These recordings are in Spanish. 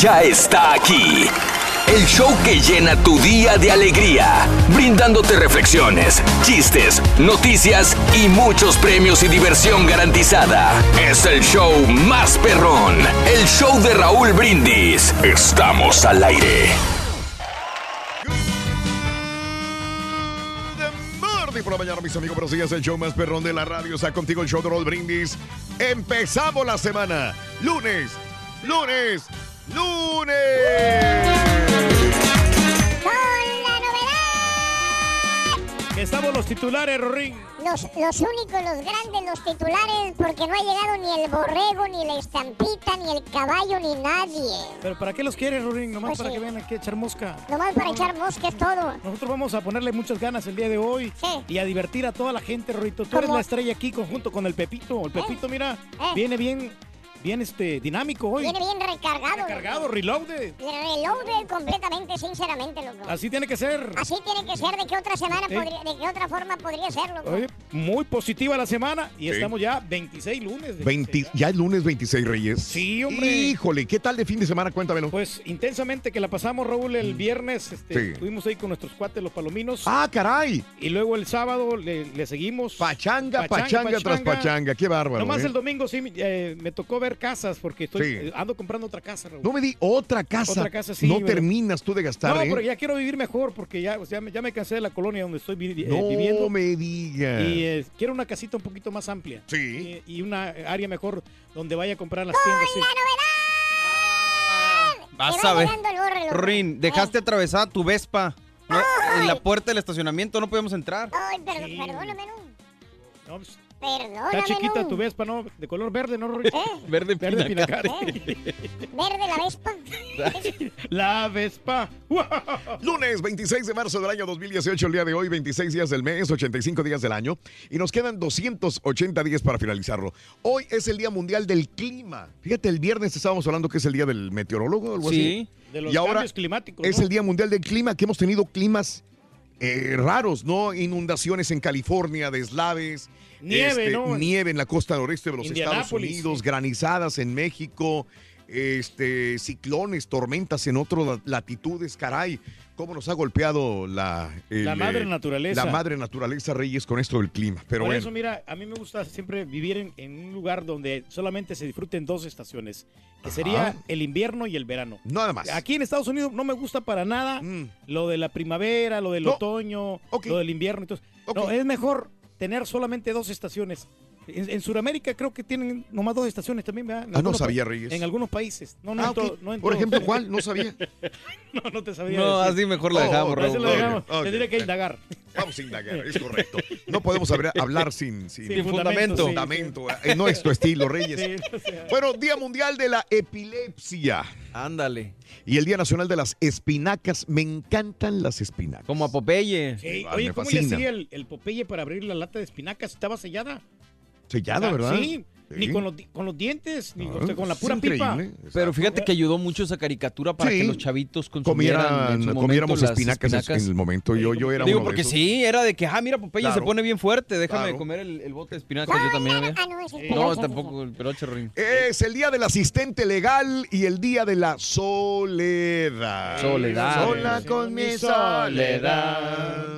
Ya está aquí. El show que llena tu día de alegría, brindándote reflexiones, chistes, noticias y muchos premios y diversión garantizada. Es el show más perrón, el show de Raúl Brindis. Estamos al aire. Por la mañana, mis amigos, pero sí es el show más perrón de la radio. Está contigo el show de Raúl Brindis. Empezamos la semana. Lunes, lunes, Que estamos los titulares, Rorín. Los, los únicos, los grandes, los titulares, porque no ha llegado ni el borrego, ni la estampita, ni el caballo, ni nadie. ¿Pero para qué los quieres, Rorín? Nomás Pues para sí. que vean aquí a echar mosca. Nomás para echar mosca es todo. Nosotros vamos a ponerle muchas ganas el día de hoy y a divertir a toda la gente, Rorito. Tú eres la estrella aquí conjunto con el Pepito. El Pepito, mira, Eh. viene bien, bien este, dinámico hoy. Viene bien recargado. Recargado, reloaded. Reloaded completamente, sinceramente, loco. Así tiene que ser. Así tiene que ser. ¿De qué otra semana Sí. podría, de qué otra forma podría ser, loco? Oye, muy positiva la semana y Sí. estamos ya 26 lunes. de 20, ya es lunes 26, Reyes. Sí, hombre. Híjole, ¿qué tal de fin de semana? Cuéntamelo. Pues intensamente que la pasamos, Raúl, el viernes. Este, Sí. Estuvimos ahí con nuestros cuates, los palominos. ¡Ah, caray! Y luego el sábado le, le seguimos. Pachanga, pachanga, tras pachanga. Qué bárbaro. Nomás ¿eh? el domingo sí eh, me tocó ver casas porque estoy, Sí. eh, ando comprando otra casa, Raúl. No me di otra casa. Otra casa, sí, No pero- terminas tú de gastar, No, ¿eh? pero ya quiero vivir mejor porque ya, o sea, me- ya me cansé de la colonia donde estoy vi- eh, No viviendo. me digas. Y eh, quiero una casita un poquito más amplia. Sí. Y, y una área mejor donde vaya a comprar las tiendas. sí. Vas a ver. Rin, dejaste atravesada tu Vespa. No, en la puerta del estacionamiento no podemos entrar. Ay, pero, perdóname, no. No, pues, Perdóname, está chiquita no. tu Vespa, ¿no? De color verde, ¿no, Rory? Verde Verde pinacar. pinacar. Verde la Vespa. La Vespa. Lunes 26 de marzo del año 2018, el día de hoy, 26 días del mes, 85 días del año, y nos quedan 280 días para finalizarlo. Hoy es el Día Mundial del Clima. Fíjate, el viernes estábamos hablando que es el Día del Meteorólogo o algo Sí, así. de los y ahora cambios climáticos, es el Día Mundial del Clima, que hemos tenido climas eh, raros, ¿no? Inundaciones en California, deslaves. Nieve, este, ¿no? Nieve en la costa noreste de los Estados Unidos, granizadas en México, este, ciclones, tormentas en otras latitudes, caray. ¿Cómo nos ha golpeado la, el, La madre eh, naturaleza. La madre naturaleza, Reyes, con esto del clima. Pero Por bueno. eso, mira, a mí me gusta siempre vivir en, en un lugar donde solamente se disfruten dos estaciones, que sería el invierno y el verano. Nada más. Aquí en Estados Unidos no me gusta para nada Mm. lo de la primavera, lo del No. otoño, lo del invierno. Entonces, no, es mejor tener solamente dos estaciones. En, en Sudamérica creo que tienen nomás dos estaciones también, ¿verdad? En Ah, no sabía, Reyes. En algunos países. No, no, Ah, en no en Por ejemplo, ¿cuál? No sabía. no, no te sabía No, decir. así mejor la dejamos, así Raúl. dejamos. Tendría que indagar. Vamos a indagar, es correcto. No podemos hablar, hablar sin, sin, Sin fundamento, sí, fundamento. No es tu estilo, Reyes. Sí, o sea. Bueno, Día Mundial de la Epilepsia. Ándale. Y el Día Nacional de las Espinacas. Me encantan las espinacas. Como a Popeye. Sí, Ah, oye, ¿cómo fascina. le hacía el, el Popeye para abrir la lata de espinacas? Estaba sellada. Sellada, Ah, ¿verdad? Sí. Ni con los, con los dientes, ni Ah, con la pura pipa. Pero fíjate que ayudó mucho esa caricatura para Sí. que los chavitos consumieran en Comieran, su comiéramos las espinacas, en- en el momento. Yo, yo era Digo, uno de porque esos. sí, era de que, ah, mira, Popeye se pone bien fuerte, déjame Claro. comer el, el bote de espinacas, yo también había. Ah, no, No, tampoco, el peroche rin. Es el día del asistente legal y el día de la soledad. Soledad. Sola con mi soledad.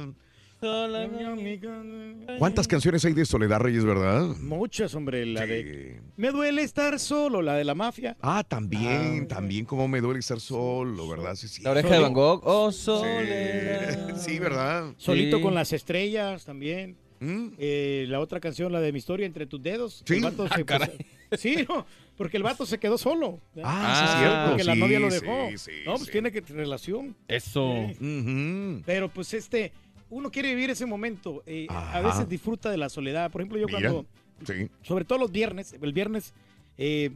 ¿Cuántas canciones hay de Soledad Reyes, verdad? Muchas, hombre. La de Me duele estar solo, la de la mafia. Ah, también, también como me duele estar solo, ¿verdad? Sí, sí. La oreja de Van Gogh. Oh, soledad. sí, ¿verdad? Solito Sí. con las estrellas también. ¿Mm? Eh, la otra canción, la de mi historia entre tus dedos. Sí. El vato Ah, se- pues, sí, no, porque el vato se quedó solo. Ah, sí, Ah, es cierto. Porque la novia lo dejó. sí, no, pues sí. tiene que relación. Eso. Pero pues este, uno quiere vivir ese momento. eh, a veces disfruta de la soledad. Por ejemplo, yo Mira. cuando, Sí. sobre todo los viernes, el viernes eh,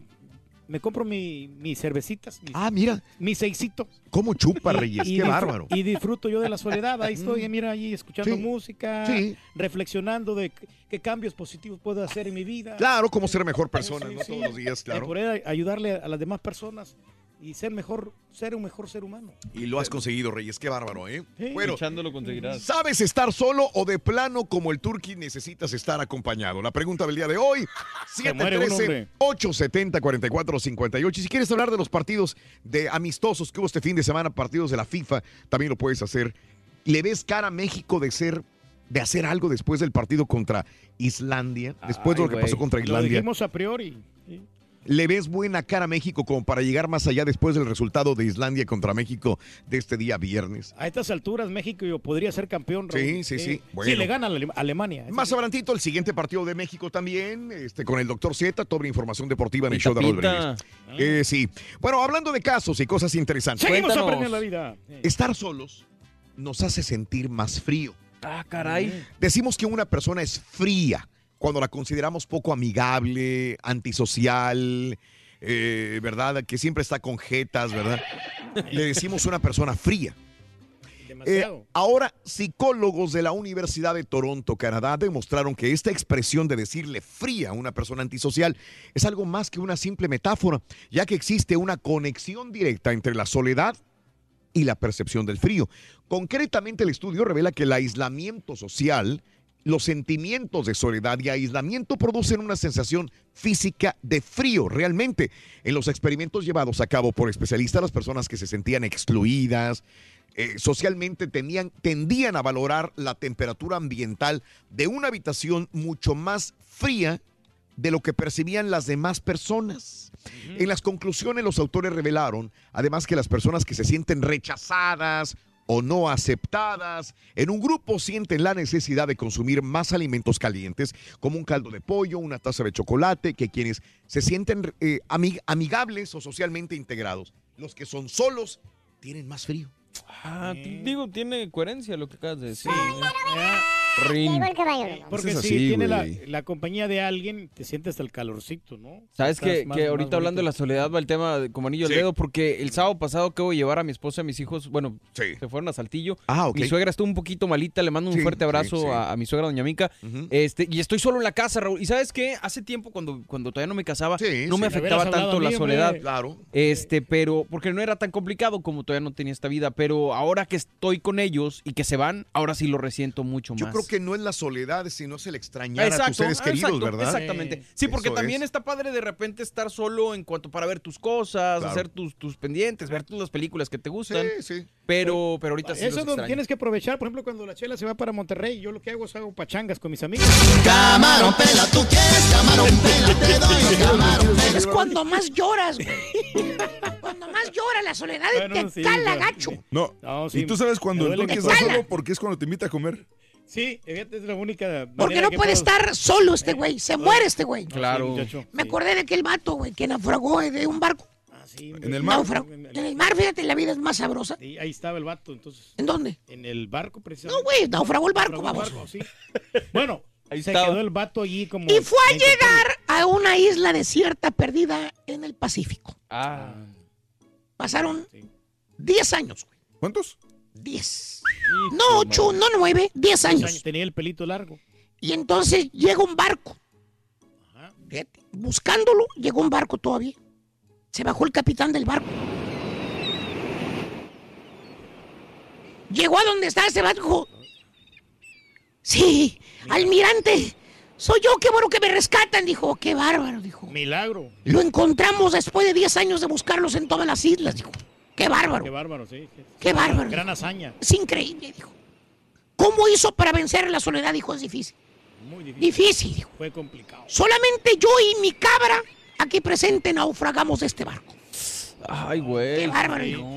me compro mi- mis cervecitas, mis, Ah, mira, mi seisito. cómo chupa Reyes, qué disfr- bárbaro. Y disfruto yo de la soledad. Ahí estoy, mira, ahí escuchando Sí. música, Sí. reflexionando de qué, qué cambios positivos puedo hacer en mi vida. Claro, cómo ser mejor persona, Sí, ¿no? Todos los días, Eh, claro. poder ayudarle a las demás personas y ser mejor, ser un mejor ser humano. Y lo has conseguido, Reyes, qué bárbaro, ¿eh? Sí. Bueno, lo conseguirás. ¿Sabes estar solo o de plano como el Turqui necesitas estar acompañado? La pregunta del día de hoy, Se muere uno, hombre. 713-870-4458. Y si quieres hablar de los partidos de amistosos que hubo este fin de semana, partidos de la FIFA, también lo puedes hacer. ¿Le ves cara a México de ser de hacer algo después del partido contra Islandia? Después de lo que pasó contra Lo Islandia. dijimos a priori. sí. ¿Le ves buena cara a México como para llegar más allá después del resultado de Islandia contra México de este día viernes? A estas alturas México yo podría ser campeón. Sí, Raúl. sí, sí. Sí, Bueno. le gana a Ale- Alemania. Más adelantito, el siguiente partido de México también, este, con el doctor Z, toda información deportiva en el show de. Brindis. Eh, sí. Bueno, hablando de casos y cosas interesantes. Seguimos Cuéntanos. aprendiendo la vida. Estar solos nos hace sentir más frío. Ah, caray. Decimos que una persona es fría cuando la consideramos poco amigable, antisocial, eh, ¿verdad? Que siempre está con jetas, ¿verdad? Le decimos una persona fría. Eh, ahora, psicólogos de la Universidad de Toronto, Canadá, demostraron que esta expresión de decirle fría a una persona antisocial es algo más que una simple metáfora, ya que existe una conexión directa entre la soledad y la percepción del frío. Concretamente, el estudio revela que el aislamiento social, los sentimientos de soledad y aislamiento producen una sensación física de frío, realmente. En los experimentos llevados a cabo por especialistas, las personas que se sentían excluidas, eh, socialmente tenían, tendían a valorar la temperatura ambiental de una habitación mucho más fría de lo que percibían las demás personas. En las conclusiones los autores revelaron además que las personas que se sienten rechazadas o no aceptadas en un grupo sienten la necesidad de consumir más alimentos calientes como un caldo de pollo, una taza de chocolate, que quienes se sienten eh, amig- amigables o socialmente integrados, los que son solos, tienen más frío. Ah, digo, tiene coherencia lo que acabas de decir. Ya, Rin. Porque es si tiene la, la compañía de alguien, te sientes hasta el calorcito, ¿no? ¿Sabes Estás que, más- que ahorita hablando de la soledad va el tema de como anillo al Sí. dedo? Porque el sábado pasado acabo de llevar a mi esposa y a mis hijos, bueno, Sí. se fueron a Saltillo. Ah. Mi suegra estuvo un poquito malita, le mando un Sí, fuerte abrazo sí, sí. A, a mi suegra, doña Mica. Este, y estoy solo en la casa, Raúl. ¿Y sabes qué? Hace tiempo, cuando, cuando todavía no me casaba, Sí, no sí. me afectaba tanto la hombre. soledad. Claro. Este, pero, porque no era tan complicado como todavía no tenía esta vida. Pero ahora que estoy con ellos y que se van, ahora sí lo resiento mucho Yo más. creo que no es la soledad, sino es el extrañar a tus seres queridos, exacto, ¿verdad? Exactamente. Sí, porque Eso también es. está padre de repente estar solo en cuanto para ver tus cosas, Claro. hacer tus, tus pendientes, ver todas las películas que te gustan. Sí, sí. Pero, pero ahorita sí Eso los es donde extraño. tienes que aprovechar. Por ejemplo, cuando la chela se va para Monterrey, yo lo que hago es hago pachangas con mis amigos. Camarón, pela, tú quieres camarón, pela, te doy camarón, pela. Es cuando más lloras, güey. Cuando más llora la soledad Bueno, te sí, cala gacho. No. No, sí, y tú sabes cuando cola. solo porque es cuando te invita a comer. Sí, fíjate, es la única. Porque no que puede puedo- estar solo este güey. Se muere este güey. Claro. Me acordé de aquel vato, güey, que naufragó de un barco. Ah, sí, En el mar. En el mar, fíjate, la vida es más sabrosa. Sí, ahí estaba el vato, entonces. ¿En dónde? En el barco, precisamente. No, güey, naufragó el barco, Naufragó el vamos. barco, sí. Bueno, Ahí se estaba. quedó el vato allí como. Y fue a llegar a una isla desierta perdida en el Pacífico. Ah, Pasaron Sí. 10 años, güey. ¿Cuántos? 10. Hijo No de 8, madre. no 9, 10 Dos años. Tenía el pelito largo. Y entonces llega un barco. Ajá. Buscándolo, llegó un barco todavía. Se bajó el capitán del barco. Llegó a donde está ese barco. Sí, almirante, soy yo, qué bueno que me rescatan. Dijo, qué bárbaro, dijo. Milagro. Lo encontramos después de 10 años de buscarlos en todas las islas, dijo. Qué bárbaro. Qué bárbaro, sí. Qué bárbaro. Gran hazaña. Es increíble, dijo. ¿Cómo hizo para vencer la soledad? Dijo, es difícil. Muy difícil. Difícil, dijo. Fue complicado. Solamente yo y mi cabra, aquí presente, naufragamos de este barco. Ay, güey. Qué bárbaro, dijo.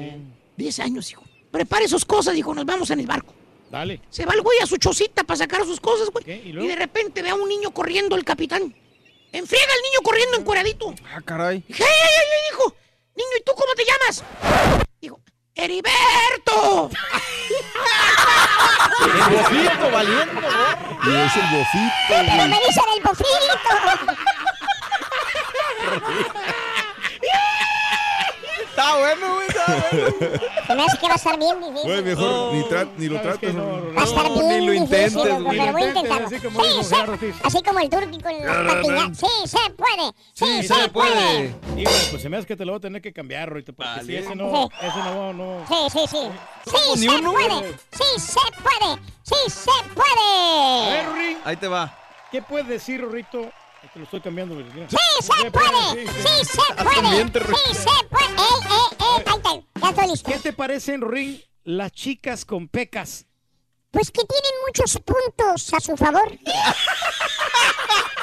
10 años, hijo. Prepare sus cosas, dijo, nos vamos en el barco. Dale. Se va el güey a su chocita para sacar sus cosas, güey. ¿Y Y, luego? de repente ve a un niño corriendo el capitán. Enfriega al niño corriendo encueradito. Ah, caray. ¡ay, ay, ay! Dijo, niño, ¿y tú cómo te llamas? Dijo, ¡Heriberto! El bofito, valiendo. Y es el bofito. Pero me dicen el bofito. Está bueno, güey. Está bueno. Se me hace que va a estar bien difícil. Güey, mejor ni, tra- ni lo ¿Sabes trates. qué? No, hombre. Va a estar No, bien ni lo difícil, intentes, pero voy a Ni lo intentes, intentarlo. así como Sí, se- así como el turqui con las patillas. Sí, se puede. Sí, se, puede. Híjole, pues se me hace que te lo voy a tener que cambiar porque si ese no, Sí. ese no, no. Sí, sí, sí. Sí, se uno. puede. Sí, se puede. Sí, se A ver, puede. Ahí te va. ¿qué puedes decir, Rorrito? Te lo estoy cambiando. Sí, se puede. Sí, se puede. Sí, se puede. Eh, eh, eh. Ya estoy listo. ¿Qué te parecen, Rurín, las chicas con pecas? Pues que tienen muchos puntos a su favor.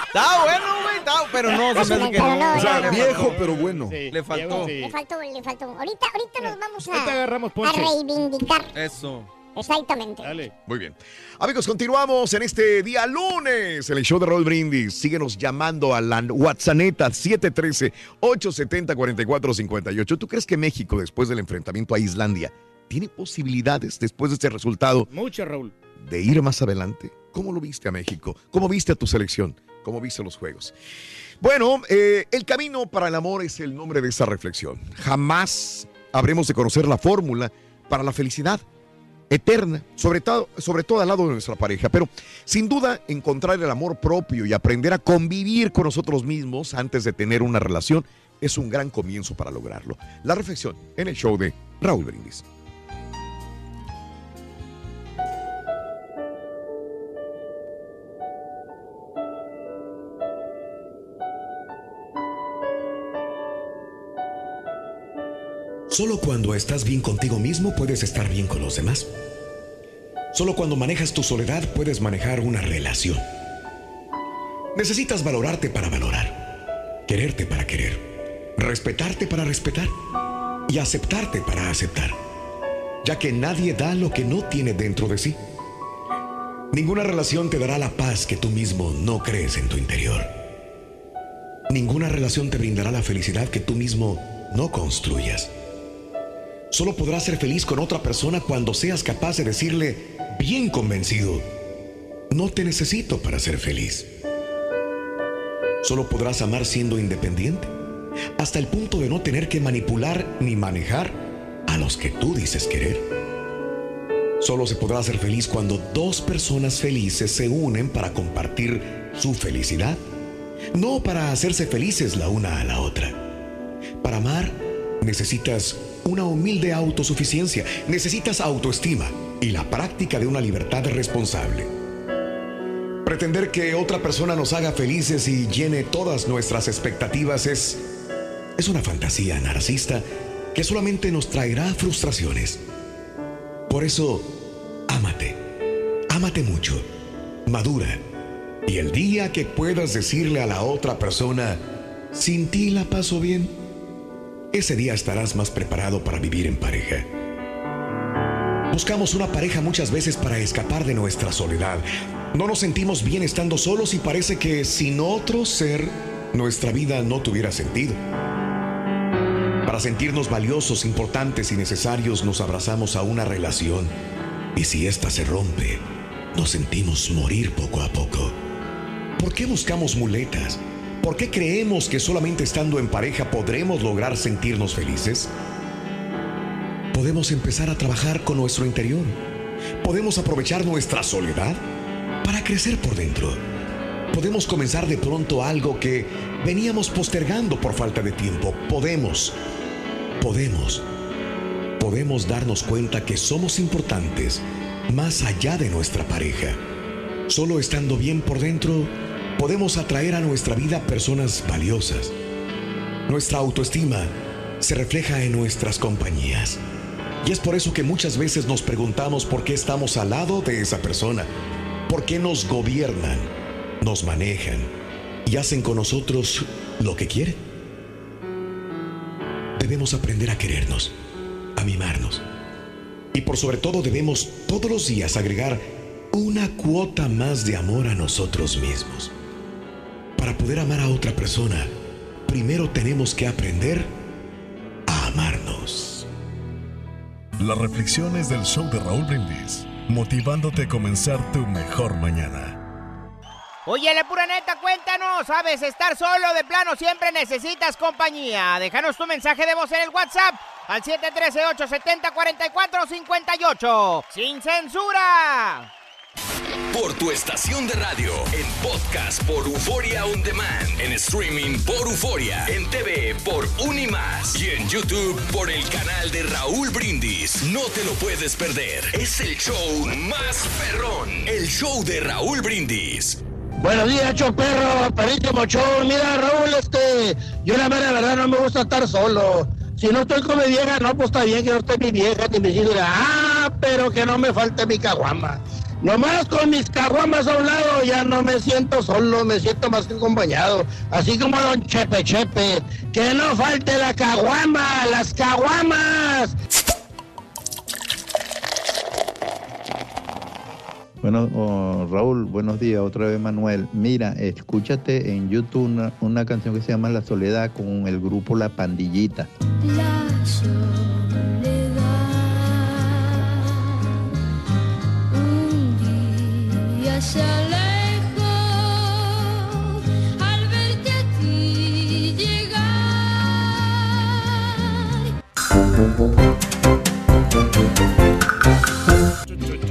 Está bueno, güey. Está, pero no, se me hace que Pero no. no, O sea, no, no. viejo, pero bueno. Sí, Le faltó. Sí. Le faltó, le faltó. Ahorita, ahorita nos vamos a, agarramos a reivindicar. Eso. Exactamente. Dale. Muy bien. Amigos, continuamos en este día lunes en el show de Roll Brindis. Síguenos llamando a la WhatsApp 713-870-4458. ¿Tú crees que México, después del enfrentamiento a Islandia, tiene posibilidades después de este resultado Mucho, Raúl. de ir más adelante? ¿Cómo lo viste a México? ¿Cómo viste a tu selección? ¿Cómo viste los juegos? Bueno, eh, el camino para el amor es el nombre de esta reflexión. Jamás habremos de conocer la fórmula para la felicidad eterna, sobre todo, sobre todo al lado de nuestra pareja. Pero sin duda, encontrar el amor propio y aprender a convivir con nosotros mismos antes de tener una relación es un gran comienzo para lograrlo. La reflexión en el show de Raúl Brindis. Solo cuando estás bien contigo mismo puedes estar bien con los demás. Solo cuando manejas tu soledad puedes manejar una relación. Necesitas valorarte para valorar, quererte para querer, respetarte para respetar y aceptarte para aceptar, ya que nadie da lo que no tiene dentro de sí. Ninguna relación te dará la paz que tú mismo no crees en tu interior. Ninguna relación te brindará la felicidad que tú mismo no construyas. Solo podrás ser feliz con otra persona cuando seas capaz de decirle, bien convencido, no te necesito para ser feliz. Solo podrás amar siendo independiente, hasta el punto de no tener que manipular ni manejar a los que tú dices querer. Solo se podrá ser feliz cuando dos personas felices se unen para compartir su felicidad, no para hacerse felices la una a la otra. Para amar necesitas una humilde autosuficiencia, necesitas autoestima y la práctica de una libertad responsable. Pretender que otra persona nos haga felices y llene todas nuestras expectativas es es una fantasía narcisista que solamente nos traerá frustraciones. Por eso, ámate, ámate mucho, madura, y el día que puedas decirle a la otra persona, sin ti la paso bien, ese día estarás más preparado para vivir en pareja. Buscamos una pareja muchas veces para escapar de nuestra soledad. No nos sentimos bien estando solos y parece que sin otro ser nuestra vida no tuviera sentido. Para sentirnos valiosos, importantes y necesarios nos abrazamos a una relación y si ésta se rompe, nos sentimos morir poco a poco. ¿Por qué buscamos muletas? ¿Por qué creemos que solamente estando en pareja podremos lograr sentirnos felices? Podemos empezar a trabajar con nuestro interior. Podemos aprovechar nuestra soledad para crecer por dentro. Podemos comenzar de pronto algo que veníamos postergando por falta de tiempo. Podemos, podemos, podemos darnos cuenta que somos importantes más allá de nuestra pareja. Solo estando bien por dentro, podemos atraer a nuestra vida personas valiosas. Nuestra autoestima se refleja en nuestras compañías. Y es por eso que muchas veces nos preguntamos por qué estamos al lado de esa persona, por qué nos gobiernan, nos manejan y hacen con nosotros lo que quieren. Debemos aprender a querernos, a mimarnos. Y por sobre todo debemos todos los días agregar una cuota más de amor a nosotros mismos. Para poder amar a otra persona, primero tenemos que aprender a amarnos. Las reflexiones del show de Raúl Brindis, motivándote a comenzar tu mejor mañana. Oye, la pura neta, cuéntanos. ¿Sabes estar solo de plano? Siempre necesitas compañía. Déjanos tu mensaje de voz en el WhatsApp al 713-870-4458. ¡Sin censura! Por tu estación de radio, en podcast por Euforia On Demand, en streaming por Euforia, en TV por Unimás y en YouTube por el canal de Raúl Brindis. No te lo puedes perder. Es el show más perrón. El show de Raúl Brindis. Buenos días, hecho perro, perrito mochón. Mira, Raúl, este, yo la mera verdad no me gusta estar solo. Si no estoy con mi vieja, no, pues está bien que no esté mi vieja, que me diga, ah, pero que no me falte mi caguama. Nomás con mis caguamas a un lado ya no me siento solo, me siento más que acompañado. Así como don Chepe Chepe. Que no falte la caguama, las caguamas. Bueno, oh, Raúl, buenos días, otra vez Manuel. Mira, escúchate en YouTube una, una canción que se llama La Soledad con el grupo La Pandillita. La soledad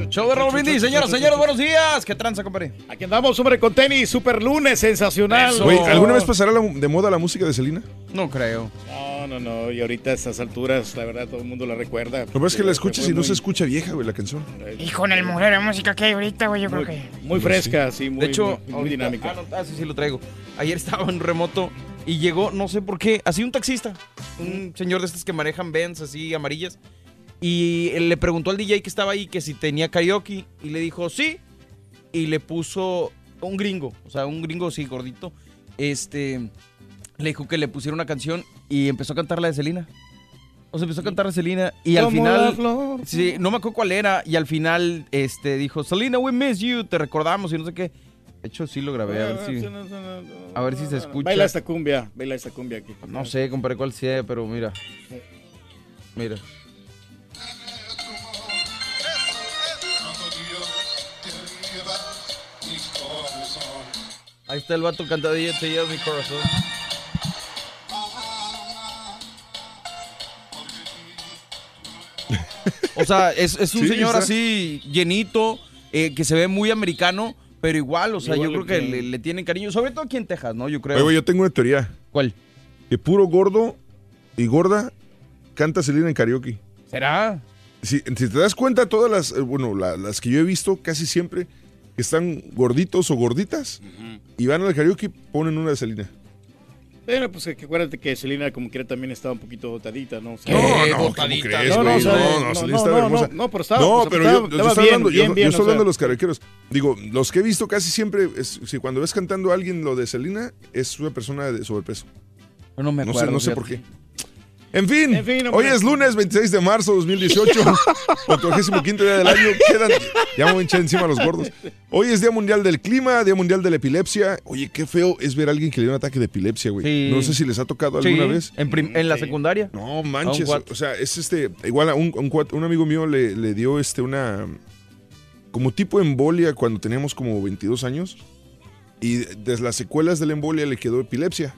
Show de Raúl Brindis, señoras, señores, buenos días. ¿Qué tranza, compadre? Aquí andamos, hombre, con tenis, super lunes, sensacional. Güey, ¿alguna vez pasará la- de moda la música de Selena? No creo. No, no, no, y ahorita a estas alturas, la verdad, todo el mundo la recuerda. Lo que pasa es que la escuchas y no se escucha vieja, güey, la canción. Y con el mujer de música que hay ahorita, güey, yo creo que... Muy fresca, sí, muy, de hecho, muy, muy ahorita- dinámica. Ah, no, ah, sí, sí, lo traigo. Ayer estaba en remoto y llegó, no sé por qué, así un taxista, un señor de estos que manejan Benz así amarillas. Y le preguntó al DJ que estaba ahí que si tenía karaoke y le dijo sí. Y le puso un gringo, o sea, un gringo sí, gordito. Este, le dijo que le pusiera una canción y empezó a cantar la de Selena. O sea, empezó a cantar la de Selena y al final... Sí, no me acuerdo cuál era. Y al final, este, dijo, Selena, we miss you, te recordamos y no sé qué. De hecho, sí lo grabé, a ver si... A ver si se escucha. Baila esta cumbia, baila esta cumbia aquí. No sé, compadre, cuál sea, pero mira. Mira. Ahí está el vato cantadilla, te lleva mi corazón. O sea, es, es un Sí, señor así llenito, eh, que se ve muy americano, pero igual, o sea, Igual yo creo que- que le, le tienen cariño, sobre todo aquí en Texas, ¿no? Yo creo. Oye, yo tengo una teoría. ¿Cuál? Que puro gordo y gorda canta Selena en karaoke. ¿Será? Si, si te das cuenta, todas las, eh, bueno, la- las que yo he visto casi siempre que están gorditos o gorditas y van al karaoke ponen una de Selena. Pero pues que, que acuérdate que Selena como quiera también estaba un poquito botadita, ¿no? O sea, No, no, ¿cómo crees, No, no, güey? o sea, no, no, no, Selena no, estaba no, hermosa. no, no, pero estaba- No, pues, pero estaba- yo, yo estaba estoy bien, hablando, yo- bien, yo, estoy hablando de los karaokeros. Digo, los que he visto casi siempre, es, si cuando ves cantando a alguien lo de Selena, es una persona de sobrepeso. No me No sé, acuerdo, no sé por qué. En fin, En fin, hoy es lunes 26 de marzo 2018, 45 día del año. Quedan, ya me voy a echar encima a los gordos. Hoy es Día Mundial del Clima, Día Mundial de la Epilepsia. Oye, qué feo es ver a alguien que le dio un ataque de epilepsia, güey. Sí. No sé si les ha tocado Sí, alguna vez. En, la secundaria. No manches, o sea, es este, igual a un, un amigo mío le, le dio este una, como tipo embolia cuando teníamos como 22 años y desde las secuelas de la embolia le quedó epilepsia.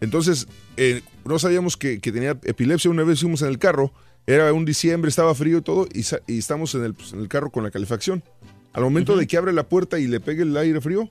Entonces, eh, no sabíamos que, que tenía epilepsia, una vez fuimos en el carro, era un diciembre, estaba frío y todo, y, sa- y estamos en el, pues, en el carro con la calefacción. Al momento de que abre la puerta y le pegue el aire frío,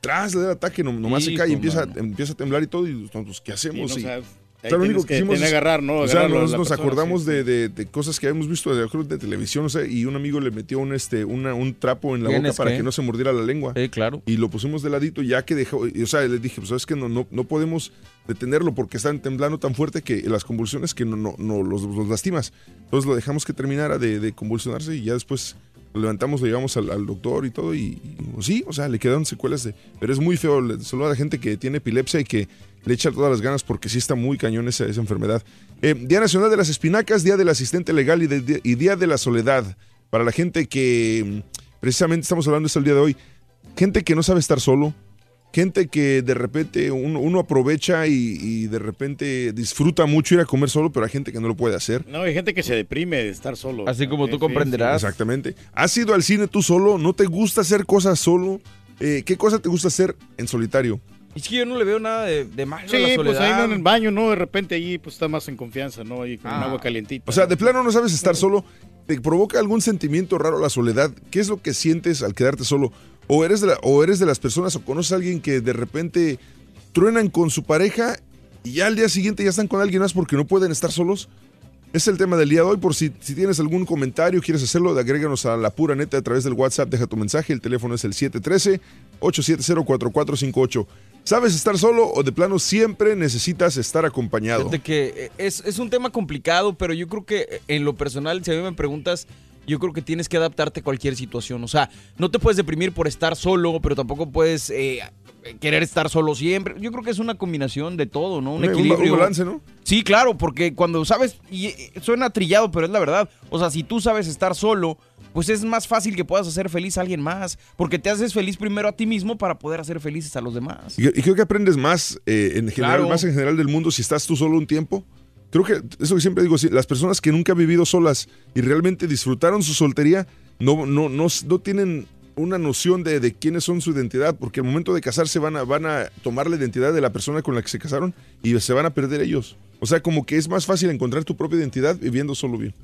tras, le da el ataque, no- nomás se cae y empieza, mano. empieza a temblar y todo, y nosotros, ¿qué hacemos? Sí, Y- no, ahí tienes único que que hicimos agarrar, ¿no? O sea, nos, nos persona, acordamos sí, de, de- de cosas que habíamos visto de, de televisión, o sea, y un amigo le metió un, este, una, un trapo en la boca ¿Tienes para qué? que no se mordiera la lengua. Sí, claro. Y lo pusimos de ladito, ya que dejó, y, o sea, le dije, pues sabes que no, no, no podemos detenerlo porque están temblando tan fuerte que las convulsiones que no, no, los, lastimas. Entonces lo dejamos que terminara de, convulsionarse y ya después lo levantamos, lo llevamos al, doctor y todo. Y, sí, o sea, le quedaron secuelas de. Pero es muy feo, solo a la gente que tiene epilepsia y que le echa todas las ganas porque sí está muy cañón esa, esa enfermedad. Eh, Día Nacional de las Espinacas, Día del Asistente Legal y, de- y Día de la Soledad. Para la gente que mm, precisamente estamos hablando esto el día de hoy. Gente que no sabe estar solo, gente que de repente uno, uno aprovecha y, y de repente disfruta mucho ir a comer solo, pero hay gente que no lo puede hacer. No, hay gente que se deprime de estar solo. Así como tú Sí, sí, comprenderás. Exactamente. ¿Has ido al cine tú solo? ¿No te gusta hacer cosas solo? Eh, ¿Qué cosa te gusta hacer en solitario? Es que yo no le veo nada de, de malo Sí, a la pues soledad. ahí no en el baño, ¿no? De repente ahí pues está más en confianza, ¿no? Ahí con Ah. agua calientita. O sea, de plano no sabes estar solo. ¿Te provoca algún sentimiento raro la soledad? ¿Qué es lo que sientes al quedarte solo? ¿O eres de, o eres de las personas o conoces a alguien que de repente truenan con su pareja y ya al día siguiente ya están con alguien más porque no pueden estar solos? Es el tema del día de hoy. Por si, si tienes algún comentario, quieres hacerlo, agréganos a la pura neta a través del WhatsApp. Deja tu mensaje. El teléfono es el 713-870-4458. ¿Sabes estar solo o de plano siempre necesitas estar acompañado? Fíjate que eh, es, es un tema complicado, pero yo creo que eh, en lo personal, si a mí me preguntas, yo creo que tienes que adaptarte a cualquier situación. O sea, no te puedes deprimir por estar solo, pero tampoco puedes eh, querer estar solo siempre. Yo creo que es una combinación de todo, ¿no? Un equilibrio. un balance, ¿no? Sí, claro, porque cuando sabes, y eh, suena trillado, pero es la verdad. O sea, si tú sabes estar solo, pues es más fácil que puedas hacer feliz a alguien más, porque te haces feliz primero a ti mismo para poder hacer felices a los demás. Y, y creo que aprendes más eh, en general, Claro. más en general del mundo si estás tú solo un tiempo. Creo que eso que siempre digo, sí, las personas que nunca han vivido solas y realmente disfrutaron su soltería, no, no, no, no tienen una noción de, de quiénes son su identidad, porque al momento de casarse van a, van a tomar la identidad de la persona con la que se casaron y se van a perder ellos. O sea, como que es más fácil encontrar tu propia identidad viviendo solo bien.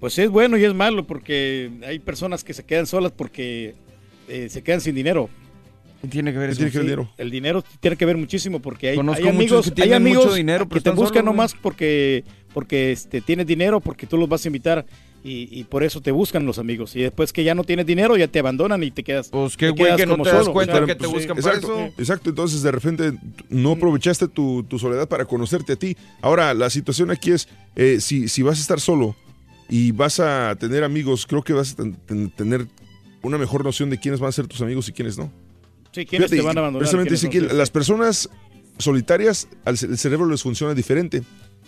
Pues es bueno y es malo porque hay personas que se quedan solas porque eh, se quedan sin dinero. Tiene que ver ¿Qué eso? tiene que ver el Sí, dinero? El dinero tiene que ver muchísimo porque hay, Conozco hay muchos amigos, que hay tienen amigos mucho dinero, pero que te buscan solos, nomás porque porque este tienes dinero, porque tú los vas a invitar y, y por eso te buscan los amigos. Y después que ya no tienes dinero, ya te abandonan y te quedas. Pues qué güey que no te das cuenta Claro, que te buscan para Exacto, eso. exacto. Entonces, de repente, no aprovechaste tu, tu soledad para conocerte a ti. Ahora, la situación aquí es, eh, si, si vas a estar solo y vas a tener amigos, creo que vas a ten- ten- tener una mejor noción de quiénes van a ser tus amigos y quiénes no. Sí, ¿quiénes Fíjate, te van a abandonar? Precisamente ¿Quiénes dice no? que las personas solitarias, el cerebro les funciona diferente.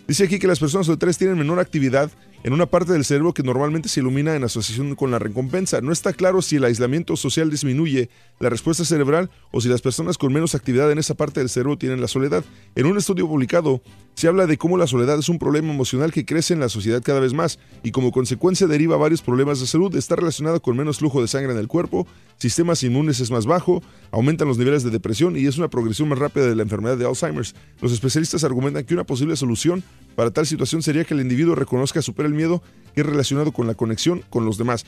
Dice aquí que las personas solitarias tienen menor actividad en una parte del cerebro que normalmente se ilumina en asociación con la recompensa. No está claro si el aislamiento social disminuye la respuesta cerebral o si las personas con menos actividad en esa parte del cerebro tienen la soledad. En un estudio publicado se habla de cómo la soledad es un problema emocional que crece en la sociedad cada vez más y como consecuencia deriva varios problemas de salud. Está relacionado con menos flujo de sangre en el cuerpo, sistemas inmunes es más bajo, aumentan los niveles de depresión y es una progresión más rápida de la enfermedad de Alzheimer's. Los especialistas argumentan que una posible solución para tal situación sería que el individuo reconozca y supere el miedo que es relacionado con la conexión con los demás.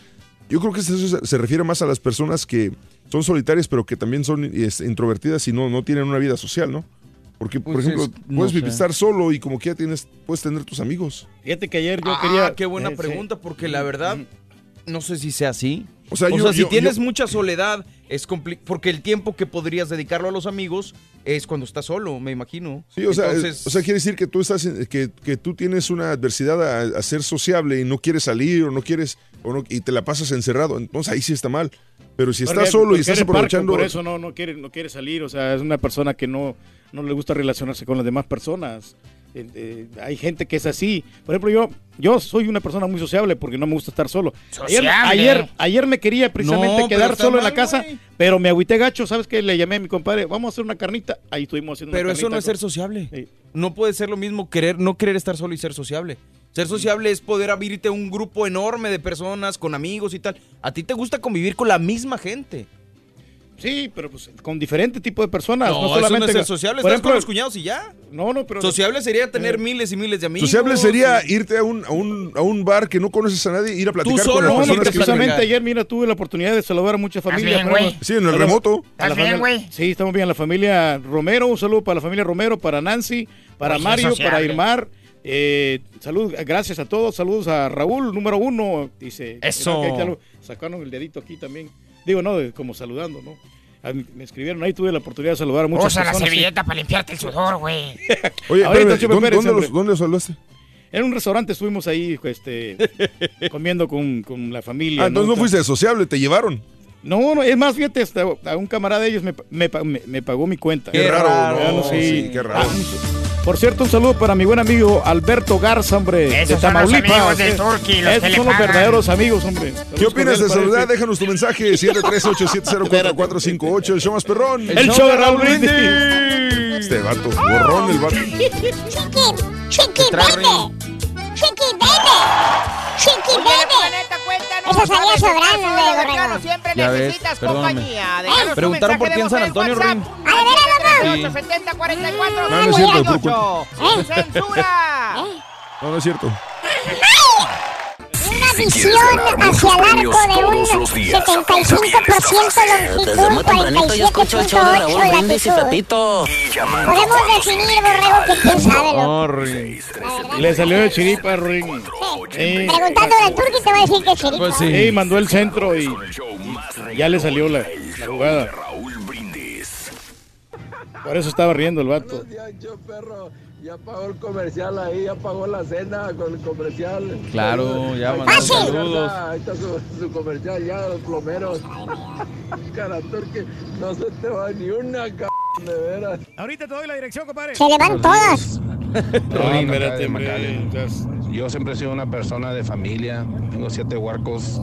Yo creo que eso se- refiere más a las personas que son solitarias pero que también son introvertidas y no, no tienen una vida social, ¿no? Porque, por Pues ejemplo, es- no puedes sé. estar solo y como que ya tienes, puedes tener tus amigos. Fíjate que ayer yo Ah, quería. qué buena eh, sí. pregunta, porque la verdad, no sé si sea así. O sea, yo- si yo- tienes yo- mucha soledad, es compli- porque el tiempo que podrías dedicarlo a los amigos es cuando estás solo, me imagino. Sí, o sea, o sea, quiere decir que tú estás en- que, que tú tienes una adversidad a, a ser sociable y no quieres salir o no quieres o no, y te la pasas encerrado, entonces ahí sí está mal. Pero si Porque- estás solo y estás parco, aprovechando por eso no, no, quiere, no quiere salir, o sea, es una persona que no, no le gusta relacionarse con las demás personas. Eh, eh, hay gente que es así. Por ejemplo, yo, yo soy una persona muy sociable porque no me gusta estar solo. Ayer, ayer, ayer me quería precisamente No, quedar solo en la casa, pero me agüité gacho. ¿Sabes qué? Le llamé a mi compadre, vamos a hacer una carnita. Ahí estuvimos haciendo pero una eso carnita no es ser sociable. No puede ser lo mismo querer, no querer estar solo y ser sociable. Ser sociable es poder abrirte a un grupo enorme de personas, con amigos y tal. A ti te gusta convivir con la misma gente. Sí, pero pues con diferente tipo de personas. No, No, eso solamente no es con- sociable, por estás con ejemplo, los cuñados y ya. No, no, pero. Sociable sería tener miles y miles de amigos. Sociable sería y- irte a un, a, un, a un bar que no conoces a nadie, ir a platicar Tú con solo, las no, personas que precisamente ayer, mira, tuve la oportunidad de saludar a muchas familias. bien, ejemplo, Sí, en el remoto. Sí, estamos bien. La familia Romero, un saludo para la familia Romero, para Nancy, para Oye, Mario, sociable. para Irmar. Eh, salud, gracias a todos. Saludos a Raúl, número uno. Dice. Eso. Sacaron el dedito aquí también. Digo, no, como saludando, ¿no? A mí Me escribieron ahí, tuve la oportunidad de saludar a muchas Usa la personas. sí. servilleta para limpiarte el sudor, güey. Oye, Ahorita, ¿dónde, Pérez, dónde los, ¿dónde los saludaste? En un restaurante estuvimos ahí este, comiendo con, con la familia. Ah, entonces no fuiste de sociable, te llevaron. No, no, es más, fíjate, hasta a un camarada de ellos me, me, me- me pagó mi cuenta. Qué raro, Ya no, sé. sí, qué raro. Ah, por cierto, un saludo para mi buen amigo Alberto Garza, hombre, Esos de son los Tamaulipas. amigos del Eh, Turqui, los Esos que le son los pagan. verdaderos amigos, hombre. ¿Qué opinas de saludar? Déjanos tu mensaje 738-704-458, el show más perrón. El show de Raúl Brindis. Este vato, borrón el vato. Chiqui, chiqui baby. Chiqui baby. Chiqui Oye, baby. Eso salía ¿sabes estar sobrando. Siempre Ya necesitas compañía. Preguntaron por mensaje ti en de San Antonio. A ver, a ver, vamos. 870 44 No, no es cierto, puro ¿Eh? ¡Censura! No, no es cierto. Una Si visión hacia el arco de un los días, 75% Desde muy longitud, tempranito yo escucho el show de Raúl 47.8 Brindis y latitud. Podemos definir, Borrego, que quién sabe, loco. Le salió de chiripa. Sí. Preguntándole al turqui te va a decir que es chiripa. Pues sí. mandó el centro y, y ya le salió la, la jugada. Por eso estaba riendo el vato. Ya pagó el comercial ahí, ya pagó la cena con el comercial. Claro, ya mandaron está, saludos. Ahí está su, su comercial ya, los plomeros. Carator que no se te va ni una c de veras. Ahorita te doy la dirección, compadre. Se le van todas. No, espérate, hombre. Yo siempre he sido una persona de familia. Tengo siete huarcos,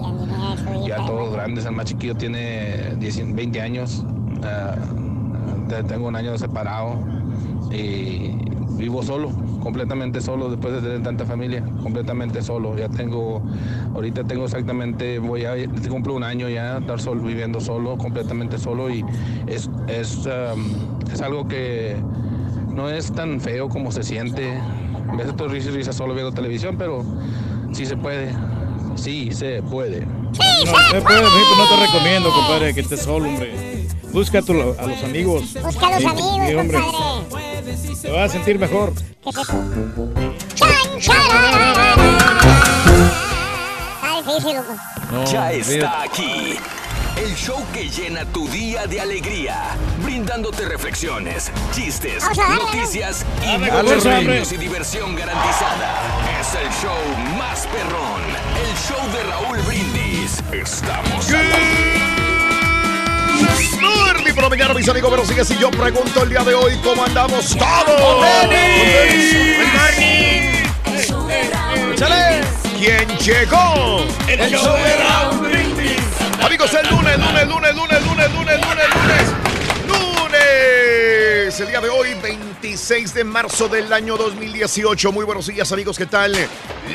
ya todos grandes. El más chiquillo tiene 10 20 años. Ah, te- tengo un año separado y vivo solo, completamente solo después de tener tanta familia, completamente solo. Ya tengo, ahorita tengo exactamente, voy a cumplo un año ya estar solo, viviendo solo, completamente solo y es, es, um, es algo que no es tan feo como se siente. A veces estoy risa y risa solo viendo televisión, pero sí se puede. Sí se puede. No, se puede, no te recomiendo, compadre, que estés solo, hombre. Busca a, tu- a los amigos. Busca a los Sí, amigos, sí, hombre. compadre. Te vas a sentir mejor. Loco. ya está aquí. El show que llena tu día de alegría, brindándote reflexiones, chistes, noticias y muchos premios y diversión garantizada. Es el show más perrón, el show de Raúl Brindis. Estamos al Morning por la mañana, mis amigos, pero sigue así. Yo pregunto el día de hoy cómo andamos todos. ¿Quién llegó? El show de Raúl Brindis. Amigos, el lunes, lunes, lunes, lunes, lunes, lunes, lunes, lunes. Lunes. El día de hoy, 26 de marzo del año 2018. Muy buenos días, amigos. ¿Qué tal?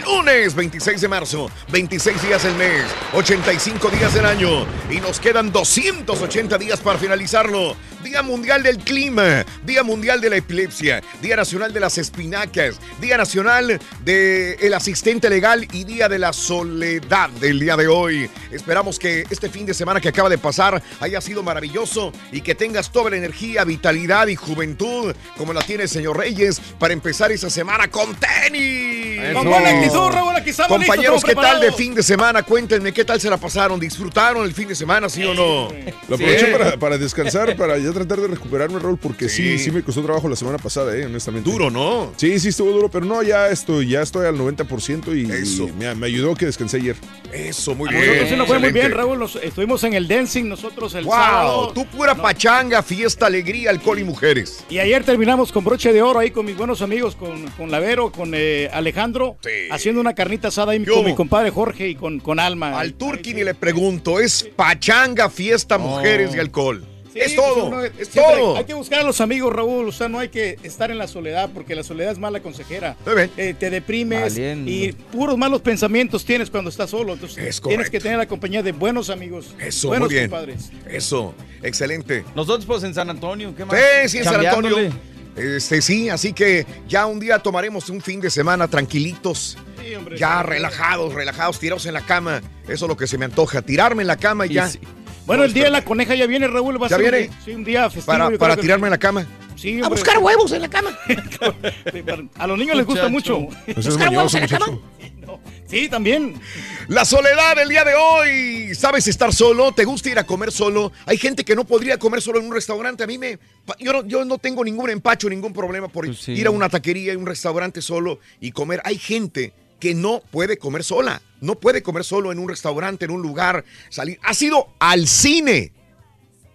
Lunes 26 de marzo, 26 días del mes, 85 días del año. Y nos quedan 280 días para finalizarlo. Día Mundial del Clima, Día Mundial de la Epilepsia, Día Nacional de las Espinacas, Día Nacional del Asistente Legal y Día de la Soledad del día de hoy. Esperamos que este fin de semana que acaba de pasar haya sido maravilloso y que tengas toda la energía, vitalidad y juventud como la tiene el señor Reyes para empezar esa semana con tenis. Con buena actitud, Raúl, aquí estamos Compañeros, listos, ¿qué tal de fin de semana? Cuéntenme, ¿qué tal se la pasaron? ¿Disfrutaron el fin de semana, sí o no? Lo aproveché Sí. para, para descansar, para ya tratar de recuperarme, Raúl, porque sí. Sí. sí, me costó trabajo la semana pasada, eh, honestamente. Duro, ¿no? Sí, sí estuvo duro, pero no, ya estoy, ya estoy al 90% y, Eso. y me, me ayudó que descansé ayer. Eso, muy A bien. nosotros sí nos fue muy bien. Raúl. Nos- estuvimos en el dancing nosotros el Wow, sábado. tú pura pachanga, fiesta, alegría, alcohol y mujeres. Y ayer terminamos con broche de oro ahí con mis buenos amigos, con, con Lavero, con eh, Alejandro, haciendo una carnita asada ahí ¿Qué con hubo? mi compadre Jorge y con, con Alma. Al Turki ni le pregunto, es pachanga, fiesta, mujeres y alcohol. Sí, es pues todo, uno- es todo. Hay que buscar a los amigos, Raúl. O sea, no hay que estar en la soledad porque la soledad es mala consejera. Eh, te deprimes Valiendo. y puros malos pensamientos tienes cuando estás solo. Entonces, Es tienes que tener la compañía de buenos amigos. Eso, buenos muy bien. compadres. Eso, excelente. Nosotros pues en San Antonio, ¿qué más? Sí, sí, en San. Antonio. Este, sí, así que ya un día tomaremos un fin de semana tranquilitos. ya relajados, relajados, tirados en la cama. Eso es lo que se me antoja, tirarme en la cama y, Y ya. sí. Bueno, el día de la coneja ya viene, Raúl. Va a ¿Ya ser un viene? día- sí, un día festivo. Para, para que- tirarme en la cama. Sí, A hombre. buscar huevos en la cama. A los niños les gusta mucho. No seas mañoso, muchacho. Sí, también. La soledad del día de hoy. ¿Sabes estar solo? ¿Te gusta ir a comer solo? Hay gente que no podría comer solo en un restaurante. A mí me. Yo no, yo no tengo ningún empacho, ningún problema por sí. ir a una taquería, a un restaurante solo y comer. Hay gente que no puede comer sola. No puede comer solo en un restaurante, en un lugar, salir. Ha sido al cine.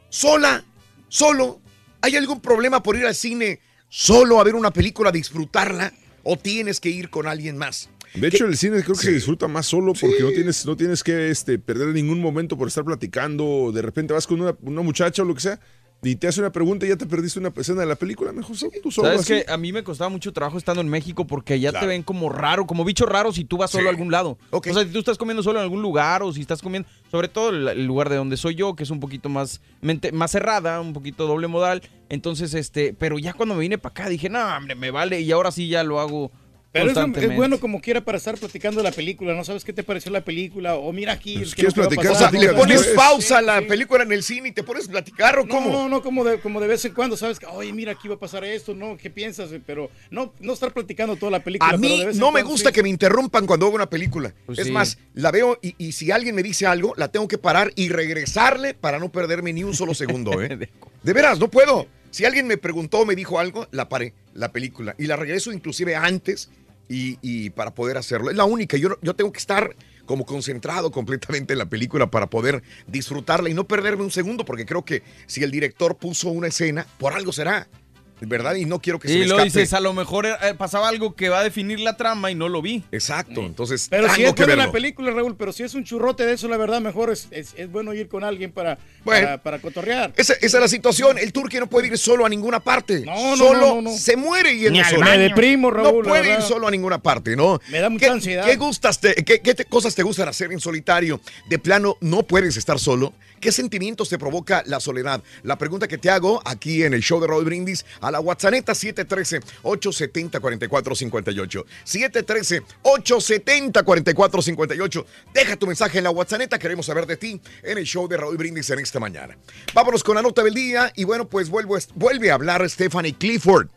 Sola, solo. ¿Hay algún problema por ir al cine solo a ver una película, disfrutarla? ¿O tienes que ir con alguien más? De hecho, el cine creo que se disfruta más solo porque no tienes, no tienes que este, perder ningún momento por estar platicando. De repente vas con una, una muchacha o lo que sea y te hace una pregunta y ya te perdiste una escena de la película. Mejor solo, tú solo. ¿Sabes que A mí me costaba mucho trabajo estando en México porque allá Claro. te ven como raro, como bicho raro si tú vas solo Sí. a algún lado. O sea, si tú estás comiendo solo en algún lugar o si estás comiendo, sobre todo el, el lugar de donde soy yo, que es un poquito más, mente- más cerrada, un poquito doble modal. Entonces, este, pero ya cuando me vine para acá dije, no, hombre, me vale. Y ahora sí ya lo hago Pero es, bueno como quiera para estar platicando de la película. ¿No sabes qué te pareció la película? O mira aquí. Pues, el que ¿quieres platicar? O sea, ¿le pones pausa a la película en el cine y te pones a platicar o cómo? No, no, no, como de, como de vez en cuando, ¿sabes? que, Oye, mira, aquí va a pasar esto, ¿no? ¿Qué piensas? Pero no, no estar platicando toda la película. A pero mí de vez en no me cuando, gusta sí. que me interrumpan cuando hago una película. Pues es sí. más, la veo y, y si alguien me dice algo, la tengo que parar y regresarle para no perderme ni un solo segundo, ¿eh? De veras, no puedo. Si alguien me preguntó o me dijo algo, la paré, la película. Y la regreso inclusive antes y, para poder hacerlo. Es la única. Yo, yo tengo que estar como concentrado completamente en la película para poder disfrutarla y no perderme un segundo, porque creo que si el director puso una escena, por algo será. ¿Verdad? Y no quiero que se Y me lo escape. dices, a lo mejor eh, pasaba algo que va a definir la trama y no lo vi. Exacto, entonces Pero si es que buena verlo. la película, Raúl, pero si es un churrote de eso, la verdad, mejor es, es, es bueno ir con alguien para, Bueno. para, para cotorrear. Esa, esa es la situación. El turque no puede ir solo a ninguna parte. No, no, solo no, no, no. se muere al solo. Me deprimo, Raúl, No puede ir solo a ninguna parte, ¿no? Me da mucha ¿Qué, ansiedad. ¿Qué gustas te- qué, qué te- cosas te gustan hacer en solitario? De plano, no puedes estar solo. ¿Qué sentimientos te provoca la soledad? La pregunta que te hago aquí en el show de Roll Brindis a la WhatsApp 713-870-4458. 713-870-4458. Deja tu mensaje en la WhatsApp. Queremos saber de ti en el show de Raúl Brindis en esta mañana. Vámonos con la nota del día. Y bueno, pues vuelvo, vuelve a hablar Stephanie Clifford,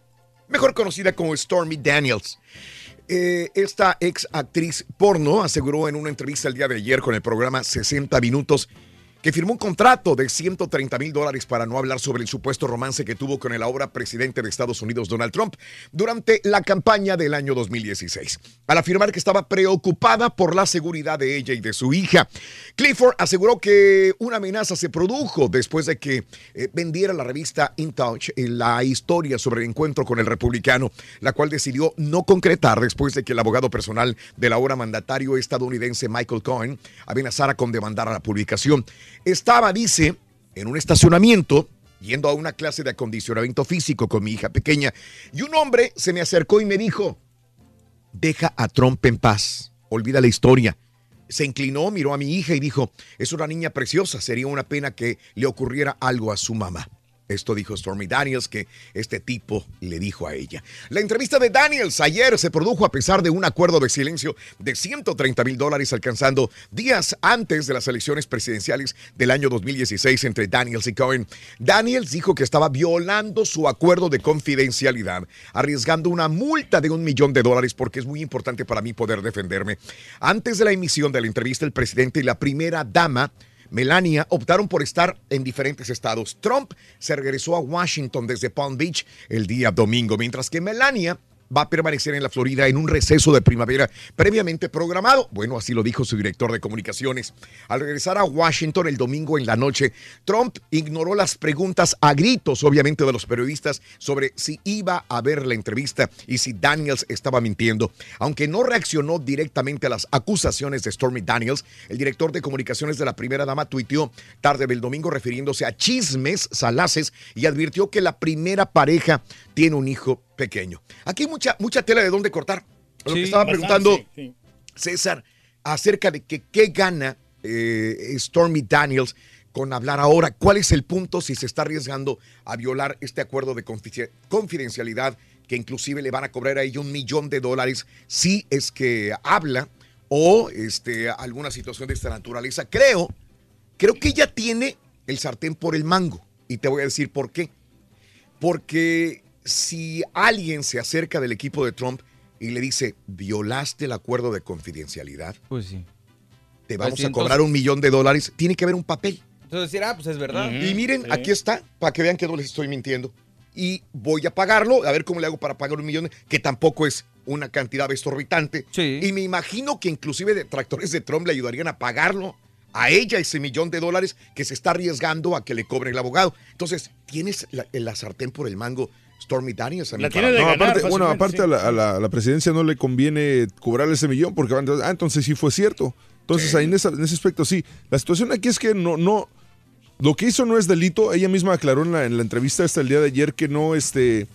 mejor conocida como Stormy Daniels. Eh, esta ex actriz porno aseguró en una entrevista el día de ayer con el programa 60 Minutos que firmó un contrato de 130 mil dólares para no hablar sobre el supuesto romance que tuvo con el ahora presidente de Estados Unidos, Donald Trump, durante la campaña del año 2016, al afirmar que estaba preocupada por la seguridad de ella y de su hija. Clifford aseguró que una amenaza se produjo después de que eh, vendiera la revista In Touch eh, la historia sobre el encuentro con el republicano, la cual decidió no concretar después de que el abogado personal del ahora mandatario estadounidense Michael Cohen amenazara con demandar a la publicación. Estaba, dice, en un estacionamiento yendo a una clase de acondicionamiento físico con mi hija pequeña y un hombre se me acercó y me dijo, deja a Trump en paz, olvida la historia. Se inclinó, miró a mi hija y dijo, es una niña preciosa, sería una pena que le ocurriera algo a su mamá. Esto dijo Stormy Daniels que este tipo le dijo a ella. La entrevista de Daniels ayer se produjo a pesar de un acuerdo de silencio de 130 mil dólares alcanzando días antes de las elecciones presidenciales del año 2016 entre Daniels y Cohen. Daniels dijo que estaba violando su acuerdo de confidencialidad, arriesgando una multa de un millón de dólares porque es muy importante para mí poder defenderme. Antes de la emisión de la entrevista, el presidente y la primera dama Melania optaron por estar en diferentes estados. Trump se regresó a Washington desde Palm Beach el día domingo, mientras que Melania va a permanecer en la Florida en un receso de primavera previamente programado. Bueno, así lo dijo su director de comunicaciones. Al regresar a Washington el domingo en la noche, Trump ignoró las preguntas a gritos, obviamente, de los periodistas sobre si iba a ver la entrevista y si Daniels estaba mintiendo. Aunque no reaccionó directamente a las acusaciones de Stormy Daniels, el director de comunicaciones de la primera dama tuiteó tarde del domingo refiriéndose a chismes salaces y advirtió que la primera pareja tiene un hijo pequeño. Aquí hay mucha, mucha tela de dónde cortar. Lo que estaba bastante, preguntando sí. César acerca de que qué gana eh, Stormy Daniels con hablar ahora. ¿Cuál es el punto si se está arriesgando a violar este acuerdo de confi- confidencialidad que inclusive le van a cobrar a ella un millón de dólares si es que habla o este, alguna situación de esta naturaleza? Creo, creo que ella tiene el sartén por el mango y te voy a decir por qué. Porque si alguien se acerca del equipo de Trump y le dice, violaste el acuerdo de confidencialidad, Pues sí. te Pues vamos sí, a cobrar entonces- un millón de dólares, tiene que haber un papel. Entonces decir, ah, pues es verdad. Y miren, aquí está, para que vean que no les estoy mintiendo. Y voy a pagarlo, a ver cómo le hago para pagar un millón, que tampoco es una cantidad exorbitante. Y me imagino que inclusive detractores de Trump le ayudarían a pagarlo a ella ese millón de dólares que se está arriesgando a que le cobre el abogado. Entonces, tienes la, la sartén por el mango, Stormy Daniels. a mi para- No, aparte, bueno, aparte a, la, a la- a la presidencia no le conviene cobrarle ese millón porque van a ah, entonces sí fue cierto. Entonces ahí en, esa- en ese aspecto sí. La situación aquí es que no, no, lo que hizo no es delito. Ella misma aclaró en la, en la entrevista hasta el día de ayer que no, este,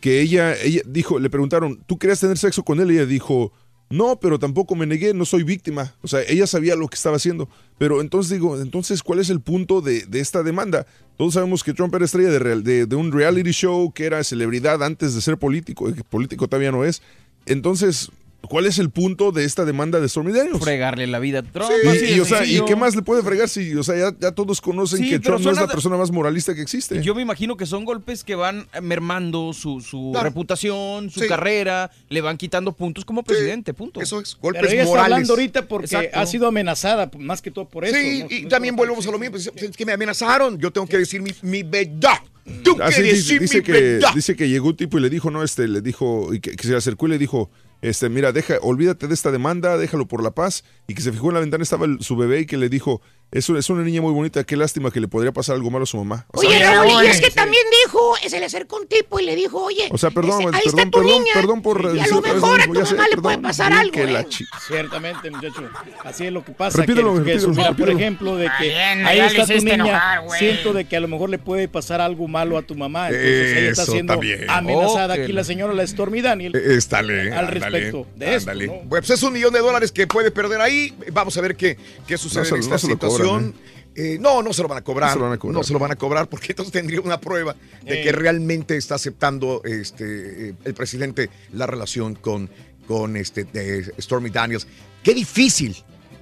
que ella, ella dijo, le preguntaron, ¿tú querías tener sexo con él? Y ella dijo, no, pero tampoco me negué, no soy víctima. O sea, ella sabía lo que estaba haciendo. Pero entonces digo, entonces, ¿cuál es el punto de, de esta demanda? Todos sabemos que Trump era estrella de, real- de, de un reality show, que era celebridad antes de ser político, y que político todavía no es. Entonces, ¿cuál es el punto de esta demanda de Stormy Daniels? Fregarle la vida a Trump. Sí, y, o sea, ¿y sencillo. qué más le puede fregar si, o sea, ya, ya todos conocen Sí, que Trump no es la de- persona más moralista que existe? Yo me imagino que son golpes que van mermando su, su Claro. reputación, su Sí. carrera, le van quitando puntos como presidente, punto. Eso es, Pero ella está hablando ahorita porque Exacto. ha sido amenazada, más que todo por eso. Sí, ¿no? y también volvemos a lo mismo. pues, Es que me amenazaron. Yo tengo que decir mi, mi verdad. Tengo Así que dice, decir dice mi que, verdad. dice que llegó un tipo y le dijo, no, este, le dijo, y que, que se le acercó y le dijo, este, mira, deja, olvídate de esta demanda, déjalo por la paz, y que se fijó en la ventana, estaba su bebé y que le dijo, es, es una niña muy bonita, qué lástima que le podría pasar algo malo a su mamá. O sea, Oye, Raúl, y es que sí. también dijo, se le acercó un tipo y le dijo, oye, O sea, perdón, ese- ahí perdón, está tu perdón, niña, perdón por y a decir lo otra vez mejor lo a tu mismo, ya sé, mamá le perdón, puede pasar algo. que la ¿eh? Ciertamente, muchacho. Así es lo que pasa. Repítelo, que, que repítelo, mira, por repítelo. ejemplo, de que bien, ahí está tu niña. enojar, siento de que a lo mejor le puede pasar algo malo a tu mamá. Entonces ella está Eso siendo también. amenazada. Oh, aquí que la señora, la Stormy Daniel. Éstale, al ándale, respecto de esto. pues es un millón de dólares que puede perder ahí. Vamos a ver qué, qué sucede en esta lo cobran, situación. Eh, no, no se lo van a cobrar. No se lo van a cobrar. No se lo van a cobrar porque entonces tendría una prueba de Eh. que realmente está aceptando este, eh, el presidente la relación con, con este, de Stormy Daniels. Qué difícil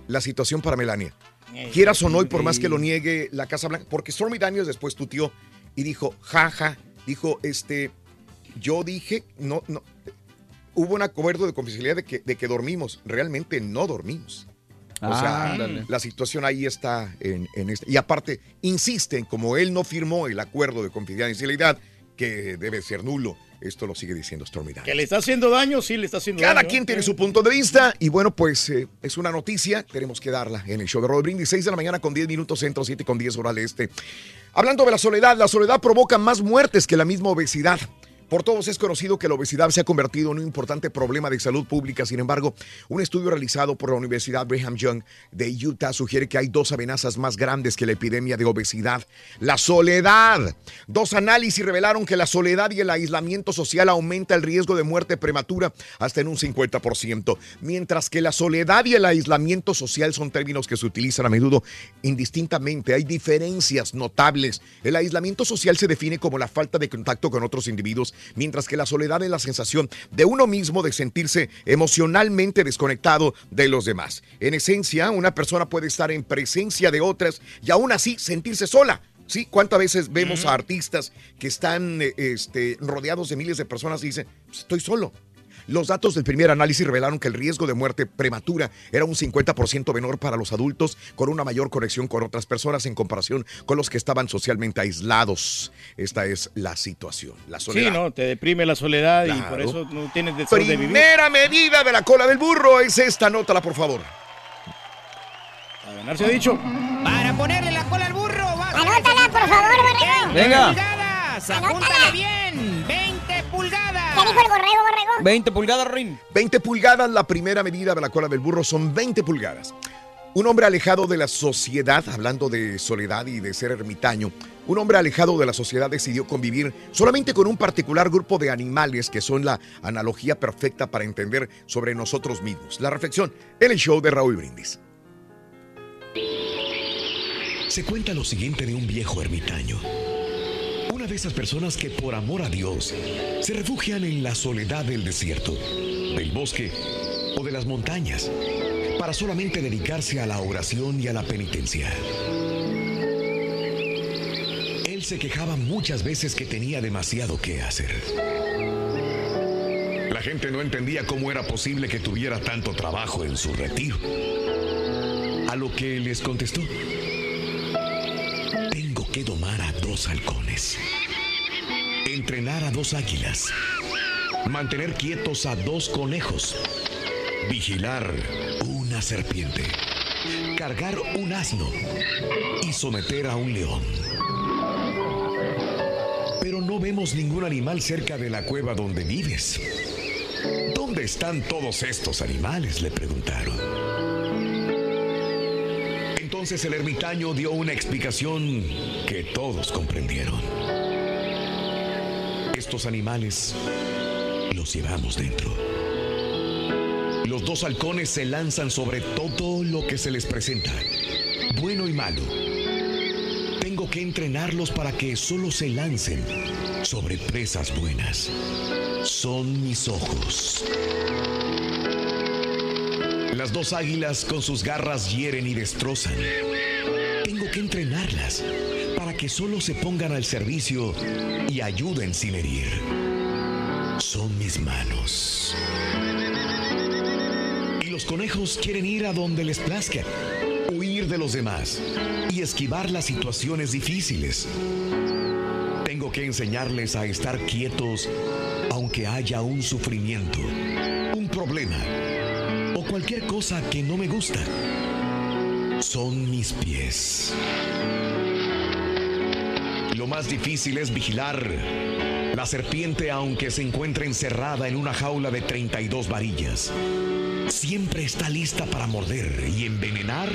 la situación para Melania. Eh, Quieras o no, y por más que lo niegue la Casa Blanca, porque Stormy Daniels después tuteó y dijo, jaja, dijo, este, yo dije, no, no, hubo un acuerdo de confidencialidad de que, de que dormimos, realmente no dormimos. O Ah, sea, ándale. la situación ahí está en, en este. Y aparte, insisten, como él no firmó el acuerdo de confidencialidad, que debe ser nulo. Esto lo sigue diciendo Stormy Daniels. Que le está haciendo daño, sí, le está haciendo Cada daño. quien tiene ¿eh? su punto de vista y bueno, pues eh, es una noticia, tenemos que darla en el show de Roll Brindis, 6 de la mañana con 10 minutos centro, 7 con 10 hora al este. Hablando de la soledad, la soledad provoca más muertes que la misma obesidad. Por todos es conocido que la obesidad se ha convertido en un importante problema de salud pública. Sin embargo, un estudio realizado por la Universidad Brigham Young de Utah sugiere que hay dos amenazas más grandes que la epidemia de obesidad. La soledad. Dos análisis revelaron que la soledad y el aislamiento social aumenta el riesgo de muerte prematura hasta en un 50%, mientras que la soledad y el aislamiento social son términos que se utilizan a menudo indistintamente. Hay diferencias notables. El aislamiento social se define como la falta de contacto con otros individuos, mientras que la soledad es la sensación de uno mismo de sentirse emocionalmente desconectado de los demás. En esencia, una persona puede estar en presencia de otras y aún así sentirse sola. Sí, ¿cuántas veces vemos a artistas que están eh, este, rodeados de miles de personas y dicen, "Pues, estoy solo? Los datos del primer análisis revelaron que el riesgo de muerte prematura era un 50% menor para los adultos con una mayor conexión con otras personas en comparación con los que estaban socialmente aislados. Esta es la situación, la soledad. Sí, no, te deprime la soledad y por eso no tienes deseo de vivir. Primera medida de la cola del burro es esta, anótala por favor. A ganar se ha dicho. Para ponerle la cola al burro, Anótala, por favor, borrego. Venga. Apúntale bien. 20 pulgadas. ¿Qué dijo el borrego, borrego? 20 pulgadas, Rin. 20 pulgadas, la primera medida de la cola del burro son 20 pulgadas. Un hombre alejado de la sociedad, hablando de soledad y de ser ermitaño, un hombre alejado de la sociedad decidió convivir solamente con un particular grupo de animales que son la analogía perfecta para entender sobre nosotros mismos. La reflexión en el show de Raúl Brindis. Se cuenta lo siguiente de un viejo ermitaño. De esas personas que por amor a Dios se refugian en la soledad del desierto, del bosque o de las montañas para solamente dedicarse a la oración y a la penitencia. Él se quejaba muchas veces que tenía demasiado que hacer. La gente no entendía cómo era posible que tuviera tanto trabajo en su retiro. A lo que les contestó, tengo que domar a dos halcones, entrenar a dos águilas, mantener quietos a dos conejos, vigilar una serpiente, cargar un asno y someter a un león. Pero no vemos ningún animal cerca de la cueva donde vives. ¿Dónde están todos estos animales? le preguntaron. Entonces el ermitaño dio una explicación que todos comprendieron. Estos animales los llevamos dentro. Los dos halcones se lanzan sobre todo lo que se les presenta, bueno y malo. Tengo que entrenarlos para que solo se lancen sobre presas buenas. Son mis ojos. Las dos águilas con sus garras hieren y destrozan. Tengo que entrenarlas que solo se pongan al servicio y ayuden sin herir. Son mis manos. Y los conejos quieren ir a donde les plazca, huir de los demás y esquivar las situaciones difíciles. Tengo que enseñarles a estar quietos aunque haya un sufrimiento, un problema o cualquier cosa que no me gusta. Son mis pies. Lo más difícil es vigilar la serpiente aunque se encuentre encerrada en una jaula de 32 varillas. Siempre está lista para morder y envenenar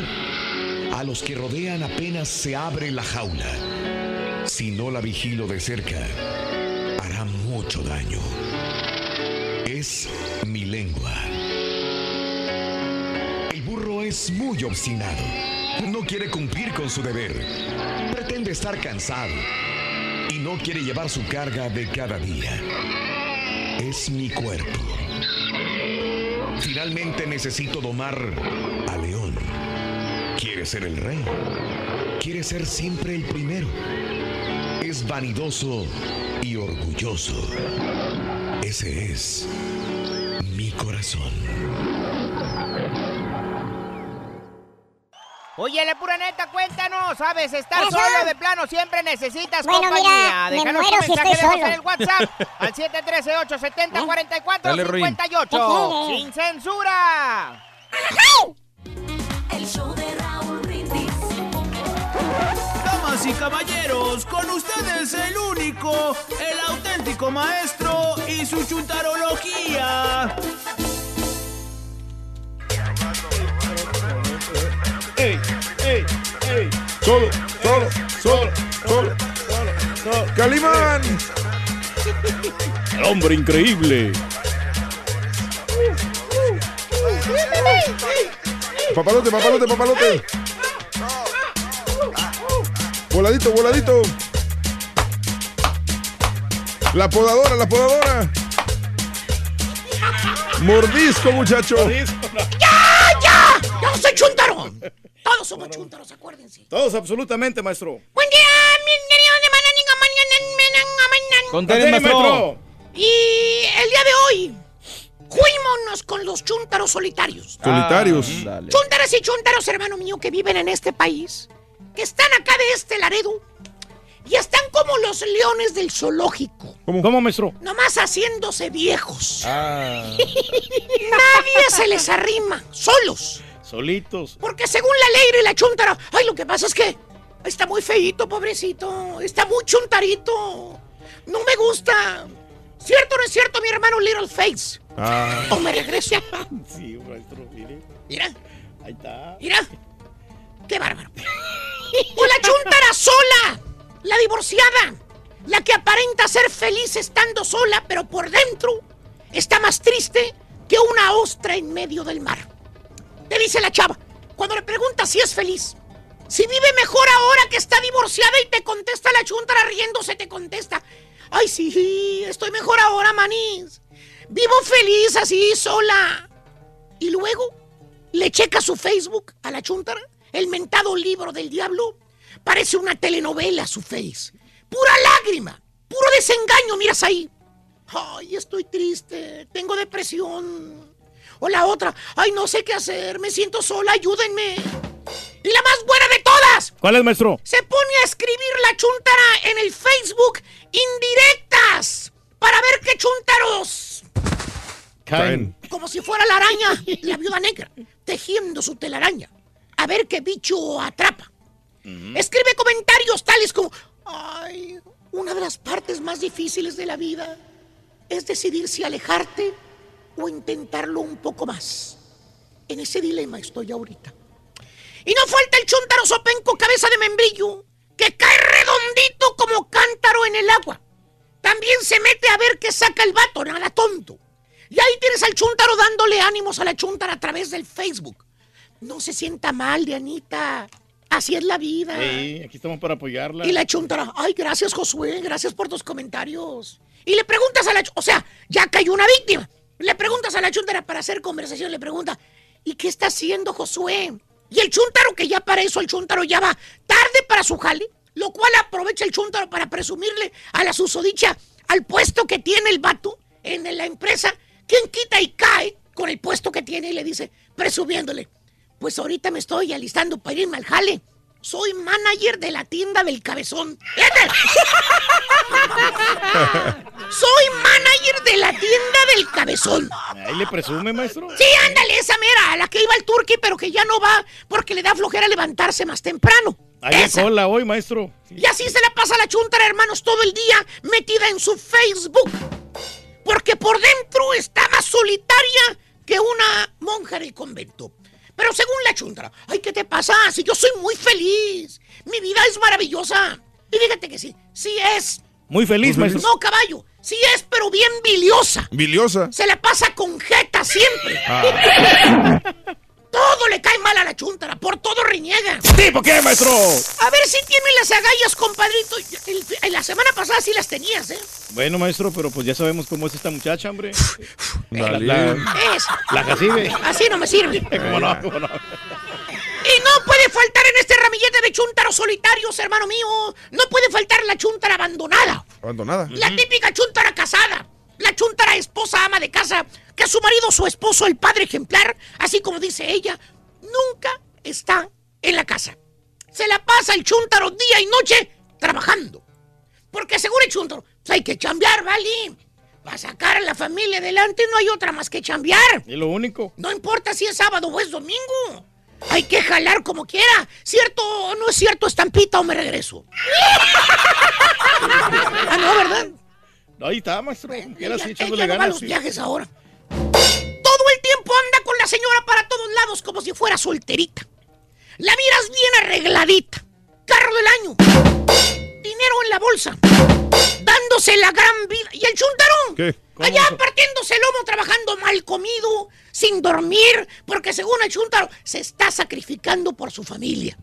a los que rodean apenas se abre la jaula. Si no la vigilo de cerca, hará mucho daño. Es mi lengua. El burro es muy obstinado. No quiere cumplir con su deber. Pretende estar cansado y no quiere llevar su carga de cada día. Es mi cuerpo. Finalmente necesito domar a León. Quiere ser el rey. Quiere ser siempre el primero. Es vanidoso y orgulloso. Ese es mi corazón. Oye, la pura neta, cuéntanos, ¿sabes? Estar Eso. solo de plano siempre necesitas Bueno, compañía. mira, me Déjanos muero tu si mensaje estoy solo. en el WhatsApp al 713-870-4458. Dale, Ruin. ¿Qué quieres? ¡Sin censura! El show de Raúl Brindis. Damas y caballeros, con ustedes el único, el auténtico maestro y su chuntarología. ¡Ey! Solo, solo, solo, solo. Calimán. El hombre increíble. Papalote, papalote, papalote. Voladito, voladito. La podadora, la podadora. Mordisco, muchacho. ¡Ya, ya! ¡Yo soy chuntaro! Todos somos chuntaros, acuérdense. Todos absolutamente, maestro. Buen día, mis queridos maestro. Y el día de hoy Cuímonos con los chúntaros solitarios. Solitarios. Chúntaras y chúntaros, hermano mío, que viven en este país, que están acá de este Laredo y están como los leones del zoológico, ¿Cómo? ¿Cómo, maestro? nomás haciéndose viejos. Ah, Nadie se les arrima, solos. Solitos. Porque según la ley y la chuntara, ay, lo que pasa es que está muy feíto, pobrecito. Está muy chuntarito. No me gusta. ¿Cierto o no es cierto, mi hermano Little Face? Ah. O me regreso. Sí, maestro, mire. Mira, Ahí está. mira. Qué bárbaro. O la chuntara sola. La divorciada. La que aparenta ser feliz estando sola, pero por dentro está más triste que una ostra en medio del mar. Te dice la chava, cuando le preguntas si es feliz, si vive mejor ahora que está divorciada y te contesta la chuntara riéndose, te contesta, ay sí, estoy mejor ahora, manís. Vivo feliz así, sola. Y luego le checa su Facebook a la chuntara, el mentado libro del diablo. Parece una telenovela su face. Pura lágrima, puro desengaño, miras ahí. Ay, estoy triste, tengo depresión. O la otra, ay, no sé qué hacer, me siento sola, ayúdenme. Y la más buena de todas, ¿Cuál es, maestro? se pone a escribir la chuntara en el Facebook indirectas para ver qué chúntaros. Caen. Como si fuera la araña, la viuda negra, tejiendo su telaraña. A ver qué bicho atrapa. Escribe comentarios tales como, ay, una de las partes más difíciles de la vida es decidir si alejarte o intentarlo un poco más. En ese dilema estoy ahorita. Y no falta el chuntaro sopenco cabeza de membrillo, que cae redondito como cántaro en el agua. También se mete a ver qué saca el vato, nada tonto. Y ahí tienes al chuntaro dándole ánimos a la chuntara a través del Facebook. No se sienta mal, Dianita. Así es la vida. Sí, aquí estamos para apoyarla. Y la chuntara, ay, gracias Josué, gracias por tus comentarios. Y le preguntas a la, o sea, ya cayó una víctima. Le preguntas a la chuntara para hacer conversación, le pregunta, ¿y qué está haciendo Josué? Y el chuntaro, que ya para eso el chuntaro ya va tarde para su jale, lo cual aprovecha el chuntaro para presumirle a la susodicha al puesto que tiene el vato en la empresa, quien quita y cae con el puesto que tiene y le dice, presumiéndole, pues ahorita me estoy alistando para irme al jale. Soy manager de la tienda del cabezón. ¡Fíjate! Soy manager de la tienda del cabezón. Ahí le presume, maestro. Sí, ándale, esa mera, a la que iba al turqui, pero que ya no va porque le da flojera levantarse más temprano. Ahí Esa. cola hoy, maestro. Y así se la pasa la chuntara, hermanos, todo el día metida en su Facebook. Porque por dentro está más solitaria que una monja del convento. Pero según la chuntara, ay, ¿qué te pasa? Si yo soy muy feliz. Mi vida es maravillosa. Y fíjate que sí, sí es. Muy feliz, Muy feliz. maestro. No, caballo, sí es, pero bien biliosa. Biliosa. Se la pasa con jeta siempre. Ah. Todo le cae mal a la chuntara, por todo reniega. ¿Tipo qué, maestro? A ver si tiene las agallas, compadrito. El- el- la semana pasada sí las tenías, ¿eh? Bueno, maestro, pero pues ya sabemos cómo es esta muchacha, hombre. Dale. La, la, Es. la Jacibe. Así no me sirve. ¿Cómo no? ¿Cómo no? Y no puede faltar en este ramillete de chúntaros solitarios, hermano mío. No puede faltar la chúntara abandonada. Abandonada. La típica chúntara casada. La chúntara esposa ama de casa, que su marido, su esposo, el padre ejemplar, así como dice ella, nunca está en la casa. Se la pasa el chúntaro día y noche trabajando. Porque según el chúntaro, pues hay que chambear, ¿vale? Para sacar a la familia adelante no hay otra más que chambear. Es lo único. No importa si es sábado o es domingo. Hay que jalar como quiera. ¿Cierto o no es cierto, estampita o me regreso? ah, no, ¿verdad? Ahí está, maestro. Era así, Ella- echándole ella no va a ganas. los sí. viajes ahora. Todo el tiempo anda con la señora para todos lados como si fuera solterita. La miras bien arregladita. Carro del año. Dinero en la bolsa. Dándose la gran vida. ¿Y el chuntarón? ¿Qué? Allá partiéndose el lomo, trabajando mal comido, sin dormir, porque según el chuntaro se está sacrificando por su familia.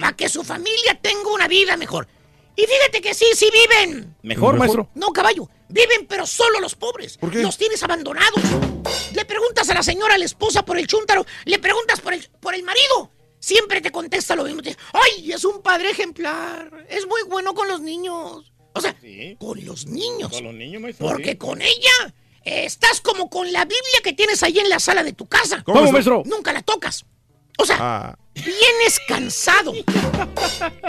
Para que su familia tenga una vida mejor. Y fíjate que sí, sí viven. Mejor, maestro. No, caballo. Viven, pero solo los pobres. ¿Por qué? Los tienes abandonados. Le preguntas a la señora, a la esposa por el chúntaro. Le preguntas por el, por el marido. Siempre te contesta lo mismo. Ay, es un padre ejemplar. Es muy bueno con los niños. O sea, con los niños. Con los niños, maestro. Porque sí. con ella eh, estás como con la Biblia que tienes ahí en la sala de tu casa. ¿Cómo, ¿Cómo, maestro? Nunca la tocas. O sea, Ah, vienes cansado.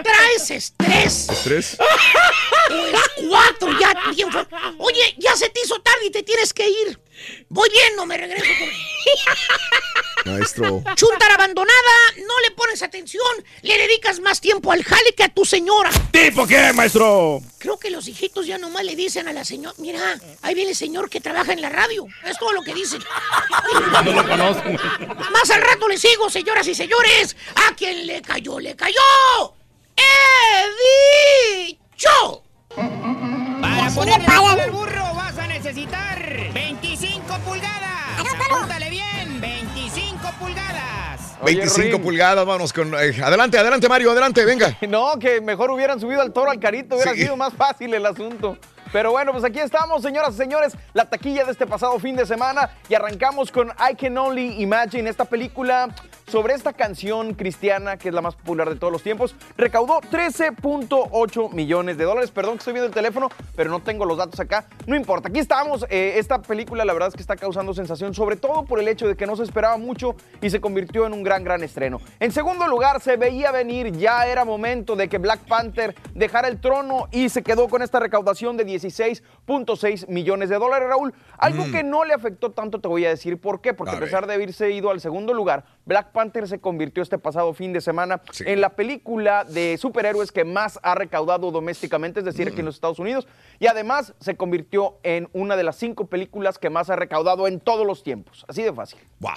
Traes estrés. ¿Estrés? Pues cuatro, ya. Oye, ya se te hizo tarde y te tienes que ir. Voy bien, no me regreso. Maestro. Chuntara abandonada, no le pones atención, le dedicas más tiempo al jale que a tu señora. ¿Tipo qué, maestro? Creo que los hijitos ya nomás le dicen a la señora, mira, ahí viene el señor que trabaja en la radio. Es todo lo que dicen. No lo conozco. Más al rato le sigo, señoras y señores. A quien le cayó, le cayó. He dicho. Para ponerle la al burro vas a necesitar 25 pulgadas. Apúntale bien, 25 pulgadas. 25 pulgadas, vamos con... eh, adelante, adelante Mario, adelante, venga. No, que mejor hubieran subido al toro al carito, hubiera Sí. sido más fácil el asunto. Pero bueno, pues aquí estamos, señoras y señores, la taquilla de este pasado fin de semana y arrancamos con I Can Only Imagine, esta película sobre esta canción cristiana que es la más popular de todos los tiempos. Recaudó 13.8 millones de dólares. Perdón que estoy viendo el teléfono, pero no tengo los datos acá. No importa, aquí estamos. Eh, esta película la verdad es que está causando sensación, sobre todo por el hecho de que no se esperaba mucho y se convirtió en un gran, gran estreno. En segundo lugar, se veía venir, ya era momento de que Black Panther dejara el trono y se quedó con esta recaudación de 16.6 millones de dólares, Raúl. Algo Mm. que no le afectó tanto, te voy a decir por qué. Porque A a pesar de haberse ido al segundo lugar, Black Panther se convirtió este pasado fin de semana en la película de superhéroes que más ha recaudado domésticamente, es decir, aquí Mm. en los Estados Unidos. Y además se convirtió en una de las cinco películas que más ha recaudado en todos los tiempos. Así de fácil. Wow.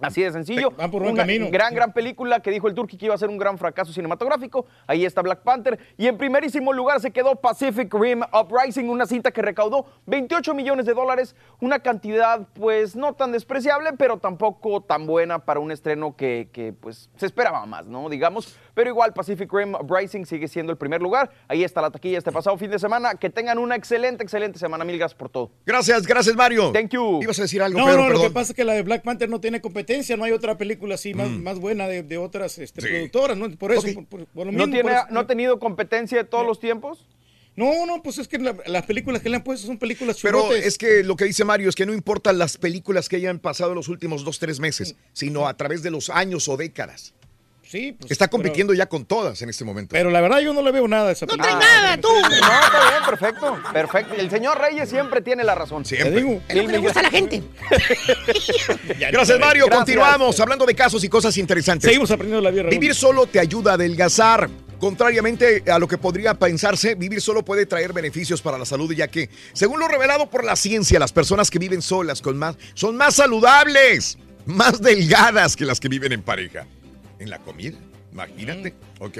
Así de sencillo. Van por buen una camino. gran, gran película que dijo el Turki que iba a ser un gran fracaso cinematográfico. Ahí está Black Panther. Y en primerísimo lugar se quedó Pacific Rim Uprising, una cinta que recaudó 28 millones de dólares. Una cantidad, pues, no tan despreciable, pero tampoco tan buena para un estreno que, que, pues, se esperaba más, ¿no? Digamos. Pero igual Pacific Rim Uprising sigue siendo el primer lugar. Ahí está la taquilla este pasado fin de semana. Que tengan una excelente, excelente semana. Mil gracias por todo. Gracias, gracias Mario. Thank you. Ibas a decir algo, No, Pedro, no, lo que pasa es que la de Black Panther no tiene competencia, no hay otra película así más, Mm. más buena de, de otras este, productoras, ¿no? Por eso, por, por- por lo ¿No, tiene, por eso- ¿No ha tenido competencia de todos los tiempos? No, no, pues es que la- las películas que le han puesto son películas Pero chulotes. es que lo que dice Mario es que no importan las películas que hayan pasado en los últimos dos, tres meses, sino a través de los años o décadas. Sí, pues, Está compitiendo ya con todas en este momento. Pero la verdad yo no le veo nada a esa película. nada, tú! Perfecto. Perfecto. El señor Reyes siempre tiene la razón. Siempre. Es lo que le gusta a la gente. Gracias, Mario. Gracias. Continuamos hablando de casos y cosas interesantes. Seguimos aprendiendo la vida. Raúl. Vivir solo te ayuda a adelgazar. Contrariamente a lo que podría pensarse, vivir solo puede traer beneficios para la salud, ya que, según lo revelado por la ciencia, las personas que viven solas con más son más saludables, más delgadas que las que viven en pareja. En la comida, imagínate, ¿ok?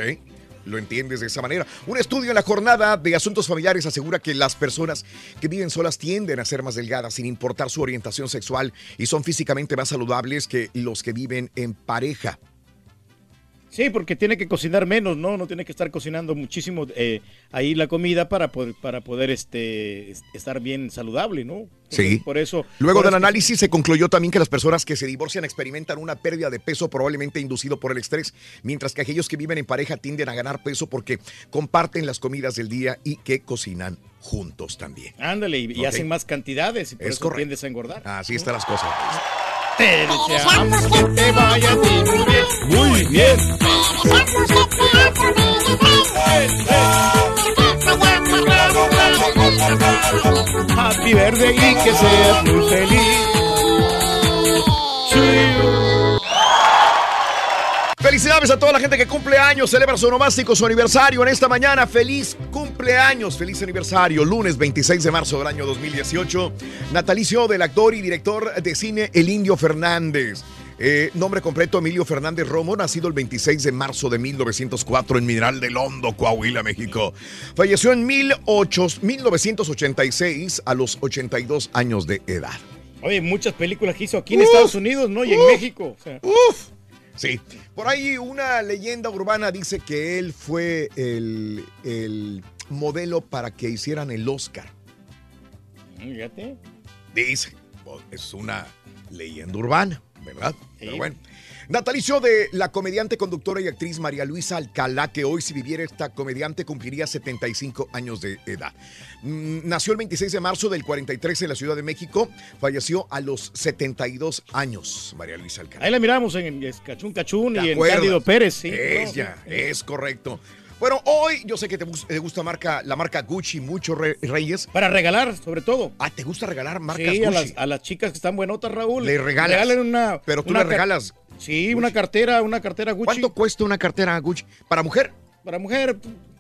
Lo entiendes de esa manera. Un estudio en la jornada de asuntos familiares asegura que las personas que viven solas tienden a ser más delgadas sin importar su orientación sexual y son físicamente más saludables que los que viven en pareja. Sí, porque tiene que cocinar menos, ¿no? No tiene que estar cocinando muchísimo eh, ahí la comida para poder, para poder este, es- estar bien saludable, ¿no? Sí. Por eso. Luego por del eso- análisis se concluyó también que las personas que se divorcian experimentan una pérdida de peso probablemente inducido por el estrés, mientras que aquellos que viven en pareja tienden a ganar peso porque comparten las comidas del día y que cocinan juntos también. Ándale, y, hacen más cantidades y por Es eso correcto. tiendes a engordar. Así están las cosas. Te deseamos que te vaya bien. Muy bien. Happy birthday y que muy feliz. Felicidades a toda la gente que cumple años, celebra su onomástico, su aniversario en esta mañana. Feliz cumpleaños, feliz aniversario. Lunes 26 de marzo del año 2018. Natalicio del actor y director de cine El Indio Fernández. Eh, nombre completo Emilio Fernández Romo, nacido el 26 de marzo de 1904 en Mineral del Hondo, Coahuila, México. Falleció en 18 1986 a los 82 años de edad. Oye, muchas películas que hizo aquí en Estados Unidos, ¿no? Y en México. o sea. Uf. Sí. Por ahí una leyenda urbana dice que él fue el, el modelo para que hicieran el Oscar. Fíjate. Dice. Pues, Es una leyenda urbana, ¿verdad? Pero bueno. Natalicio de la comediante, conductora y actriz María Luisa Alcalá, que hoy si viviera esta comediante cumpliría 75 años de edad. Mm, Nació el 26 de marzo del 43 en la Ciudad de México, falleció a los 72 años María Luisa Alcalá. Ahí la miramos en Cachún Cachún ¿Te y en? Cándido Pérez, sí. Ella, No, sí. es correcto. Bueno, hoy yo sé que te, gus- te gusta marca, la marca Gucci mucho, Re- Reyes. Para regalar, sobre todo. Ah, ¿te gusta regalar marcas Sí, a Gucci? las, a las chicas que están buenotas, Raúl. Le regalas. Regalen una. Pero tú una le regalas. Sí, una cartera, una cartera Gucci. ¿Cuánto cuesta una cartera Gucci? ¿Para mujer? Para mujer,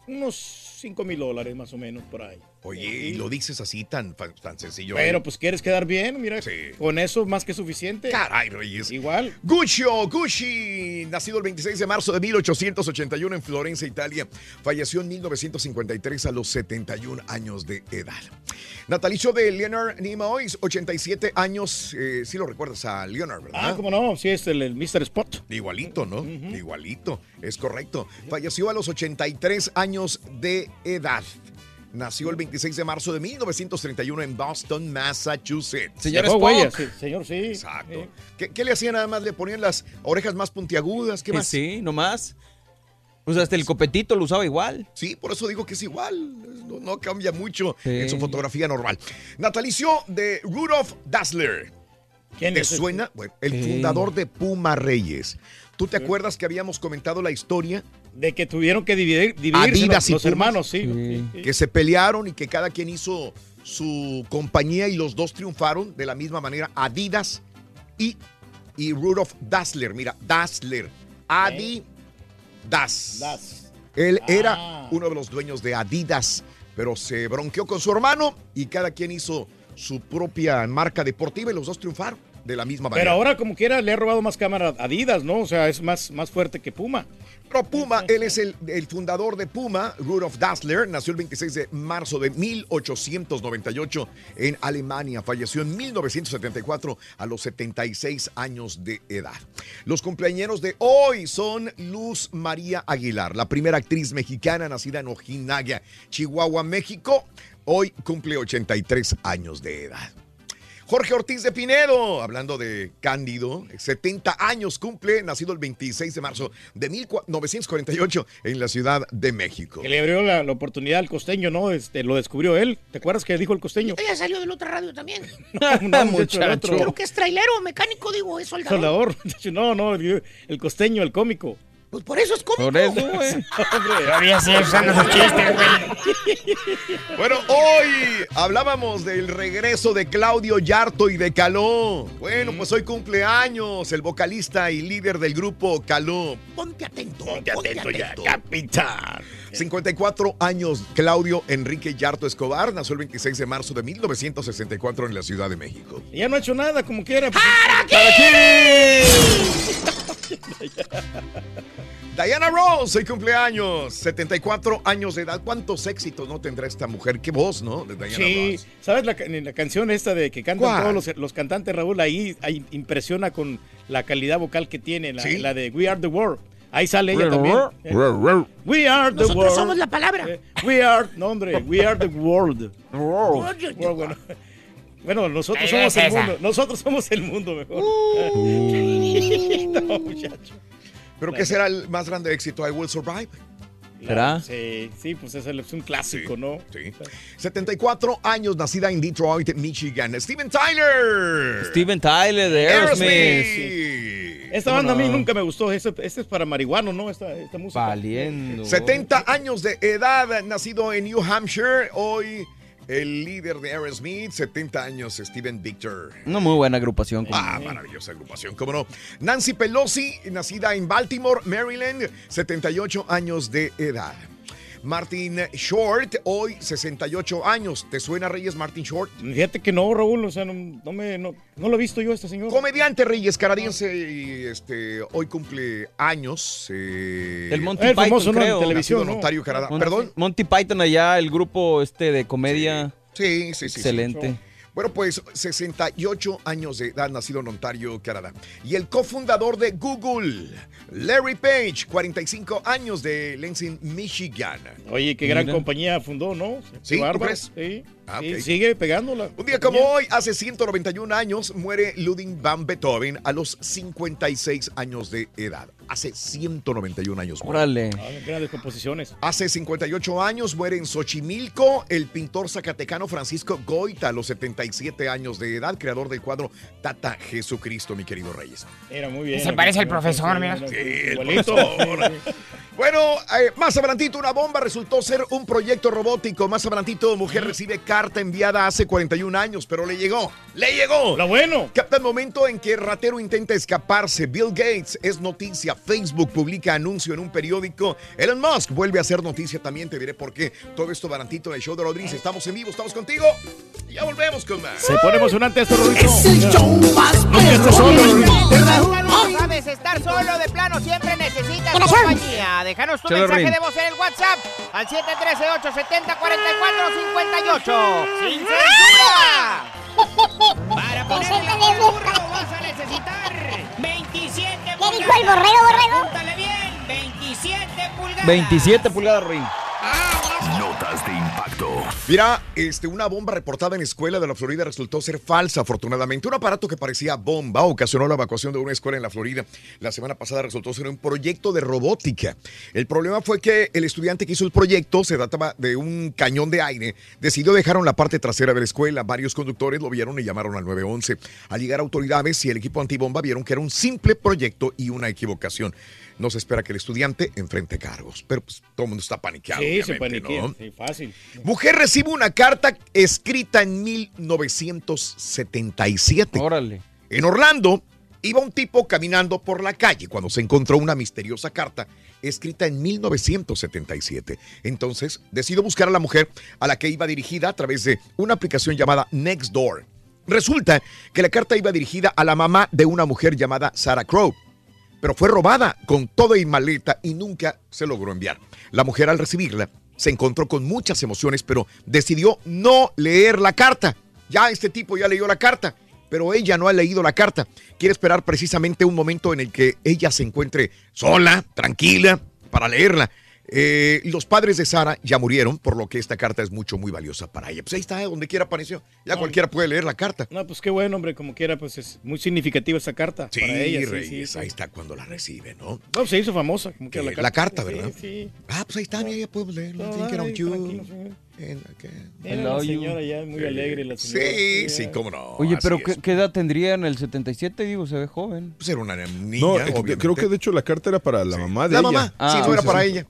unos 5 mil dólares más o menos por ahí. Oye, y lo dices así tan, tan sencillo. Pero pues quieres quedar bien, mira, con eso más que suficiente. Caray, Reyes. Igual. Guccio, Gucci, nacido el 26 de marzo de 1881 en Florencia, Italia, falleció en 1953 a los 71 años de edad. Natalicio de Leonard Nimoy, 87 años, eh, sí lo recuerdas a Leonard, ¿verdad? Ah, cómo no, sí, es el, el Mr. Spot. Igualito, ¿no? Igualito, es correcto. Falleció a los 83 años de edad. Nació el 26 de marzo de 1931 en Boston, Massachusetts. Señor Spock. sí, señor, sí. Exacto. ¿Qué, qué le hacían nada más? ¿Le ponían las orejas más puntiagudas? ¿Qué Eh, más? Sí, nomás. Pues hasta el copetito lo usaba igual. Sí, por eso digo que es igual. No, no cambia mucho Sí. en su fotografía normal. Natalicio de Rudolf Dassler. ¿Quién ¿Te es ese? suena? Bueno, el Sí. fundador de Puma Reyes. ¿Tú te acuerdas que habíamos comentado la historia? De que tuvieron que dividir, dividirse Adidas los, y los Pumas, hermanos, sí. sí, sí. Que se pelearon y que cada quien hizo su compañía y los dos triunfaron de la misma manera. Adidas y, y Rudolf Dassler. Mira, Dassler. Adi Das. Das. Él Ah. era uno de los dueños de Adidas, pero se bronqueó con su hermano y cada quien hizo su propia marca deportiva y los dos triunfaron de la misma manera. Pero ahora, como quiera, le ha robado más cámara a Adidas, ¿no? O sea, es más, más fuerte que Puma. Pero Puma, él es el, el fundador de Puma, Rudolf Dassler, nació el 26 de marzo de 1898 en Alemania, falleció en 1974 a los 76 años de edad. Los cumpleañeros de hoy son Luz María Aguilar, la primera actriz mexicana nacida en Ojinaga, Chihuahua, México. Hoy cumple 83 años de edad. Jorge Ortiz de Pinedo, hablando de Cándido, 70 años cumple, nacido el 26 de marzo de 1948 en la Ciudad de México. Que le abrió la, la oportunidad al costeño, ¿no? Este, lo descubrió él. ¿Te acuerdas que dijo el costeño? Ella salió de la otra radio también. No, otro. Creo que es trailero, mecánico, digo, es soldador. Soldador. No, no, el costeño, el cómico. Pues por eso es cómico. Por eso, güey. Todavía sigue usando sus chistes, güey. Bueno, hoy hablábamos del regreso de Claudio Yarto y de Caló. Bueno, pues hoy cumpleaños el vocalista y líder del grupo Caló. Ponte atento. Ponte atento ya, capitán. 54 años, Claudio Enrique Yarto Escobar nació el 26 de marzo de 1964 en la Ciudad de México. Y ya no ha hecho nada, como quiera. Diana Rose, hoy cumpleaños, 74 años de edad. ¿Cuántos éxitos no tendrá esta mujer? Qué voz, ¿no? De Diana Sí, Ross. ¿sabes la, ca- la canción esta de que cantan ¿Cuál? todos los, los cantantes, Raúl? Ahí, ahí impresiona con la calidad vocal que tiene, la, ¿Sí? la de We Are the World. Ahí sale ella también. Eh, we are- the Nosotros world. somos la palabra. Eh, we are, no hombre, we are the world. World, bueno. Bueno, nosotros ¿Qué somos el mundo. Nosotros somos el mundo mejor. no, muchacho. ¿Pero qué será el más grande éxito? I Will Survive. ¿Será? Sí, sí, pues es, el- es un clásico, ¿no? Sí. 74 años, nacida en Detroit, Michigan. Steven Tyler. Steven Tyler de Aerosmith. Aerosmith. Esta ¿Cómo banda a mí nunca me gustó. Este, este es para marihuanos, ¿no? Esta, esta música. Valiendo. 70 años de edad, nacido en New Hampshire. Hoy el líder de Aerosmith, 70 años, Steven Victor. Una muy buena agrupación. Ah, maravillosa agrupación, cómo no. Nancy Pelosi, nacida en Baltimore, Maryland, 78 años de edad. Martin Short, hoy 68 años. ¿Te suena Reyes Martin Short? Fíjate que no, Raúl, o sea, no, no me, no, no lo he visto yo a este señor. Comediante Reyes canadiense y este, hoy cumple años. eh, El Monty El Python, famoso, televisión, nacido en ¿no? Ontario, Canadá. Mon- ¿Perdón? Monty Python allá, el grupo este de comedia. Sí, sí, sí. Excelente. sí. Bueno, pues 68 años de edad, nacido en Ontario, Canadá. Y el cofundador de Google, Larry Page, 45 años de Lansing, Michigan. Oye, qué gran Mira. compañía fundó, ¿no? Sí, ¿tú bárbaro. crees? Sí. Ah, sigue pegándola. Un día como hoy, hace 191 años, muere Ludwig van Beethoven a los 56 años de edad. Hace 191 años. muere. Órale. Ah, grandes composiciones. Hace 58 años muere en Xochimilco el pintor zacatecano Francisco Goita a los 77 años de edad, creador del cuadro Tata Jesucristo, mi querido Reyes. Era muy bien. Se parece al profesor, mira. Sí, Igualito. profesor. Bueno, eh, más adelantito una bomba resultó ser un proyecto robótico. Más adelantito, mujer recibe carta enviada hace 41 años, pero le llegó. ¡Le llegó! Lo bueno. Capta el momento en que ratero intenta escaparse. Bill Gates es noticia. Facebook publica anuncio en un periódico. Elon Musk vuelve a ser noticia también. Te diré por qué. Todo esto barantito en el show de Rodríguez. Estamos en vivo, estamos contigo. Y ya volvemos con más. Se pone emocionante esto, Rorrito. Es el show más Sabes estar solo de plano, siempre necesitas ¿Qué compañía. Déjanos tu Chale, mensaje Rin. de voz en el WhatsApp al 713-870-4458. ¡Sin censura! Para ponerte como el burro vas a necesitar 27 ¿Qué pulgadas. dijo el borrego, borrego? Apúntale bien, 27 pulgadas. 27 pulgadas, Ruin. Notas de impacto. Mira, este, una bomba reportada en escuela de la Florida resultó ser falsa, afortunadamente. Un aparato que parecía bomba ocasionó la evacuación de una escuela en la Florida. La semana pasada resultó ser un proyecto de robótica. El problema fue que el estudiante que hizo el proyecto, se trataba de un cañón de aire, decidió dejar en la parte trasera de la escuela. Varios conductores lo vieron y llamaron al 911. Al llegar autoridades y el equipo antibomba vieron que era un simple proyecto y una equivocación. No se espera que el estudiante enfrente cargos, pero pues, todo el mundo está paniqueado. Sí, se paniquea. ¿no? Sí, fácil. Mujer recibe una carta escrita en 1977. Órale. En Orlando iba un tipo caminando por la calle cuando se encontró una misteriosa carta escrita en 1977. Entonces decidió buscar a la mujer a la que iba dirigida a través de una aplicación llamada Nextdoor. Resulta que la carta iba dirigida a la mamá de una mujer llamada Sarah Crow pero fue robada con todo y maleta y nunca se logró enviar. La mujer al recibirla se encontró con muchas emociones, pero decidió no leer la carta. Ya este tipo ya leyó la carta, pero ella no ha leído la carta. Quiere esperar precisamente un momento en el que ella se encuentre sola, tranquila, para leerla. Eh, los padres de Sara ya murieron, por lo que esta carta es mucho, muy valiosa para ella. Pues ahí está, donde quiera apareció. Ya No. cualquiera puede leer la carta. No, pues qué bueno, hombre, como quiera, pues es muy significativa esa carta Sí, para ella. Sí, Reyes, sí, sí. ahí está cuando la recibe, ¿no? No, se hizo famosa, como quiera Eh, la carta, Sí, ¿verdad? Sí. Ah, pues ahí está, ya podemos leerlo. No, ay, Mira, la señora ya es muy alegre, la señora. Sí, sí, cómo no. Oye, pero. ¿qué, qué edad tendría en el 77? Digo, se ve joven. Pues era una niña, No, eh, obviamente. creo que de hecho la carta era para la mamá de La ella. mamá, Ah, sí, no era para sí. ella.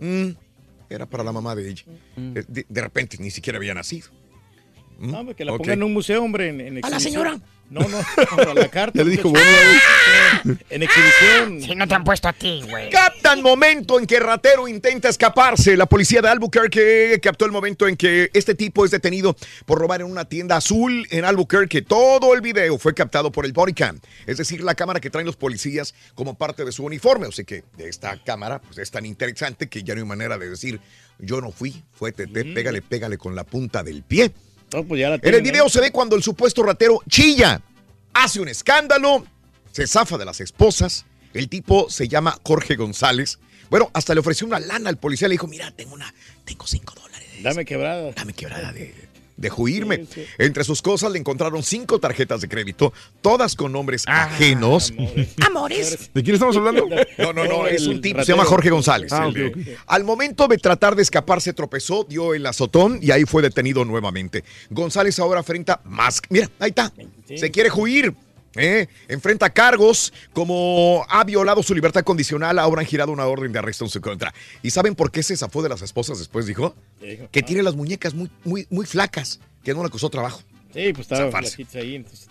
Mm, era para la mamá de ella. Mm. Eh, De, de repente ni siquiera había nacido. Mm, No, que la pongan en un museo, hombre, en, en ¿A la señora? No, no, para la carta. Ya le dijo, bueno, En exhibición. Si no te han puesto a ti, güey. Captan momento en que ratero intenta escaparse. La policía de Albuquerque captó el momento en que este tipo es detenido por robar en una tienda azul en Albuquerque. Todo el video fue captado por el bodycam, es decir, la cámara que traen los policías como parte de su uniforme. O sea que esta cámara pues, es tan interesante que ya no hay manera de decir yo no fui, fue Tete, pégale, pégale con la punta del pie. No, pues ya la En el video se ve cuando el supuesto ratero chilla, hace un escándalo, se zafa de las esposas. El tipo se llama Jorge González. Bueno, hasta le ofreció una lana al policía. Le dijo, mira, tengo una, tengo cinco dólares. Dame quebrada. Dame quebrada de, de juirme. Sí, sí. Entre sus cosas le encontraron cinco tarjetas de crédito, todas con nombres Ah, ajenos. Amores. ¿De quién estamos hablando? No, no, no, es un tipo, se llama Jorge González. Ah. Al momento de tratar de escaparse, tropezó, dio el azotón y ahí fue detenido nuevamente. González ahora enfrenta más. Mira, ahí está. Sí. Se quiere huir. ¿Eh? Enfrenta cargos como ha violado su libertad condicional, ahora han girado una orden de arresto en su contra. ¿Y saben por qué se zafó de las esposas después? Dijo que ah. tiene las muñecas muy, muy, muy flacas, que no le costó trabajo. Sí, pues estaba ahí. Entonces,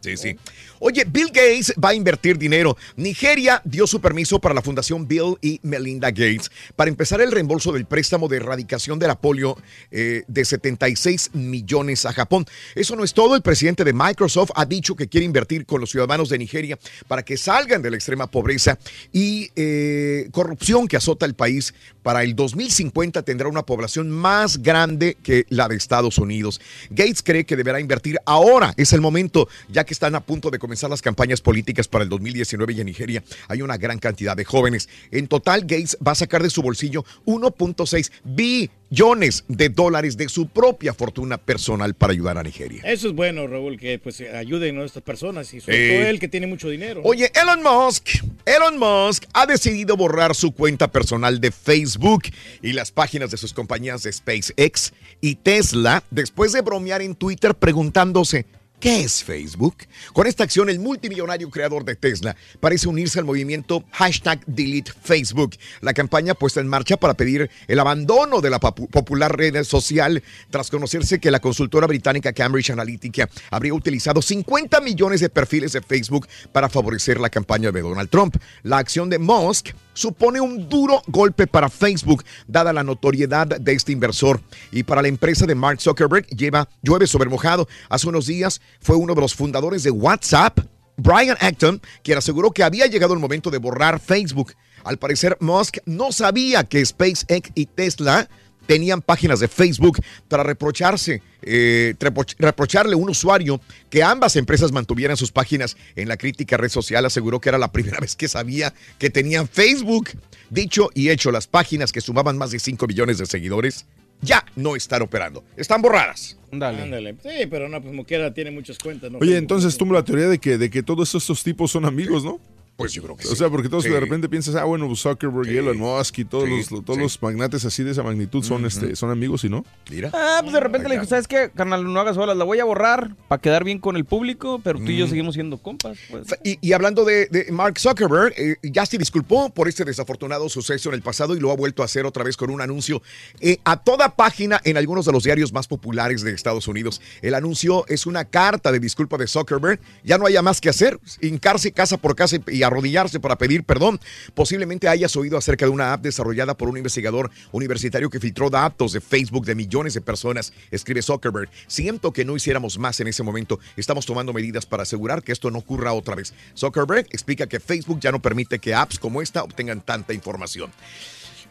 Sí, sí. Oye, Bill Gates va a invertir dinero. Nigeria dio su permiso para la Fundación Bill y Melinda Gates para empezar el reembolso del préstamo de erradicación de la polio eh, de 76 millones a Japón. Eso no es todo. El presidente de Microsoft ha dicho que quiere invertir con los ciudadanos de Nigeria para que salgan de la extrema pobreza y eh, corrupción que azota el país. Para el 2050 tendrá una población más grande que la de Estados Unidos. Gates cree que deberá invertir ahora. Es el momento ya que están a punto de comenzar las campañas políticas para el 2019 y en Nigeria hay una gran cantidad de jóvenes. En total, Gates va a sacar de su bolsillo 1.6 billones de dólares de su propia fortuna personal para ayudar a Nigeria. Eso es bueno, Raúl, que pues ayuden a estas personas y sobre todo él que tiene mucho dinero. Oye, Elon Musk, Elon Musk ha decidido borrar su cuenta personal de Facebook y las páginas de sus compañías de SpaceX y Tesla después de bromear en Twitter preguntándose ¿Qué es Facebook? Con esta acción, el multimillonario creador de Tesla parece unirse al movimiento hashtag Delete Facebook, la campaña puesta en marcha para pedir el abandono de la popular red social tras conocerse que la consultora británica Cambridge Analytica habría utilizado 50 millones de perfiles de Facebook para favorecer la campaña de Donald Trump. La acción de Musk supone un duro golpe para Facebook, dada la notoriedad de este inversor. Y para la empresa de Mark Zuckerberg, lleva llueve sobre mojado. Hace unos días fue uno de los fundadores de WhatsApp, Brian Acton, quien aseguró que había llegado el momento de borrar Facebook. Al parecer, Musk no sabía que SpaceX y Tesla tenían páginas de Facebook para reprocharse, eh, reproch- reprocharle a un usuario que ambas empresas mantuvieran sus páginas en la crítica red social. Aseguró que era la primera vez que sabía que tenían Facebook. Dicho y hecho, las páginas que sumaban más de 5 millones de seguidores ya no están operando. Están borradas. Ándale. Sí, pero no, pues como quiera tiene muchas cuentas. ¿no? Oye, entonces tumbo la teoría de que, de que todos estos tipos son amigos, ¿no? Pues yo creo que O sí. sea, porque todos Sí. de repente piensas, ah, bueno, Zuckerberg y Elon Musk y todos, Sí, los, todos sí. los magnates así de esa magnitud son, este, son amigos, ¿y no? Mira. Ah, pues de repente le dijo, ¿sabes qué? Carnal, no hagas olas, la voy a borrar para quedar bien con el público, pero tú y yo Mm. seguimos siendo compas. Pues. Y, y hablando de, de Mark Zuckerberg, eh, ya se disculpó por este desafortunado suceso en el pasado y lo ha vuelto a hacer otra vez con un anuncio eh, a toda página en algunos de los diarios más populares de Estados Unidos. El anuncio es una carta de disculpa de Zuckerberg. Ya no haya más que hacer, hincarse casa por casa y arrodillarse para pedir perdón. Posiblemente hayas oído acerca de una app desarrollada por un investigador universitario que filtró datos de Facebook de millones de personas, escribe Zuckerberg. Siento que no hiciéramos más en ese momento. Estamos tomando medidas para asegurar que esto no ocurra otra vez. Zuckerberg explica que Facebook ya no permite que apps como esta obtengan tanta información.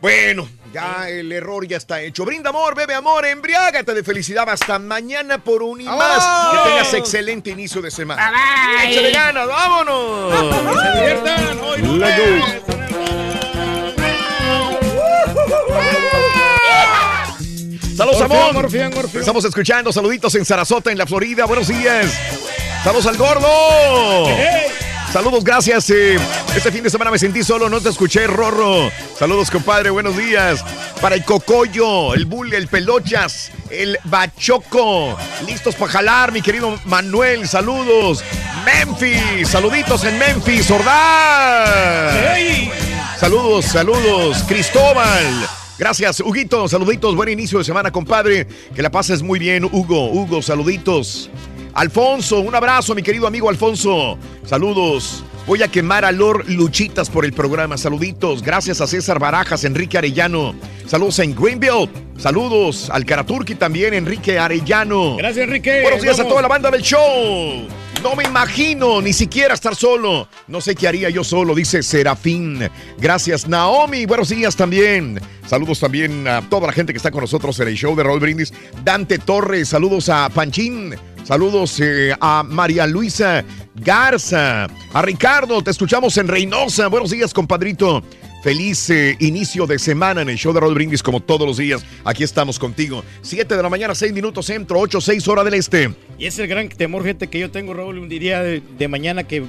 Bueno, ya el error ya está hecho. Brinda amor, bebe amor, embriágate de felicidad. Hasta mañana por un y más. Que tengas excelente inicio de semana. Bye. Échale ganas, vámonos. Que se diviertan. Hoy no go. Saludos, amor. Estamos escuchando saluditos en Sarasota, en la Florida. Buenos días. Saludos al gordo. Saludos, gracias. eh, este fin de semana me sentí solo, no te escuché, Rorro. Saludos, compadre, buenos días. Para el Cocoyo, el Bull, el Pelochas, el Bachoco. Listos para jalar, mi querido Manuel. Saludos. Memphis, saluditos en Memphis, Ordaz. Saludos, saludos, Cristóbal. Gracias, Huguito. Saluditos, buen inicio de semana, compadre. Que la pases muy bien, Hugo. Hugo, saluditos. Alfonso, un abrazo, mi querido amigo Alfonso. Saludos. Voy a quemar a Lord Luchitas por el programa. Saluditos. Gracias a César Barajas, Enrique Arellano. Saludos en Greenville. Saludos al Karaturki también, Enrique Arellano. Gracias, Enrique. Buenos días a toda la banda del show. No me imagino ni siquiera estar solo. No sé qué haría yo solo, dice Serafín. Gracias, Naomi. Buenos días también. Saludos también a toda la gente que está con nosotros en el show de Raúl Brindis. Dante Torres, saludos a Panchín. Saludos eh, a María Luisa Garza. A Ricardo, te escuchamos en Reynosa. Buenos días, compadrito. Feliz eh, inicio de semana en el show de Raúl Brindis, como todos los días. Aquí estamos contigo. 7 de la mañana, 6 minutos centro, 8, 6 hora del este. Y es el gran temor, gente, que yo tengo, Raúl, un día de, mañana que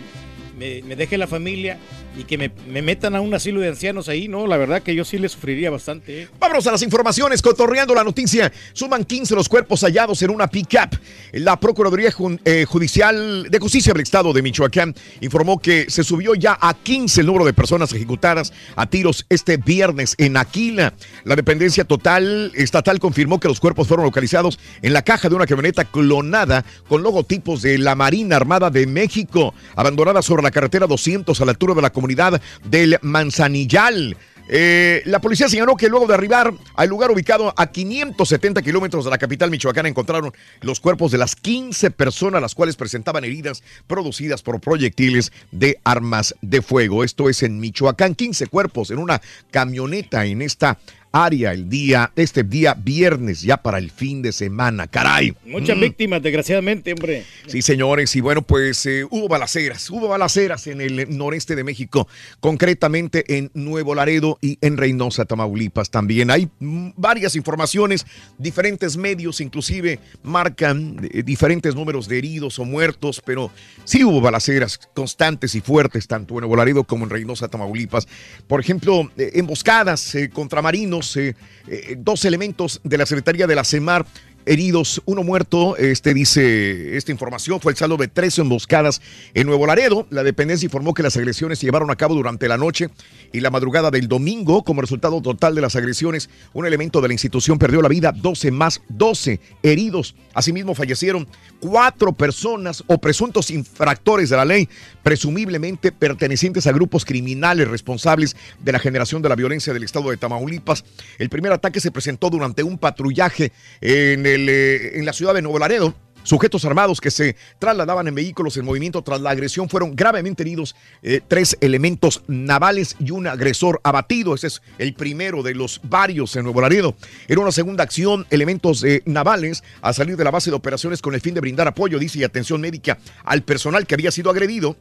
me deje la familia y que me, me metan a un asilo de ancianos ahí, ¿no? La verdad que yo sí le sufriría bastante. ¿eh? Vámonos a las informaciones, cotorreando la noticia. Suman 15 los cuerpos hallados en una pick-up. La Procuraduría eh, Judicial de Justicia del Estado de Michoacán informó que se subió ya a 15 el número de personas ejecutadas a tiros este viernes en Aquila. La dependencia total estatal confirmó que los cuerpos fueron localizados en la caja de una camioneta clonada con logotipos de la Marina Armada de México, abandonada sobre la carretera 200 a la altura de la comunidad del Manzanillal. Eh, la policía señaló que luego de arribar al lugar ubicado a 570 kilómetros de la capital michoacana encontraron los cuerpos de las 15 personas las cuales presentaban heridas producidas por proyectiles de armas de fuego. Esto es en Michoacán, 15 cuerpos en una camioneta en esta área el día, este día viernes, ya para el fin de semana. Caray. Muchas Mm. víctimas, desgraciadamente, hombre. Sí, señores, y bueno, pues eh, hubo balaceras, hubo balaceras en el noreste de México, concretamente en Nuevo Laredo y en Reynosa, Tamaulipas también. Hay mm, varias informaciones, diferentes medios inclusive marcan eh, diferentes números de heridos o muertos, pero sí hubo balaceras constantes y fuertes, tanto en Nuevo Laredo como en Reynosa, Tamaulipas. Por ejemplo, eh, emboscadas contra marinos, eh, eh, dos elementos de la Secretaría de la CEMAR heridos, uno muerto, este dice esta información, fue el saldo de tres emboscadas en Nuevo Laredo. La dependencia informó que las agresiones se llevaron a cabo durante la noche y la madrugada del domingo. Como resultado total de las agresiones, un elemento de la institución perdió la vida, 12 más 12 heridos. Asimismo, fallecieron cuatro personas o presuntos infractores de la ley, presumiblemente pertenecientes a grupos criminales responsables de la generación de la violencia del estado de Tamaulipas. El primer ataque se presentó durante un patrullaje en, eh, en la ciudad de Nuevo Laredo. Sujetos armados que se trasladaban en vehículos en movimiento tras la agresión fueron gravemente heridos eh, tres elementos navales y un agresor abatido. Ese es el primero de los varios en Nuevo Laredo. En una segunda acción, elementos eh, navales a salir de la base de operaciones con el fin de brindar apoyo, dice, y atención médica al personal que había sido agredido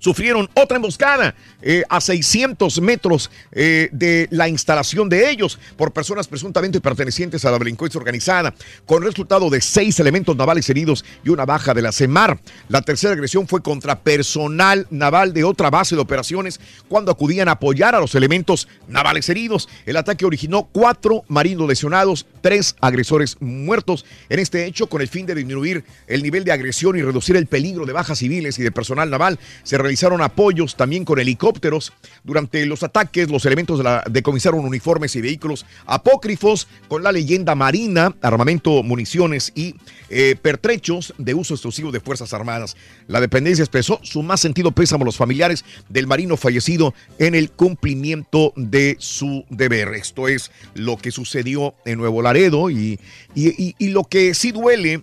sufrieron otra emboscada eh, a 600 metros eh, de la instalación de ellos por personas presuntamente pertenecientes a la delincuencia organizada, con resultado de seis elementos navales heridos y una baja de la CEMAR. La tercera agresión fue contra personal naval de otra base de operaciones cuando acudían a apoyar a los elementos navales heridos. El ataque originó cuatro marinos lesionados, tres agresores muertos. En este hecho, con el fin de disminuir el nivel de agresión y reducir el peligro de bajas civiles y de personal naval, se realizaron apoyos también con helicópteros. Durante los ataques, los elementos de la, decomisaron uniformes y vehículos apócrifos con la leyenda marina, armamento, municiones y eh, pertrechos de uso exclusivo de Fuerzas Armadas. La dependencia expresó su más sentido pésamo a los familiares del marino fallecido en el cumplimiento de su deber. Esto es lo que sucedió en Nuevo Laredo y, y- y- lo que sí duele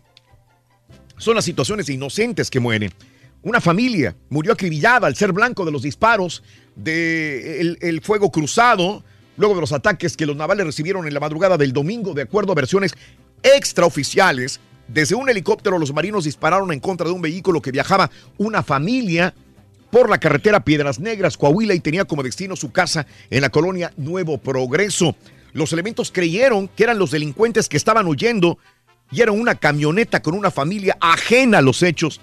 son las situaciones inocentes que mueren. Una familia murió acribillada al ser blanco de los disparos del el fuego cruzado, luego de los ataques que los navales recibieron en la madrugada del domingo, de acuerdo a versiones extraoficiales. Desde un helicóptero los marinos dispararon en contra de un vehículo que viajaba una familia por la carretera Piedras Negras, Coahuila, y tenía como destino su casa en la colonia Nuevo Progreso. Los elementos creyeron que eran los delincuentes que estaban huyendo y era una camioneta con una familia ajena a los hechos.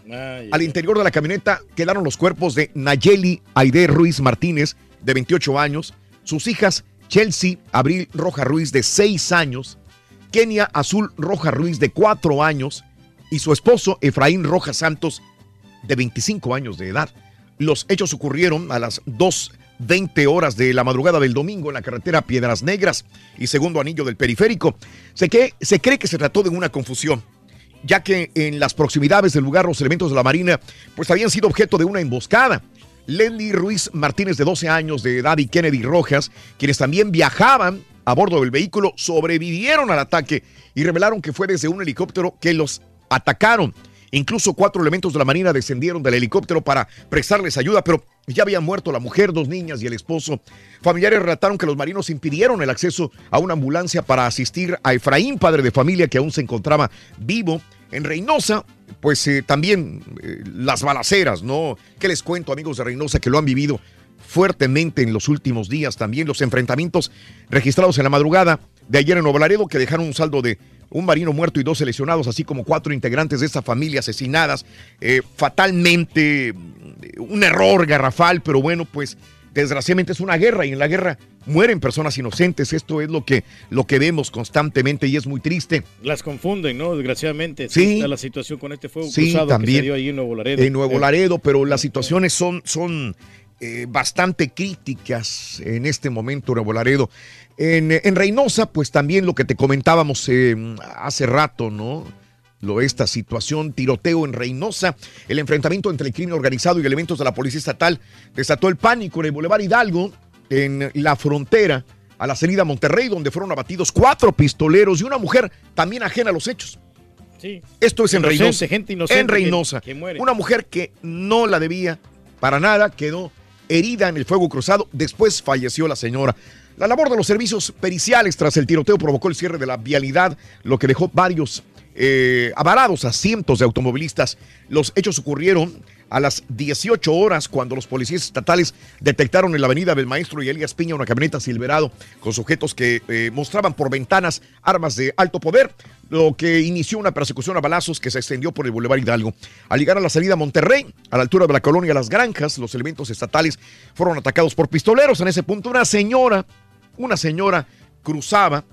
Al interior de la camioneta quedaron los cuerpos de Nayeli Aide Ruiz Martínez, de 28 años, sus hijas Chelsea Abril Roja Ruiz, de 6 años, Kenia Azul Roja Ruiz, de 4 años, y su esposo Efraín Roja Santos, de 25 años de edad. Los hechos ocurrieron a las 2.20 horas de la madrugada del domingo en la carretera Piedras Negras y segundo anillo del periférico. Se, que, se cree que se trató de una confusión, ya que en las proximidades del lugar los elementos de la Marina pues habían sido objeto de una emboscada. Lenny Ruiz Martínez, de 12 años de edad, y Kennedy Rojas, quienes también viajaban a bordo del vehículo, sobrevivieron al ataque y revelaron que fue desde un helicóptero que los atacaron. Incluso cuatro elementos de la Marina descendieron del helicóptero para prestarles ayuda, pero ya habían muerto la mujer, dos niñas y el esposo. Familiares relataron que los marinos impidieron el acceso a una ambulancia para asistir a Efraín, padre de familia que aún se encontraba vivo. En Reynosa, pues eh, también eh, las balaceras, ¿no? ¿Qué les cuento, amigos de Reynosa, que lo han vivido fuertemente en los últimos días? También los enfrentamientos registrados en la madrugada de ayer en Nuevo Laredo, que dejaron un saldo de un marino muerto y dos lesionados, así como cuatro integrantes de esta familia asesinadas. Eh, fatalmente, un error garrafal, pero bueno, pues desgraciadamente es una guerra y en la guerra mueren personas inocentes. Esto es lo que, lo que vemos constantemente y es muy triste. Las confunden, ¿no? Desgraciadamente. Sí. Está la situación con este fuego Sí, cruzado que también. se dio ahí en Nuevo Laredo. En Nuevo Eh, Laredo, pero las situaciones son, son eh, bastante críticas en este momento, Nuevo Laredo. En, en Reynosa, pues también lo que te comentábamos eh, hace rato, ¿no? Lo, esta situación, tiroteo en Reynosa, el enfrentamiento entre el crimen organizado y elementos de la policía estatal desató el pánico en el Boulevard Hidalgo, en la frontera, a la salida a Monterrey, donde fueron abatidos cuatro pistoleros y una mujer también ajena a los hechos. Sí. Esto es en Reynosa. gente inocente en que- Reynosa. que muere. Una mujer que no la debía para nada quedó herida en el fuego cruzado. Después falleció la señora. La labor de los servicios periciales tras el tiroteo provocó el cierre de la vialidad, lo que dejó varios eh, avarados a cientos de automovilistas. Los hechos ocurrieron a las 18 horas cuando los policías estatales detectaron en la avenida del Maestro y Elías Piña una camioneta Silverado con sujetos que eh, mostraban por ventanas armas de alto poder, lo que inició una persecución a balazos que se extendió por el Boulevard Hidalgo. Al llegar a la salida Monterrey, a la altura de la colonia Las Granjas, los elementos estatales fueron atacados por pistoleros. En ese punto, una señora, una señora cruzaba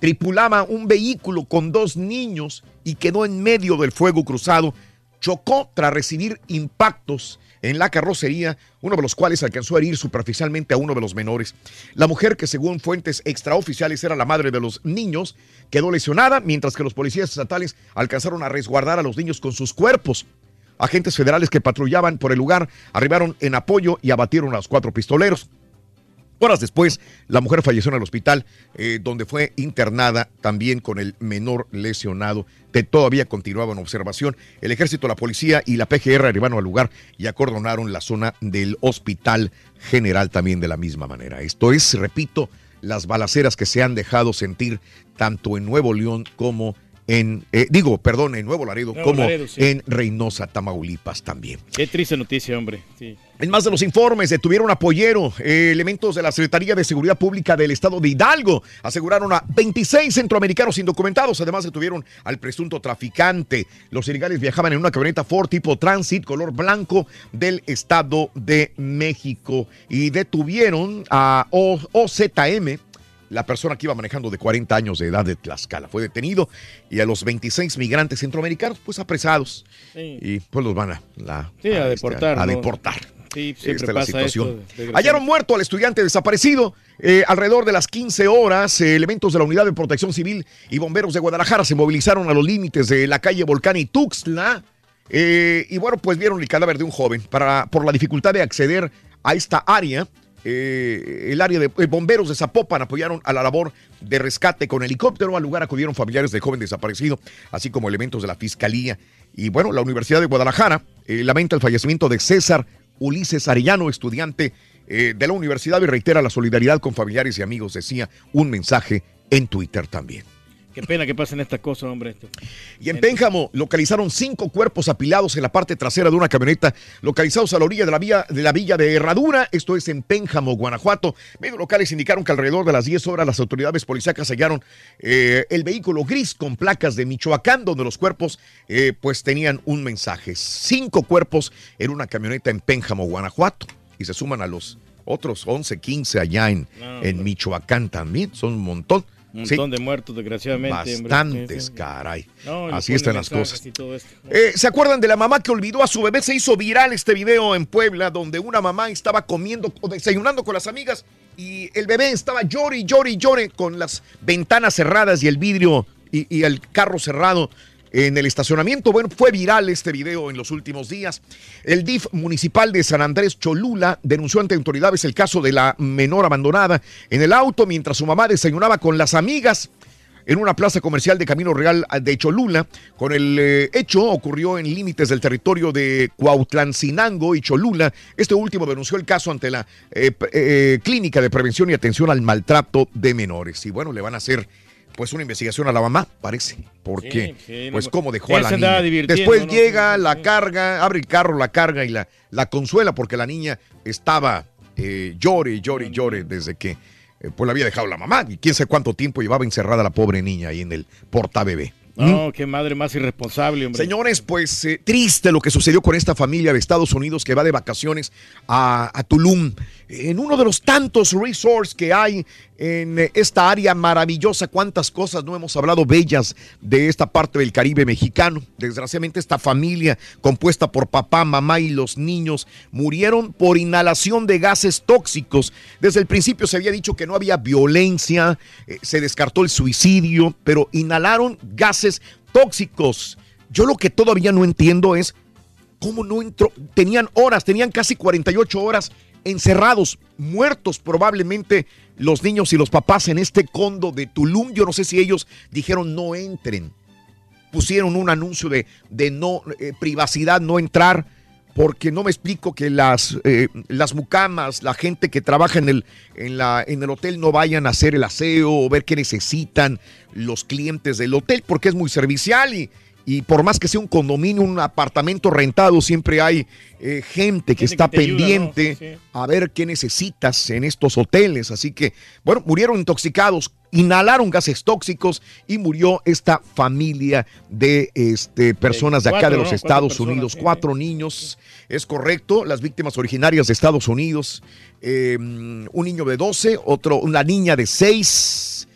tripulaba un vehículo con dos niños y quedó en medio del fuego cruzado. Chocó tras recibir impactos en la carrocería, uno de los cuales alcanzó a herir superficialmente a uno de los menores. La mujer, que según fuentes extraoficiales era la madre de los niños, quedó lesionada, mientras que los policías estatales alcanzaron a resguardar a los niños con sus cuerpos. Agentes federales que patrullaban por el lugar arribaron en apoyo y abatieron a los cuatro pistoleros. Horas después, la mujer falleció en el hospital, eh, donde fue internada también con el menor lesionado, que todavía continuaba en observación. El ejército, la policía y la PGR arribaron al lugar y acordonaron la zona del hospital general también de la misma manera. Esto es, repito, las balaceras que se han dejado sentir tanto en Nuevo León como en, eh, digo, perdón, en Nuevo Laredo, Nuevo como Laredo, sí. en Reynosa, Tamaulipas también. Qué triste noticia, hombre. Sí. En más de los informes, detuvieron a Pollero. Eh, elementos de la Secretaría de Seguridad Pública del Estado de Hidalgo aseguraron a 26 centroamericanos indocumentados. Además, detuvieron al presunto traficante. Los ilegales viajaban en una camioneta Ford tipo Transit color blanco del Estado de México y detuvieron a O- OZM. La persona que iba manejando de 40 años de edad de Tlaxcala fue detenido y a los 26 migrantes centroamericanos pues apresados Sí. y pues los van a, la- Sí, a este, deportar, a ¿no? deportar. Sí, siempre Esta es la situación. esto. Hallaron muerto al estudiante desaparecido eh, alrededor de las 15 horas. eh, elementos de la Unidad de Protección Civil y bomberos de Guadalajara se movilizaron a los límites de la calle Volcán y Tuxtla. eh, y bueno, pues vieron el cadáver de un joven. Para, por la dificultad de acceder a esta área, eh, el área de eh, bomberos de Zapopan apoyaron a la labor de rescate con helicóptero. Al lugar acudieron familiares del joven desaparecido, así como elementos de la fiscalía. Y bueno, la Universidad de Guadalajara eh, lamenta el fallecimiento de César Ulises Arellano, estudiante de la universidad, y reitera la solidaridad con familiares y amigos. Decía un mensaje en Twitter también. Qué pena que pasen estas cosas, hombre. Y en Pénjamo localizaron cinco cuerpos apilados en la parte trasera de una camioneta, localizados a la orilla de la, vía, de la villa de Herradura, esto es en Pénjamo, Guanajuato. Medios locales indicaron que alrededor de las 10 horas las autoridades policíacas hallaron eh, el vehículo gris con placas de Michoacán, donde los cuerpos eh, pues tenían un mensaje. Cinco cuerpos en una camioneta en Pénjamo, Guanajuato. Y se suman a los otros 11, 15 allá en, No, en Michoacán también, son un montón. Un Sí. montón de muertos, desgraciadamente. Bastantes, caray. No, Así están las cosas. Eh, ¿Se acuerdan de la mamá que olvidó a su bebé? Se hizo viral este video en Puebla, donde una mamá estaba comiendo o desayunando con las amigas y el bebé estaba llore y llore y llore con las ventanas cerradas y el vidrio y, y el carro cerrado en el estacionamiento. Bueno, fue viral este video en los últimos días. El DIF municipal de San Andrés Cholula denunció ante autoridades el caso de la menor abandonada en el auto mientras su mamá desayunaba con las amigas en una plaza comercial de Camino Real de Cholula. Con el eh, hecho ocurrió en límites del territorio de Cuautlancinango y Cholula. Este último denunció el caso ante la eh, eh, Clínica de Prevención y Atención al Maltrato de Menores. Y bueno, le van a hacer pues una investigación a la mamá, parece. ¿Por Sí, no, pues cómo dejó a la niña. Después ¿no? llega, la carga, abre el carro, la carga y la, la consuela porque la niña estaba eh, llore, llore, llore desde que eh, pues la había dejado la mamá. Y quién sabe cuánto tiempo llevaba encerrada la pobre niña ahí en el portabebé. No, qué madre más irresponsable, hombre. Señores, pues eh, triste lo que sucedió con esta familia de Estados Unidos que va de vacaciones a, a Tulum, en uno de los tantos resorts que hay en esta área maravillosa. Cuántas cosas no hemos hablado bellas de esta parte del Caribe mexicano. Desgraciadamente esta familia compuesta por papá, mamá y los niños murieron por inhalación de gases tóxicos. Desde el principio se había dicho que no había violencia, eh, se descartó el suicidio, pero inhalaron gases tóxicos. Yo lo que todavía no entiendo es cómo no entró. Tenían horas, tenían casi 48 horas encerrados, muertos probablemente los niños y los papás en este condo de Tulum. Yo no sé si ellos dijeron no entren. Pusieron un anuncio de, de no eh, privacidad, no entrar. porque no me explico que las, eh, las mucamas, la gente que trabaja en el, en, la, en el hotel no vayan a hacer el aseo o ver qué necesitan los clientes del hotel, porque es muy servicial y, y por más que sea un condominio, un apartamento rentado, siempre hay eh, gente que Gente está que te ayuda, ¿no? pendiente Sí, a ver qué necesitas en estos hoteles. Así que, bueno, murieron intoxicados, inhalaron gases tóxicos y murió esta familia de este, personas de, acá cuatro, de los Estados personas, Unidos. sí, Cuatro niños, es correcto, las víctimas originarias de Estados Unidos. eh, un niño de 12, otro, una niña de 6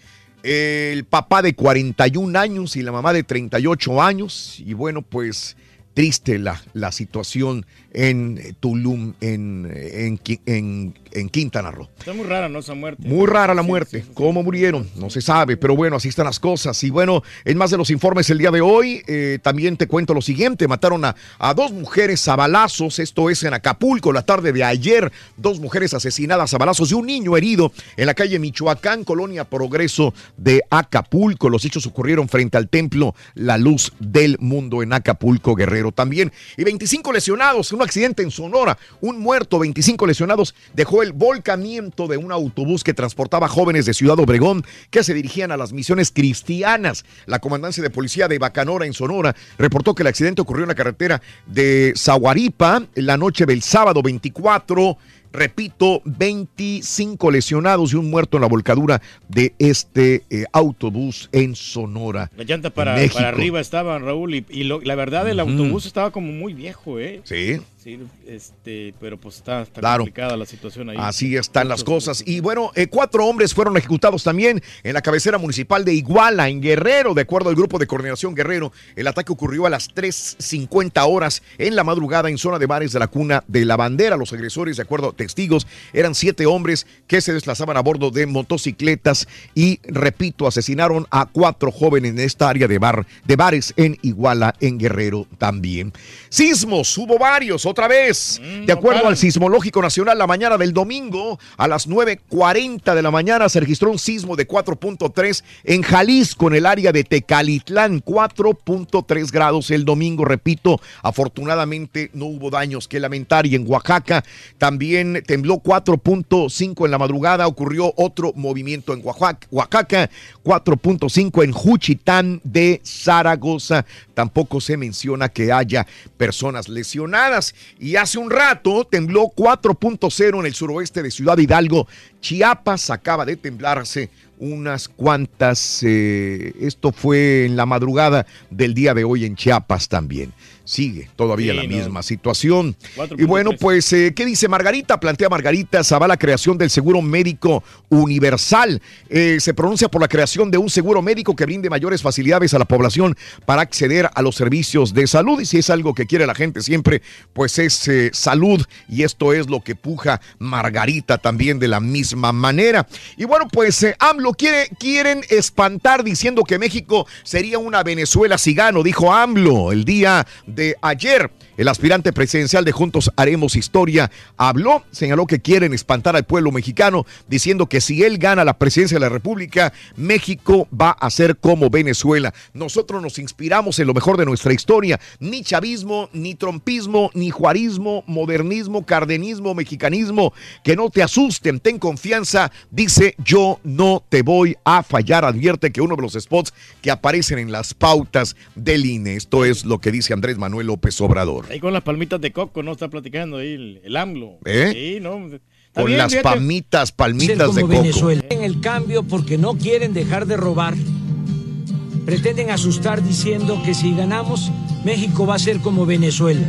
el papá de 41 años y la mamá de 38 años. Y bueno, pues triste la, la situación en Tulum, en, en, Qui- en- en Quintana Roo. Está muy rara, ¿no? Esa muerte. Muy rara la muerte. ¿Cómo murieron? No se sabe, pero bueno, así están las cosas. Y bueno, en más de los informes el día de hoy, eh, también te cuento lo siguiente. Mataron a, a dos mujeres a balazos. Esto es en Acapulco, la tarde de ayer. Dos mujeres asesinadas a balazos y un niño herido en la calle Michoacán, Colonia Progreso de Acapulco. Los hechos ocurrieron frente al templo La Luz del Mundo en Acapulco, Guerrero también. Y 25 lesionados, un accidente en Sonora. Un muerto, 25 lesionados, dejó el volcamiento de un autobús que transportaba jóvenes de Ciudad Obregón que se dirigían a las misiones cristianas. La comandancia de policía de Bacanora en Sonora reportó que el accidente ocurrió en la carretera de Zaguaripa la noche del sábado 24. Repito, 25 lesionados y un muerto en la volcadura de este eh, autobús en Sonora. La llanta para, arriba estaba, Raúl, y, y lo- la verdad el autobús estaba como muy viejo, ¿eh? Sí. Sí, este, pero pues está, está Claro. complicada la situación ahí. Así están las cosas. Y bueno, eh, cuatro hombres fueron ejecutados también en la cabecera municipal de Iguala, en Guerrero. De acuerdo al grupo de coordinación Guerrero, el ataque ocurrió a las 3.50 horas en la madrugada en zona de bares de la cuna de la bandera. Los agresores, de acuerdo a testigos, eran siete hombres que se desplazaban a bordo de motocicletas y, repito, asesinaron a cuatro jóvenes en esta área de, bar, de bares en Iguala, en Guerrero también. Sismos, hubo varios, otra vez. de acuerdo al Sismológico Nacional, la mañana del domingo, a las 9.40 de la mañana, se registró un sismo de 4.3 en Jalisco, en el área de Tecalitlán, 4.3 grados el domingo, repito, afortunadamente no hubo daños que lamentar. Y en Oaxaca también tembló 4.5 en la madrugada, ocurrió otro movimiento en Oaxaca, Oaxaca 4.5 en Juchitán de Zaragoza. Tampoco se menciona que haya personas lesionadas. Y hace un rato tembló 4.0 en el suroeste de Ciudad Hidalgo. Chiapas acaba de temblarse unas cuantas. eh, esto fue en la madrugada del día de hoy en Chiapas también. Sigue todavía Sí, la no. misma situación. 4.3. Y bueno, pues, eh, ¿qué dice Margarita? Plantea Margarita, se va la creación del seguro médico universal. Eh, se pronuncia por la creación de un seguro médico que brinde mayores facilidades a la población para acceder a los servicios de salud. Y si es algo que quiere la gente siempre, pues es eh, salud. Y esto es lo que puja Margarita también de la misma manera. Y bueno, pues AMLO quiere, quieren espantar diciendo que México sería una Venezuela si gano, dijo AMLO el día de ayer. El aspirante presidencial de Juntos Haremos Historia habló, señaló que quieren espantar al pueblo mexicano, diciendo que si él gana la presidencia de la República, México va a ser como Venezuela. Nosotros nos inspiramos en lo mejor de nuestra historia, ni chavismo, ni trompismo, ni juarismo, modernismo, cardenismo, mexicanismo. Que no te asusten, ten confianza, dice yo no te voy a fallar, advierte que uno de los spots que aparecen en las pautas del INE, esto es lo que dice Andrés Manuel López Obrador. Ahí con las palmitas de coco, ¿no? Está platicando ahí el, el AMLO. ¿Eh? Sí, ¿no? Está Con bien, las fíjate. palmitas, palmitas como de coco. Venezuela. En el cambio porque no quieren dejar de robar. Pretenden asustar diciendo que si ganamos, México va a ser como Venezuela.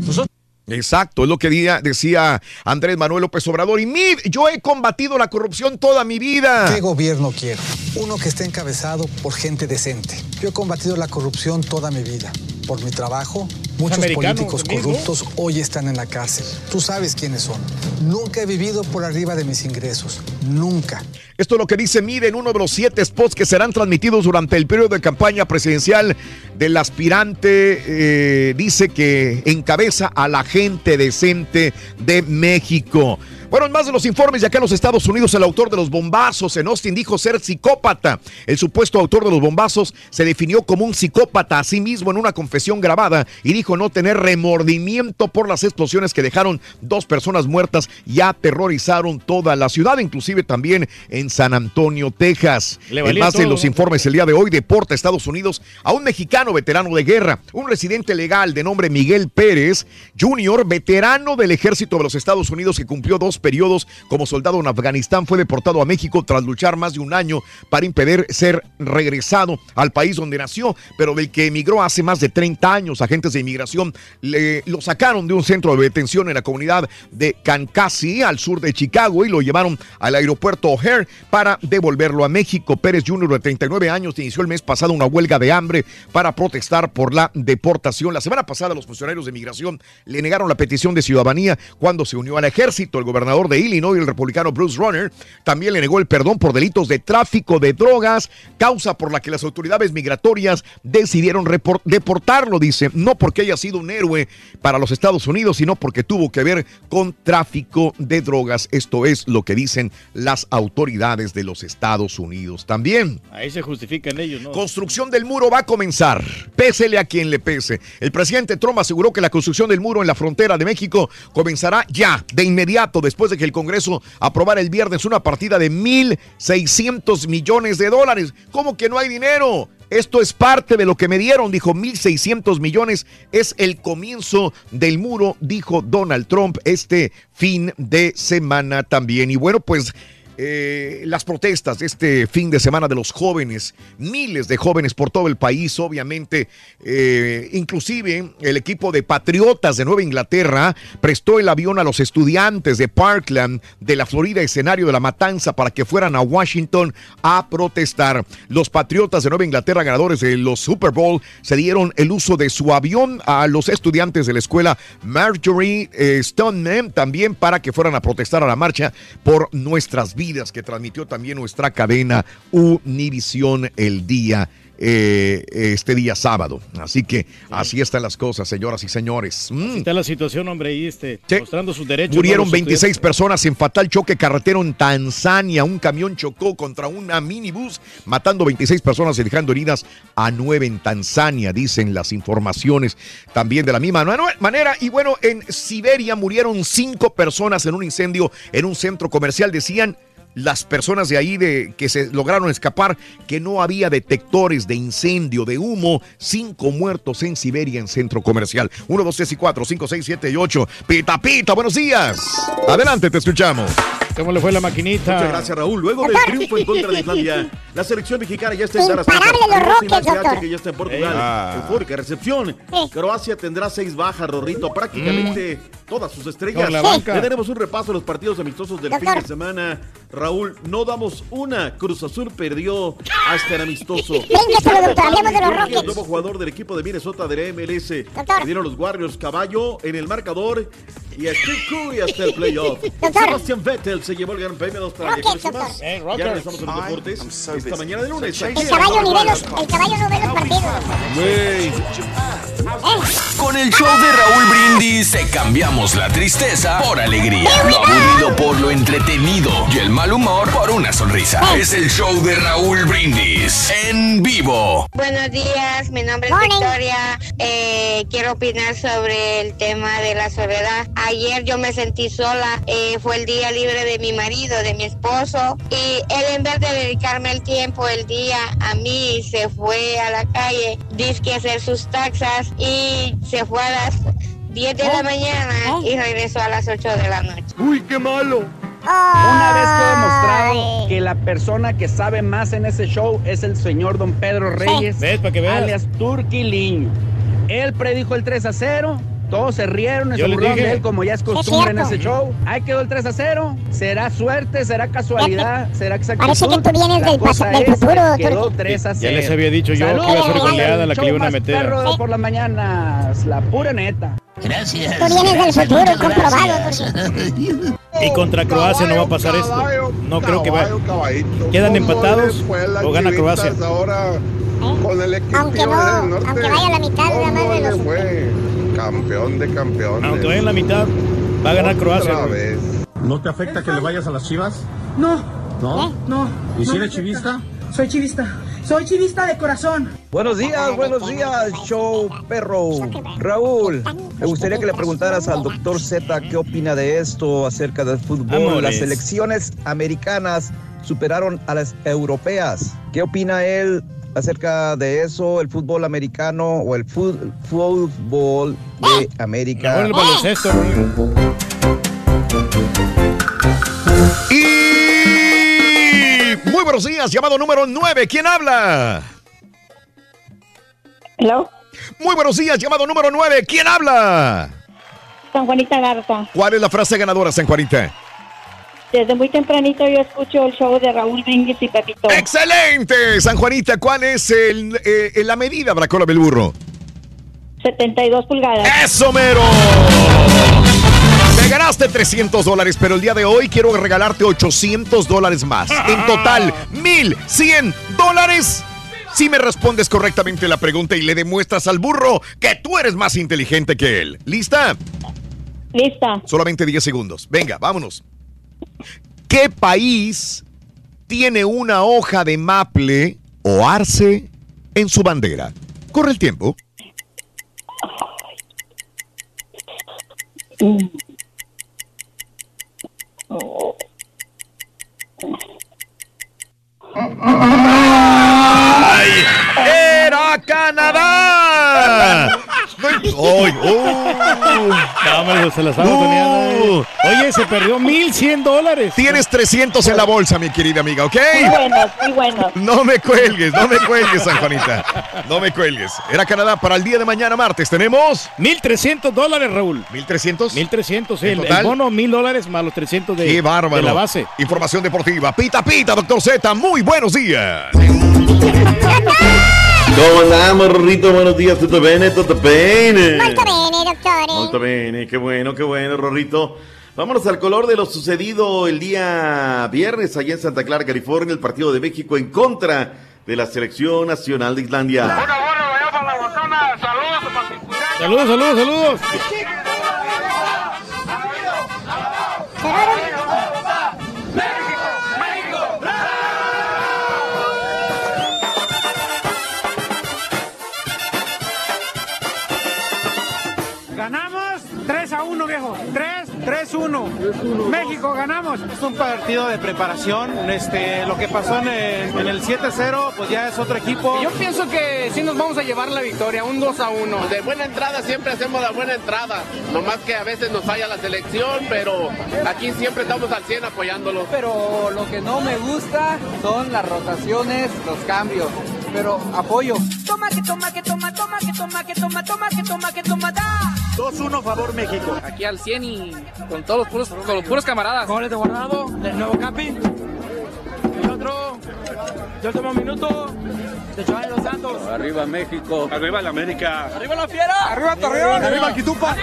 Nosotros Exacto, es lo que día- decía Andrés Manuel López Obrador. Y mid, yo he combatido la corrupción toda mi vida. ¿Qué gobierno quiero? Uno que esté encabezado por gente decente. Yo he combatido la corrupción toda mi vida. Por mi trabajo, muchos políticos mismo. corruptos hoy están en la cárcel. Tú sabes quiénes son. Nunca he vivido por arriba de mis ingresos. nunca. Esto es lo que dice Mide en uno de los siete spots que serán transmitidos durante el periodo de campaña presidencial del aspirante. eh, dice que encabeza a la gente decente de México. Bueno, en más de los informes, ya que en los Estados Unidos el autor de los bombazos en Austin dijo ser psicópata. El supuesto autor de los bombazos se definió como un psicópata a sí mismo en una confesión grabada y dijo no tener remordimiento por las explosiones que dejaron dos personas muertas y aterrorizaron toda la ciudad, inclusive también en San Antonio, Texas. En más de los informes el día de hoy deporta a Estados Unidos a un mexicano veterano de guerra, un residente legal de nombre Miguel Pérez Jr., veterano del ejército de los Estados Unidos que cumplió dos periodos como soldado en Afganistán, fue deportado a México tras luchar más de un año para impedir ser regresado al país donde nació, pero del que emigró hace más de 30 años. Agentes de inmigración lo sacaron de un centro de detención en la comunidad de Kankasi, al sur de Chicago, y lo llevaron al aeropuerto O'Hare para devolverlo a México. Pérez Jr., de 39 años, inició el mes pasado una huelga de hambre para protestar por la deportación. La semana pasada los funcionarios de migración le negaron la petición de ciudadanía cuando se unió al ejército. El gobernador de Illinois, el republicano Bruce Runner, también le negó el perdón por delitos de tráfico de drogas, causa por la que las autoridades migratorias decidieron deportarlo, dice, no porque haya sido un héroe para los Estados Unidos, sino porque tuvo que ver con tráfico de drogas. Esto es lo que dicen las autoridades de los Estados Unidos también. Ahí se justifican ellos, ¿no? Construcción del muro va a comenzar, pésele a quien le pese. El presidente Trump aseguró que la construcción del muro en la frontera de México comenzará ya, de inmediato, después de que el Congreso aprobara el viernes una partida de 1.600 millones de dólares. ¿Cómo que no hay dinero? Esto es parte de lo que me dieron, dijo 1.600 millones. Es el comienzo del muro, dijo Donald Trump este fin de semana también. Y bueno, pues eh, las protestas de este fin de semana de los jóvenes, miles de jóvenes por todo el país, obviamente, eh, inclusive el equipo de Patriotas de Nueva Inglaterra prestó el avión a los estudiantes de Parkland de la Florida, escenario de la matanza, para que fueran a Washington a protestar. Los Patriotas de Nueva Inglaterra, ganadores de los Super Bowl, se dieron el uso de su avión a los estudiantes de la escuela Marjorie eh, Stoneman también para que fueran a protestar a la marcha por nuestras vidas que transmitió también nuestra cadena Univisión el día eh, este día sábado. Así que así están las cosas, señoras y señores. Mm. Está la situación, hombre, ahí este, mostrando sus derechos. Murieron ¿no? Los 26 estudiantes. personas en fatal choque carretero en Tanzania. Un camión chocó contra una minibús, matando 26 personas y dejando heridas a 9 en Tanzania, dicen las informaciones también de la misma manera. Y bueno, en Siberia murieron 5 personas en un incendio en un centro comercial. Decían las personas de ahí de, que se lograron escapar que no había detectores de incendio, de humo. Cinco muertos en Siberia en centro comercial. 1, 2, 3 y 4, 5, 6, 7 y 8. Pita, pita, buenos días. Adelante, te escuchamos. ¿Cómo le fue la maquinita? Muchas gracias, Raúl. Luego del triunfo en contra de Islandia, la selección mexicana ya está en. Imparable los doctor. que ya está en Portugal. Ah. Eufórica recepción. Croacia tendrá seis bajas, Rorrito. Prácticamente todas sus estrellas. Ya tenemos un repaso de los partidos amistosos del fin de semana. Raúl, no damos una. Cruz Azul perdió hasta el amistoso. Hablemos de los El nuevo jugador del equipo de Minnesota de la MLS. Le dieron los Warriors caballo en el marcador. Y a Steve Curry hasta el playoff. Sebastian Vettel se llevó el gran premio de Australia. Rockets, ¿Quieres más? Eh, Ya regresamos a los deportes. Esta mañana de lunes. aquí El caballo, ni ve los, el caballo no ve los partidos. Con el show de Raúl Brindis te cambiamos la tristeza por alegría, lo aburrido por lo entretenido y el mal humor por una sonrisa. Es el show de Raúl Brindis en vivo. Buenos días, mi nombre es Victoria. Eh, quiero opinar sobre el tema de la soledad. Ayer yo me sentí sola, eh, fue el día libre de mi marido, de mi esposo, y él en vez de dedicarme el tiempo, el día a mí, se fue a la calle, disque a hacer sus taxas y se fue a las 10 de la mañana y regresó a las 8 de la noche. ¡Uy, qué malo! Una vez que demostrado que la persona que sabe más en ese show es el señor don Pedro Reyes, ¿Ves? Para que veas. alias Turquiliño. Él predijo el 3 a 0. Todos se rieron y se burlaron de él como ya es Es costumbre en ese show. Ahí quedó el 3 a 0. ¿Será suerte? ¿Será casualidad? ¿Será exactitud? Parece que tú vienes La del pas- cosa del futuro, Quedó Turqui. 3 a 0. Ya les había dicho yo que iba a ser goleada la que le iban a meter. perro por las mañanas, la pura neta. Gracias. Tú vienes del futuro, comprobado. Y contra Croacia no va a pasar esto. No creo que vaya. Quedan empatados o gana Croacia. Ahora con el equipo aunque, no, aunque vaya a la mitad, nada más de los... Campeón de campeones. Aunque vaya en la mitad, va a ganar Croacia. ¿No te afecta que le vayas a las chivas? No. ¿No? No. ¿Y si eres chivista? Soy chivista. Soy chivista de corazón. Buenos días, buenos días, show perro. Raúl, me gustaría que le preguntaras al doctor Z qué opina de esto acerca del fútbol. Amores. Las selecciones americanas superaron a las europeas. ¿Qué opina él acerca de eso, el fútbol americano o el fútbol de América? El baloncesto, Y muy buenos días, llamado número 9. ¿Quién habla? Hello. Muy buenos días, llamado número 9. ¿Quién habla? San Juanita Garza. ¿Cuál es la frase ganadora, San Juanita? Desde muy tempranito yo escucho el show de Raúl Brindis y Pepito. ¡Excelente! San Juanita, ¿cuál es el, eh, la medida, Bracola del burro? 72 pulgadas. ¡Eso, mero! Te ganaste 300 dólares, pero el día de hoy quiero regalarte 800 dólares más. En total, 1100 dólares. Si me respondes correctamente la pregunta y le demuestras al burro que tú eres más inteligente que él. ¿Lista? Lista. Solamente 10 segundos. Venga, vámonos. ¿Qué país tiene una hoja de maple o arce en su bandera? Corre el tiempo. ¡Era Canadá! ¡Ay! ¡Oh! Se la estaba Uh. Oye, se perdió 1100 dólares. Tienes 300 en la bolsa, mi querida amiga, ¿ok? Muy buenos, muy buenos. No me cuelgues, no me cuelgues, San Juanita. No me cuelgues. Era Canadá para el día de mañana martes. Tenemos 1300 dólares, Raúl. 1300. 1300, sí. ¿En El, el total? bono 1000 dólares más los 300 de, Qué bárbaro. de la base. Información deportiva. Pita, pita, doctor Z. Muy buenos días. ¿Cómo andamos, Rorrito? Buenos días, ¿todo bene? ¿Todo bene? Molto bene, dottore. Molto bene, qué bueno, qué bueno, Rorrito. Vámonos al color de lo sucedido el día viernes allá en Santa Clara, California, el partido de México en contra de la selección nacional de Islandia. Saludos, saludos, saludos. 3 1. México ganamos. Es un partido de preparación. Este, lo que pasó en el, en el 7-0, pues ya es otro equipo. Yo pienso que sí nos vamos a llevar la victoria, un 2 a 1. De buena entrada siempre hacemos la buena entrada. Nomás que a veces nos falla la selección, pero aquí siempre estamos al 100 apoyándolo. Pero lo que no me gusta son las rotaciones, los cambios. Pero apoyo. Toma, que toma, que toma, toma, que toma, que toma, toma, que toma, que toma, da. 2-1 favor México. Aquí al 100 y con todos los puros, con los puros camaradas. Goles de guardado, del nuevo Capi. El otro, de último minuto, de Joan Los Santos. Arriba México. Arriba la América. ¡Arriba la fiera! ¡Arriba Torreón! Arriba el Quitupa.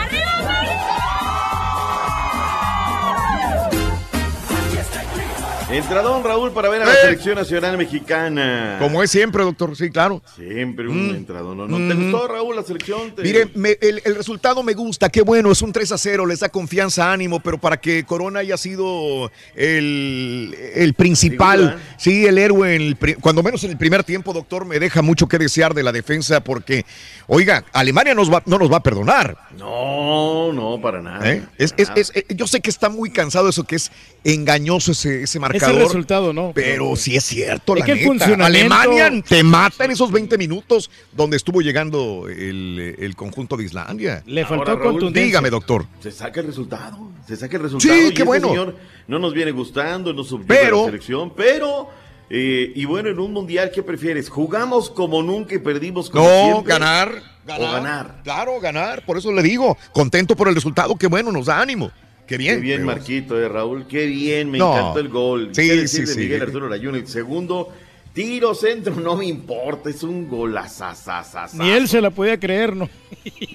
Entradón, Raúl, para ver a la Eh. selección nacional mexicana. Como es siempre, doctor. Sí, claro. Siempre un Mm. entradón. ¿No, ¿No te Mhm. gustó, Raúl, la selección? ¿Te- Mire, me- el, el resultado me gusta, qué bueno, es un 3 a 0, les da confianza, ánimo, pero para que Corona haya sido el, el principal, sí, el héroe, en el cuando menos en el primer tiempo, doctor, me deja mucho que desear de la defensa porque, oiga, Alemania nos va- no nos va a perdonar. No, no, para nada. ¿eh? Es- es- es- eh, yo sé que está muy cansado eso, que es engañoso ese, ese marcador. resultado, ¿no? Pero sí es cierto, Es la que el neta. funcionamiento- Alemania te mata en esos 20 minutos donde estuvo llegando el, el conjunto de Islandia. Le faltó Ahora, Raúl, contundencia. Dígame, doctor. Se saca el resultado. Se saca el resultado. Sí, y qué este bueno. señor no nos viene gustando, nos Pero- la selección, pero. eh, y bueno, en un mundial, ¿qué prefieres? ¿Jugamos como nunca y perdimos como No, siempre? ganar, O ganar. Claro, ganar. Por eso le digo, contento por el resultado, qué bueno, nos da ánimo. Qué bien. Qué bien, pero- Marquito, eh, Raúl. Qué bien, me No. encantó el gol. Sí, ¿Qué decir sí, de sí. Miguel Arturo Layún, el segundo. Tiro centro, no me importa, es un golazazazaza. Ni él se la podía creer, ¿no?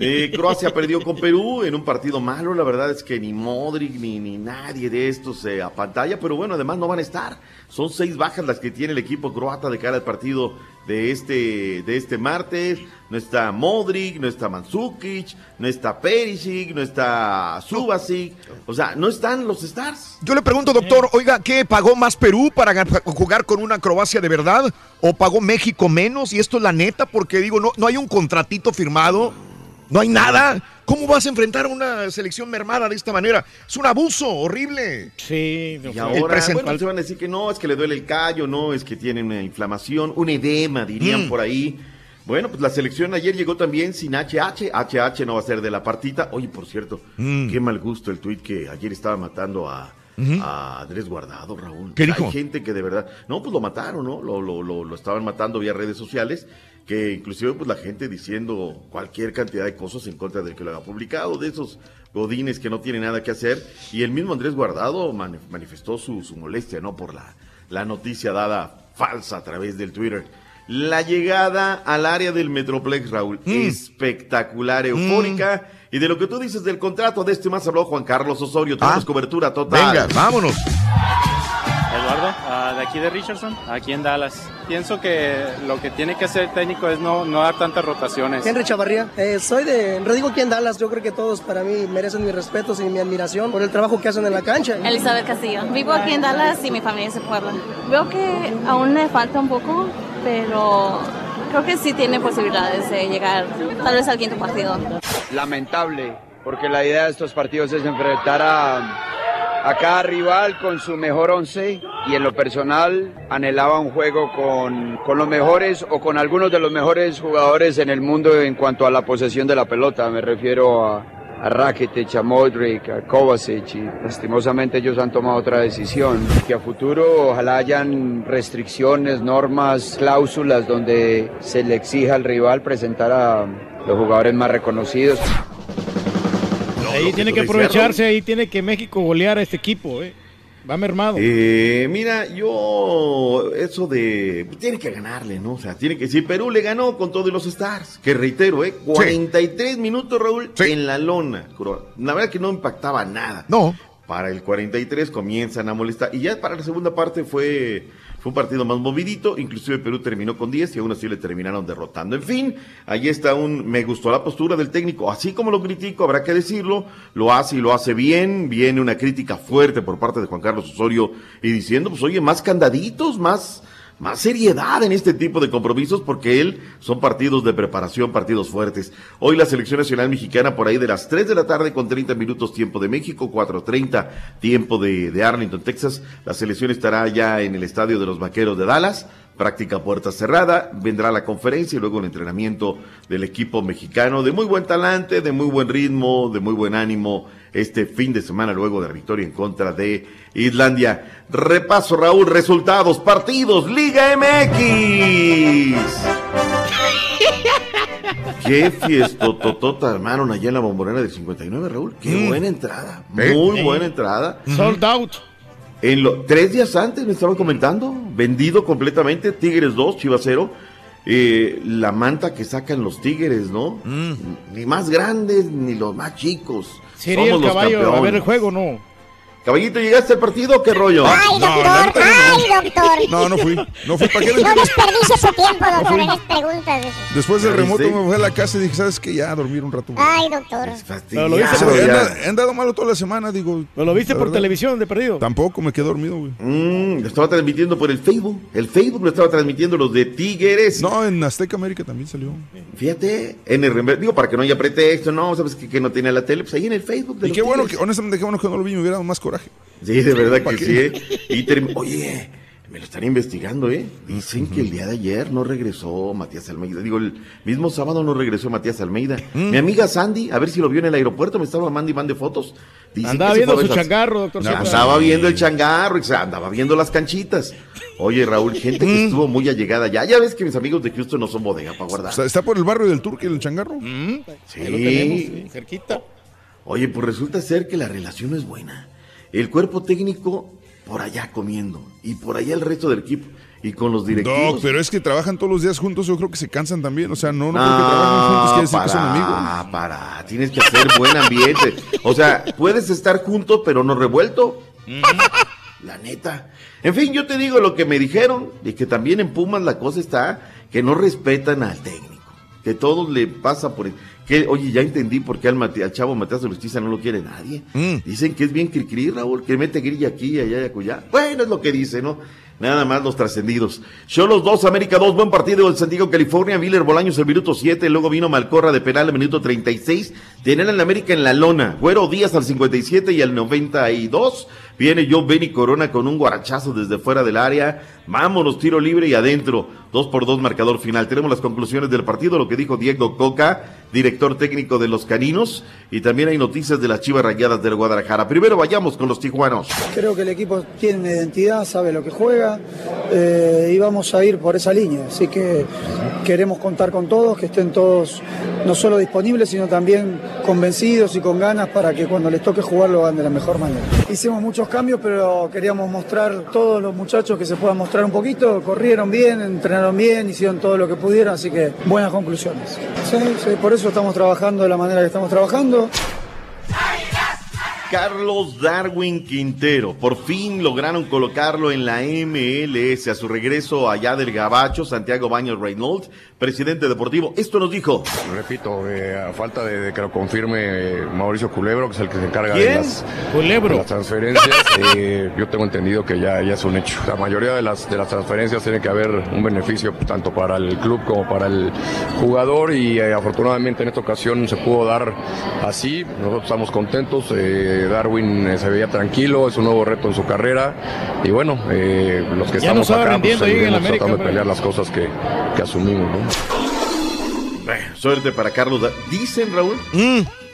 Eh, Croacia perdió con Perú en un partido malo, la verdad es que ni Modric ni, ni nadie de estos se a pantalla, pero bueno, además no van a estar. Son seis bajas las que tiene el equipo croata de cara al partido de este, de este martes. No está Modric, no está Mandzukic, no está Perisic, no está Subasic. O sea, no están los stars. Yo le pregunto, doctor, oiga, ¿qué pagó más Perú para jugar con una Croacia de verdad? ¿O pagó México menos? Y esto es la neta, porque digo, no, no hay un contratito firmado, no hay nada. ¿Cómo vas a enfrentar a una selección mermada de esta manera? Es un abuso horrible. Sí, Y ahora, bueno, se van a decir que no, es que le duele el callo, no, es que tiene una inflamación, un edema, dirían Mm. por ahí. Bueno, pues la selección ayer llegó también sin HH. HH no va a ser de la partita. Oye, por cierto, Mm. qué mal gusto el tuit que ayer estaba matando a, Andrés Guardado, Raúl. ¿Qué Hay dijo? gente que de verdad, no, pues lo mataron, ¿no? Lo, lo, lo, lo estaban matando vía redes sociales, que inclusive pues la gente diciendo cualquier cantidad de cosas en contra del que lo haya publicado, de esos godines que no tienen nada que hacer. Y el mismo Andrés Guardado mani- manifestó su, su molestia, ¿no? Por la, la noticia dada falsa a través del Twitter. La llegada al área del Metroplex, Raúl, espectacular, eufórica. Y de lo que tú dices del contrato, de este más habló Juan Carlos Osorio. Tenemos cobertura total. Venga, vámonos. Eduardo, ah, de aquí de Richardson, aquí en Dallas. Pienso que lo que tiene que hacer el técnico es no, no dar tantas rotaciones. Henry Chavarría, eh, soy de, radico aquí en Dallas, yo creo que todos para mí merecen mis respetos y mi admiración por el trabajo que hacen en la cancha. Elizabeth Castillo. Vivo aquí en Dallas y mi familia es de Puebla. Veo que aún le falta un poco, pero creo que sí tiene posibilidades de llegar tal vez al quinto partido. lamentable, porque la idea de estos partidos es enfrentar a, a cada rival con su mejor once y en lo personal anhelaba un juego con, con los mejores o con algunos de los mejores jugadores en el mundo en cuanto a la posesión de la pelota. Me refiero a, Rakitic, a Modric, a Kovacic y lastimosamente ellos han tomado otra decisión. Que a futuro ojalá hayan restricciones, normas, cláusulas donde se le exija al rival presentar a los jugadores más reconocidos. Ahí tiene que aprovecharse, ahí tiene que México golear a este equipo, ¿eh? Va mermado. Eh, mira, yo, eso de, pues, tiene que ganarle, ¿no? O sea, tiene que, si Perú le ganó con todos los stars, que reitero, ¿eh? 43 minutos, Raúl, en la lona. La verdad que no impactaba nada. No. Para el 43 comienzan a molestar. Y ya para la segunda parte fue, fue un partido más movidito. Inclusive Perú terminó con 10 y aún así le terminaron derrotando. En fin, ahí está un, me gustó la postura del técnico. Así como lo critico, habrá que decirlo. Lo hace y lo hace bien. Viene una crítica fuerte por parte de Juan Carlos Osorio y diciendo, pues oye, más candaditos, más, más seriedad en este tipo de compromisos porque él son partidos de preparación, partidos fuertes. Hoy la selección nacional mexicana por ahí de las 3 de la tarde con 30 minutos tiempo de México, 4.30 tiempo de, de Arlington, Texas. La selección estará ya en el estadio de los Vaqueros de Dallas. Práctica puerta cerrada, vendrá la conferencia y luego el entrenamiento del equipo mexicano de muy buen talante, de muy buen ritmo, de muy buen ánimo este fin de semana luego de la victoria en contra de Islandia. Repaso, Raúl, resultados, partidos, Liga MX. Qué fiestototota armaron allá en la bombonera del 59, Raúl. Qué Mm. buena entrada. Muy buena entrada. Sold out. En lo, tres días antes me estaban comentando, vendido completamente, Tigres 2, Chivas 0. Eh, la manta que sacan los Tigres, ¿no? Ni más grandes ni los más chicos. Sería el Somos los caballo a campeones. ver el juego, ¿no? Caballito, ¿llegaste al partido o qué rollo? Ay, doctor, ay, doctor. No, no fui. No fui. ¿Para qué les No desperdicie su tiempo, doctor, en preguntas. esas. Después del ¿Ya remoto me fui a la casa y dije, ¿sabes qué? Ya, a dormir un rato. Ay, doctor. Pero lo viste por- he, ya. andado, he andado malo toda la semana, digo. Pero lo viste por verdad. televisión de perdido. Tampoco, me quedé dormido, güey. Mm, lo estaba transmitiendo por el Facebook. El Facebook lo estaba transmitiendo los de Tigres. No, en Azteca América también salió. Fíjate, en el digo, para que no haya pretexto, no, sabes que, que no tiene la tele, pues ahí en el Facebook. De Y qué bueno que, honestamente, qué bueno que no lo vi, me hubiera dado más coraje. Sí, de verdad ¿Para que sí. ¿eh? Y term- Oye, me lo están investigando, ¿eh? Dicen que el día de ayer no regresó Matías Almeida. Digo, el mismo sábado no regresó Matías Almeida. Mm. Mi amiga Sandy, a ver si lo vio en el aeropuerto, me estaba mandando y mande fotos. Andaba que viendo su changarro, doctor No, andaba viendo el changarro, y se andaba viendo las canchitas. Oye, Raúl, gente que estuvo muy allegada ya. Ya ves que mis amigos de Houston no son bodega para guardar. Está, está por el barrio del Turque, el changarro. Sí. Ahí lo tenemos, sí, cerquita. Oye, pues resulta ser que la relación es buena. El cuerpo técnico por allá comiendo y por allá el resto del equipo. y con los directivos. Doc, pero es que trabajan todos los días juntos, yo creo que se cansan también. O sea, no, no porque trabajan juntos quiere decir que son amigos. para, para, tienes que hacer buen ambiente. O sea, puedes estar juntos, pero no revuelto. La neta. En fin, yo te digo lo que me dijeron, y que también en Pumas la cosa está que no respetan al técnico. Que todo le pasa por... Que, oye, ya entendí por qué al, Mate- al chavo Matías no lo quiere nadie. Dicen que es bien cri Raúl, que mete grilla aquí, y allá y acullá. Bueno, es lo que dice, ¿no? Nada más los trascendidos. Cholos 2, América 2, buen partido en San Diego, California. Miller Bolaños el minuto 7, luego vino Malcorra de penal al minuto 36. Tienen al América en la lona. Güero Díaz al 57 y al 92. Viene Joe Benny Corona con un guarachazo desde fuera del área. Vámonos, tiro libre y adentro. Dos por dos marcador final. Tenemos las conclusiones del partido, lo que dijo Diego Coca, director técnico de los Caninos. Y también hay noticias de las Chivas Rayadas del Guadalajara. Primero vayamos con los tijuanos. Creo que el equipo tiene una identidad, sabe lo que juega eh, y vamos a ir por esa línea. Así que queremos contar con todos, que estén todos no solo disponibles, sino también convencidos y con ganas para que cuando les toque jugar lo hagan de la mejor manera. Hicimos muchos cambios, pero queríamos mostrar todos los muchachos que se puedan mostrar un poquito. Corrieron bien, entrenaron bien, hicieron todo lo que pudieron, así que buenas conclusiones. Sí, sí, por eso estamos trabajando de la manera que estamos trabajando. Carlos Darwin Quintero. Por fin lograron colocarlo en la MLS a su regreso allá del Gabacho, Santiago Baños Reynolds, presidente deportivo. Esto nos dijo. Repito, eh, a falta de, de que lo confirme eh, Mauricio Culebro, que es el que se encarga ¿Quién? de las, Culebro. de las transferencias, eh, yo tengo entendido que ya, ya es un hecho. La mayoría de las, de las transferencias tiene que haber un beneficio tanto para el club como para el jugador y eh, afortunadamente en esta ocasión se pudo dar así. Nosotros estamos contentos. eh, Darwin eh, se veía tranquilo, es un nuevo reto en su carrera y bueno, eh, los que Ya estamos acá pues, ahí en América, tratando de pelear las cosas que, que asumimos. ¿no? Bueno, suerte para Carlos. Dicen, Raúl,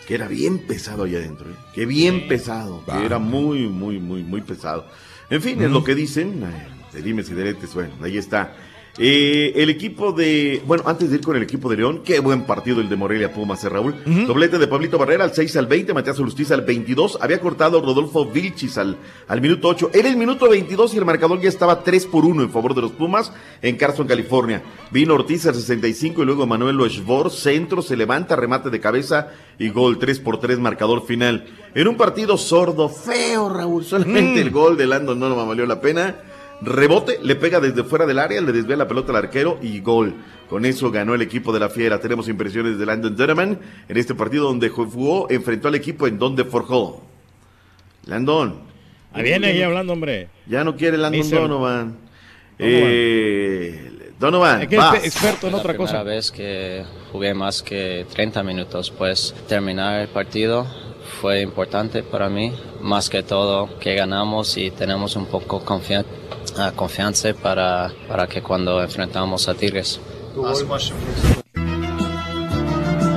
que era bien pesado allá adentro. ¿eh? Que bien pesado. Que era muy, muy, muy, muy pesado. En fin, es lo que dicen. eh, De dimes y diretes. Bueno, ahí está. Eh, el equipo de. Bueno, antes de ir con el equipo de León, qué buen partido el de Morelia Pumas, ¿eh, Raúl. Doblete de Pablito Barrera al 6 al 20, Matías Justicia al 22. Había cortado Rodolfo Vilchis al, al minuto 8. Era el minuto 22 y el marcador ya estaba 3 por 1 en favor de los Pumas en Carson, California. Vino Ortiz al 65 y luego Manuel Loesbor, centro, se levanta, remate de cabeza y gol 3 por 3, marcador final. En un partido sordo, feo, Raúl. Solamente el gol de Landon no me valió la pena. Rebote, le pega desde fuera del área, le desvía la pelota al arquero y gol. Con eso ganó el equipo de la Fiera. Tenemos impresiones de Landon Donovan en este partido donde jugó, enfrentó al equipo en donde forjó. Landon. Ahí viene ahí hablando, hombre. Ya no quiere Landon Mister. Donovan. Eh, Donovan, Es que vas. es experto en la otra primera cosa. vez que jugué más que 30 minutos, pues terminar el partido fue importante para mí, más que todo que ganamos y tenemos un poco confia- ah, confianza para, para que cuando enfrentamos a Tigres.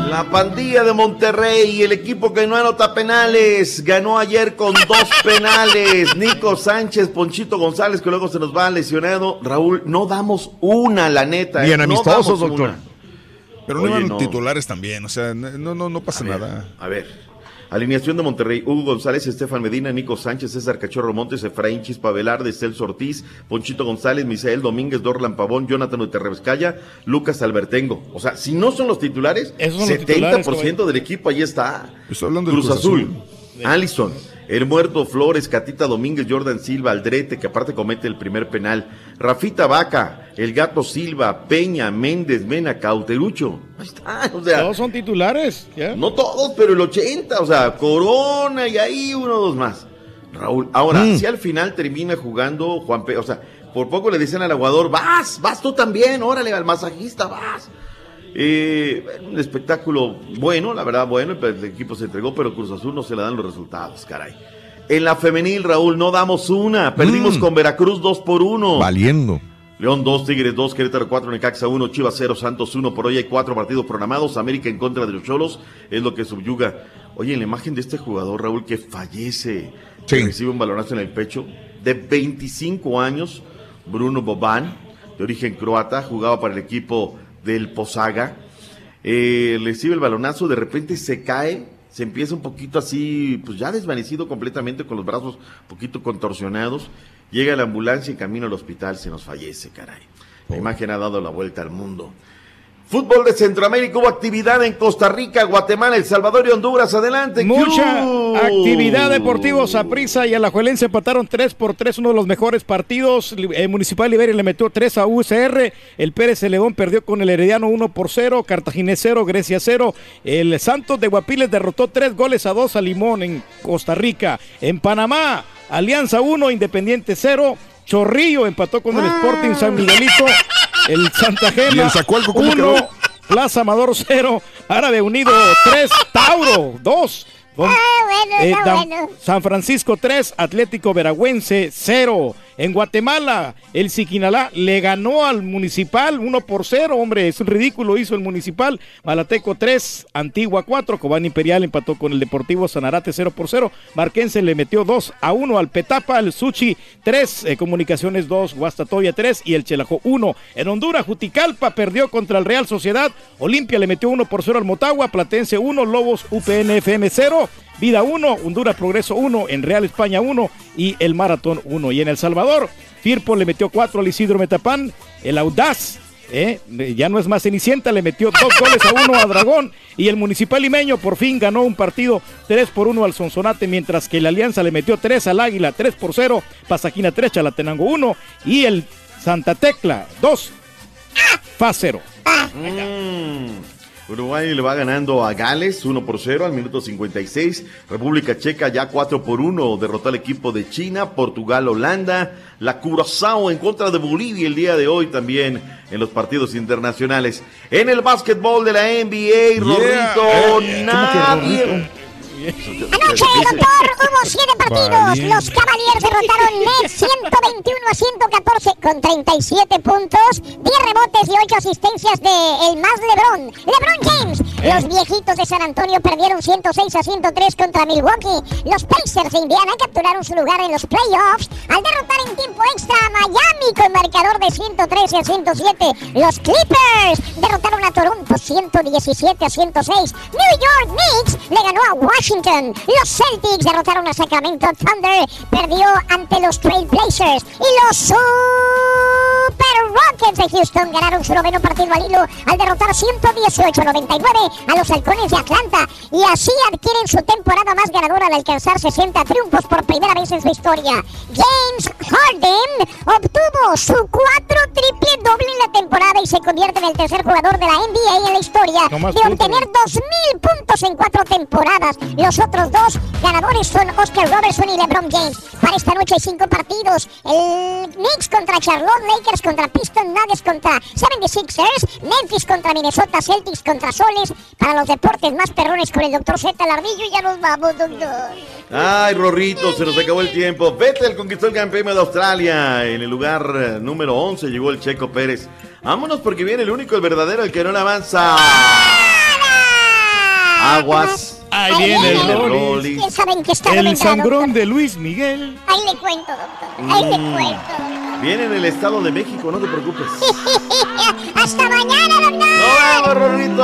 La pandilla de Monterrey, el equipo que no anota penales, ganó ayer con dos penales. Nico Sánchez, Ponchito González, que luego se nos va lesionado. Raúl, no damos una, la neta. Bien ¿eh? Amistosos, damos doctor. una. Pero Oye, no eran no. titulares también, o sea, no, no, no pasa nada. A ver. Alineación de Monterrey, Hugo González, Estefan Medina, Nico Sánchez, César Cachorro Montes, Efraín Chispa Velarde, Celso Ortiz, Ponchito González, Misael Domínguez, Dorlan Pavón, Jonathan Uterrebescaya, Lucas Albertengo. O sea, si no son los titulares, son los 70% titulares, del equipo ahí está. Estoy hablando del Cruz, Cruz Azul, Azul. Allison, El Muerto Flores, Catita Domínguez, Jordan Silva, Aldrete, que aparte comete el primer penal, Rafita Vaca, El Gato Silva, Peña, Méndez, Mena, Cauterucho. Ahí está, o sea. Todos son titulares. ¿ya? No todos, pero el 80, o sea, Corona y ahí uno o dos más. Raúl, ahora, Mm. si al final termina jugando Juan Pe, o sea, por poco le decían al aguador, vas, vas tú también, órale, al masajista, vas. Eh, un espectáculo bueno, la verdad, bueno, el equipo se entregó, pero Cruz Azul no se le dan los resultados, caray. En la femenil, Raúl, no damos una, perdimos Mm. con Veracruz 2 por 1. Valiendo. León 2, Tigres 2, Querétaro 4, Necaxa 1, Chivas 0, Santos 1. Por hoy hay cuatro partidos programados. América en contra de los Cholos es lo que subyuga. Oye, en la imagen de este jugador, Raúl, que fallece, que recibe un balonazo en el pecho, de 25 años, Bruno Boban, de origen croata, jugaba para el equipo del Posaga. Eh, recibe el balonazo, de repente se cae, se empieza un poquito así, pues ya desvanecido completamente, con los brazos un poquito contorsionados. Llega la ambulancia y camino al hospital se nos fallece, caray. La imagen ha dado la vuelta al mundo. Fútbol de Centroamérica, hubo actividad en Costa Rica, Guatemala, El Salvador y Honduras. Adelante. Mucha ¡Q! actividad deportiva. Saprissa y Alajuelense empataron 3 por 3, uno de los mejores partidos. El Municipal Liberia le metió 3 a UCR. El Pérez Celedón perdió con el Herediano 1 por 0. Cartaginés 0, Grecia 0. El Santos de Guapiles derrotó 3 goles a 2 a Limón en Costa Rica. En Panamá, Alianza 1, Independiente 0. Chorrillo empató con el Sporting San Miguelito. El Santa ¿Y Gema el Zacualco cómo 1. quedó? Plaza Amador 0, Árabe Unido 3, Tauro 2. bueno, está bueno. San Francisco 3, Atlético Veragüense 0. En Guatemala, el Siquinalá le ganó al Municipal 1 por 0. Hombre, es un ridículo, hizo el Municipal. Malateco 3, Antigua 4. Cobán Imperial empató con el Deportivo Sanarate 0 por 0. Marquense le metió 2 a 1 al Petapa, el Suchi 3, eh, Comunicaciones 2, Guastatoya 3 y el Chelajó 1. En Honduras, Juticalpa perdió contra el Real Sociedad. Olimpia le metió 1 por 0 al Motagua. Platense 1, Lobos UPN FM 0. Vida 1, Honduras Progreso 1, en Real España 1 y el Maratón 1. Y en El Salvador, Firpo le metió 4 al Isidro Metapán, el Audaz. eh, ya no es más Cenicienta, le metió dos goles a uno a Dragón y el Municipal Limeño por fin ganó un partido 3 por 1 al Sonsonate, mientras que la Alianza le metió 3 al Águila, 3 por 0, Pasajina 3, Chalatenango 1 y el Santa Tecla 2, Faz 0. Mm. Uruguay le va ganando a Gales 1 por 0 al minuto 56. República Checa ya 4 por 1 derrotó al equipo de China. Portugal, Holanda. La Curazao en contra de Bolivia el día de hoy también en los partidos internacionales. En el básquetbol de la NBA, Rorrito, Eh, nadie. Anoche, doctor, hubo siete partidos. Valiente. Los Cavaliers derrotaron Nets 121 a 114 con 37 puntos, 10 rebotes y 8 asistencias de el más LeBron, LeBron James. Los viejitos de San Antonio perdieron 106 a 103 contra Milwaukee. Los Pacers de Indiana capturaron su lugar en los playoffs al derrotar en tiempo extra a Miami con marcador de 113 a 107. Los Clippers derrotaron a Toronto 117 a 106. New York Knicks le ganó a Washington. Los Celtics derrotaron a Sacramento Thunder. Perdió ante los Trail Blazers. Y los Super Rockets de Houston ganaron su noveno partido al hilo al derrotar 118 a 99 a los Halcones de Atlanta. Y así adquieren su temporada más ganadora al alcanzar 60 triunfos por primera vez en su historia. James Harden obtuvo su cuatro triple doble en la temporada y se convierte en el tercer jugador de la NBA en la historia de obtener 2.000 puntos en cuatro temporadas. Los otros dos ganadores son Oscar Robertson y LeBron James. Para esta noche hay cinco partidos. El Knicks contra Charlotte, Lakers contra Pistons, Nuggets contra 76ers, Memphis contra Minnesota, Celtics contra Soles. Para los deportes más perrones con el doctor Z Lardillo y ya nos vamos, doctor. Ay, Rorrito, se nos acabó el tiempo. Vettel conquistó el campeón de Australia. En el lugar eh, número 11 llegó el Checo Pérez. Vámonos porque viene el único, el verdadero, el que no le avanza. Aguas. Ahí viene el saben que está El sangrón de Luis Miguel. Ahí le cuento, doctor. Ahí le Mm. cuento. Viene en el Estado de México, no te preocupes. Hasta mañana, doctor. ¡Nos vemos, Rorrito!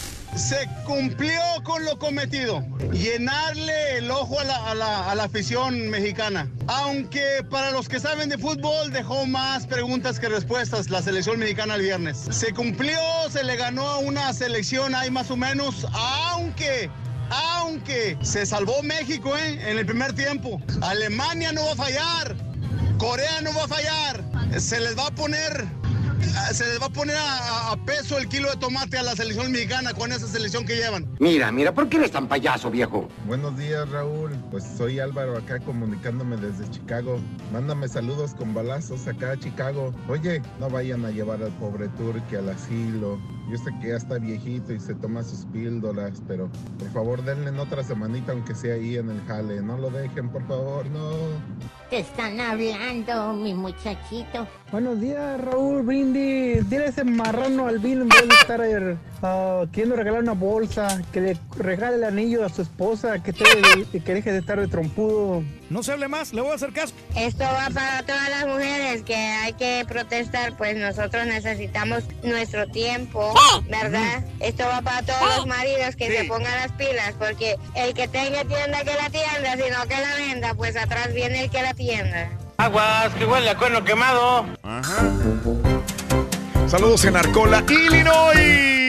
Se cumplió con lo cometido, llenarle el ojo a la, a la- a la afición mexicana. Aunque para los que saben de fútbol dejó más preguntas que respuestas la selección mexicana el viernes. Se cumplió, se le ganó a una selección ahí más o menos, aunque... Aunque se salvó México ¿eh? en el primer tiempo. Alemania no va a fallar. Corea no va a fallar. Se les va a poner se les va a poner a, a peso el kilo de tomate a la selección mexicana con esa selección que llevan. Mira, mira, ¿por qué eres tan payaso, viejo? Buenos días, Raúl. Pues soy Álvaro acá comunicándome desde Chicago. Mándame saludos con balazos acá a Chicago. Oye, no vayan a llevar al pobre Turque al asilo. Yo sé que ya está viejito y se toma sus píldoras, pero por favor denle en otra semanita aunque sea ahí en el jale. No lo dejen, por favor, no. Te están hablando, mi muchachito. Buenos días, Raúl Brindis. Dile ese marrano al vino en vez de estar eh, ah, queriendo regalar una bolsa, que le regale el anillo a su esposa, que, te- que deje de estar de trompudo. No se hable más, le voy a hacer caso. Esto va para todas las mujeres que hay que protestar, pues nosotros necesitamos nuestro tiempo, ¿verdad? Esto va para todos los maridos que se pongan las pilas, porque el que tenga tienda que la tienda, sino que la venda, pues atrás viene el que la tienda. Aguas, que huele a cuerno quemado. Saludos en Arcola, Illinois.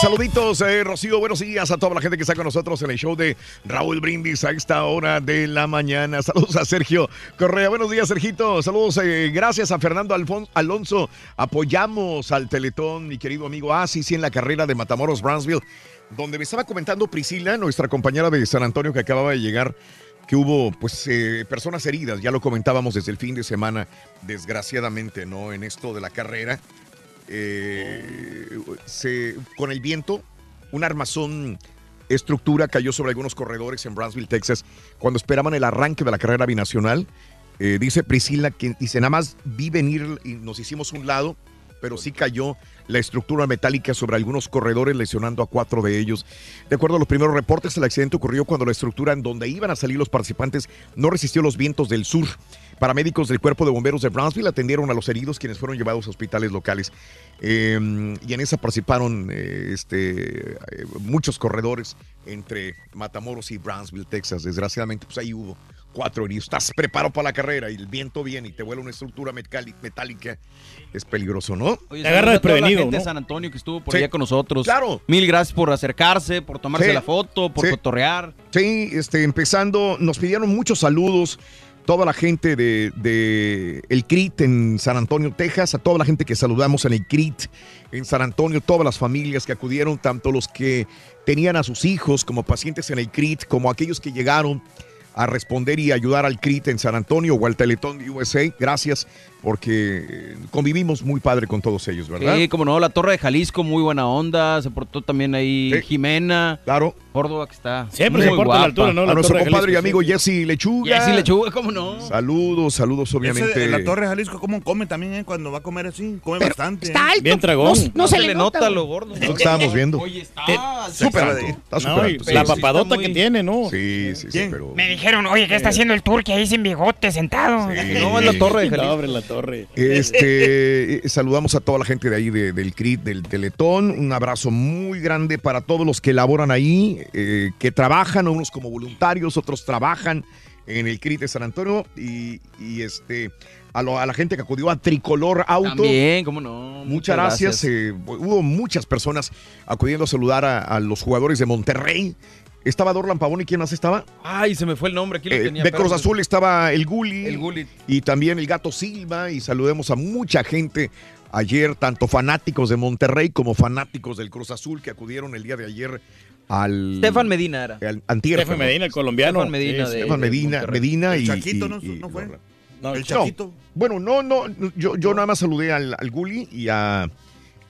Saluditos, eh, Rocío. Buenos días a toda la gente que está con nosotros en el show de Raúl Brindis a esta hora de la mañana. Saludos a Sergio Correa. Buenos días, Sergito. Saludos, eh, gracias a Fernando Alfon- Alonso. Apoyamos al Teletón, mi querido amigo. Ah, sí, sí, en la carrera de Matamoros, Brownsville, donde me estaba comentando Priscila, nuestra compañera de San Antonio que acababa de llegar que hubo pues eh, personas heridas, ya lo comentábamos desde el fin de semana, desgraciadamente, ¿no? En esto de la carrera. Eh, con el viento, un armazón estructura cayó sobre algunos corredores en Brownsville, Texas, cuando esperaban el arranque de la carrera binacional. Eh, dice Priscila que dice, nada más vi venir y nos hicimos un lado, pero sí cayó la estructura metálica sobre algunos corredores, lesionando a cuatro de ellos. De acuerdo a los primeros reportes, el accidente ocurrió cuando la estructura en donde iban a salir los participantes no resistió los vientos del sur. Paramédicos del Cuerpo de Bomberos de Brownsville atendieron a los heridos, quienes fueron llevados a hospitales locales. Eh, y en esa participaron eh, este, eh, muchos corredores entre Matamoros y Brownsville, Texas. Desgraciadamente, pues ahí hubo cuatro heridos. Estás preparado para la carrera y el viento viene y te vuela una estructura metálica. Es peligroso, ¿no? Te Oye, agarra saludos a toda la desprevenido, gente de. San Antonio que estuvo por Sí. allá con nosotros. Claro. Mil gracias por acercarse, por tomarse Sí. la foto, por Sí. cotorrear. Sí, este, empezando, nos pidieron muchos saludos. Toda la gente de, de el CRIT en San Antonio, Texas, a toda la gente que saludamos en el CRIT en San Antonio, todas las familias que acudieron, tanto los que tenían a sus hijos como pacientes en el CRIT, como aquellos que llegaron a responder y ayudar al CRIT en San Antonio o al Teletón USA. Gracias, porque eh, convivimos muy padre con todos ellos, ¿verdad? Sí, como no, la Torre de Jalisco, muy buena onda. Se portó también ahí Jimena. Claro. Córdoba, que está. Siempre muy se porta a la altura, ¿no? a nuestro compadre y amigo Jesse Lechuga. Jesse Lechuga, ¿cómo no? Saludos, saludos, obviamente. De la Torre de Jalisco, ¿cómo come también eh, cuando va a comer así? Come bastante. Está alto. Bien tragón. No, no se, le nota, lo gordo. Lo que estábamos viendo. Oye, está. Súper alto. Está súper No, y alto. sí, la sí. papadota muy- que tiene, ¿no? Sí, sí, sí, pero... Me dijeron, oye, ¿qué está haciendo el turque ahí sin bigote sentado? No, es la Torre de Jalisco. Torre. Este, eh, saludamos a toda la gente de ahí de- del CRIT, del Teletón. Un abrazo muy grande para todos los que laboran ahí, eh, que trabajan, unos como voluntarios, otros trabajan en el CRIT de San Antonio. Y, y, este, a, lo- a la gente que acudió a Tricolor Auto. También, ¿cómo no? Muchas gracias. eh, hubo muchas personas acudiendo a saludar a, a los jugadores de Monterrey. Estaba Dorlan Pavón y quién más estaba? Ay, se me fue el nombre. Aquí lo Eh, tenía. de Cruz. Azul estaba el Guli. El Gullit. Y también el Gato Silva. Y saludemos a mucha gente ayer, tanto fanáticos de Monterrey como fanáticos del Cruz Azul que acudieron el día de ayer al. Stefan Medina era. al antier, Stefan perdón. Medina, el colombiano. Stefan Medina Sí, de- Stefan Medina, El y. Chaquito, y- ¿no? y- ¿No fue? No, El Chaquito. Bueno, no, no. Yo, yo nada más saludé al, al Guli y a.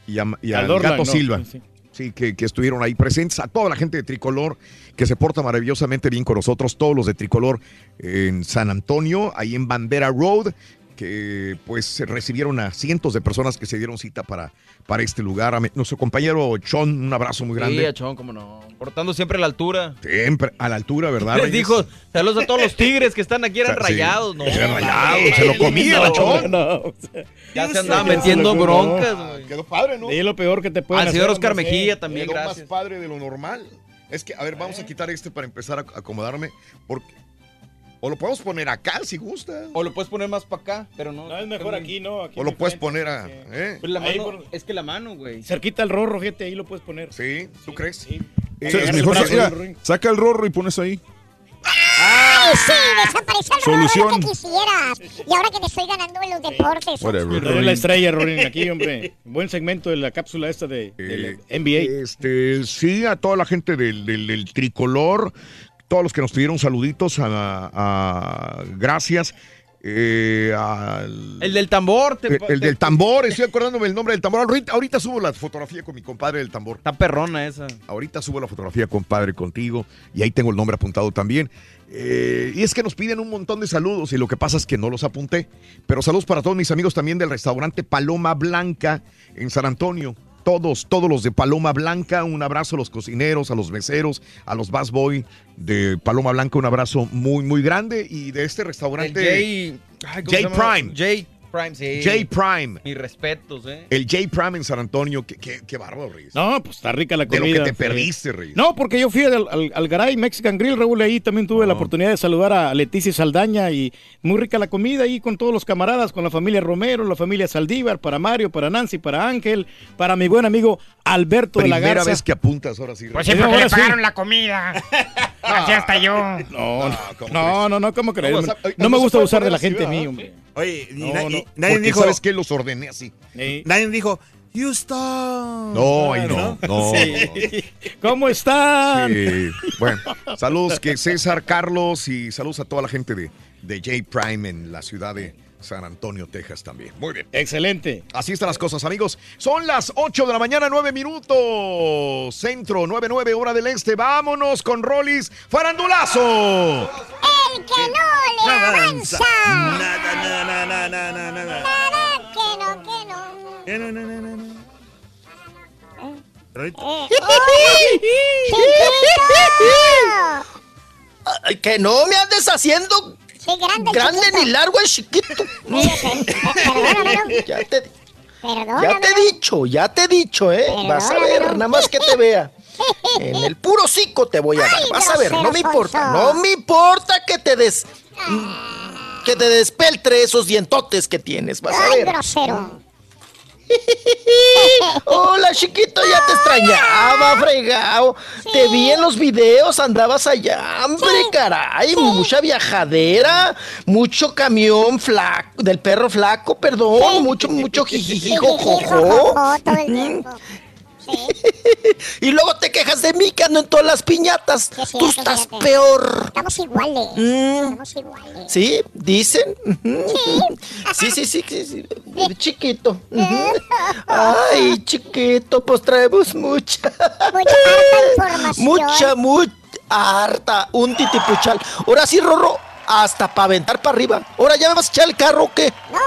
Y, a- y al Dorlan, Gato no, Silva. sí. Sí, que, que estuvieron ahí presentes, a toda la gente de Tricolor que se porta maravillosamente bien con nosotros, todos los de Tricolor en San Antonio, ahí en Bandera Road, que pues recibieron a cientos de personas que se dieron cita para, para este lugar. A mi- nuestro compañero Chon, un abrazo muy Sí, grande. a Chon, cómo no. Portando siempre a la altura. Siempre a la altura, ¿verdad? Les dijo, saludos a todos los tigres que están aquí, eran O sea, sí. rayados, ¿no? Eran rayados, se lo comía No, el Chon. No, o sea, Ya se Ya andaba se metiendo broncas, güey. Quedó padre, ¿no? es lo peor que te pueden Al señor Oscar Mejía sí. también, Quedó gracias. más padre de lo normal. Es que, a ver, vamos a quitar este para empezar a acomodarme. Porque, o lo podemos poner acá si gusta. O lo puedes poner más para acá, pero no. No, es mejor aquí, ¿no? Aquí O lo puedes poner a. ¿eh? La mano, por- es que la mano, güey. Cerquita al rorro, gente, ahí lo puedes poner. Sí, ¿tú crees? Sí. O sea, es mejor el brazo mira, saca el rorro y pones ahí. ¡Ay, sí! Desapareció el Solución. rorro que quisieras. Y ahora que te estoy ganando en los deportes. Whatever. La estrella, Rorín, aquí, hombre. Buen segmento de la cápsula esta de, del Eh, NBA. Este, sí, a toda la gente del, del- del tricolor, todos los que nos pidieron saluditos, a- a- gracias. eh, al- El del tambor. te- el, el del tambor, estoy acordándome el nombre del tambor. Ahorita, ahorita subo la fotografía con mi compadre del tambor. Está perrona esa. Ahorita subo la fotografía, compadre, contigo. Y ahí tengo el nombre apuntado también. Eh, y es que nos piden un montón de saludos y lo que pasa es que no los apunté. Pero saludos para todos mis amigos también del restaurante Paloma Blanca en San Antonio. Todos, todos los de Paloma Blanca, un abrazo a los cocineros, a los meseros, a los bass boy de Paloma Blanca, un abrazo muy, muy grande. Y de este restaurante... El J. ay, ¿cómo se J? Prime. J Prime, sí. J Prime. Mis respetos, ¿eh? El J Prime en San Antonio. Qué, qué, qué bárbaro, Reyes. No, pues está rica la De lo comida. que te sí. perdiste, Reyes. No, porque yo fui al, al, al Garay Mexican Grill, Raúl, ahí también tuve la oportunidad de saludar a Leticia Saldaña y muy rica la comida ahí con todos los camaradas, con la familia Romero, la familia Saldívar, para Mario, para Nancy, para Ángel, para mi buen amigo Alberto de la Primera Garza. vez que apuntas ahora sí. Pues sí, porque ahora le sí. pagaron la comida. Así hasta yo. No, no, ¿cómo no, no, no, ¿cómo crees? No, me gusta puede usar de la gente mía, hombre. Oye, y No, na- no. y nadie dijo. sabes que los ordené así. Sí. Nadie dijo, Houston. No, ay, no, no. Sí. ¿Cómo están? Sí. Bueno, saludos que César, Carlos y saludos a toda la gente de, de J Prime en la ciudad de San Antonio, Texas también. Muy bien. Excelente. Así están las cosas, amigos. Son las 8 de la mañana, 9 minutos. Centro, 9-9, hora del este. Vámonos con Rollis Farandulazo. El que no le avanza. Nada, nada, nada, nada, nada, nada. Nada, que no, que no. Eh, no, no, no, no. Eh, que no me andes haciendo Sí, grande, ni largo es chiquito. Ya te, ya te he dicho, ya te he dicho, ¿eh? Vas a ver, nada más que te vea. En el puro cico te voy a dar. Vas a ver, no me importa. No me importa que te des. Que te despeltre esos dientotes que tienes. Vas a ver. grosero. Hola, chiquito, ya te extrañaba, fregado. Te vi en los videos, andabas allá, hombre, caray. Mucha viajadera, mucho camión flaco, del perro flaco, perdón, mucho, mucho jijijijo, jojo. Y luego te quejas de mí que ando en todas las piñatas. Sí, sí, Tú estás peor. Estamos iguales. Mm. Estamos iguales. ¿Sí? ¿Dicen? Sí, sí, sí, sí, sí. Chiquito. Ay, chiquito, pues traemos mucha. Mucha información. Mucha, mucha. Harta. Un titipuchal. Ahora sí, Rorro. Hasta para aventar para arriba. Ahora ya me vas a echar el carro o qué? No,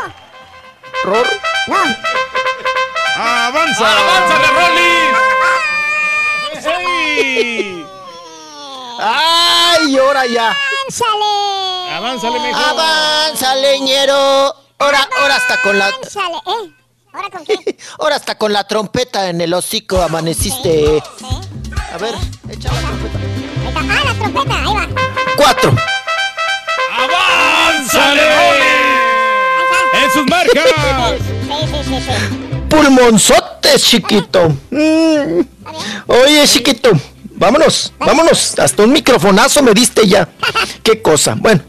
Rorro. no. ¡Avanza! ¡Avánzale, ¡Hey! Ay, ahora ya. ¡Ánsale! Avánzale, mijo. Avanza, leñero. Ahora, ahora hasta con la. ¿Eh? ¿Ahora con qué? Ahora hasta con la trompeta en el hocico amaneciste. ¿Sí? A ver, echa la trompeta. Ahí está. ¡Ah, la trompeta! Ahí va. Cuatro. ¡Avánzale! ¡En sus marcas! Pulmonzotes, chiquito. Mm. Oye, chiquito. Vámonos, vámonos. Hasta un microfonazo me diste ya. Qué cosa. Bueno.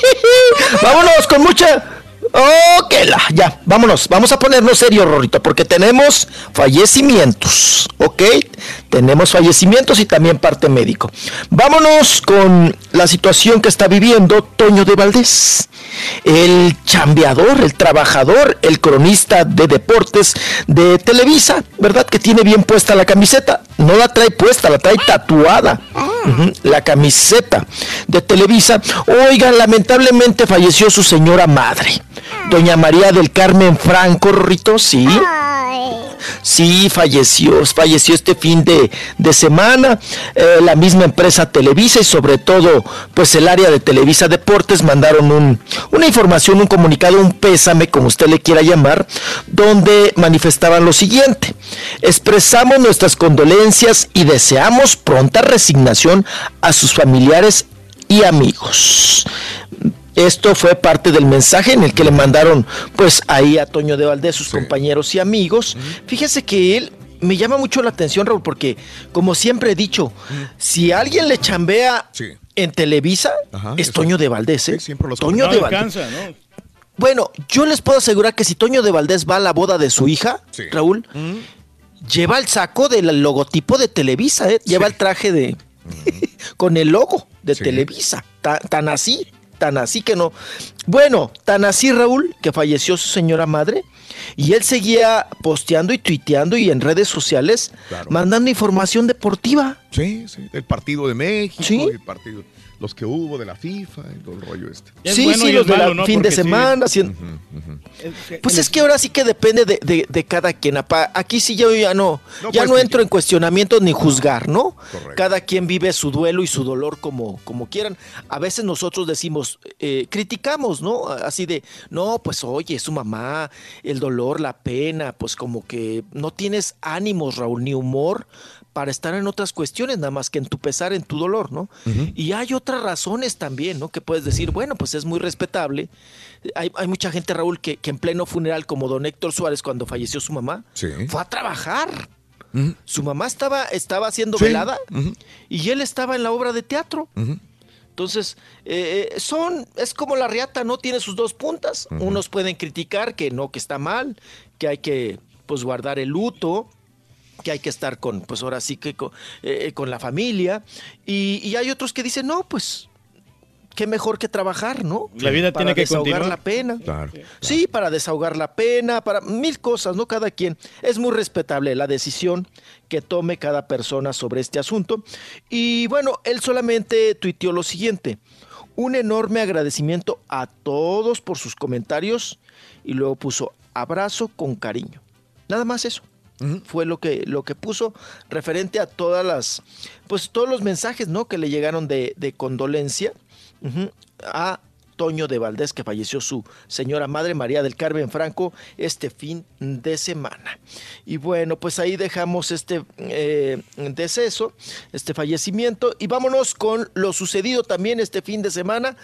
vámonos con mucha. Oh, que la. Ya, vámonos. Vamos a ponernos serio, Rorrito, porque tenemos fallecimientos. ¿Ok? Tenemos fallecimientos y también parte médico. Vámonos con la situación que está viviendo Toño de Valdés. El chambeador, el trabajador, el cronista de deportes de Televisa, ¿verdad? Que tiene bien puesta la camiseta. No la trae puesta, la trae tatuada. La camiseta de Televisa. Oigan, lamentablemente falleció su señora madre. Doña María del Carmen Franco, Rito, sí. Sí, falleció, falleció este fin de, de semana. Eh, la misma empresa Televisa y sobre todo, pues el área de Televisa Deportes mandaron un, una información, un comunicado, un pésame, como usted le quiera llamar, donde manifestaban lo siguiente. Expresamos nuestras condolencias y deseamos pronta resignación a sus familiares y amigos. Esto fue parte del mensaje en el que le mandaron pues ahí a Toño de Valdés, sus compañeros y amigos. Fíjese que él me llama mucho la atención, Raúl, porque como siempre he dicho, si alguien le chambea en Televisa, es Toño de Valdés, ¿eh? Toño No de Valdés. alcanza, ¿no? Bueno, yo les puedo asegurar que si Toño de Valdés va a la boda de su hija, Raúl, lleva el saco del logotipo de Televisa, ¿eh? Lleva el traje de... con el logo de Televisa, ta- tan, así. Tan así que no. Bueno, tan así Raúl, que falleció su señora madre, y él seguía posteando y tuiteando y en redes sociales, Claro. mandando información deportiva. Sí, sí, del partido de México, Sí. el partido, los que hubo de la FIFA, y todo el rollo este. sí, sí, los de la fin de semana. haciendo- Pues es que ahora sí que depende de, de- de cada quien. Aquí sí yo ya no, No ya puedes no entro en cuestionamiento ni juzgar, ¿no? Cada quien vive su duelo y su dolor como, como quieran. A veces nosotros decimos, eh, criticamos, ¿no? Así de, no, pues oye, su mamá, el dolor, la pena, pues como que no tienes ánimos, Raúl, ni humor para estar en otras cuestiones, nada más que en tu pesar, en tu dolor, ¿no? Y hay otras razones también, ¿no? Que puedes decir, bueno, pues es muy respetable. Hay, hay mucha gente, Raúl, que, que en pleno funeral, como don Héctor Suárez, cuando falleció su mamá, fue a trabajar. Su mamá estaba, estaba haciendo Sí. velada y él estaba en la obra de teatro. Entonces, eh, eh, son, es como la riata, ¿no? Tiene sus dos puntas. Unos pueden criticar que no, que está mal, que hay que, pues, guardar el luto, que hay que estar con, pues ahora sí que con, eh, con la familia. Y, y hay otros que dicen, no, pues, qué mejor que trabajar, ¿no? La vida Para tiene que desahogar continuar. la pena. Claro. Sí, para desahogar la pena, para mil cosas, ¿no? Cada quien. Es muy respetable la decisión que tome cada persona sobre este asunto. Y bueno, él solamente tuiteó lo siguiente. Un enorme agradecimiento a todos por sus comentarios y luego puso abrazo con cariño. Nada más eso. Fue lo que, lo que puso referente a todas las, pues todos los mensajes, ¿no? Que le llegaron de, de condolencia a Toño de Valdés, que falleció su señora madre María del Carmen Franco este fin de semana. Y bueno, pues ahí dejamos este eh, deceso, este fallecimiento, y vámonos con lo sucedido también este fin de semana.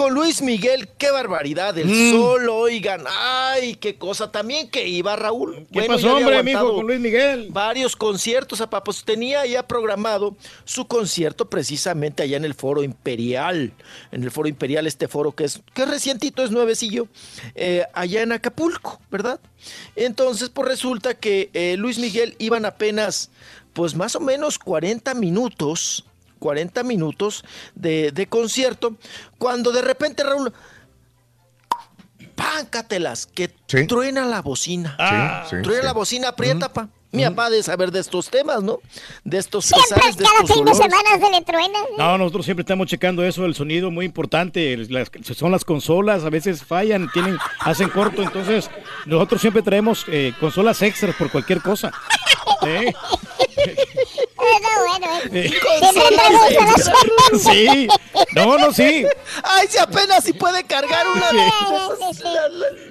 Con Luis Miguel, qué barbaridad, el Mm. sol, oigan, ay, qué cosa, también que iba Raúl. ¿Qué ya pasó, hombre, aguantado con Luis Miguel? Varios conciertos, apa, pues tenía ya programado su concierto precisamente allá en el Foro Imperial, en el Foro Imperial, este foro que es, que es recientito, es nuevecillo, eh, allá en Acapulco, ¿verdad? Entonces, pues resulta que eh, Luis Miguel iban apenas, pues más o menos 40 minutos, 40 minutos de, de concierto, cuando de repente Raúl, páncatelas, que Sí. truena la bocina. Sí, sí, truena sí. la bocina, aprieta, pa. Mi papá de saber de estos temas, ¿no? De estos Siempre, pesares, de cada estos fin de semana se le truena. No, nosotros siempre estamos checando eso, el sonido muy importante. Las- son las consolas, a veces fallan, tienen, hacen corto, entonces nosotros siempre traemos eh, consolas extras por cualquier cosa. ¿Eh? ¿Eh? Sí, no, no, sí. Ay, si apenas si puede cargar una Sí. de Sí,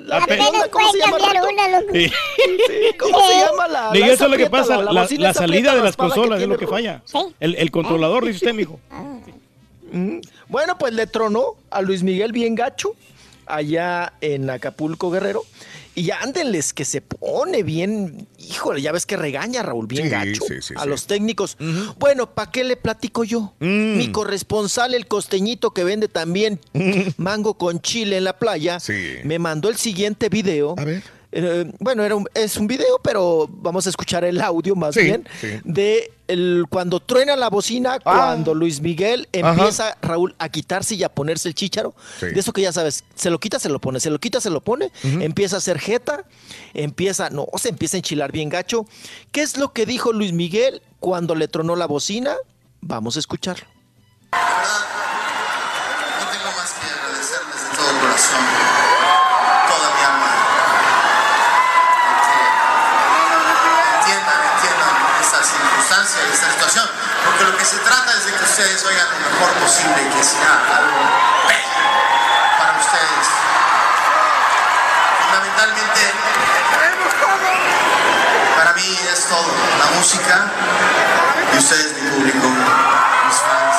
la Apenas ¿cómo se puede llama? cambiar Rito? una, loco. Sí. ¿Cómo se llama la? La eso es lo que pasa, la- salida de las consolas es lo que falla. El, el controlador, dice usted, mijo. Mm. Bueno, pues le tronó a Luis Miguel bien gacho allá en Acapulco Guerrero. Y ándenles que se pone bien, híjole, ya ves que regaña Raúl bien Sí, gacho sí, sí, a los técnicos. Bueno, ¿para qué le platico yo? Mm. Mi corresponsal, el costeñito que vende también mango con chile en la playa, me mandó el siguiente video. A ver. Eh, bueno, era un- es un video, pero vamos a escuchar el audio más Sí, bien sí. de el, cuando truena la bocina, cuando Luis Miguel Ajá. empieza, Raúl, a quitarse y a ponerse el chícharo. Sí. De eso que ya sabes, se lo quita, se lo pone, se lo quita, se lo pone, empieza a hacer jeta, empieza, no, se empieza a enchilar bien gacho. ¿Qué es lo que dijo Luis Miguel cuando le tronó la bocina? Vamos a escucharlo. No tengo más que agradecerles de todo corazón, ustedes oigan lo mejor posible que sea algo bello para ustedes. Fundamentalmente, para mí es todo, la música y ustedes mi público, mis fans.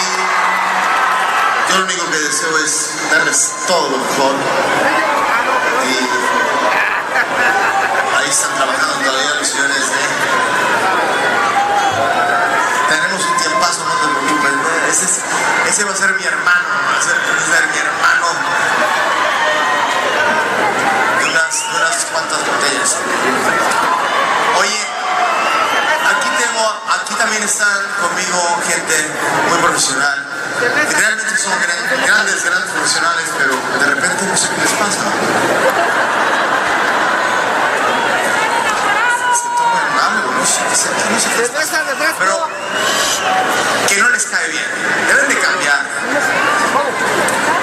Y yo lo único que deseo es darles todo lo mejor. Y ahí están trabajando todavía los señores de... Ese, es- ese va a ser mi hermano, va a ser, mi hermano. De unas, cuantas botellas. Oye, aquí tengo, aquí también están conmigo gente muy profesional. Realmente son gran- grandes, grandes profesionales, pero de repente no sé qué les pasa. Se toman no sé qué. Pero que no les cae bien. Deben de cambiar.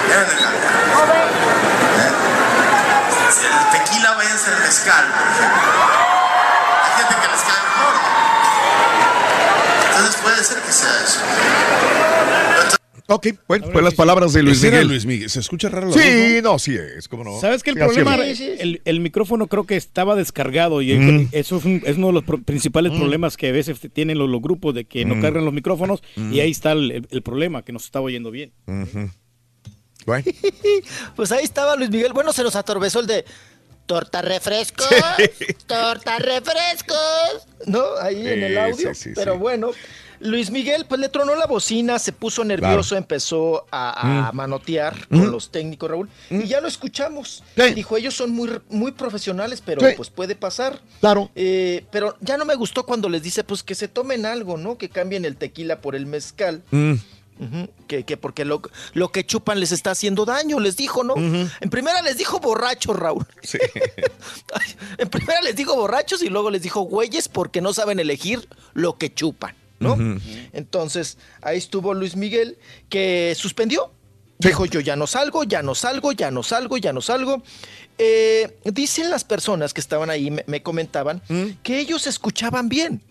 Deben de cambiar. ¿Eh? El tequila váyanse al mezcal, por ejemplo. Hay gente que les cae mejor. Entonces puede ser que sea eso. Ok, bueno, pues las palabras de Luis Miguel. Luis Miguel. ¿Se escucha raro la voz, Sí, no, sí es, como no. ¿Sabes qué? El Sí, problema, el, el micrófono creo que estaba descargado y Mm. eso es, un- es uno de los pro- principales Mm. problemas que a veces tienen los, los grupos de que Mm. no cargan los micrófonos Mm. y ahí está el, el- el problema, que no se estaba oyendo bien. Bueno. Pues ahí estaba Luis Miguel. Bueno, se nos atorbezó el de torta refrescos, torta refrescos, ¿no? Ahí en el Sí, audio. sí, sí, Pero sí. bueno, Luis Miguel pues le tronó la bocina, se puso nervioso, empezó a, a Mm. manotear Mm. con los técnicos, Raúl, y ya lo escuchamos. Dijo, ellos son muy, muy profesionales, pero Sí. pues puede pasar. Claro. Eh, pero ya no me gustó cuando les dice, pues que se tomen algo, ¿no? Que cambien el tequila por el mezcal. Mm. Que, que porque lo, lo que chupan les está haciendo daño, les dijo, ¿no? En primera les dijo borrachos, Raúl. Sí. En primera les dijo borrachos y luego les dijo güeyes porque no saben elegir lo que chupan, ¿no? Entonces, ahí estuvo Luis Miguel que suspendió. Dijo yo ya no salgo, ya no salgo, ya no salgo, ya no salgo. Eh, dicen las personas que estaban ahí, me, me comentaban, que ellos escuchaban bien.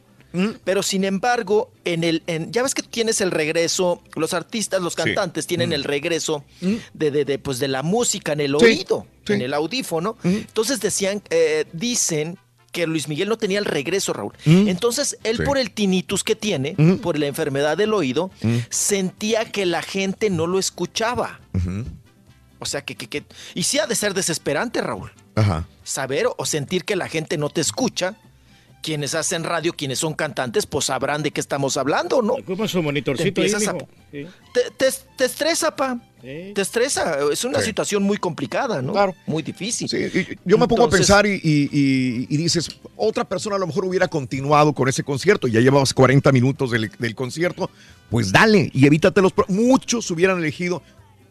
Pero sin embargo, en el, en- ya ves que tienes el regreso, los artistas, los Sí. cantantes tienen Mm. el regreso de, de, de, pues de la música en el Sí, oído, sí. en el audífono. Entonces decían, eh, dicen que Luis Miguel no tenía el regreso, Raúl. Mm. Entonces, él Sí. por el tinnitus que tiene, Mm. por la enfermedad del oído, Mm. sentía que la gente no lo escuchaba. O sea, que, que, que- y sí ha de ser desesperante, Raúl. Ajá. Saber o sentir que la gente no te escucha. Quienes hacen radio, quienes son cantantes, pues sabrán de qué estamos hablando, ¿no? Ocupan su monitorcito Te ahí, a-. Sí. Te, te- te estresa, pa. Sí. Te estresa. Es una Sí. situación muy complicada, ¿no? Claro. Muy difícil. Sí, y yo me pongo a pensar y, y- y- y dices, otra persona a lo mejor hubiera continuado con ese concierto, ya llevabas 40 minutos del, del concierto, pues dale y evítate los... Muchos hubieran elegido,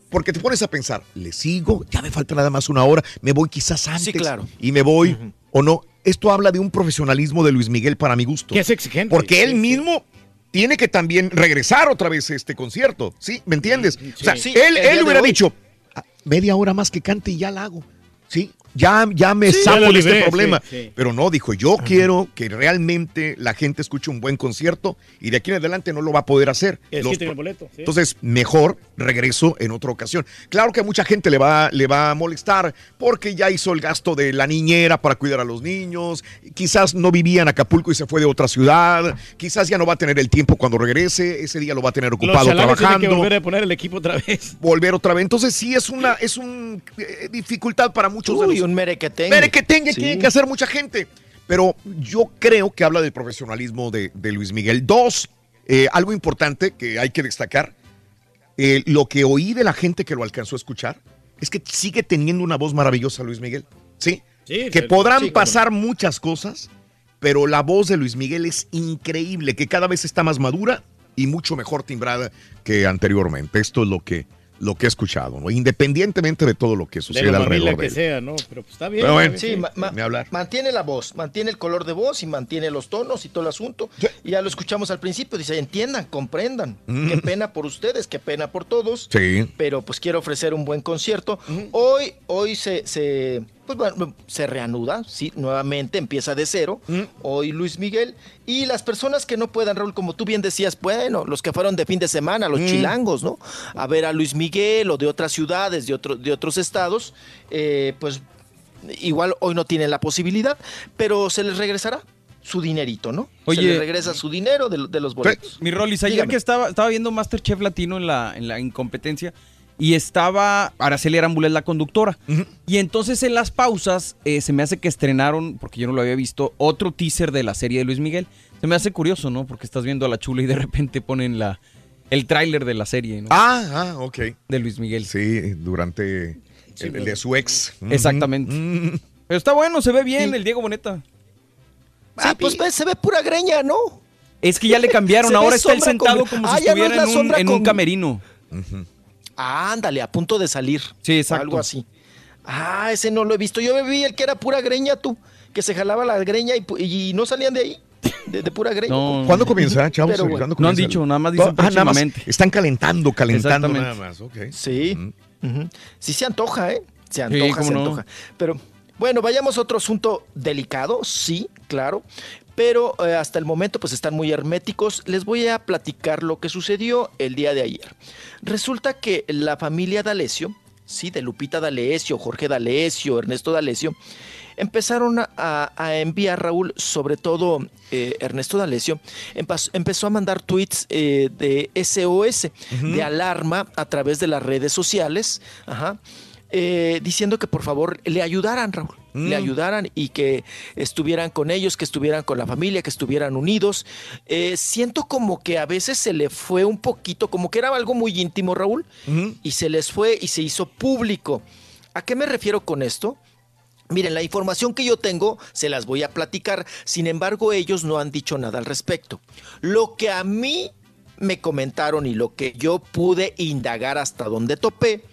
porque te pones a pensar, ¿le sigo? Ya me falta nada más una hora, me voy quizás antes claro. y me voy o no. Esto habla de un profesionalismo de Luis Miguel para mi gusto. Que es exigente. Porque él Sí, sí. mismo... Tiene que también regresar otra vez a este concierto, ¿sí? ¿Me entiendes? O sea, él, él hubiera hoy. dicho, "Ah, media hora más que cante y ya la hago. ¿Sí? Ya, ya me Sí, saco de este problema. sí, sí. Pero no, dijo, yo quiero que realmente la gente escuche un buen concierto y de aquí en adelante no lo va a poder hacer. Los tiene pro- boleto. Entonces, mejor regreso en otra ocasión. Claro que a mucha gente le va, le va a molestar porque ya hizo el gasto de la niñera para cuidar a los niños. Quizás no vivía en Acapulco y se fue de otra ciudad. Quizás ya no va a tener el tiempo cuando regrese. Ese día lo va a tener Los ocupado tienen trabajando que volver a poner el equipo otra vez. volver otra vez. Entonces sí es una es un eh, dificultad para muchos de los un merequetengue. merequetengue que Sí. tiene que hacer mucha gente. Pero yo creo que habla del profesionalismo de, de Luis Miguel. Dos, eh, algo importante que hay que destacar, eh, lo que oí de la gente que lo alcanzó a escuchar, es que sigue teniendo una voz maravillosa Luis Miguel. Sí, Sí, que podrán sí, pasar muchas cosas, pero la voz de Luis Miguel es increíble, que cada vez está más madura y mucho mejor timbrada que anteriormente. Esto es lo que, lo que he escuchado, ¿no? independientemente de todo lo que De suceda la familia alrededor de que él. sea, ¿no? Pero pues está bien. Pero bueno. está Sí, ma- hablar. mantiene la voz, mantiene el color de voz y mantiene los tonos y todo el asunto. Y ya lo escuchamos al principio, dice, entiendan, comprendan. Mm. Qué pena por ustedes, qué pena por todos. Sí. Pero pues quiero ofrecer un buen concierto. Hoy, hoy se, se, pues, bueno, se reanuda, sí, nuevamente empieza de cero. Hoy Luis Miguel. Y las personas que no puedan, Raúl, como tú bien decías, bueno, los que fueron de fin de semana, los Mm. chilangos, ¿no? A ver a Luis Miguel o de otras ciudades, de, otro, de otros estados, eh, pues igual hoy no tienen la posibilidad, pero se les regresará su dinerito, ¿no? se Oye, les regresa su dinero de, de los boletos. Mi Rolis, ayer Dígame. que estaba, estaba viendo Masterchef Latino en la, en la incompetencia y estaba Araceli Arámbula es la conductora. Y entonces en las pausas eh, se me hace que estrenaron, porque yo no lo había visto, otro teaser de la serie de Luis Miguel. Se me hace curioso, ¿no? Porque estás viendo a la chula y de repente ponen la, el tráiler de la serie, ¿no? Ah, ah, ok. De Luis Miguel. Sí, durante el, el de su ex. Exactamente. Ujú. Pero está bueno, se ve bien el Diego Boneta. Ah, pues ve, se ve pura greña, ¿no? Es que ya le cambiaron, ahora está él sentado con- como Ah, si no es estuviera en, un, en un camerino. Ah, ándale, a punto de salir. Sí, exacto. Algo así. Ah, ese no lo he visto. Yo vi el que era pura greña, tú. Que se jalaba la greña y, y no salían de ahí. De, de pura greña. ¿Cuándo comienza, chavos? Pero bueno. ¿Cuándo No han dicho, nada más dicen Ah, nada más están calentando, calentando nada más. ok. Sí. Sí se antoja, ¿eh? Se antoja, se no. antoja. Pero bueno, vayamos a otro asunto delicado, sí, claro. Pero eh, hasta el momento pues están muy herméticos. Les voy a platicar lo que sucedió el día de ayer. Resulta que la familia D'Alessio, sí, de Lupita D'Alessio, Jorge D'Alessio, Ernesto D'Alessio, empezaron a, a enviar, Raúl, sobre todo eh, Ernesto D'Alessio, empezó a mandar tweets eh, de SOS, de alarma a través de las redes sociales, ajá, eh, diciendo que por favor le ayudaran, Raúl, le ayudaran y que estuvieran con ellos, que estuvieran con la familia, que estuvieran unidos. Eh, siento como que a veces se le fue un poquito, como que era algo muy íntimo, Raúl, y se les fue y se hizo público. ¿A qué me refiero con esto? Miren, la información que yo tengo se las voy a platicar, sin embargo ellos no han dicho nada al respecto. Lo que a mí me comentaron y lo que yo pude indagar hasta donde topé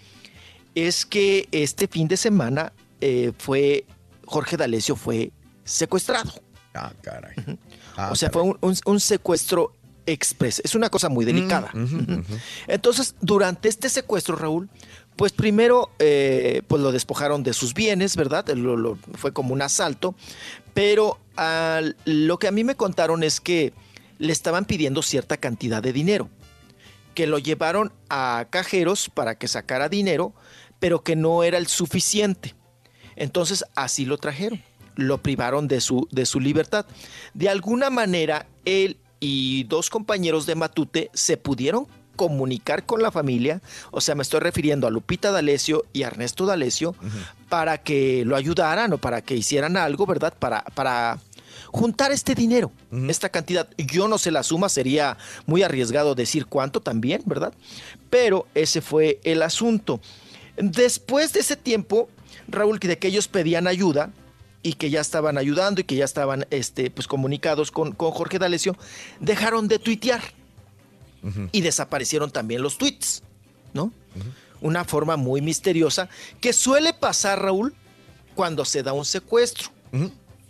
es que este fin de semana eh, fue Jorge D'Alessio fue secuestrado. Ah, caray. o sea, fue un, un- un secuestro express. Es una cosa muy delicada. Ujú. Entonces, durante este secuestro, Raúl, pues primero eh, pues lo despojaron de sus bienes, ¿verdad? Lo- lo- fue como un asalto, pero lo que a mí me contaron es que le estaban pidiendo cierta cantidad de dinero, que lo llevaron a cajeros para que sacara dinero, pero que no era el suficiente. Entonces así lo trajeron, lo privaron de su, de su libertad. De alguna manera, él y dos compañeros de Matute se pudieron comunicar con la familia, o sea, me estoy refiriendo a Lupita D'Alessio y a Ernesto D'Alessio, para que lo ayudaran o para que hicieran algo, ¿verdad? Para, para juntar este dinero, esta cantidad. Yo no sé la suma, sería muy arriesgado decir cuánto también, ¿verdad? Pero ese fue el asunto. Después de ese tiempo, Raúl, que de que ellos pedían ayuda y que ya estaban ayudando y que ya estaban este, pues, comunicados con, con Jorge D'Alessio, dejaron de tuitear. Y desaparecieron también los tweets, ¿no? Una forma muy misteriosa que suele pasar, Raúl, cuando se da un secuestro,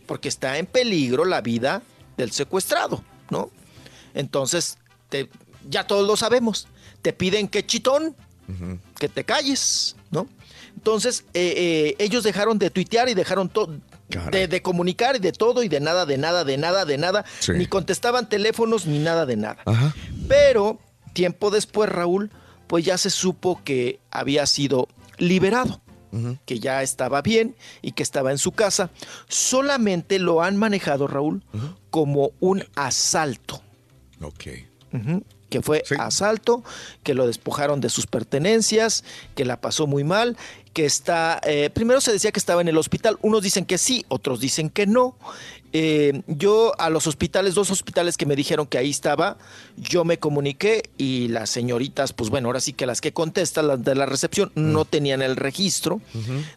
porque está en peligro la vida del secuestrado, ¿no? Entonces, te- ya todos lo sabemos, te piden que chitón, que te calles. Entonces, eh, eh, ellos dejaron de tuitear y dejaron todo. De, de comunicar y de todo y de nada, de nada, de nada, de nada. Sí. Ni contestaban teléfonos ni nada de nada. Ajá. Pero tiempo después, Raúl, pues ya se supo que había sido liberado, que ya estaba bien y que estaba en su casa. Solamente lo han manejado, Raúl, como un asalto. Ok. Que fue asalto, que lo despojaron de sus pertenencias, que la pasó muy mal, que está, eh, primero se decía que estaba en el hospital, unos dicen que sí, otros dicen que no. Eh, yo a los hospitales, dos hospitales que me dijeron que ahí estaba, yo me comuniqué y las señoritas, pues bueno, ahora sí que las que contestan, las de la recepción, no tenían el registro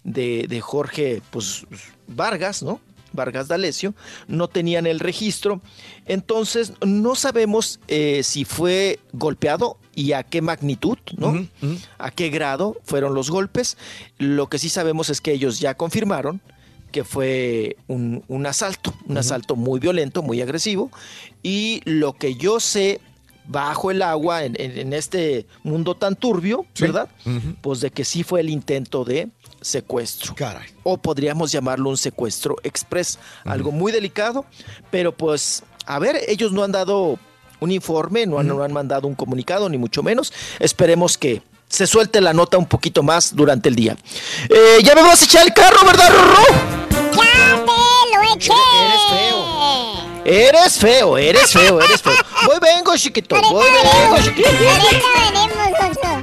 de, de Jorge pues, Vargas, ¿no? Vargas D'Alessio, no tenían el registro. Entonces, no sabemos eh, si fue golpeado y a qué magnitud, ¿no? A qué grado fueron los golpes. Lo que sí sabemos es que ellos ya confirmaron que fue un, un asalto, un asalto muy violento, muy agresivo. Y lo que yo sé bajo el agua en, en- en este mundo tan turbio, ¿verdad? Pues de que sí fue el intento de secuestro. O podríamos llamarlo un secuestro express. Algo muy delicado, pero pues, a ver, ellos no han dado un informe, no han, no han mandado un comunicado, ni mucho menos. Esperemos que se suelte la nota un poquito más durante el día. Eh, ya me vas a echar el carro, ¿verdad, Rorro? ¡Ya te lo eché! Eres feo. Eres feo, eres feo, eres feo. Voy vengo, chiquito. Voy vengo, chiquito.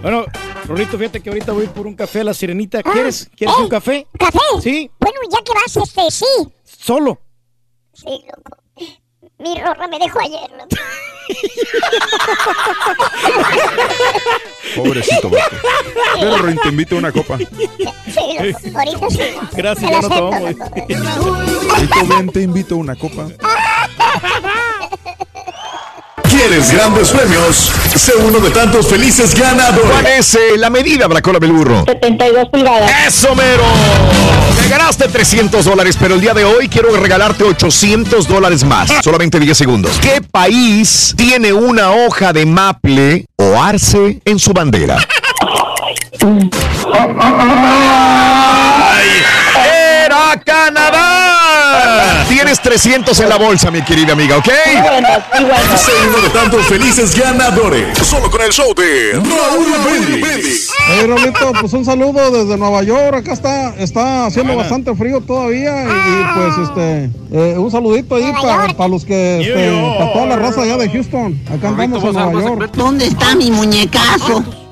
Bueno, Rorito, fíjate que ahorita voy por un café a la sirenita. ¿Quieres? ¿Quieres un café? ¿Café? Sí. Bueno, ya que vas, este, sí. Solo. Sí, loco. Mi rorra me dejó ayer, loco. Pobrecito vato. Pero Rin, te invito a una copa. Sí, loco. Ahorita sí. Gracias, ya no tomamos. loco. Rito, ven, te invito a una copa. ¿Quieres ¿Quieres grandes premios? Sé uno de tantos felices ganadores. ¿Cuál es eh, la medida, Bracola del burro? 72 pulgadas. ¡Eso, mero! Te ganaste 300 dólares, pero el día de hoy quiero regalarte 800 dólares más. Solamente 10 segundos. ¿Qué país tiene una hoja de maple o arce en su bandera? ¡Era Canadá! Tienes 300 en la bolsa, mi querida amiga, ¿ok? Sé uno de tantos felices ganadores. Solo con el show de Raúl Brindis. Hey, Raulito, pues un saludo desde Nueva York. Acá está, está haciendo bastante frío todavía. Y, y, pues, este, eh, un saludito ahí para los que, este, para toda la raza allá de Houston. Acá andamos en Nueva York. ¿Dónde está mi muñecazo?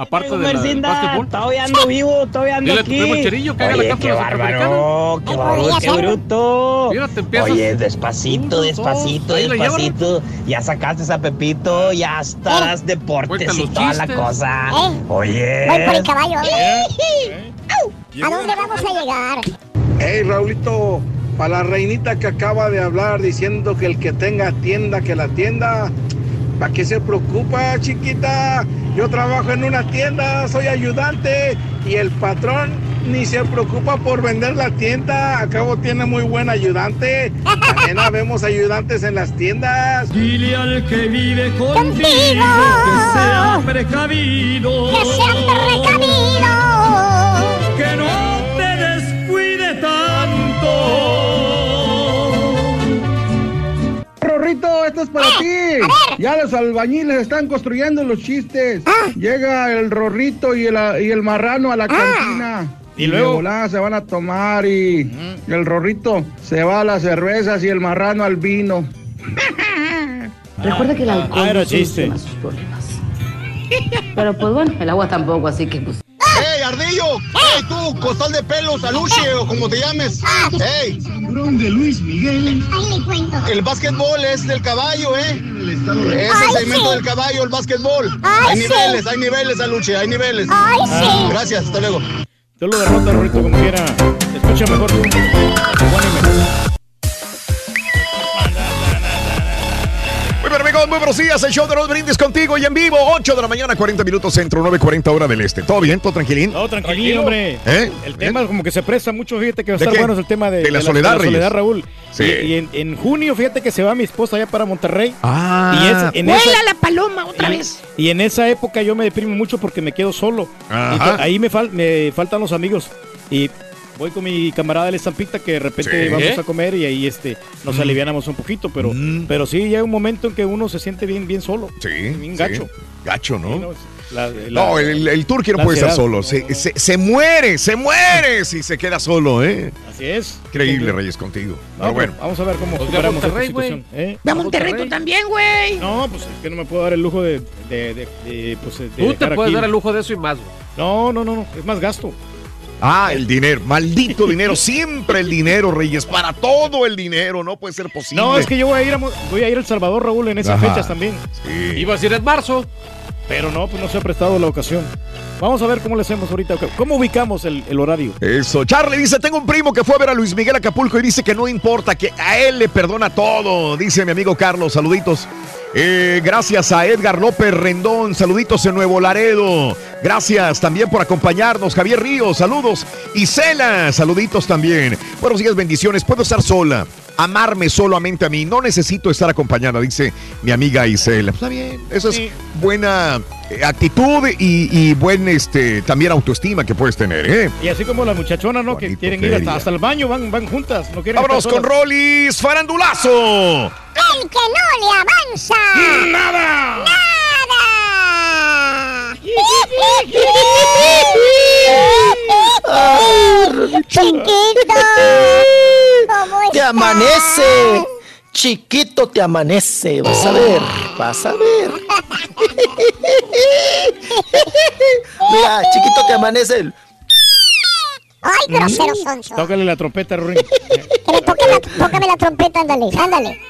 Aparte de básquetbol. todavía ando vivo, todavía ando Dile a tu aquí. primo Cherillo que haga la Oye, cápsula qué bárbaro, qué bárbaro, qué bruto. Mira, te empiezas- Oye, despacito, despacito, Ahí despacito. Ya sacaste a Pepito, ya estarás deportes Cuenta y toda la cosa. Eh. Oye. Voy por el caballo. ¿A dónde vamos a llegar? Hey, Raulito, para la reinita que acaba de hablar diciendo que el que tenga tienda, que la tienda, ¿para qué se preocupa, chiquita? Yo trabajo en una tienda, soy ayudante y el patrón ni se preocupa por vender la tienda. Acabo tiene muy buen ayudante. También habemos ayudantes en las tiendas. Dile al que vive contigo que sea precavido. Que sea precavido. Esto es para ti. Ya los albañiles están construyendo los chistes. Llega el Rorrito y el, y el marrano a la cantina. Y luego- se van a tomar y el Rorrito se va a las cervezas y el marrano al vino. Recuerda que el alcohol Ah, era no chiste. soluciona sus problemas. Pero pues bueno, el agua tampoco, así que pues. ¡Ey! ¡Ey, tú, costal de pelos, aluche o como te llames! ¡Ey! de Luis Miguel. El básquetbol es del caballo, ¿eh? Es el segmento del caballo, el básquetbol. hay niveles, hay niveles, aluche, hay niveles. sí. Gracias, hasta luego. Yo lo derrota, Rorito, como quiera. Escucha mejor amigos, muy buenos días. El show de los brindis contigo y en vivo. 8 de la mañana, 40 minutos centro, 9.40 hora del este. ¿Todo bien? ¿Todo tranquilín? No, tranquilo, hombre. ¿Eh? El tema como que se presta mucho, fíjate que va a ¿De estar qué? bueno es el tema de, De la soledad, de la soledad. Raúl. Sí. Y, y en, en junio, fíjate que se va mi esposa allá para Monterrey. Ah. Y es- en Vuela esa- la paloma otra y- vez. Y en esa época yo me deprimo mucho porque me quedo solo. Ajá. Y ahí me, fal- me faltan los amigos. Y voy con mi camarada de la estampita que de repente Sí. vamos a comer y ahí este nos Mm. alivianamos un poquito. Pero, pero sí llega un momento en que uno se siente bien, bien solo. Sí. Bien sí. gacho. Gacho, ¿no? Sí, no, la- la- No, el, el turqui no puede estar solo. Se, se- se muere, se muere si se queda solo, ¿eh? Así es. Increíble, Reyes, contigo. No, Pero bueno. vamos a ver cómo Pues superamos esta Monterrey, situación. ¿eh? Ve a Monterrey tú también, güey. No, pues es que no me puedo dar el lujo de, de, de, de, pues, de Tú te puedes aquí. dar el lujo de eso y más, güey. No, no, no, no, es más gasto. Ah, el dinero. Maldito dinero. Siempre el dinero, Reyes. Para todo el dinero. No puede ser posible. No, es que yo voy a ir a, voy a ir a El Salvador, Raúl, en esas Ajá. fechas también. Sí. Ibas a ir en marzo. Pero no, pues no se ha prestado la ocasión. Vamos a ver cómo le hacemos ahorita. ¿Cómo ubicamos el, el horario? Eso. Charlie dice, tengo un primo que fue a ver a Luis Miguel Acapulco y dice que no importa, que a él le perdona todo. Dice mi amigo Carlos, saluditos. Eh, gracias a Edgar López Rendón, saluditos en Nuevo Laredo. Gracias también por acompañarnos. Javier Ríos, saludos. Isela, saluditos también. Buenos días, bendiciones. Puedo estar sola, amarme solamente a mí. No necesito estar acompañada, dice mi amiga Isela. Está bien, eso es buena eh, actitud y, y buen este también autoestima que puedes tener, ¿eh? Y así como las muchachonas, ¿no? Que quieren ir hasta, el baño, van, van juntas. No quieren Vámonos con. Rollis Farandulazo. El que no le avanza. ¡Nada! Nada. Chiquito. ¿Cómo Te estás? amanece. Chiquito te amanece. Vas a ver. Vas a ver. Mira, chiquito te amanece. Ay, grosero sonso. Tócale la trompeta, Ruin. Que me toque la, tócame la trompeta, ándale, ándale.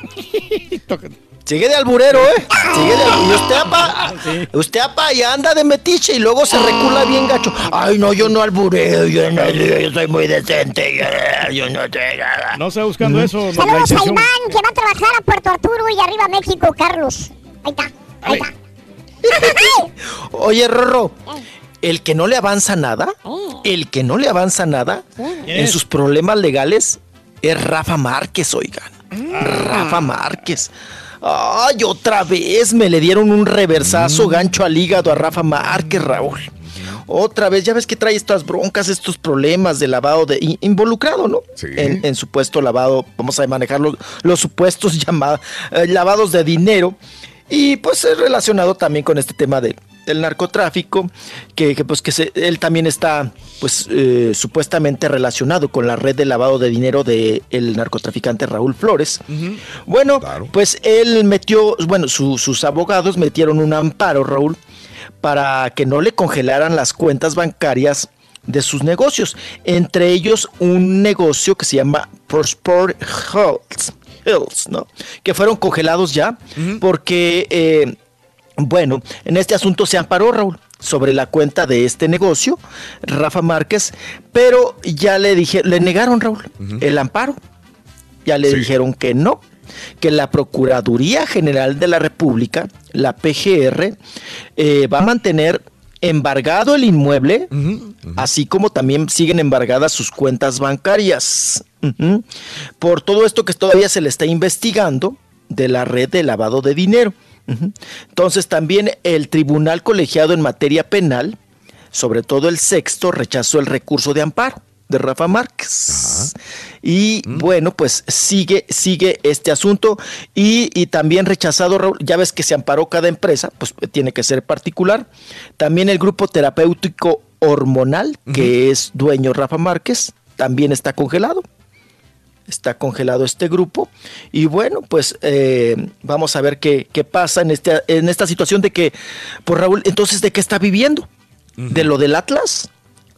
Sigue de alburero, ¿eh? Sigue de alburero. Y usted, apa, usted, apa, y anda de metiche y luego se recula bien gacho. Ay, no, yo no albureo, yo no, yo soy muy decente, yo, yo no sé nada. No está buscando eso. no, la Saludos a. Iván, que va a trabajar a Puerto Arturo y arriba México, Carlos. Ahí está, ahí está. Oye, Rorro, el que no le avanza nada, el que no le avanza nada en sus problemas legales es Rafa Márquez, oigan. Rafa Márquez. Ay, otra vez me le dieron un reversazo gancho al hígado a Rafa Márquez, Raúl. Otra vez, ya ves que trae estas broncas, estos problemas de lavado de in- involucrado, ¿no? En, en supuesto lavado, vamos a manejar los, los supuestos llamados lavados de dinero. Y pues es relacionado también con este tema de- del narcotráfico, que, que, pues que se- él también está pues eh, supuestamente relacionado con la red de lavado de dinero del el narcotraficante Raúl Flores. Bueno, pues él metió, bueno, su- sus abogados metieron un amparo, Raúl, para que no le congelaran las cuentas bancarias de sus negocios, entre ellos un negocio que se llama Prosper Health, Health, ¿no? Que fueron congelados ya porque, eh, bueno, en este asunto se amparó Raúl sobre la cuenta de este negocio, Rafa Márquez, pero ya le dije, le negaron Raúl el amparo, ya le dijeron que no, que la Procuraduría General de la República, la PGR, eh, va a mantener embargado el inmueble, así como también siguen embargadas sus cuentas bancarias. Por todo esto que todavía se le está investigando de la red de lavado de dinero. Entonces también el Tribunal Colegiado en Materia Penal, sobre todo el sexto, rechazó el recurso de amparo de Rafa Márquez. Y bueno, pues sigue, sigue este asunto y, y también rechazado, ya ves que se amparó cada empresa, pues tiene que ser particular. También el grupo terapéutico hormonal, que es dueño Rafa Márquez, también está congelado. Está congelado este grupo. Y bueno, pues eh, vamos a ver qué, qué pasa en, este, en esta situación de que, pues Raúl, entonces, ¿de qué está viviendo? ¿De lo del Atlas?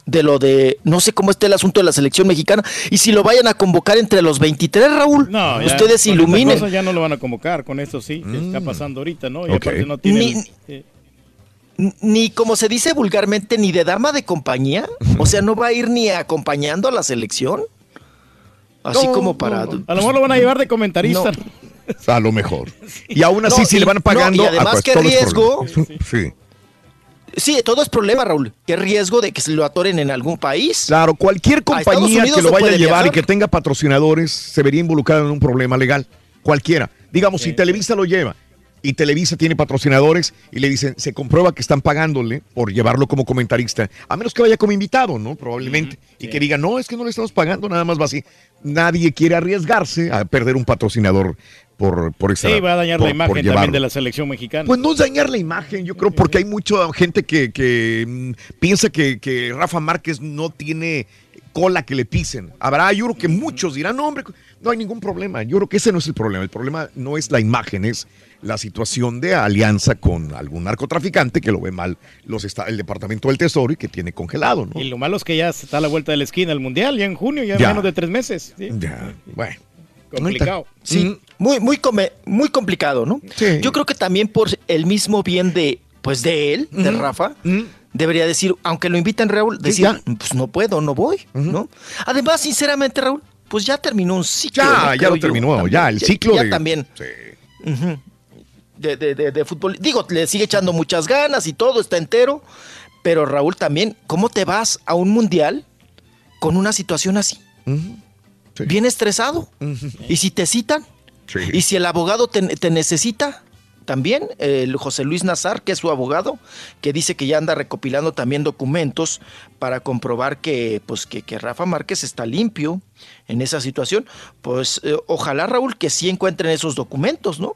de lo de, no sé cómo esté el asunto de la selección mexicana, y si lo vayan a convocar entre los 23, Raúl, No, ya, ustedes iluminen. ya no lo van a convocar, con esto sí, está pasando ahorita, ¿no? Y Ok. aparte no tienen... Ni- eh, Ni como se dice vulgarmente, ni de dama de compañía, o sea, no va a ir ni acompañando a la selección. Así No, como para... A lo mejor lo van a llevar de comentarista. A lo mejor. Y aún así, No, si y- le van pagando. no, y además, pues, ¿qué riesgo? Sí. Sí, todo es problema, Raúl. ¿Qué riesgo de que se lo atoren en algún país? Claro, cualquier compañía que lo vaya a llevar y que tenga patrocinadores se vería involucrada en un problema legal. Cualquiera. Digamos, si Televisa lo lleva y Televisa tiene patrocinadores y le dicen, se comprueba que están pagándole por llevarlo como comentarista, a menos que vaya como invitado, ¿no? Probablemente. Y que diga, no, es que no le estamos pagando, nada más va así. Nadie quiere arriesgarse a perder un patrocinador por, por esa Sí, va a dañar por- la imagen también de la selección mexicana. Pues no es dañar la imagen, yo creo, porque hay mucha gente que, que, mm, piensa que, que Rafa Márquez no tiene cola que le pisen. Habrá, yo creo que muchos dirán, no, hombre, no hay ningún problema. Yo creo que ese no es el problema. El problema no es la imagen, es la situación de alianza con algún narcotraficante que lo ve mal los está, el Departamento del Tesoro y que tiene congelado, ¿no? Y lo malo es que ya está a la vuelta de la esquina el Mundial, ya en junio, ya, en Ya. menos de tres meses. ¿sí? Ya, bueno. Complicado. Sí, muy, muy, come- muy complicado, ¿no? Yo creo que también por el mismo bien de, pues de él, de Rafa, debería decir, aunque lo inviten Raúl, decir, pues no puedo, no voy, ¿no? Además, sinceramente, Raúl, pues ya terminó un ciclo. Ya, ¿no? ya lo yo, terminó, también. ya, el ciclo ya de- también. Ujú. De, de- de- de fútbol. Digo, le sigue echando muchas ganas y todo, está entero. Pero Raúl también, ¿cómo te vas a un mundial con una situación así? Bien estresado. Y si te citan, y si el abogado te, te necesita, también el José Luis Nazar, que es su abogado, que dice que ya anda recopilando también documentos para comprobar que, pues, que, que Rafa Márquez está limpio en esa situación. Pues eh, ojalá, Raúl, que sí encuentren esos documentos, ¿no?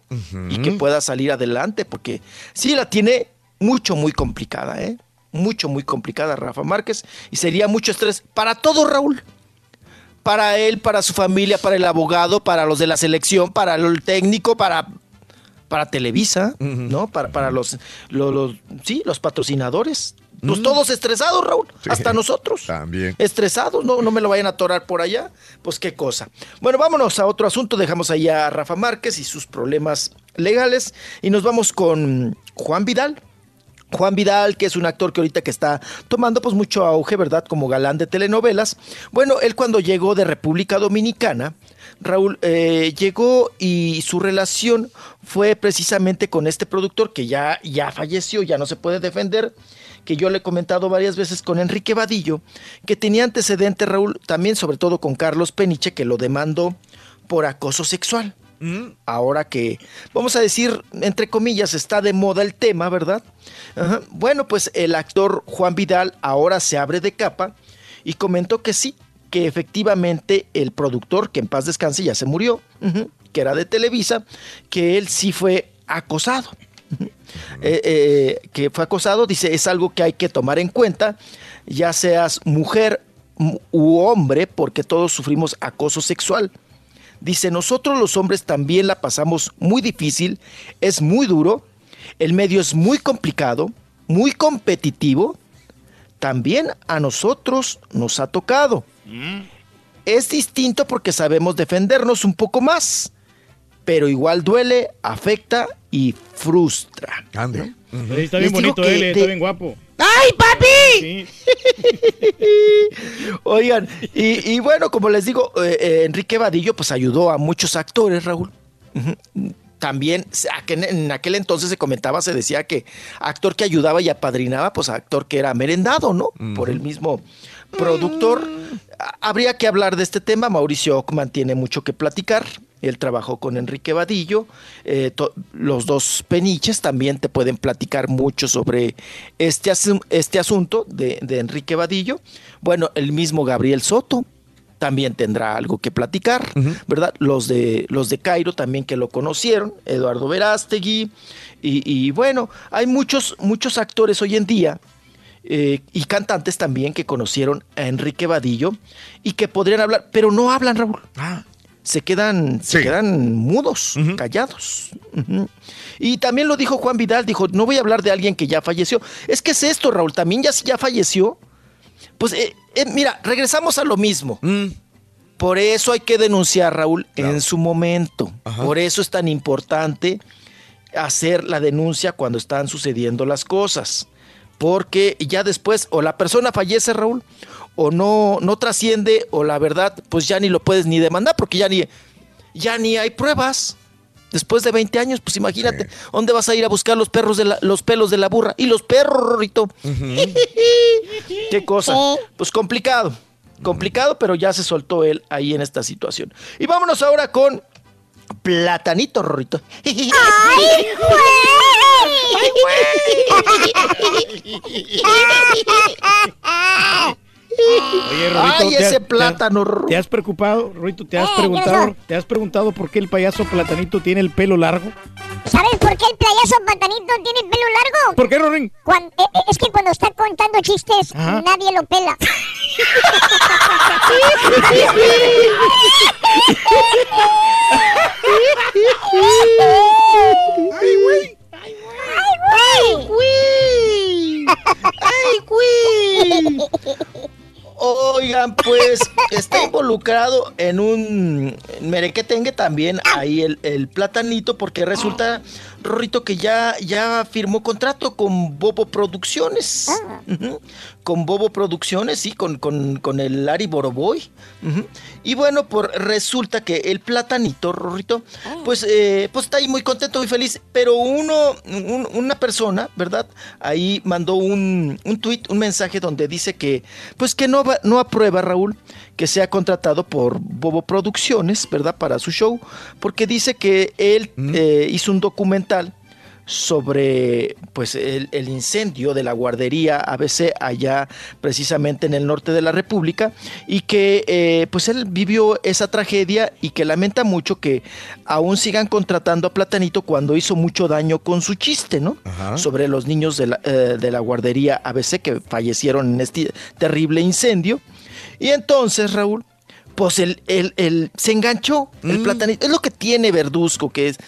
Y que pueda salir adelante, porque sí la tiene mucho, muy complicada, ¿eh? Mucho, muy complicada Rafa Márquez. Y sería mucho estrés para todo, Raúl para él, para su familia, para el abogado, para los de la selección, para el técnico, para, para Televisa, ¿no? Para, para los, los, los- sí, los patrocinadores. Pues todos estresados, Raúl, hasta nosotros. También. Estresados, no, no me lo vayan a atorar por allá, pues qué cosa. Bueno, vámonos a otro asunto, dejamos ahí a Rafa Márquez y sus problemas legales y nos vamos con Juan Vidal. Juan Vidal, que es un actor que ahorita que está tomando pues mucho auge, ¿verdad? Como galán de telenovelas. Bueno, él cuando llegó de República Dominicana, Raúl eh, llegó y su relación fue precisamente con este productor que ya, ya falleció, ya no se puede defender, que yo le he comentado varias veces con Enrique Vadillo, que tenía antecedentes, Raúl, también sobre todo con Carlos Peniche, que lo demandó por acoso sexual. Ahora que, vamos a decir, entre comillas, está de moda el tema, ¿verdad? Ajá. Bueno, pues el actor Juan Vidal ahora se abre de capa y comentó que sí, que efectivamente el productor, que en paz descanse, ya se murió, que era de Televisa, que él sí fue acosado. Eh, eh, que fue acosado, dice, es algo que hay que tomar en cuenta, ya seas mujer u hombre, porque todos sufrimos acoso sexual. Dice, nosotros los hombres también la pasamos muy difícil, es muy duro, el medio es muy complicado, muy competitivo, también a nosotros nos ha tocado. Es distinto porque sabemos defendernos un poco más, pero igual duele, afecta y frustra. Ande. Está bien bonito él, de- está bien guapo. ¡Ay, papi! Sí. Oigan, y, y bueno, como les digo, eh, eh, Enrique Vadillo pues ayudó a muchos actores, Raúl. También en aquel entonces se comentaba, se decía que actor que ayudaba y apadrinaba, pues actor que era merendado, ¿no? Por el mismo productor. Habría que hablar de este tema. Mauricio Ockman tiene mucho que platicar. Él trabajó con Enrique Vadillo. Eh, los dos peniches también te pueden platicar mucho sobre este, asu- este asunto de, de Enrique Vadillo. Bueno, el mismo Gabriel Soto también tendrá algo que platicar, ¿verdad? Los de los de Cairo también que lo conocieron, Eduardo Verástegui y, y bueno, hay muchos muchos actores hoy en día eh, y cantantes también que conocieron a Enrique Vadillo y que podrían hablar, pero no hablan, Raúl. Se quedan, se quedan mudos, callados. Y también lo dijo Juan Vidal, dijo, no voy a hablar de alguien que ya falleció. Es que es esto, Raúl, también ya, ya falleció. Pues eh, eh, mira, regresamos a lo mismo. Por eso hay que denunciar, Raúl, en su momento. Por eso es tan importante hacer la denuncia cuando están sucediendo las cosas. Porque ya después o la persona fallece, Raúl, o no, no trasciende, o la verdad, pues ya ni lo puedes ni demandar, porque ya ni, ya ni hay pruebas. Después de 20 años, pues imagínate, ¿dónde vas a ir a buscar los perros de la- los pelos de la burra? Y los perros. Qué cosa. Pues complicado. Complicado, pero ya se soltó él ahí en esta situación. Y vámonos ahora con Platanito, Rorrito. ¡Ay, Oye, Ay, ¿te has- ese te has- plátano. ¿Te has preocupado, Rorito? ¿Te has Eh, ¿qué preguntado? ¿te has preguntado por qué el payaso Platanito tiene el pelo largo? ¿Sabes por qué el playazo Patanito tiene el pelo largo? ¿Por qué, Rorín? Cuan- eh, eh, es que cuando está contando chistes, Ajá. nadie lo pela. ¡Ay, güey! ¡Ay, güey! ¡Ay, güey! Oigan, pues está involucrado en un merequetengue también ahí el, el platanito, porque resulta, Rorrito, que ya, ya firmó contrato con Bobo Producciones. Ujú. Con Bobo Producciones, sí, con, con, con el Ari Boroboy. Y bueno, por, resulta que el platanito, Rorrito, pues, eh, pues está ahí muy contento, muy feliz. Pero uno, un- una persona, ¿verdad? Ahí mandó un, un tweet, un mensaje donde dice que, pues que no, va- no aprueba, Raúl, que sea contratado por Bobo Producciones, ¿verdad? Para su show, porque dice que él eh, hizo un documental sobre pues el, el incendio de la guardería ABC allá precisamente en el norte de la República y que eh, pues él vivió esa tragedia y que lamenta mucho que aún sigan contratando a Platanito cuando hizo mucho daño con su chiste, ¿no? Sobre los niños de la, eh, de la guardería ABC que fallecieron en este terrible incendio. Y entonces, Raúl, pues el, el- el- se enganchó el platanito. Es lo que tiene Verduzco, que es.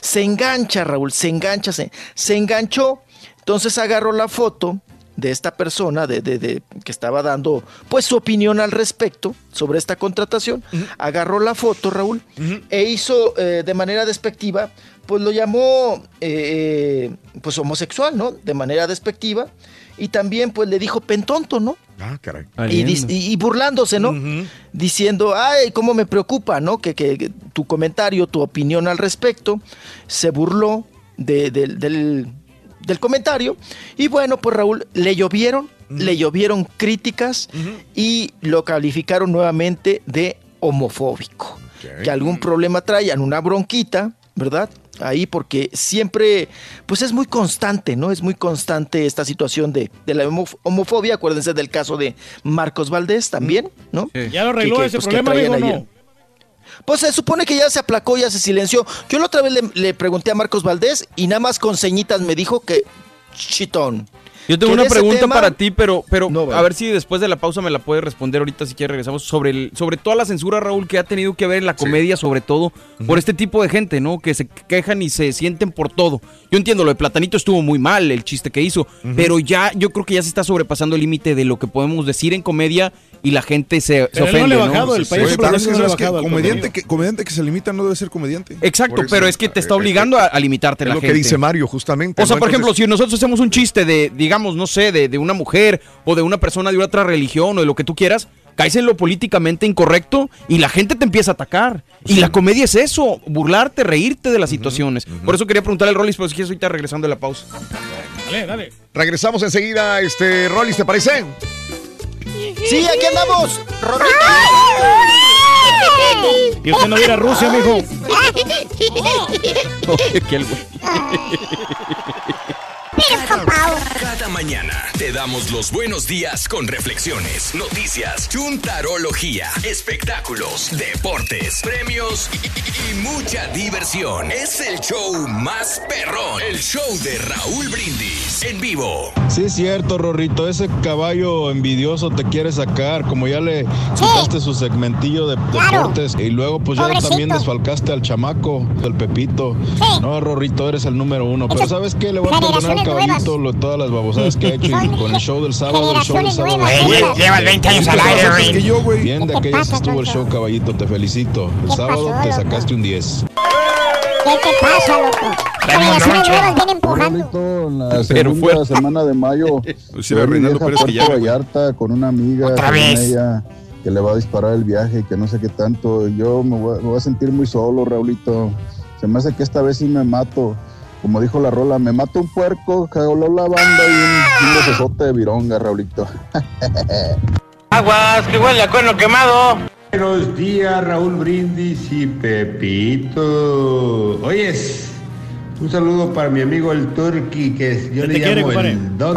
Se engancha, Raúl, se engancha, se, se enganchó. Entonces agarró la foto de esta persona de, de- de- que estaba dando pues su opinión al respecto sobre esta contratación. Agarró la foto, Raúl, e hizo eh, de manera despectiva, pues lo llamó eh, pues homosexual, ¿no? De manera despectiva. Y también pues le dijo pentonto, ¿no? Ah, caray. Y, dis- y- y burlándose, ¿no? Diciendo, ay, cómo me preocupa, ¿no? Que, que- tu comentario, tu opinión al respecto, se burló de- del- del, del comentario. Y bueno, pues Raúl, le llovieron, le llovieron críticas y lo calificaron nuevamente de homofóbico. Que algún problema traían, una bronquita, ¿verdad? Ahí porque siempre, pues es muy constante, ¿no? Es muy constante esta situación de, de la homof- homofobia. Acuérdense del caso de Marcos Valdés también, ¿no? ¿Ya lo arregló ese problema, amigo, ahí no? Pues se supone que ya se aplacó, ya se silenció. Yo la otra vez le, le pregunté a Marcos Valdés y nada más con ceñitas me dijo que chitón. Yo tengo una pregunta tema- para ti, pero, pero a ver si después de la pausa me la puedes responder ahorita si quieres regresamos. Sobre el, sobre toda la censura, Raúl, que ha tenido que ver en la comedia, sobre todo por este tipo de gente, ¿no? Que se quejan y se sienten por todo. Yo entiendo, lo de Platanito estuvo muy mal, el chiste que hizo, pero ya yo creo que ya se está sobrepasando el límite de lo que podemos decir en comedia y la gente se, se Pero él no ofende, le ¿no? bajado, el sí. payaso Oye, pero es que no sabes que comediante que, comediante que se limita no debe ser comediante. Exacto, eso, pero es que te está obligando a, a limitarte Es la lo gente. que dice Mario, justamente. O sea, ¿no? por ejemplo, Entonces- si nosotros hacemos un chiste de, digamos, no sé, de, de una mujer o de una persona de otra religión o de lo que tú quieras, caes en lo políticamente incorrecto y la gente te empieza a atacar. Y la comedia es eso, burlarte, reírte de las situaciones. Por eso quería preguntarle al Rollis, pero si quieres ahorita regresando de la pausa. Dale, dale. Regresamos enseguida, este, Rollis, ¿te parece? Sí, aquí andamos. Y usted no viera a Rusia, mijo. Qué algo. Cada mañana te damos los buenos días con reflexiones, noticias, chuntarología, espectáculos, deportes, premios y, y- y mucha diversión. Es el show más perrón, el show de Raúl Brindis en vivo. Sí, es cierto, Rorrito. Ese caballo envidioso te quiere sacar. Como ya le quitaste su segmentillo de deportes y luego, pues ya Pobrecito. también desfalcaste al chamaco, del Pepito. No, Rorrito, eres el número uno. Pero ¿sabes qué? Le voy a perdonar caballito lo- todas las babosadas que ha hecho. Y con el show del sábado, el show del sábado. Güey, llevas 20 años al aire, que yo, güey. Bien, ¿Qué de te aquellas pasa, estuvo el show, caballito. Te felicito. El ¿Qué sábado pasó, te loco? sacaste un 10. ¿Qué te pasa, loco? Generaciones nuevas vienen empujando. La Pero segunda semana de mayo Sí, va Reinaldo Pérez. Vallarta con una amiga Otra vez. ella, que le va a disparar el viaje que no sé qué tanto. Yo me voy, me voy a sentir muy solo, Raulito. Se me hace que esta vez sí me mato. Como dijo la rola, me mato un puerco, cagoló la banda y un, besozote de vironga, Raulito. Aguas, que huele a cuerno quemado. Buenos días, Raúl Brindis y Pepito. Oyes, un saludo para mi amigo el Turqui, que yo ¿Qué le quiere, llamo el don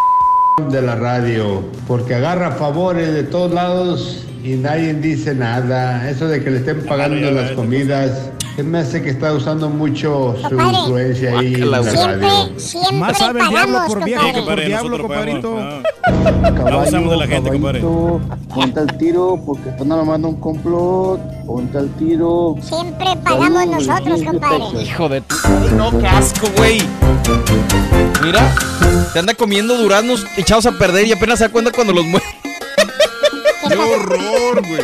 de la radio, porque agarra favores de todos lados y nadie dice nada. Eso de que le estén pagando las comidas, se me hace que está usando mucho su Compadre, influencia ahí. Siempre, siempre Más sabe el diablo por viejo que por diablo, compadrito. Abusamos de la gente, compadre. ponte al tiro porque están armando un complot. Ponte al tiro. Siempre pagamos nosotros, compadre. Hijo de... Ay, no, qué asco, güey. Mira, te anda comiendo duraznos echados a perder y apenas se da cuenta cuando los mueve. ¡Qué horror, güey!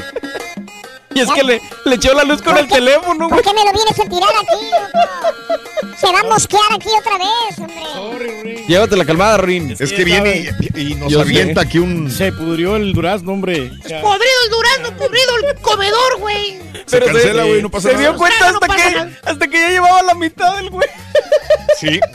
Y es que le, le echó la luz con el teléfono, ¿Por güey. qué me lo vienes a tirar aquí, loco? Se va a mosquear aquí otra vez, hombre. Llévate la calmada, Rin. Es que viene y, y nos Yo avienta sé. aquí un... Se pudrió el durazno, hombre. Ya. Podrido el durazno, podrido el comedor, güey. Se cancela, güey, no pasa Se dio nada. cuenta Claro, no hasta que, nada. hasta que ya llevaba la mitad del güey. Sí.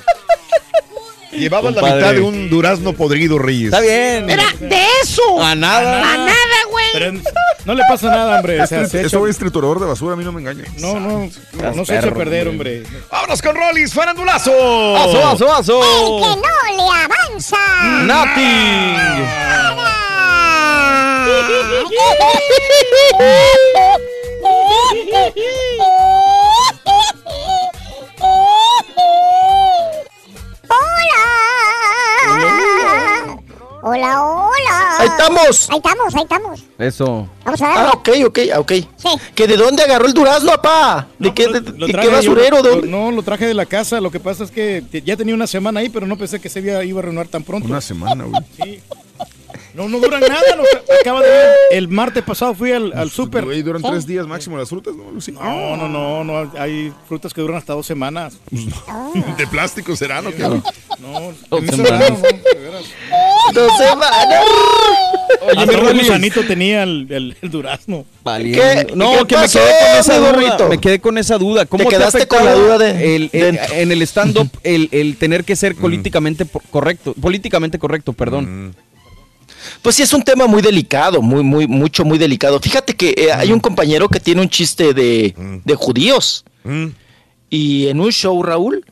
Llevaba la mitad de un durazno podrido, Reyes. Está bien. Era de eso. A nada. A nada, güey. No le pasa nada, hombre. O sea, se Este güey es triturador de basura, a mí no me engañes. No, no, Estás no se echa a perder, hombre. ¡Vámonos con Rollis, farandulazo! ¡Aso, aso, El aso! que no le avanza. ¡Nothing! Hola. Hola, hola. Ahí estamos. Ahí estamos, ahí estamos. Eso. Vamos a Ah, darle. ok, ok, ok. Sí. ¿Que de dónde agarró el durazno, papá? ¿De No, qué, lo- de- lo de traje qué yo- basurero? ¿De lo- dónde? No, lo traje de la casa. Lo que pasa es que ya tenía una semana ahí, pero no pensé que se iba, iba a renovar tan pronto. Una semana, güey. Sí. No, no duran nada. no, acaba de ver. El martes pasado fui al, al súper. Güey, duran tres días máximo las frutas, ¿no? Lucy? No, no, no, no. Hay frutas que duran hasta dos semanas. ¿De plástico será, no? No, Dos semanas. no, de veras. Dos semanas. Hasta mi Rolis. gusanito tenía el, el, el durazno. Valiente. No, qué que me quedé con esa duda. Me quedé con esa duda. ¿Cómo Te quedaste con la duda de- el, el- en el stand-up el, el tener que Mm. ser políticamente po- correcto? Políticamente correcto, perdón. Pues sí, es un tema muy delicado, muy, muy, mucho, muy delicado. Fíjate que eh, hay un compañero que tiene un chiste de, de judíos. Y en un show, Raúl,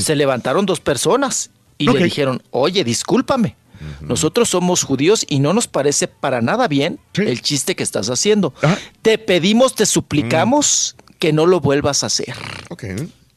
se levantaron dos personas y le dijeron, oye, discúlpame. Nosotros somos judíos y no nos parece para nada bien el chiste que estás haciendo. Te pedimos, te suplicamos que no lo vuelvas a hacer.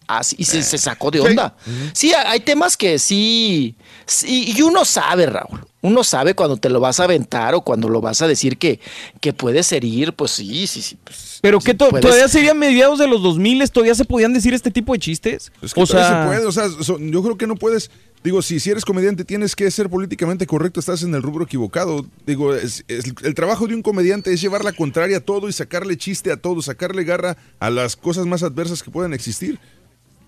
Así, y se, se sacó de onda. Sí, hay temas que sí, sí, y uno sabe, Raúl. Uno sabe cuando te lo vas a aventar o cuando lo vas a decir que, que puedes herir, pues sí, sí, sí. pues, Pero que to- puedes- todavía serían mediados de los 2000, todavía se podían decir este tipo de chistes. Es que o todavía sea, se puede, o sea, yo creo que no puedes. Digo, si, si eres comediante tienes que ser políticamente correcto, estás en el rubro equivocado. Digo, es- es- el trabajo de un comediante es llevar la contraria a todo y sacarle chiste a todo, sacarle garra a las cosas más adversas que puedan existir.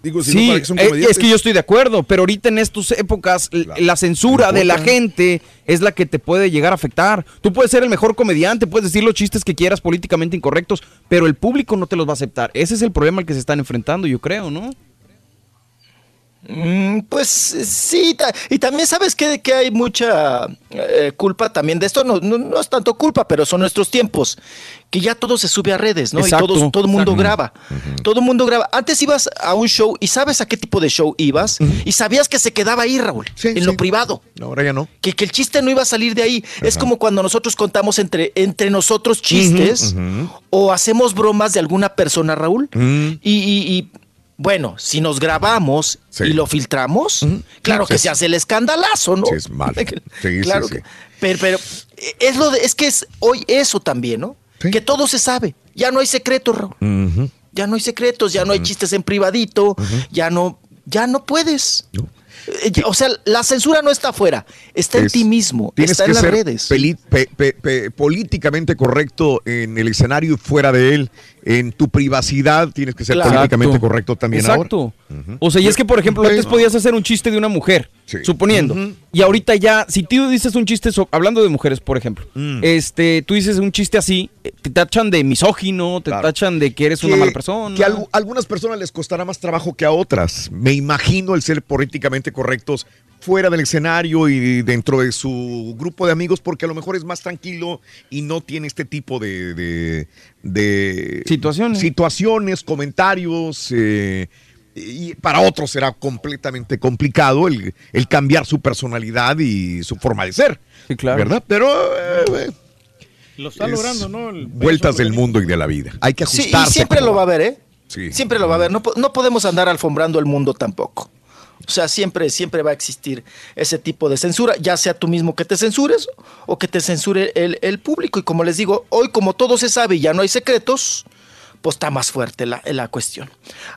Digo, si sí, no, ¿para qué son eh, es que yo estoy de acuerdo, pero ahorita en estas épocas la, censura no de la gente es la que te puede llegar a afectar. Tú puedes ser el mejor comediante, puedes decir los chistes que quieras políticamente incorrectos, pero el público no te los va a aceptar. Ese es el problema al que se están enfrentando, yo creo, ¿no? Mm, pues eh, sí, y también sabes que, que hay mucha eh, culpa también de esto, no, no, no es tanto culpa, pero son nuestros tiempos, que ya todo se sube a redes, ¿no? Exacto, y todo, todo el mundo graba, todo el mundo graba. Antes ibas a un show y sabes a qué tipo de show ibas y sabías que se quedaba ahí, Raúl, en lo privado. Ahora ya no. Que, que el chiste no iba a salir de ahí. Es como cuando nosotros contamos entre, entre nosotros chistes o hacemos bromas de alguna persona, Raúl. y, y- y, bueno, si nos grabamos y lo filtramos, claro que Sí. se hace el escandalazo, ¿no? Sí, es malo. Sí, claro sí, sí. que- pero, pero es lo de, es que es hoy eso también, ¿no? Que todo se sabe. Ya no hay secretos, Raúl. Ya no hay secretos, ya no hay chistes en privadito, ya no, ya no puedes. Eh, O sea, la censura no está afuera, está en ti mismo, está que en las ser redes. peli- pe- pe- pe- políticamente correcto en el escenario y fuera de él. En tu privacidad tienes que ser Claro. políticamente Exacto. correcto también Exacto. ahora. O sea, y es que, por ejemplo, antes podías hacer un chiste de una mujer, suponiendo. Y ahorita ya, si tú dices un chiste, so- hablando de mujeres, por ejemplo, Mm. este, tú dices un chiste así, te tachan de misógino, te tachan de que eres una mala persona. Que a algu- algunas personas les costará más trabajo que a otras. Me imagino el ser políticamente correctos fuera del escenario y dentro de su grupo de amigos porque a lo mejor es más tranquilo y no tiene este tipo de, de- de situaciones, situaciones comentarios. eh, y para otros será completamente complicado el, el cambiar su personalidad y su forma de ser. claro. ¿Verdad? Pero eh, Lo está Es logrando, ¿no? El vueltas del mundo y de la vida. Hay que Sí, ajustarse. y siempre como lo va a ver, ¿eh? Sí. Siempre lo va a ver. No, no podemos andar alfombrando el mundo tampoco. O sea, siempre, siempre va a existir ese tipo de censura, ya sea tú mismo que te censures o que te censure el, el público. Y como les digo, hoy como todo se sabe y ya no hay secretos, pues está más fuerte la, la cuestión.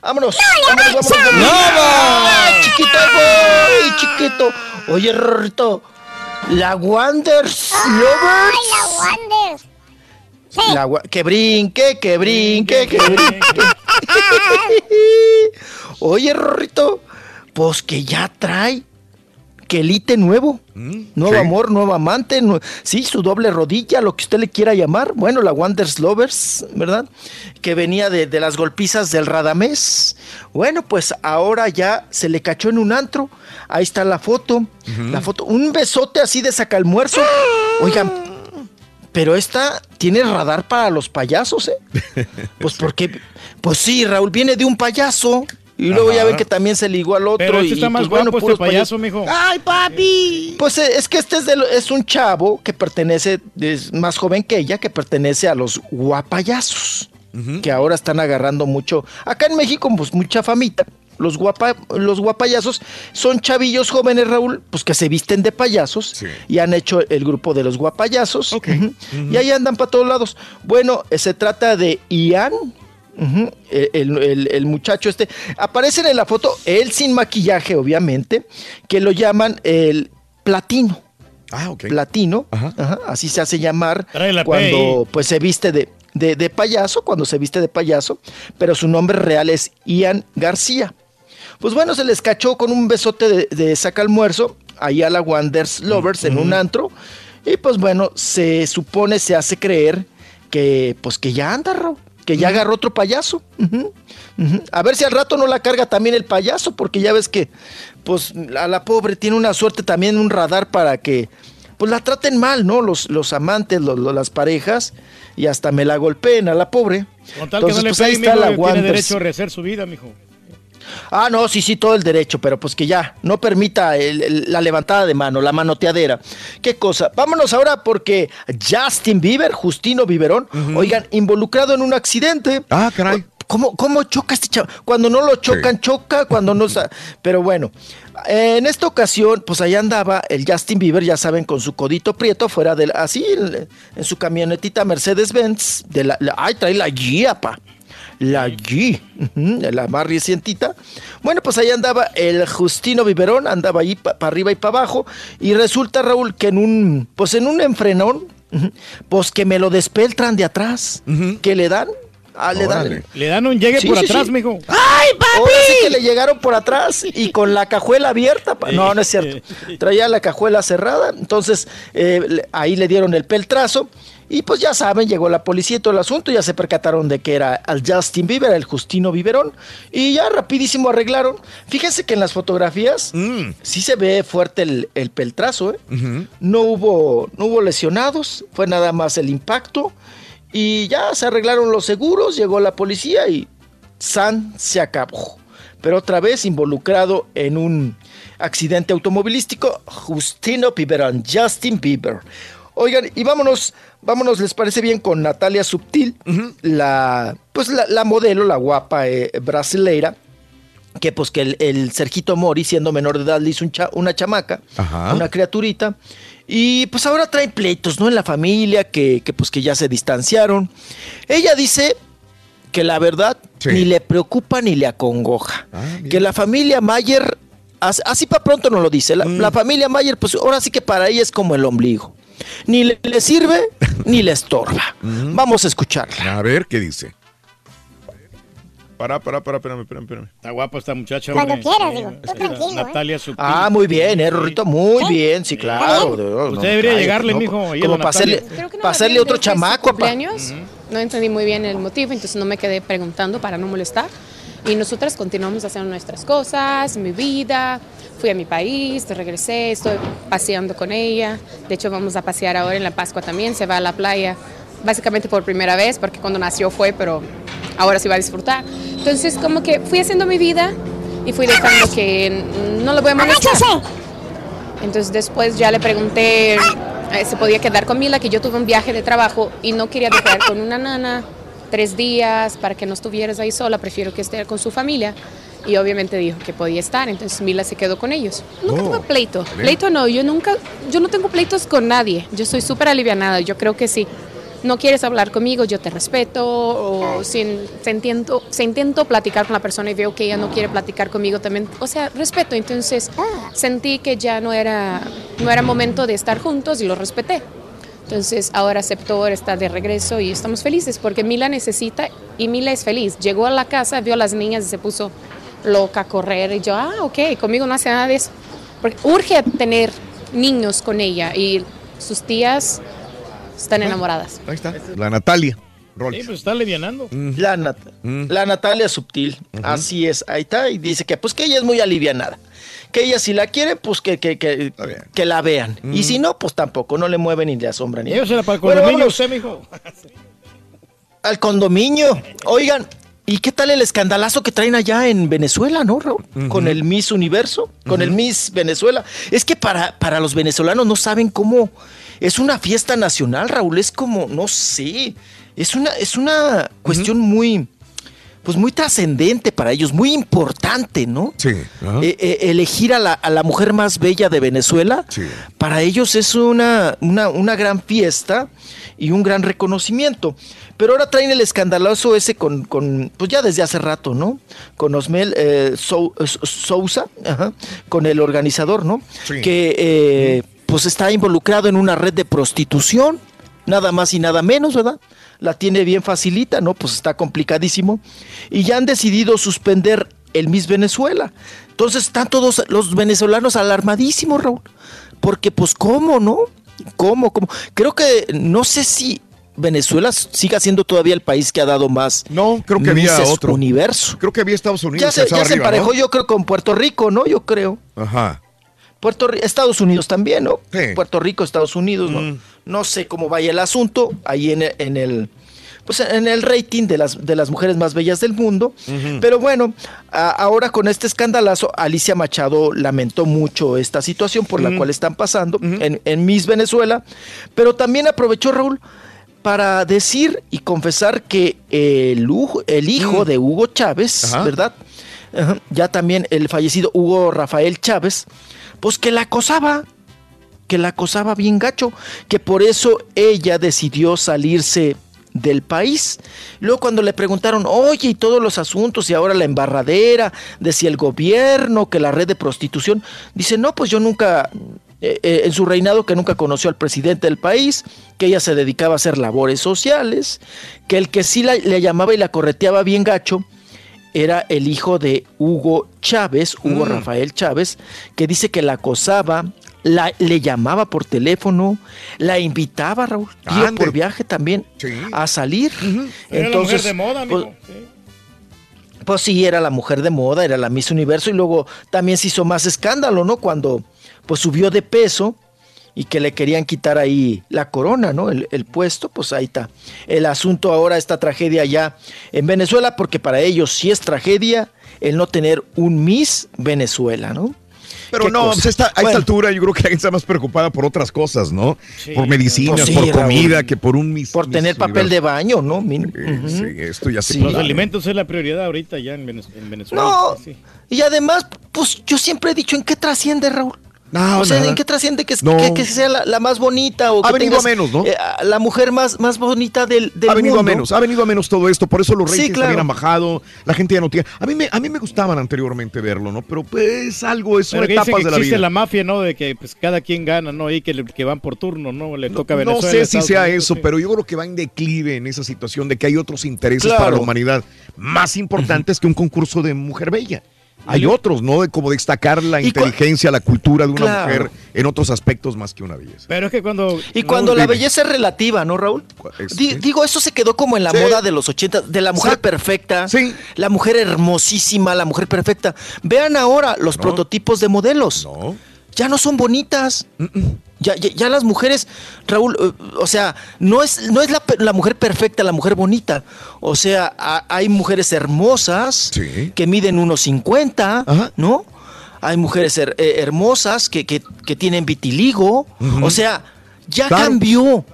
Vámonos. vámonos, vámonos, vámonos. ¡Ay, chiquito, voy, chiquito. Oye, Rorrito, la Wonders Lovers. ¡Ay, la Wonders! La gua- que brinque, que brinque, que brinque. Oye, Rorrito, pues que ya trae quelite nuevo. nuevo sí. amor, nuevo amante. sí, su doble rodilla, lo que usted le quiera llamar. Bueno, la Wonders Lovers, ¿verdad? Que venía de, de las golpizas del Radamés. Bueno, pues ahora ya se le cachó en un antro. Ahí está la foto. La foto. Un besote así de sacalmuerzo. Oigan, pero esta tiene radar para los payasos, ¿eh? Pues porque, pues sí, Raúl viene de un payaso. Y luego ya Ajá. ven que también se ligó al otro. Pero este y, está más pues, bueno, este puros payaso, mijo. ¡Ay, papi! Pues eh, es que este es, de es un chavo que pertenece, es más joven que ella, que pertenece a los guapayazos, que ahora están agarrando mucho. Acá en México, pues mucha famita. Los, guapa, los guapayazos son chavillos jóvenes, Raúl, pues que se visten de payasos y han hecho el grupo de los guapayazos. Y ahí andan para todos lados. Bueno, eh, se trata de Ian, el, el- el- el muchacho este. Aparecen en la foto, él sin maquillaje, obviamente, que lo llaman el platino. Ah, ok. Platino, ajá, así se hace llamar cuando pues se viste de, de- de payaso, cuando se viste de payaso, pero su nombre real es Ian García. Pues bueno, se les cachó con un besote de, de saca almuerzo ahí a la Wonders Lovers en un antro. Y pues bueno, se supone, se hace creer que pues que ya anda, Raúl, que ya agarró otro payaso. A ver si al rato no la carga también el payaso, porque ya ves que pues a la pobre tiene una suerte también un radar para que pues la traten mal, ¿no? Los, los amantes, los- los- las parejas, y hasta me la golpeen a la pobre. Con tal que no le pues, está mijo, la tiene derecho a rehacer su vida, mijo. Ah, no, sí, sí, todo el derecho, pero pues que ya no permita el- el- la levantada de mano, la manoteadera. ¿Qué cosa? Vámonos ahora porque Justin Bieber, Justino Biberón, oigan, involucrado en un accidente. Ah, caray. ¿Cómo, cómo choca este chavo? Cuando no lo chocan, choca, cuando no... Pero bueno, en esta ocasión, pues ahí andaba el Justin Bieber, ya saben, con su codito prieto, fuera del... Así, en, en su camionetita Mercedes-Benz, de la, la- Ay, trae la guía, pa. La G, la más recientita. Bueno, pues ahí andaba el Justino Biberón, andaba ahí para arriba y para abajo. Y resulta, Raúl, que en un, pues en un enfrenón, pues que me lo despeltran de atrás. que le dan? Ah, le dan. Le dan un llegue Sí, por sí, atrás, sí. mijo. ¡Ay, papi! Ahora sí que le llegaron por atrás y con la cajuela abierta. pa- No, no es cierto. Traía la cajuela cerrada. Entonces, eh, le- ahí le dieron el peltrazo. Y pues ya saben, llegó la policía y todo el asunto. Ya se percataron de que era el Justin Bieber, el Justino Biberón. Y ya rapidísimo arreglaron. Fíjense que en las fotografías sí se ve fuerte el, el peltrazo. ¿eh? No hubo, no hubo lesionados. Fue nada más el impacto. Y ya se arreglaron los seguros, llegó la policía y San se acabó. Pero otra vez involucrado en un accidente automovilístico, Justino Biberón, Justin Bieber. Oigan, y vámonos, vámonos, ¿les parece bien con Natalia Subtil, la, pues la, la modelo, la guapa eh, brasileira, que pues que el, el Sergito Mori, siendo menor de edad, le hizo un cha- una chamaca, Ajá. una criaturita. Y pues ahora traen pleitos, ¿no? En la familia, que, que, pues que ya se distanciaron. Ella dice que la verdad ni le preocupa ni le acongoja. que la familia Mayer, as- así para pronto no lo dice, la, la familia Mayer, pues ahora sí que para ella es como el ombligo. Ni le, le sirve ni le estorba. Vamos a escucharla. A ver qué dice. Para, para, para, espérame, espérame, espérame. Está guapa esta muchacha, Cuando hombre. quieras, Sí, digo, tú tranquilo, ¿eh? Natalia Subtil. Ah, muy bien, eh, Rorrito, muy bien, sí, claro. Usted No, debería llegarle, no, mijo, Como para hacerle, Natalia. Creo que no para hacerle otro chamaco, pa. cumpleaños. No entendí muy bien el motivo, entonces no me quedé preguntando para no molestar. Y nosotras continuamos haciendo nuestras cosas, mi vida. Fui a mi país, regresé, estoy paseando con ella. De hecho, vamos a pasear ahora en la Pascua también. Se va a la playa, básicamente por primera vez, porque cuando nació fue, pero ahora sí va a disfrutar. Entonces, como que fui haciendo mi vida y fui dejando que no lo voy a molestar. Entonces después ya le pregunté eh, si podía quedar con Mila, que yo tuve un viaje de trabajo y no quería dejar con una nana tres días para que no estuvieras ahí sola, prefiero que esté con su familia. Y obviamente dijo que podía estar, entonces Mila se quedó con ellos. Nunca Oh, tuve pleito. bien. Pleito no, yo nunca, yo no tengo pleitos con nadie. Yo soy súper alivianada, yo creo que sí. No quieres hablar conmigo, yo te respeto, o si, se, intento, se intento platicar con la persona y veo que ella no quiere platicar conmigo también, o sea, respeto. Entonces sentí que ya no era, no era momento de estar juntos y lo respeté. Entonces ahora aceptó, está de regreso y estamos felices porque Mila necesita y Mila es feliz. Llegó a la casa, vio a las niñas y se puso loca a correr y yo, ah, ok, conmigo no hace nada de eso. Porque urge tener niños con ella y sus tías están enamoradas. Ahí está. La Natalia. Sí, pues está alivianando. La, Nat- la Natalia Subtil, así es, ahí está, y dice que pues que ella es muy alivianada. Que ella si la quiere, pues que, que, que, que la vean. Y si no, pues tampoco, no le mueve ni le asombra ni. Llévesela para el Bueno, condominio usted, mijo. al condominio. Oigan, ¿y qué tal el escandalazo que traen allá en Venezuela, no, Raúl? Con el Miss Universo, con el Miss Venezuela. Es que para, para los venezolanos no saben cómo. Es una fiesta nacional, Raúl. Es como, no sé. Es una, es una cuestión muy. Pues muy trascendente para ellos, muy importante, ¿no? Sí. Eh, eh, elegir a la, a la mujer más bella de Venezuela, para ellos es una, una, una gran fiesta y un gran reconocimiento. Pero ahora traen el escandaloso ese con, con pues ya desde hace rato, ¿no? Con Osmel eh, Sou- eh, Sousa, ajá, con el organizador, ¿no? Sí. Que eh, pues está involucrado en una red de prostitución, nada más y nada menos, ¿verdad? La tiene bien facilita, ¿no? Pues está complicadísimo. Y ya han decidido suspender el Miss Venezuela. Entonces están todos los venezolanos alarmadísimos, Raúl. Porque pues cómo, ¿no? ¿Cómo? ¿Cómo? Creo que no sé si Venezuela siga siendo todavía el país que ha dado más. No, creo que había otro. Universo. Creo que había Estados Unidos. Ya se, ya se arriba, emparejó, ¿no? yo creo, con Puerto Rico, ¿no? Yo creo. Ajá. Puerto Estados Unidos también, ¿no? Puerto Rico, Estados Unidos, ¿no? No sé cómo vaya el asunto ahí en el, en el pues en el rating de las, de las mujeres más bellas del mundo. Pero bueno, a- ahora con este escandalazo, Alicia Machado lamentó mucho esta situación por la cual están pasando en, en Miss Venezuela, pero también aprovechó Raúl para decir y confesar que el, el hijo de Hugo Chávez. ¿verdad? Ya también el fallecido Hugo Rafael Chávez, pues que la acosaba, que la acosaba bien gacho, que por eso ella decidió salirse del país. Luego cuando le preguntaron, oye, y todos los asuntos, y ahora la embarradera, de si el gobierno, que la red de prostitución, dice, no, pues yo nunca, eh, eh, en su reinado, que nunca conoció al presidente del país, que ella se dedicaba a hacer labores sociales, que el que sí la, le llamaba y la correteaba bien gacho, era el hijo de Hugo Chávez, Hugo Mm. Rafael Chávez, que dice que la acosaba, la, le llamaba por teléfono, la invitaba, Raúl, Ande. por viaje también a salir. Era la mujer de moda, pues, amigo. pues sí, era la mujer de moda, era la Miss Universo y luego también se hizo más escándalo, ¿no? Cuando pues subió de peso y que le querían quitar ahí la corona, ¿no? El, el puesto, pues ahí está. El asunto ahora, esta tragedia allá en Venezuela, porque para ellos sí es tragedia el no tener un Miss Venezuela, ¿no? Pero no, pues esta- a esta altura yo creo que alguien está más preocupada por otras cosas, ¿no? por medicinas, Pues sí, por Raúl. comida, que por un mis, Por tener papel de baño, ¿no? Sí, esto ya se Los alimentos es la prioridad ahorita ya en, Venez- en Venezuela. No, Sí. y además, pues yo siempre he dicho, ¿en qué trasciende, Raúl? No, o sea, nada. ¿en qué trasciende que, No. que- que sea la, la más bonita o Ha que venido tengas, a menos, ¿no? eh, la mujer más, más bonita del, del ha venido mundo? a menos, ha venido a menos todo esto, por eso los Sí, ratings claro. también han bajado, la gente ya no tiene. A mí me, a mí me gustaban anteriormente verlo, ¿no? Pero pues algo, es etapas que de la existe vida. la mafia, ¿no? De que pues cada quien gana, ¿no? Y que, le- que van por turno, ¿no? Le toca a No Venezuela. sé si Estados sea Unidos, eso, sí. pero yo creo que va en declive en esa situación de que hay otros intereses Claro. para la humanidad más importantes que un concurso de mujer bella. Hay otros, ¿no? De como destacar la inteligencia, la cultura de una Claro. mujer en otros aspectos más que una belleza. Pero es que cuando... Y cuando no, la dime. belleza es relativa, ¿no, Raúl? Es- Di- Digo, eso se quedó como en la Sí. moda de los 80, de la mujer Exacto. perfecta, la mujer hermosísima, la mujer perfecta. Vean ahora los prototipos de modelos. Ya no son bonitas. Ya, ya, ya las mujeres, Raúl, eh, o sea, no es, no es la, mujer perfecta, la mujer bonita. O sea, ha- hay mujeres hermosas que miden unos 50, ¿no? Hay mujeres her- eh, hermosas que, que- que tienen vitiligo. O sea, ya Claro. cambió.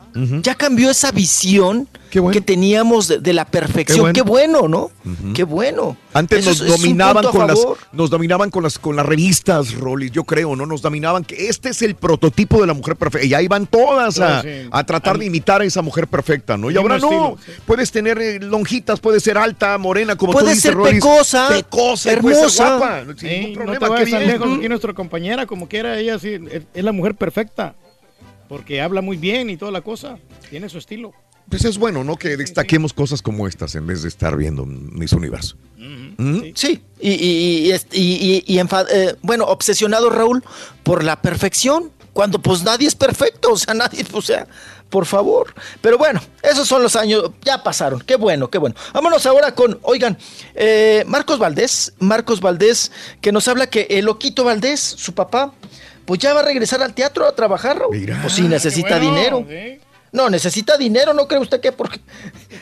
Ya cambió esa visión que teníamos de, de la perfección. Qué bueno, ¿no? Qué bueno. Antes Eso nos es- dominaban con las, nos dominaban con las, con las revistas, Rolly, yo creo, ¿no? Nos dominaban que este es el prototipo de la mujer perfecta. Y ahí van todas a, sí. a tratar de imitar a esa mujer perfecta, ¿no? Y ahora no. estilo, Puedes tener eh, lonjitas, puedes ser alta, morena, como Puede tú dices, ser pecosa, pecosa, y puede ser hermosa. guapa. Sin Ey, ningún no problema. te vayas lejos. Aquí nuestra compañera, como quiera, ella sí, es la mujer perfecta. Porque habla muy bien y toda la cosa. Tiene su estilo. Pues es bueno, ¿no? Que destaquemos cosas como estas en vez de estar viendo Miss Universo. ¿Mm? Sí, y, y- y est- y- y- y enfa- eh, bueno, obsesionado Raúl por la perfección, cuando pues nadie es perfecto, o sea, nadie, o sea, por favor. Pero bueno, esos son los años, ya pasaron, qué bueno, qué bueno. Vámonos ahora con, oigan, eh, Marcos Valdés, Marcos Valdés, que nos habla que el Loquito Valdés, su papá, pues ya va a regresar al teatro a trabajar, Raúl. pues sí, necesita bueno, dinero. sí. No, necesita dinero, ¿no cree usted que porque,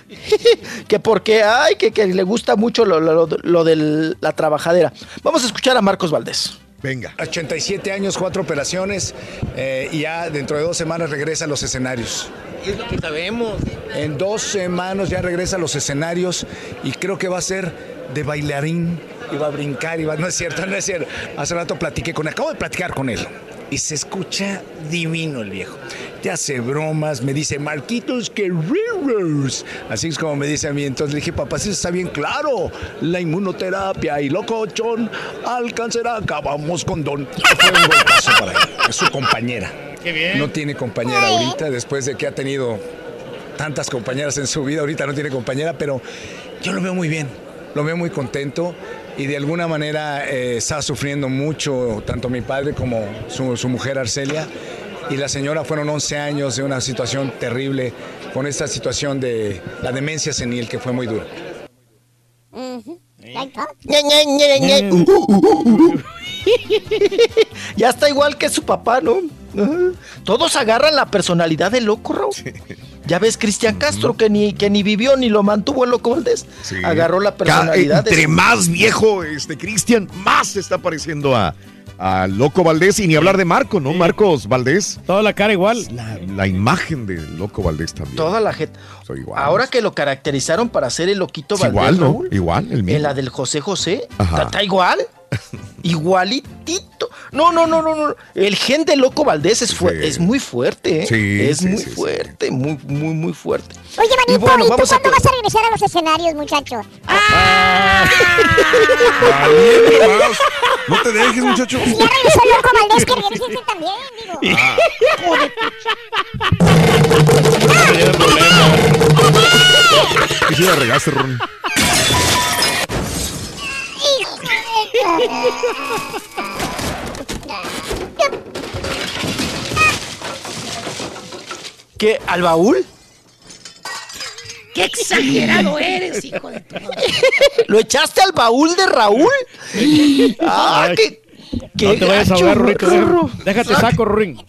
que porque, ay, que, que le gusta mucho lo, lo- lo de la trabajadera? Vamos a escuchar a Marcos Valdés. Venga. 87 años, cuatro operaciones eh, y ya dentro de dos semanas regresa a los escenarios. Es lo que sabemos. En dos semanas ya regresa a los escenarios y creo que va a ser de bailarín y va a brincar y va... No es cierto, no es cierto. Hace rato platiqué con él, acabo de platicar con él. Y se escucha divino el viejo. Te hace bromas, me dice Marquitos Guerreros. Así es como me dice a mí. Entonces le dije, papá, sí está bien claro. La inmunoterapia y locochón alcanzará. Acabamos con Don. Fue un golpazo para él. Es su compañera. Qué bien. No tiene compañera ahorita, después de que ha tenido tantas compañeras en su vida. Ahorita no tiene compañera, pero yo lo veo muy bien. Lo veo muy contento y de alguna manera eh, está sufriendo mucho, tanto mi padre como su, su mujer Arcelia. Y la señora fueron 11 años de una situación terrible con esta situación de la demencia senil que fue muy dura. Ya está igual que su papá, ¿no? Todos agarran la personalidad del loco, Raúl. Ya ves, Cristian Castro, que ni, que ni vivió ni lo mantuvo el loco Valdés. Sí. Agarró la personalidad de Entre su- más viejo este Cristian, más se está pareciendo a, a Loco Valdés. Y ni hablar de Marco, ¿no? Marcos Valdés. Toda la cara igual. La, la imagen de Loco Valdés también. Toda la gente. Soy igual. Ahora que lo caracterizaron para ser el loquito Es Valdés, igual, ¿no? Raúl, Igual, el mismo. En la del José José. Ajá. ¿Está, está igual? Igualitito. No, no, no, no, no. El gen de Loco Valdés es, fu- es muy fuerte, ¿eh? Sí, es sí, muy sí, sí. fuerte, muy, muy, muy fuerte. Oye, Y Manito, bueno, ¿y tú vamos a cuándo vas a regresar a los escenarios, muchacho? No te dejes, muchacho. Si ya regresó loco Valdés, que regrese también, digo. Y si la regaste, Ron. ¿Qué? ¿Al baúl? ¡Qué exagerado eres, hijo de tu madre! ¿Lo echaste al baúl de Raúl? ¡Ah, qué, qué no te vayas a ahogar, deja- Déjate saco, Rorín.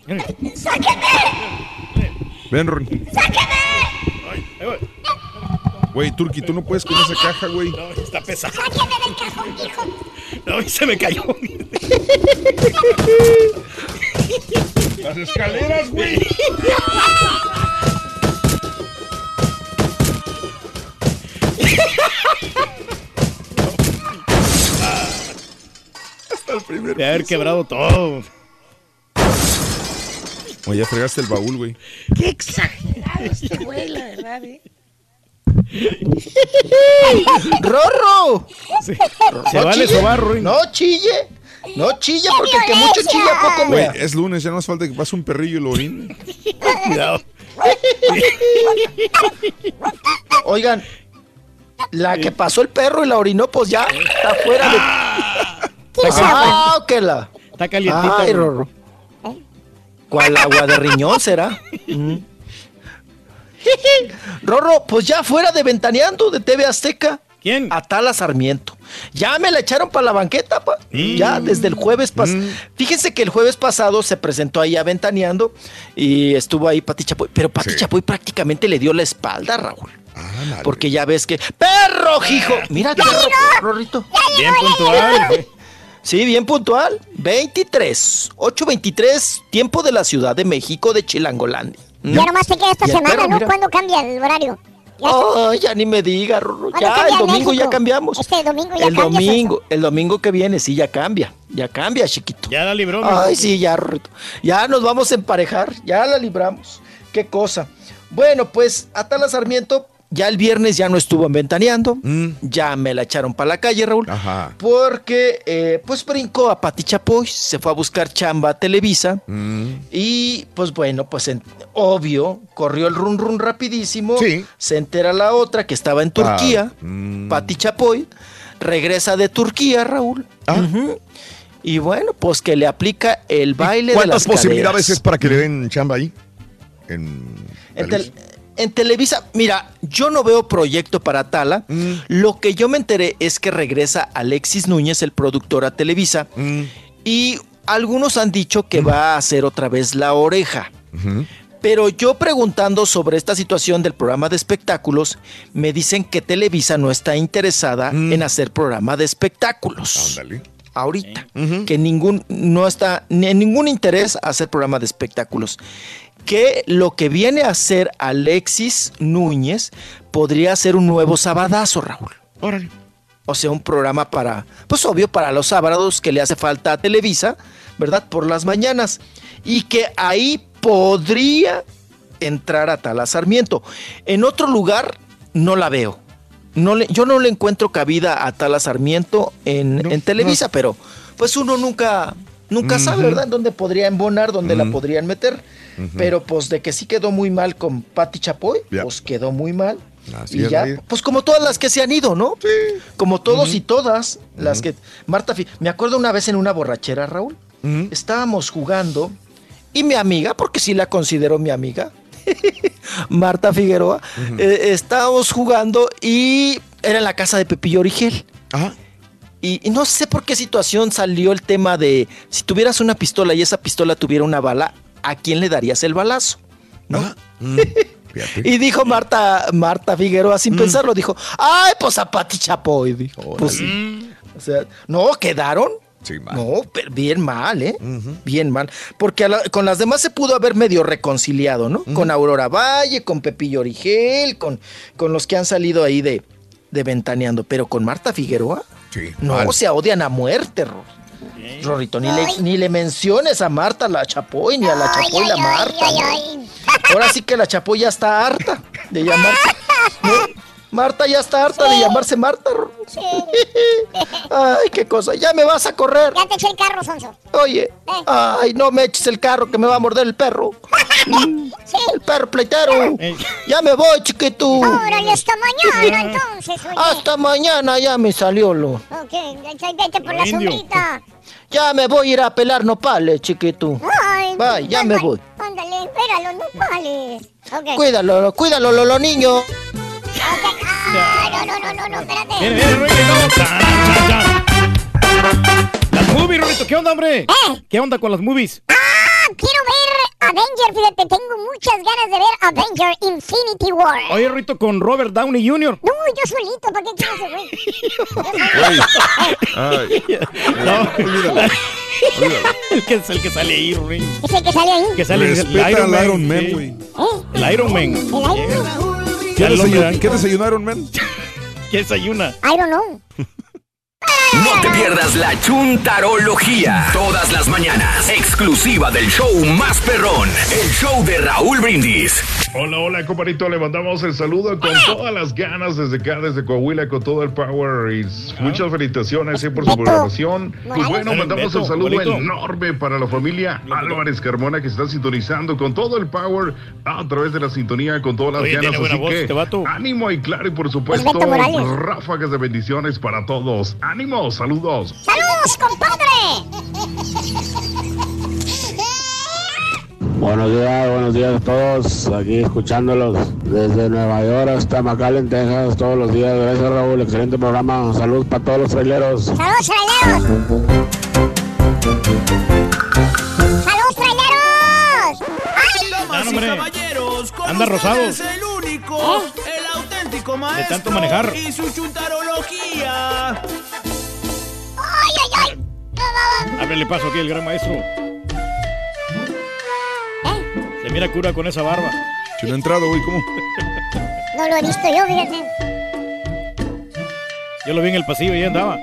Ven, Ron. Güey, Turki, tú no puedes con esa caja, güey. No, está pesado. No, se me cayó. Las escaleras, güey. Hasta el primer De haber quebrado todo. Oye, ya fregaste el baúl, güey. ¡Qué exagerado este güey, la verdad, eh! ¡Rorro! Se No vale chille, sobar, Rorín. No chille. No chille porque el que mucho chilla poco Güey, es lunes, ya no hace falta que pase un perrillo y lo orine. Cuidado. Oigan, la que pasó el perro y la orinó, pues ya está fuera de. Ah, que la. Está calientita. Ay. Rorro. ¿Cuál agua de riñón será? Mm. Rorro, pues ya fuera de Ventaneando de TV Azteca. ¿Quién? Atala Sarmiento. Ya me la echaron para la banqueta, pa. Ya desde el jueves pasado. Fíjense que el jueves pasado se presentó ahí a Ventaneando y estuvo ahí Pati Chapoy. Pero Pati Chapoy prácticamente le dio la espalda, Raúl. Porque ya ves que. ¡Perro, hijo! Mira, perro, Rorrito. Bien puntual. Sí, bien puntual. 23. 8.23, tiempo de la Ciudad de México de Chilangolandia. ¿Mm? Ya nomás te queda esta semana, perro, ¿no? mira. ¿Cuándo cambia el horario? Ya Ay, ya ni me diga, Rorro. ¿Cuándo Ya, el domingo México? ya cambiamos. Este domingo ya el cambia, domingo, el domingo que viene, sí, ya cambia. Ya cambia, chiquito. Ya la libró. Ay, sí, ya, Rorrito. Ya nos vamos a emparejar. Ya la libramos. Qué cosa. Bueno, pues Atala Sarmiento ya el viernes ya no estuvo en Ventaneando. Ya me la echaron para la calle, Raúl. Ajá. Porque, eh, pues brincó a Pati Chapoy, se fue a buscar chamba a Televisa. Y, pues bueno, pues en- obvio, corrió el run run rapidísimo. Sí. Se entera la otra que estaba en Turquía, Ah, mm. Pati Chapoy. Regresa de Turquía, Raúl. Ah. Y bueno, pues que le aplica el baile de ¿Cuántas las posibilidades caderas. es para que le den chamba ahí? En, En, tel- en Televisa, mira, yo no veo proyecto para Tala. Mm. Lo que yo me enteré es que regresa Alexis Núñez, el productor a Televisa. Mm. Y algunos han dicho que va a hacer otra vez la oreja. Pero yo preguntando sobre esta situación del programa de espectáculos, me dicen que Televisa no está interesada en hacer programa de espectáculos. Ándale. Ahorita. Que ningún, no está ni en ningún interés hacer programa de espectáculos. Que lo que viene a hacer Alexis Núñez podría ser un nuevo sabadazo, Raúl. Órale. O sea, un programa para, pues obvio, para los sábados que le hace falta a Televisa, ¿verdad? Por las mañanas. Y que ahí podría entrar a Tala Sarmiento. En otro lugar no la veo. No le, yo no le encuentro cabida a Tala Sarmiento en, en Televisa, pero pues uno nunca, nunca sabe. ¿verdad? Dónde podría embonar, dónde la podrían meter. Pero pues de que sí quedó muy mal con Patti Chapoy, Ya. pues quedó muy mal. Así y es ya, pues como todas las que se han ido, ¿no? Como todos y todas las que Marta, me acuerdo una vez en una borrachera, Raúl, estábamos jugando y mi amiga, porque sí la considero mi amiga, Marta Figueroa, eh, estábamos jugando y era en la casa de Pepillo Origel. Y, y no sé por qué situación salió el tema de si tuvieras una pistola y esa pistola tuviera una bala, ¿a quién le darías el balazo? ¿No? y dijo Marta, Marta Figueroa sin pensarlo, dijo, ay, pues a Pati Chapoy, dijo. Pues sí. O sea, no, quedaron. No, pero bien mal, ¿eh? Bien mal. Porque la- con las demás se pudo haber medio reconciliado, ¿no? Con Aurora Valle, con Pepillo Origel, con, con los que han salido ahí de, de ventaneando. Pero con Marta Figueroa, no, mal. se odian a muerte, Ro- Rorrito. Ni le, ni le menciones a Marta la Chapoy, ni a la Chapoy la Marta. ¿no? Ahora sí que la Chapoy ya está harta de llamarse. ¿no? Marta ya está harta de llamarse Marta. Ro- Ay, qué cosa. Ya me vas a correr. Ya te eché el carro, Sonso. Oye, ay, no me eches el carro que me va a morder el perro. El perro pleitero. Ya me voy, chiquito. Órale, hasta mañana, entonces, oye. Hasta mañana ya me salió lo. Ok, vete por la Indio. sombrita. Ya me voy a ir a pelar nopales, chiquito. Ay, Bye, ya me voy. Ándale, espéralo, no pales. Ok. Cuídalo, cuídalo, lo, lo niño. Ah, no, no, no, no, no, espérate. Viene, viene. Las movies, Rorito, ¿qué onda, hombre? ¿Qué onda con las movies? Ah, quiero ver Avenger, fíjate, tengo muchas ganas de ver Avenger Infinity War. Oye, Rorito, con Robert Downey Jr. No, yo solito, ¿para qué quiero ese güey? Ay. No, el, que es el que sale ahí, Rorito. ¿Es el que sale ahí? Que sale Respeta Iron Man, güey. El Iron Man. ¿El Iron Man? ¿Qué, Ya lo desayun- miran. ¿Qué desayunaron, man? ¿Qué desayuna? I don't know. No te pierdas la chuntarología. Todas las mañanas. Exclusiva del show más perrón. El show de Raúl Brindis. Hola, hola, compadrito. Le mandamos el saludo con todas las ganas desde acá, desde Coahuila, con todo el power. Y muchas felicitaciones eh, por su programación. Pues bueno, mandamos un saludo bonito. enorme para la familia Álvarez Carmona que está sintonizando con todo el power a través de la sintonía, con todas las Oye, ganas. Así voz que este ánimo y claro, y por supuesto, ráfagas de bendiciones para todos. Ánimo, saludos. ¡Saludos, compadre! Buenos días, buenos días a todos. Aquí escuchándolos desde Nueva York hasta McAllen, Texas, todos los días. Gracias, Raúl. Excelente programa. Salud para todos los traileros. ¡Saludos, traileros! ¡Saludos, traileros! ¡Ay! No, hombre. caballeros, con Anda rosados. el único, ¿Eh? el auténtico maestro tanto manejar. y su chuntarología. ¡Ay, ay, ay! Ábrele paso aquí el gran maestro. Se mira cura con esa barba. Si no ha entrado, güey, ¿cómo? No lo he visto yo, fíjate. Yo lo vi en el pasillo y andaba.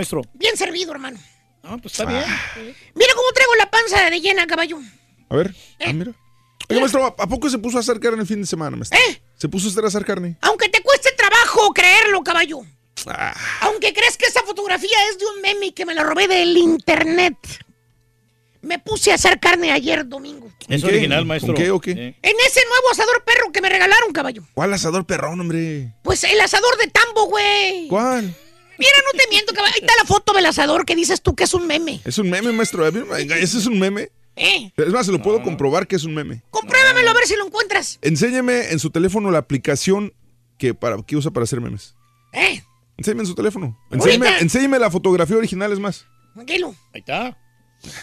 Maestro? bien servido, hermano. Ah, pues está bien. Mira cómo traigo la panza de llena, caballo. A ver. Eh. Ah, mira. Oye, maestro, ¿a poco se puso a hacer carne el fin de semana, maestro? ¿Eh? ¿Se puso usted a hacer carne? Aunque te cueste trabajo creerlo, caballo. Ah, Aunque crees que esa fotografía es de un meme y que me la robé del internet. Me puse a hacer carne ayer domingo. Es original, maestro. ¿Con qué o qué? En ese nuevo asador perro que me regalaron, caballo. ¿Cuál asador perrón, hombre? Pues el asador de tambo, güey. ¿Cuál? Mira, no te miento, caballo. Ahí está la foto del asador que dices tú que es un meme. Es un meme, maestro. ¿Ese es un meme? ¿Eh? Es más, se lo puedo comprobar que es un meme. Compruébamelo a ver si lo encuentras. Enséñeme en su teléfono la aplicación que, para, que usa para hacer memes. ¿Eh? Enséñeme en su teléfono. Enséñeme, la fotografía original, es más. Tranquilo. Ahí está.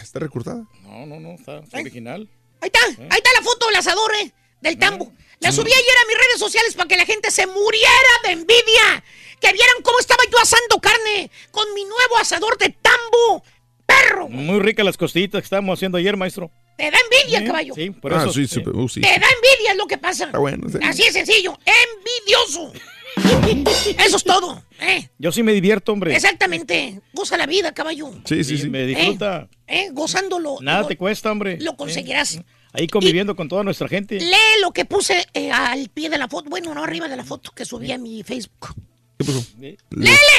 Está recortada. No, no, no, está está original. Ahí está. Ahí está la foto del asador, ¿eh? Del tambo. La subí ayer a mis redes sociales para que la gente se muriera de envidia. Que vieran cómo estaba yo asando carne con mi nuevo asador de tambo. Perro. Muy ricas las costillitas que estábamos haciendo ayer, maestro. Te da envidia, Sí, caballo. Sí, por ah, eso. sí, sí, uh, sí. Te da envidia, es lo que pasa. Está bueno. sí. Así de sencillo. Envidioso. Eso es todo. ¿eh? Yo sí me divierto, hombre. Exactamente. Goza la vida, caballo. Sí, sí, sí. Me disfruta. ¿Eh? Gozándolo. Nada lo, te cuesta, hombre. lo conseguirás. Ahí conviviendo con toda nuestra gente. Lee lo que puse eh, al pie de la foto. Bueno, no arriba de la foto que subí a mi Facebook. ¿Qué pasó? Léele,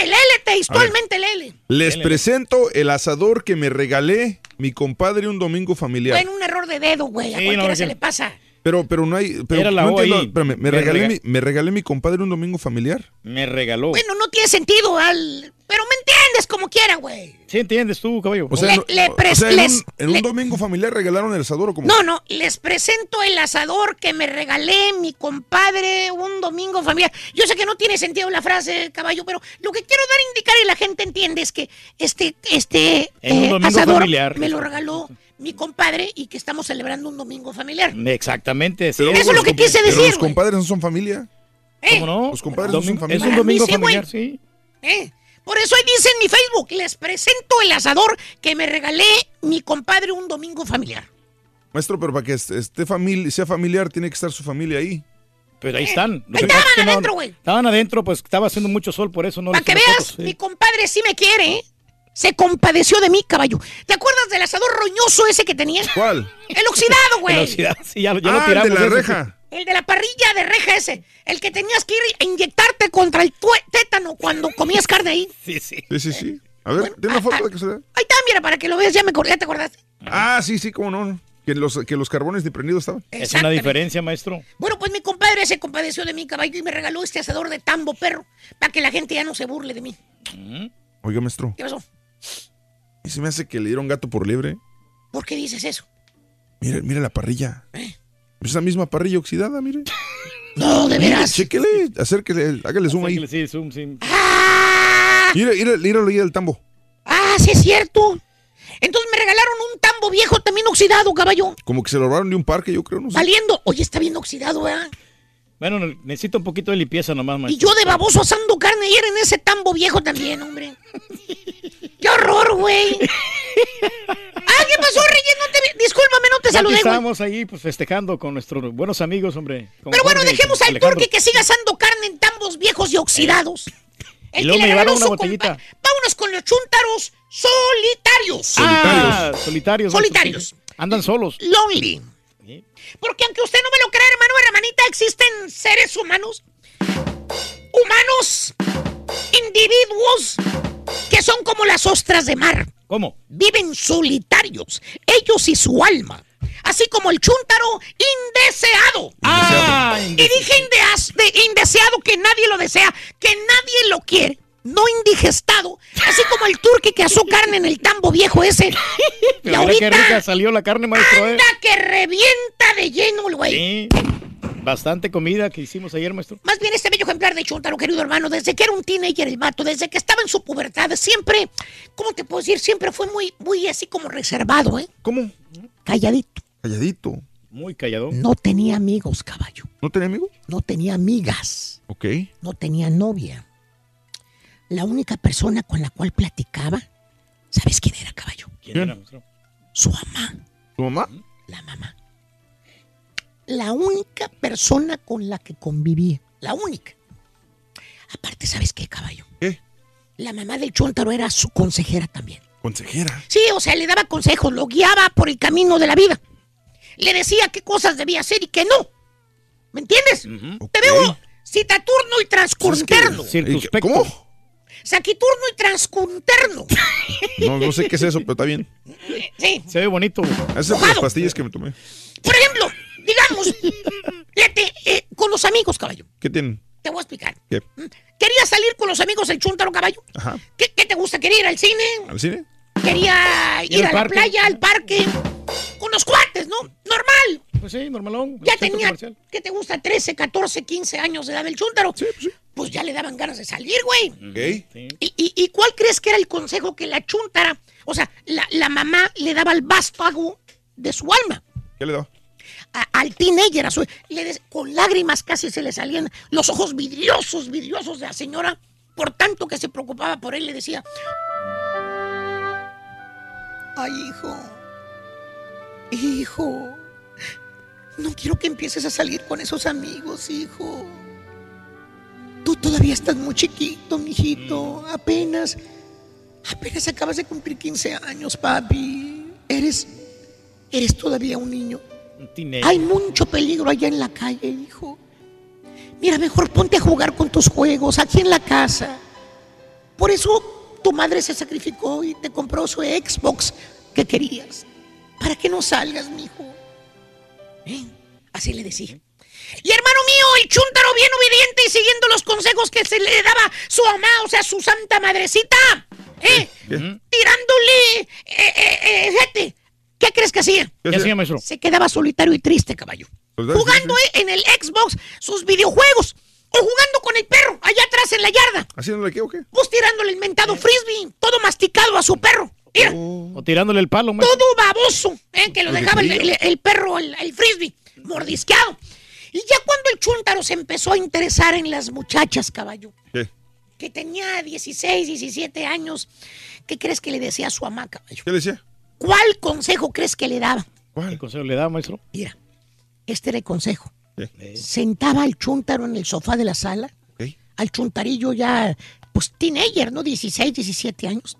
léele textualmente, léele. Les presento el asador que me regalé mi compadre un domingo familiar. Fue en un error de dedo, güey. A Sí, cualquiera no, se que- le pasa. Pero, pero no hay. Pero Era la no entiendo, espérame, me, Me regalé rega- mi, me regalé mi compadre un domingo familiar. Me regaló. Bueno, no tiene sentido, al... pero me entiendes como quiera, güey. ¿Sí entiendes tú, caballo? O sea, Le- no- le o pres- sea, en, les- un, en un le- domingo familiar regalaron el asador o como. No, no, les presento el asador que me regalé mi compadre un domingo familiar. Yo sé que no tiene sentido la frase, caballo, pero lo que quiero dar a indicar y la gente entiende es que este, este eh, En un domingo asador familiar. me lo regaló mi compadre y que estamos celebrando un domingo familiar. Exactamente. sí. Pero Eso es lo los que quise pero decir, Los güey. compadres no son familia. ¿Cómo no? Los compadres no son familia. Es un domingo sí, familiar, sí. ¿Eh? Por eso ahí dice en mi Facebook, les presento el asador que me regalé mi compadre un domingo familiar. Maestro, pero para que est- esté famili- sea familiar, tiene que estar su familia ahí. Pero ahí están. Lo Ahí que pasa es estaban adentro, güey. Estaban adentro, pues estaba haciendo mucho sol, por eso no Para que veas, fotos, sí. mi compadre sí me quiere, ¿eh? Se compadeció de mí, caballo. ¿Te acuerdas del asador roñoso ese que tenía? ¿Cuál? El oxidado, güey. El oxidado, sí, ya, lo- ya ah, lo el tiramos. de la ese, reja. El de la parrilla de reja ese. El que tenías que ir a inyectarte contra el tétano cuando comías carne ahí. Sí, sí. Sí, sí, sí. A ver, tiene una foto de que se vea. Ahí está, mira, para que lo veas, ya me acordé, te acordaste. Ah, sí, sí, cómo no. Que los, que los carbones ni prendidos estaban. Es una diferencia, maestro. Bueno, pues mi compadre se compadeció de mí, caballo, y me regaló este asador de tambo, perro, para que la gente ya no se burle de mí. Oiga, maestro, ¿Qué pasó? ¿Y se me hace que le dieron gato por liebre? ¿Por qué dices eso? Mire, mire la parrilla. ¿Eh? Esa misma parrilla oxidada, mire. No, de Mire, veras. Chéquele, acérquele, hágale zoom ahí. Sáquele, Sí, zoom, sí. Mire, mire, mire ahí del tambo. Ah, sí es cierto. Entonces me regalaron un tambo viejo también oxidado, caballo. Como que se lo robaron de un parque, yo creo, no sé. Valiendo. Oye, está bien oxidado, ¿verdad? Bueno, necesito un poquito de limpieza nomás, Y maestro. yo de baboso asando carne ayer en ese tambo viejo también, hombre. ¡Qué horror, güey! ¡Ah, qué pasó, Reyes! No te Discúlpame, no te saludé, güey. estábamos ahí pues, festejando con nuestros buenos amigos, hombre. con Pero bueno, Jorge y dejemos al turque que siga asando carne en tambos viejos y oxidados. Y luego me le regaló llevaron una botellita. compa- Vámonos con los chúntaros solitarios. Ah, solitarios. maestro, Solitarios. sí. Andan solos. Lonely. Porque aunque usted no me lo crea, hermano hermanita, existen seres humanos, humanos, individuos, que son como las ostras de mar. ¿Cómo? Viven solitarios, ellos y su alma. Así como el chúntaro indeseado. Ah, Y dije indeas- de- indeseado que nadie lo desea, que nadie lo quiere. No indigestado, así como el turque que asó carne en el tambo viejo ese. Y Pero qué ahorita rica salió la carne, maestro. eh. anda que revienta de lleno el güey. Sí. Bastante comida que hicimos ayer, maestro. Más bien este bello ejemplar de Chuntaro, querido hermano, desde que era un teenager el vato, desde que estaba en su pubertad, siempre, ¿cómo te puedo decir? Siempre fue muy, muy así como reservado, ¿eh? ¿Cómo? Calladito. Calladito. Muy callado. No tenía amigos, caballo. ¿No tenía amigo? No tenía amigas. Ok. No tenía novia. La única persona con la cual platicaba, ¿sabes quién era, caballo? ¿Quién era, maestro? Su mamá. ¿Tu mamá? La mamá. La única persona con la que convivía. La única. Aparte, ¿sabes qué, caballo? ¿Qué? La mamá del Chuntaro era su consejera también. Consejera. Sí, o sea, le daba consejos, lo guiaba por el camino de la vida. le decía qué cosas debía hacer y qué no. ¿Me entiendes? Te veo citaturno y transcurterno. ¿Cómo? Saquiturno y transcurterno. No, no sé qué es eso, pero está bien. Sí. Se ve bonito. Esas son las pastillas que me tomé. Por ejemplo, digamos, fíjate, eh, con los amigos, caballo. ¿Qué tienen? Te voy a explicar. ¿Qué? Quería salir con los amigos el chúntaro, caballo. Ajá. ¿Qué, qué te gusta? ¿Quería ir al cine? ¿Al cine? Quería ir a la parque. playa, al parque. Con los cuates, ¿no? Normal. Pues sí, normalón. Ya tenía, comercial. ¿qué te gusta? 13, 14, 15 años de edad del chúntaro. Pues ya le daban ganas de salir, güey. ¿Y, y, y cuál crees que era el consejo que la chuntara, o sea, la, la mamá le daba al vástago de su alma? ¿Qué le daba? a- al teenager, a su- le des- con lágrimas casi se le salían los ojos vidriosos, vidriosos de la señora, por tanto que se preocupaba por él, le decía, ay hijo, hijo, no quiero que empieces a salir con esos amigos, hijo. Tú todavía estás muy chiquito, mijito, apenas, apenas acabas de cumplir 15 años, papi. Eres, eres todavía un niño. Teenager. Hay mucho peligro allá en la calle, hijo. Mira, mejor ponte a jugar con tus juegos aquí en la casa. Por eso tu madre se sacrificó y te compró su Xbox que querías. Para que no salgas, mijo. ¿Eh? Así le decía. Y hermano mío, el chúntaro bien obediente y siguiendo los consejos que se le daba su mamá, o sea, su santa madrecita. ¿Eh? Tirándole. Eh, eh, eh, fíjate, ¿qué crees que hacía? ¿Qué hacía, maestro? Se quedaba solitario y triste, caballo. Jugando eh, en el Xbox sus videojuegos. O jugando con el perro, allá atrás en la yarda. ¿Haciéndole qué o qué? Pues tirándole el mentado frisbee, todo masticado a su perro. Mira, O tirándole el palo, maestro. todo baboso, ¿eh? que lo dejaba el, quería. el- el perro, el, el frisbee, mordisqueado. Y ya cuando el chúntaro se empezó a interesar en las muchachas, caballo, ¿Qué? que tenía 16, 17 años, ¿qué crees que le decía a su mamá, caballo? ¿Qué le decía? ¿Cuál consejo crees que le daba? ¿Qué consejo le da, maestro? Mira, este era el consejo. Sentaba al chúntaro en el sofá de la sala, al chuntarillo ya, pues teenager, ¿no? 16, 17 años.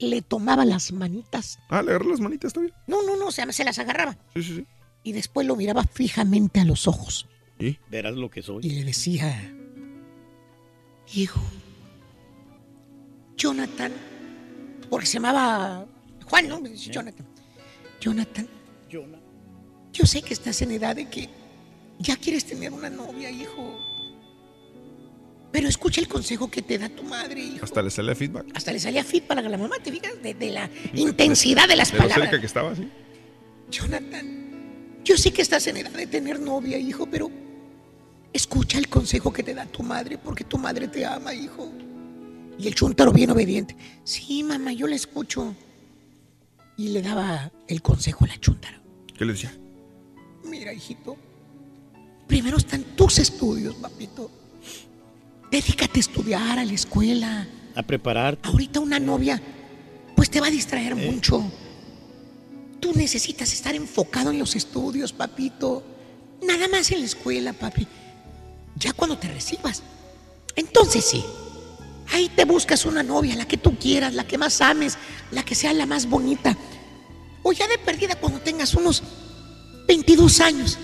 Le tomaba las manitas. Ah, le agarró las manitas todavía. No, no, no, o sea, se las agarraba. Sí, sí, sí. Y después lo miraba fijamente a los ojos. ¿Y? Verás lo que soy. Y le decía, hijo, Jonathan, porque se llamaba Juan, ¿no? Me dice Jonathan. Jonathan, yo sé que estás en edad de que ya quieres tener una novia, hijo. Pero escucha el consejo que te da tu madre, hijo. Hasta le sale feedback. Hasta le salía fit para la mamá, ¿te fijas? De, de la intensidad de las De lo palabras. cerca que estaba, sí. Jonathan, yo sé que estás en edad de tener novia, hijo, pero escucha el consejo que te da tu madre, porque tu madre te ama, hijo. Y el chuntaro bien obediente. Sí, mamá, yo le escucho. Y le daba el consejo a la chuntara. ¿Qué le decía? Mira, hijito, primero están tus estudios, papito. Dedícate a estudiar, a la escuela. A preparar. Ahorita una novia, pues te va a distraer mucho. Tú necesitas estar enfocado en los estudios, papito. Nada más en la escuela, papi. Ya cuando te recibas. Entonces sí. Ahí te buscas una novia, la que tú quieras, la que más ames, la que sea la más bonita. O ya de perdida cuando tengas unos 22 años.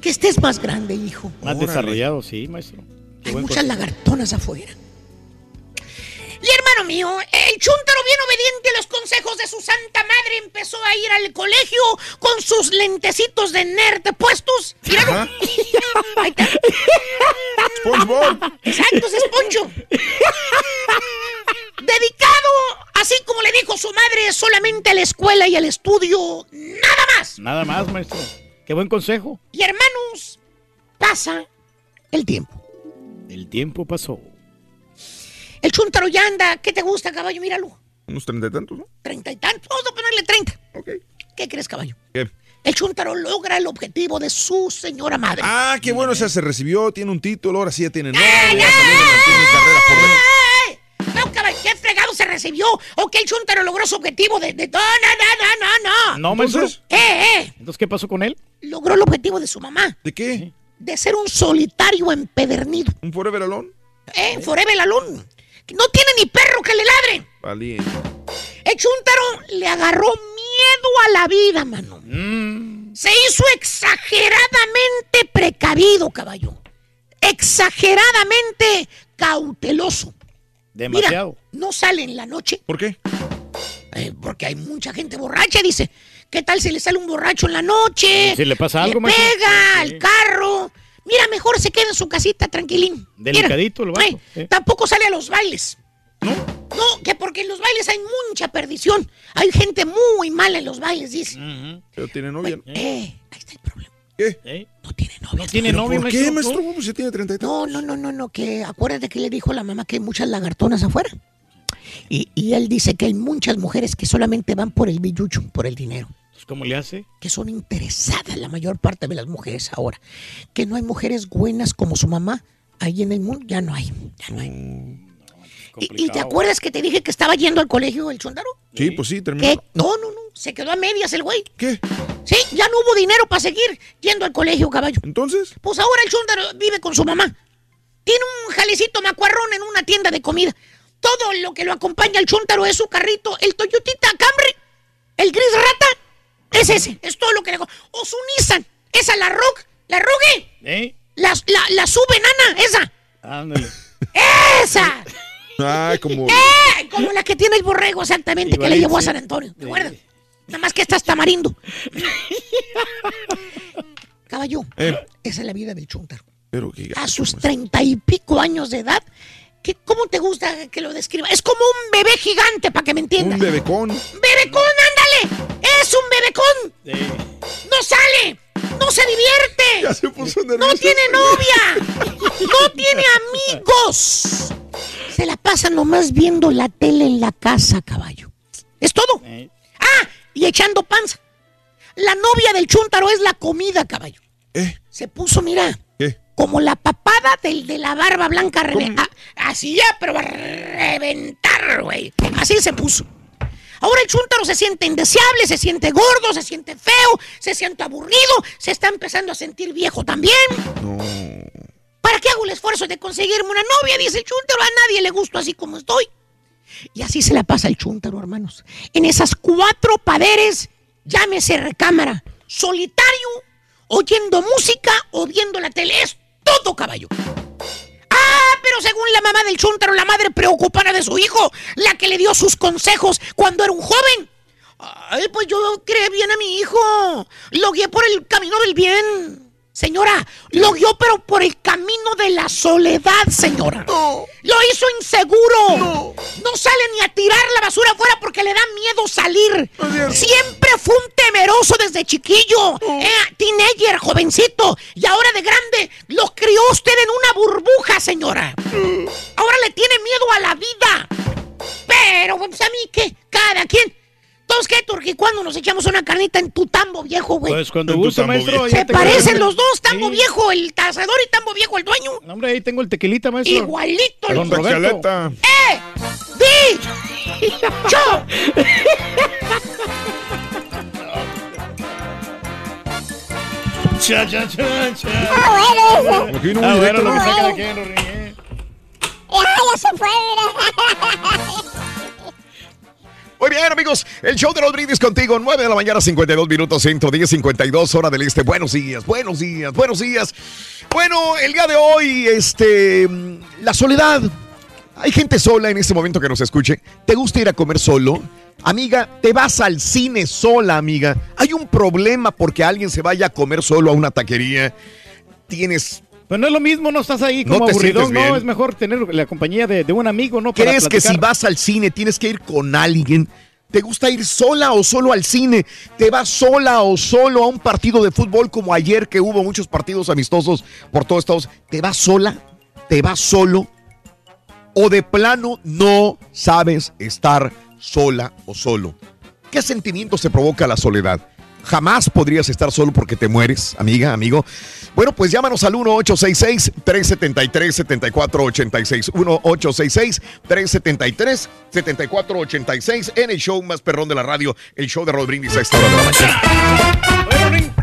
Que estés más grande, hijo. Más desarrollado, sí, maestro. Qué Hay muchas lagartonas afuera. Y hermano mío, el chúntaro bien obediente a los consejos de su santa madre empezó a ir al colegio con sus lentecitos de nerd puestos. Míralo. SpongeBob. Exacto, es Poncho. Dedicado, así como le dijo su madre, solamente a la escuela y al estudio. Nada más. Nada más, maestro. Qué buen consejo. Y hermanos, pasa el tiempo. El tiempo pasó. El chúntaro ya anda. ¿Qué te gusta, caballo? Míralo. Unos treinta y tantos, ¿no? Treinta y tantos. Vamos a ponerle treinta. ¿Qué crees, caballo? ¿Qué? El chúntaro logra el objetivo de su señora madre. Ah, qué bueno, o sea, se recibió, tiene un título, ahora sí ya tiene novia, tiene carrera por recibió? ¿O que el chúntaro logró su objetivo de... de... No, no, no, no, no. No, maestro. ¿Qué, eh? Entonces, ¿qué pasó con él? Logró el objetivo de su mamá. ¿De qué? De ser un solitario empedernido. ¿Un forever alone? ¿Eh? Forever alone. No tiene ni perro que le ladre. Valiente. El chúntaro le agarró miedo a la vida, mano. Mm. se hizo exageradamente precavido, caballo. Exageradamente cauteloso. Demasiado. Mira, no sale en la noche. ¿Por qué? Eh, porque hay mucha gente borracha, dice. ¿Qué tal si le sale un borracho en la noche? Si le pasa algo, le maestro. pega Sí. al carro. Mira, mejor se queda en su casita tranquilín. Mira, Delicadito el vato. ay, eh. Tampoco sale a los bailes. ¿No? No, que porque en los bailes hay mucha perdición. Hay gente muy mala en los bailes, dice. Pero tiene novia. ¿no? Eh, ¿Qué? No tiene novia. No tiene ¿Pero novia, ¿Por qué, maestro? maestro? Pues ya tiene 30 y No, no, no, no, no, que acuérdate que le dijo la mamá que hay muchas lagartonas afuera. Y, y él dice que hay muchas mujeres que solamente van por el billucho, por el dinero. Pues, ¿Cómo le hace? Que son interesadas la mayor parte de las mujeres ahora. Que no hay mujeres buenas como su mamá. Ahí en el mundo ya no hay. Ya no hay. ¿Y, y te acuerdas que te dije que estaba yendo al colegio el chondaro? Sí, pues sí, ¿Qué? terminó. No, no, no. Se quedó a medias el güey. ¿Qué? Sí, ya no hubo dinero para seguir yendo al colegio, caballo. ¿Entonces? Pues ahora el chúndaro vive con su mamá. Tiene un jalecito macuarrón en una tienda de comida. Todo lo que lo acompaña al chúntaro es su carrito, el Toyotita Camry, el gris rata, es ese, es todo lo que le... O su Nissan, esa la Rock, la Rogue, ¿Eh? la, la, la sube nana, esa, Ándale. esa. Ah, como. ¡Eh! Como la que tiene el borrego exactamente, que le llevó a. San Antonio, ¿te acuerdas? Nada más que estás tamarindo. Caballo, Eh. esa es la vida del chúntaro. Pero que a sus treinta y pico años de edad. ¿qué- ¿Cómo te gusta que lo describa? Es como un bebé gigante, para que me entiendas. Un bebecón. ¡Bebecón, ándale! ¡Es un bebecón! ¡No sale! ¡No se divierte! Ya se puso ¡No tiene novia! ¡No tiene amigos! Se la pasa nomás viendo la tele en la casa, caballo. Es todo. Ah, y echando panza. La novia del chúntaro es la comida, caballo. Se puso, mira, ¿Qué? como la papada del de la barba blanca. a- así ya, pero va a reventar, güey. Así se puso. Ahora el chúntaro se siente indeseable, se siente gordo, se siente feo, se siente aburrido, se está empezando a sentir viejo también. ¿Para qué hago el esfuerzo de conseguirme una novia? Dice el chúntaro, a nadie le gusto así como estoy. Y así se la pasa el chúntaro, hermanos. En esas cuatro paderes, llámese recámara, solitario, oyendo música o viendo la tele. Es todo, caballo. Ah, pero según la mamá del chúntaro, la madre preocupada de su hijo, la que le dio sus consejos cuando era un joven. Ay, pues yo creé bien a mi hijo. Lo guié por el camino del bien. Señora, lo guió pero por el camino de la soledad, señora. Lo hizo inseguro. No. sale ni a tirar la basura afuera porque le da miedo salir. Siempre fue un temeroso desde chiquillo. Eh, teenager, jovencito. Y ahora de grande, lo crió usted en una burbuja, señora. Ahora le tiene miedo a la vida. Pero, pues a mí, ¿qué? Cada quien. Todos, ¿qué, Turqui? ¿Cuándo nos echamos una carnita en tu tambo viejo, güey? Pues cuando guste, maestro. viejo. ya Se parecen los dos, tambo Sí. viejo el tasador y tambo viejo el dueño. No, hombre, ahí tengo el tequilita, maestro. Igualito. Don los- Roberto. ¡Eh! ¡Di! ¡Yo! Cha, cha, cha, cha. Ah, bueno, eso. Que vino Ah, bueno, lo que ¿no? quien, Rory, eh. Ah, ya se fue, mira. Muy bien, amigos. El show de los brindis contigo. 9 de la mañana, 52 minutos, 110, 52, hora del este. Buenos días, buenos días, buenos días. Bueno, el día de hoy, este. La soledad. Hay gente sola en este momento que nos escuche. ¿Te gusta ir a comer solo? Amiga, te vas al cine sola, amiga. Hay un problema porque alguien se vaya a comer solo a una taquería. Tienes Pues no es lo mismo, no estás ahí No como te aburridón, no, es mejor tener la compañía de, de un amigo, ¿no? Para ¿Crees que si vas al cine tienes que ir con alguien? ¿Te gusta ir sola o solo al cine? ¿Te vas sola o solo a un partido de fútbol como ayer que hubo muchos partidos amistosos por todos Estados? ¿Te vas sola? ¿Te vas solo? ¿O de plano no sabes estar sola o solo? ¿Qué sentimiento se provoca la soledad? Jamás podrías estar solo porque te mueres, amiga, amigo. Bueno, pues llámanos al 1-866-373-7486. 1-866-373-7486 en el show más perrón de la radio, el show de Rod Brindis a esta hora de la mañana. Oye, Rorín, ¿tú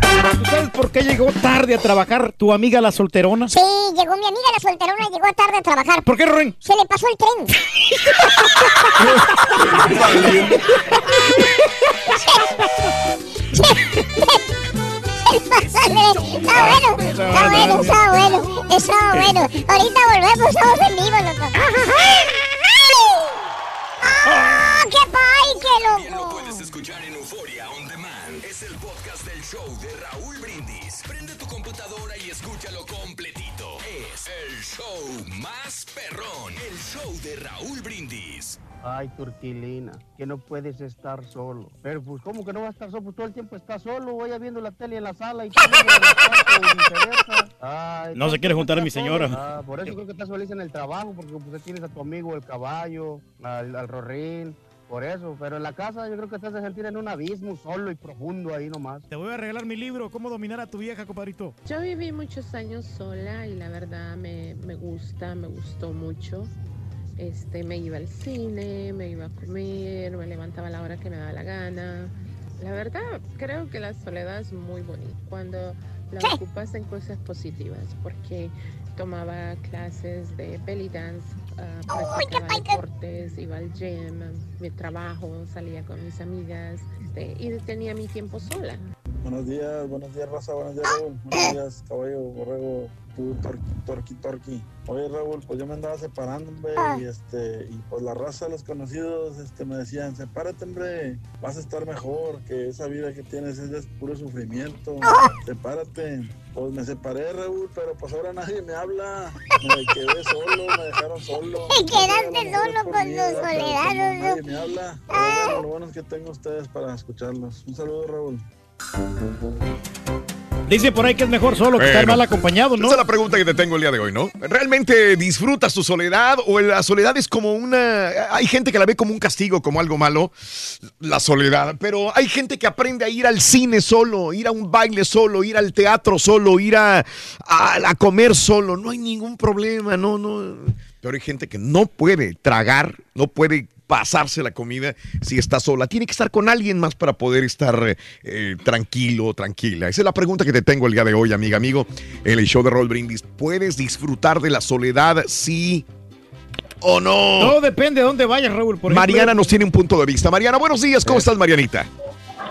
sabes por qué llegó tarde a trabajar tu amiga la solterona? Sí, llegó mi amiga la solterona, llegó tarde a trabajar. ¿Por qué, Rorín? Se le pasó el tren. Está bueno, está bueno, está bueno. Ahorita volvemos, estamos en vivo, loco. ¡Ah, qué pay, qué Lo loco! puedes escuchar en Euforia On Demand. Es el podcast del show de Raúl Brindis. Prende tu computadora y escúchalo completito. Es el show más perrón. El show de Raúl Brindis. Ay, Turquilina, que no puedes estar solo. Pero pues, ¿cómo que no va a estar solo? Pues todo el tiempo está solo, vaya viendo la tele en la sala y. Ay, No se quiere juntar a mi señora. Ah, por eso creo que estás feliz en el trabajo, porque pues tienes a tu amigo el caballo, al, al Rorín, por eso. Pero en la casa yo creo que te has de sentir en un abismo solo y profundo ahí nomás. Te voy a regalar mi libro, ¿Cómo dominar a tu vieja, compadrito? Yo viví muchos años sola y la verdad me, me gusta, me gustó mucho. Este, me iba al cine, me iba a comer, me levantaba a la hora que me daba la gana. La verdad, creo que la soledad es muy bonita cuando la ocupas en cosas positivas, porque tomaba clases de belly dance, ah, practicaba deportes, iba al gym, mi trabajo, salía con mis amigas este, y tenía mi tiempo sola. Buenos días, buenos días, raza, buenos días, Raúl. Buenos días, caballo, borrego, tú, torqui, torqui, torqui. Oye, Raúl, pues yo me andaba separando, hombre, y este, y pues la raza, los conocidos, este, me decían, sepárate, hombre, vas a estar mejor, que esa vida que tienes es de puro sufrimiento, sepárate. Pues me separé, Raúl, pero pues ahora nadie me habla, me quedé solo, me dejaron solo. Te quedaste solo con tu Pero soledad, Lulu. Nadie me habla, pero bueno, lo bueno es que tengo ustedes para escucharlos. Un saludo, Raúl. Dice por ahí que es mejor solo que estar mal acompañado, ¿no? Esa es la pregunta que te tengo el día de hoy, ¿no? ¿Realmente disfrutas tu soledad o la soledad es como una... Hay gente que la ve como un castigo, como algo malo, la soledad, pero hay gente que aprende a ir al cine solo, ir a un baile solo, ir al teatro solo, ir a, a, a comer solo, no hay ningún problema, no, no. Pero hay gente que no puede tragar, no puede pasarse la comida si está sola. Tiene que estar con alguien más para poder estar eh, eh, tranquilo, tranquila. Esa es la pregunta que te tengo el día de hoy, amiga, amigo, en el show de Roll Brindis. ¿Puedes disfrutar de la soledad, sí o no? Todo depende de dónde vayas, Raúl. Por ejemplo, Mariana nos tiene un punto de vista. Mariana, buenos días. ¿Cómo estás, Marianita?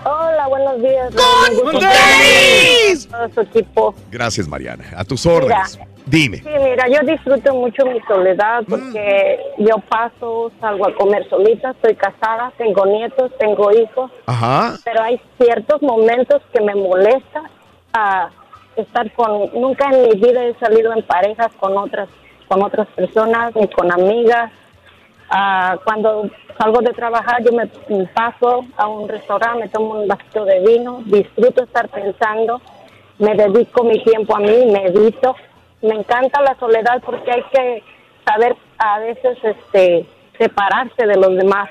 Hola, buenos días. ¡Con Un gusto tenis! Todo su equipo. Gracias, Mariana. A tus órdenes. Dime. Sí, mira, yo disfruto mucho mi soledad porque yo paso, salgo a comer solita, estoy casada, tengo nietos, tengo hijos, Ajá. pero hay ciertos momentos que me molesta a estar con. Nunca en mi vida he salido en parejas con otras, con otras personas ni con amigas. Ah, cuando salgo de trabajar, yo me me paso a un restaurante, me tomo un vasito de vino, disfruto estar pensando, me dedico mi tiempo a mí, medito. Me encanta la soledad porque hay que saber a veces este separarse de los demás.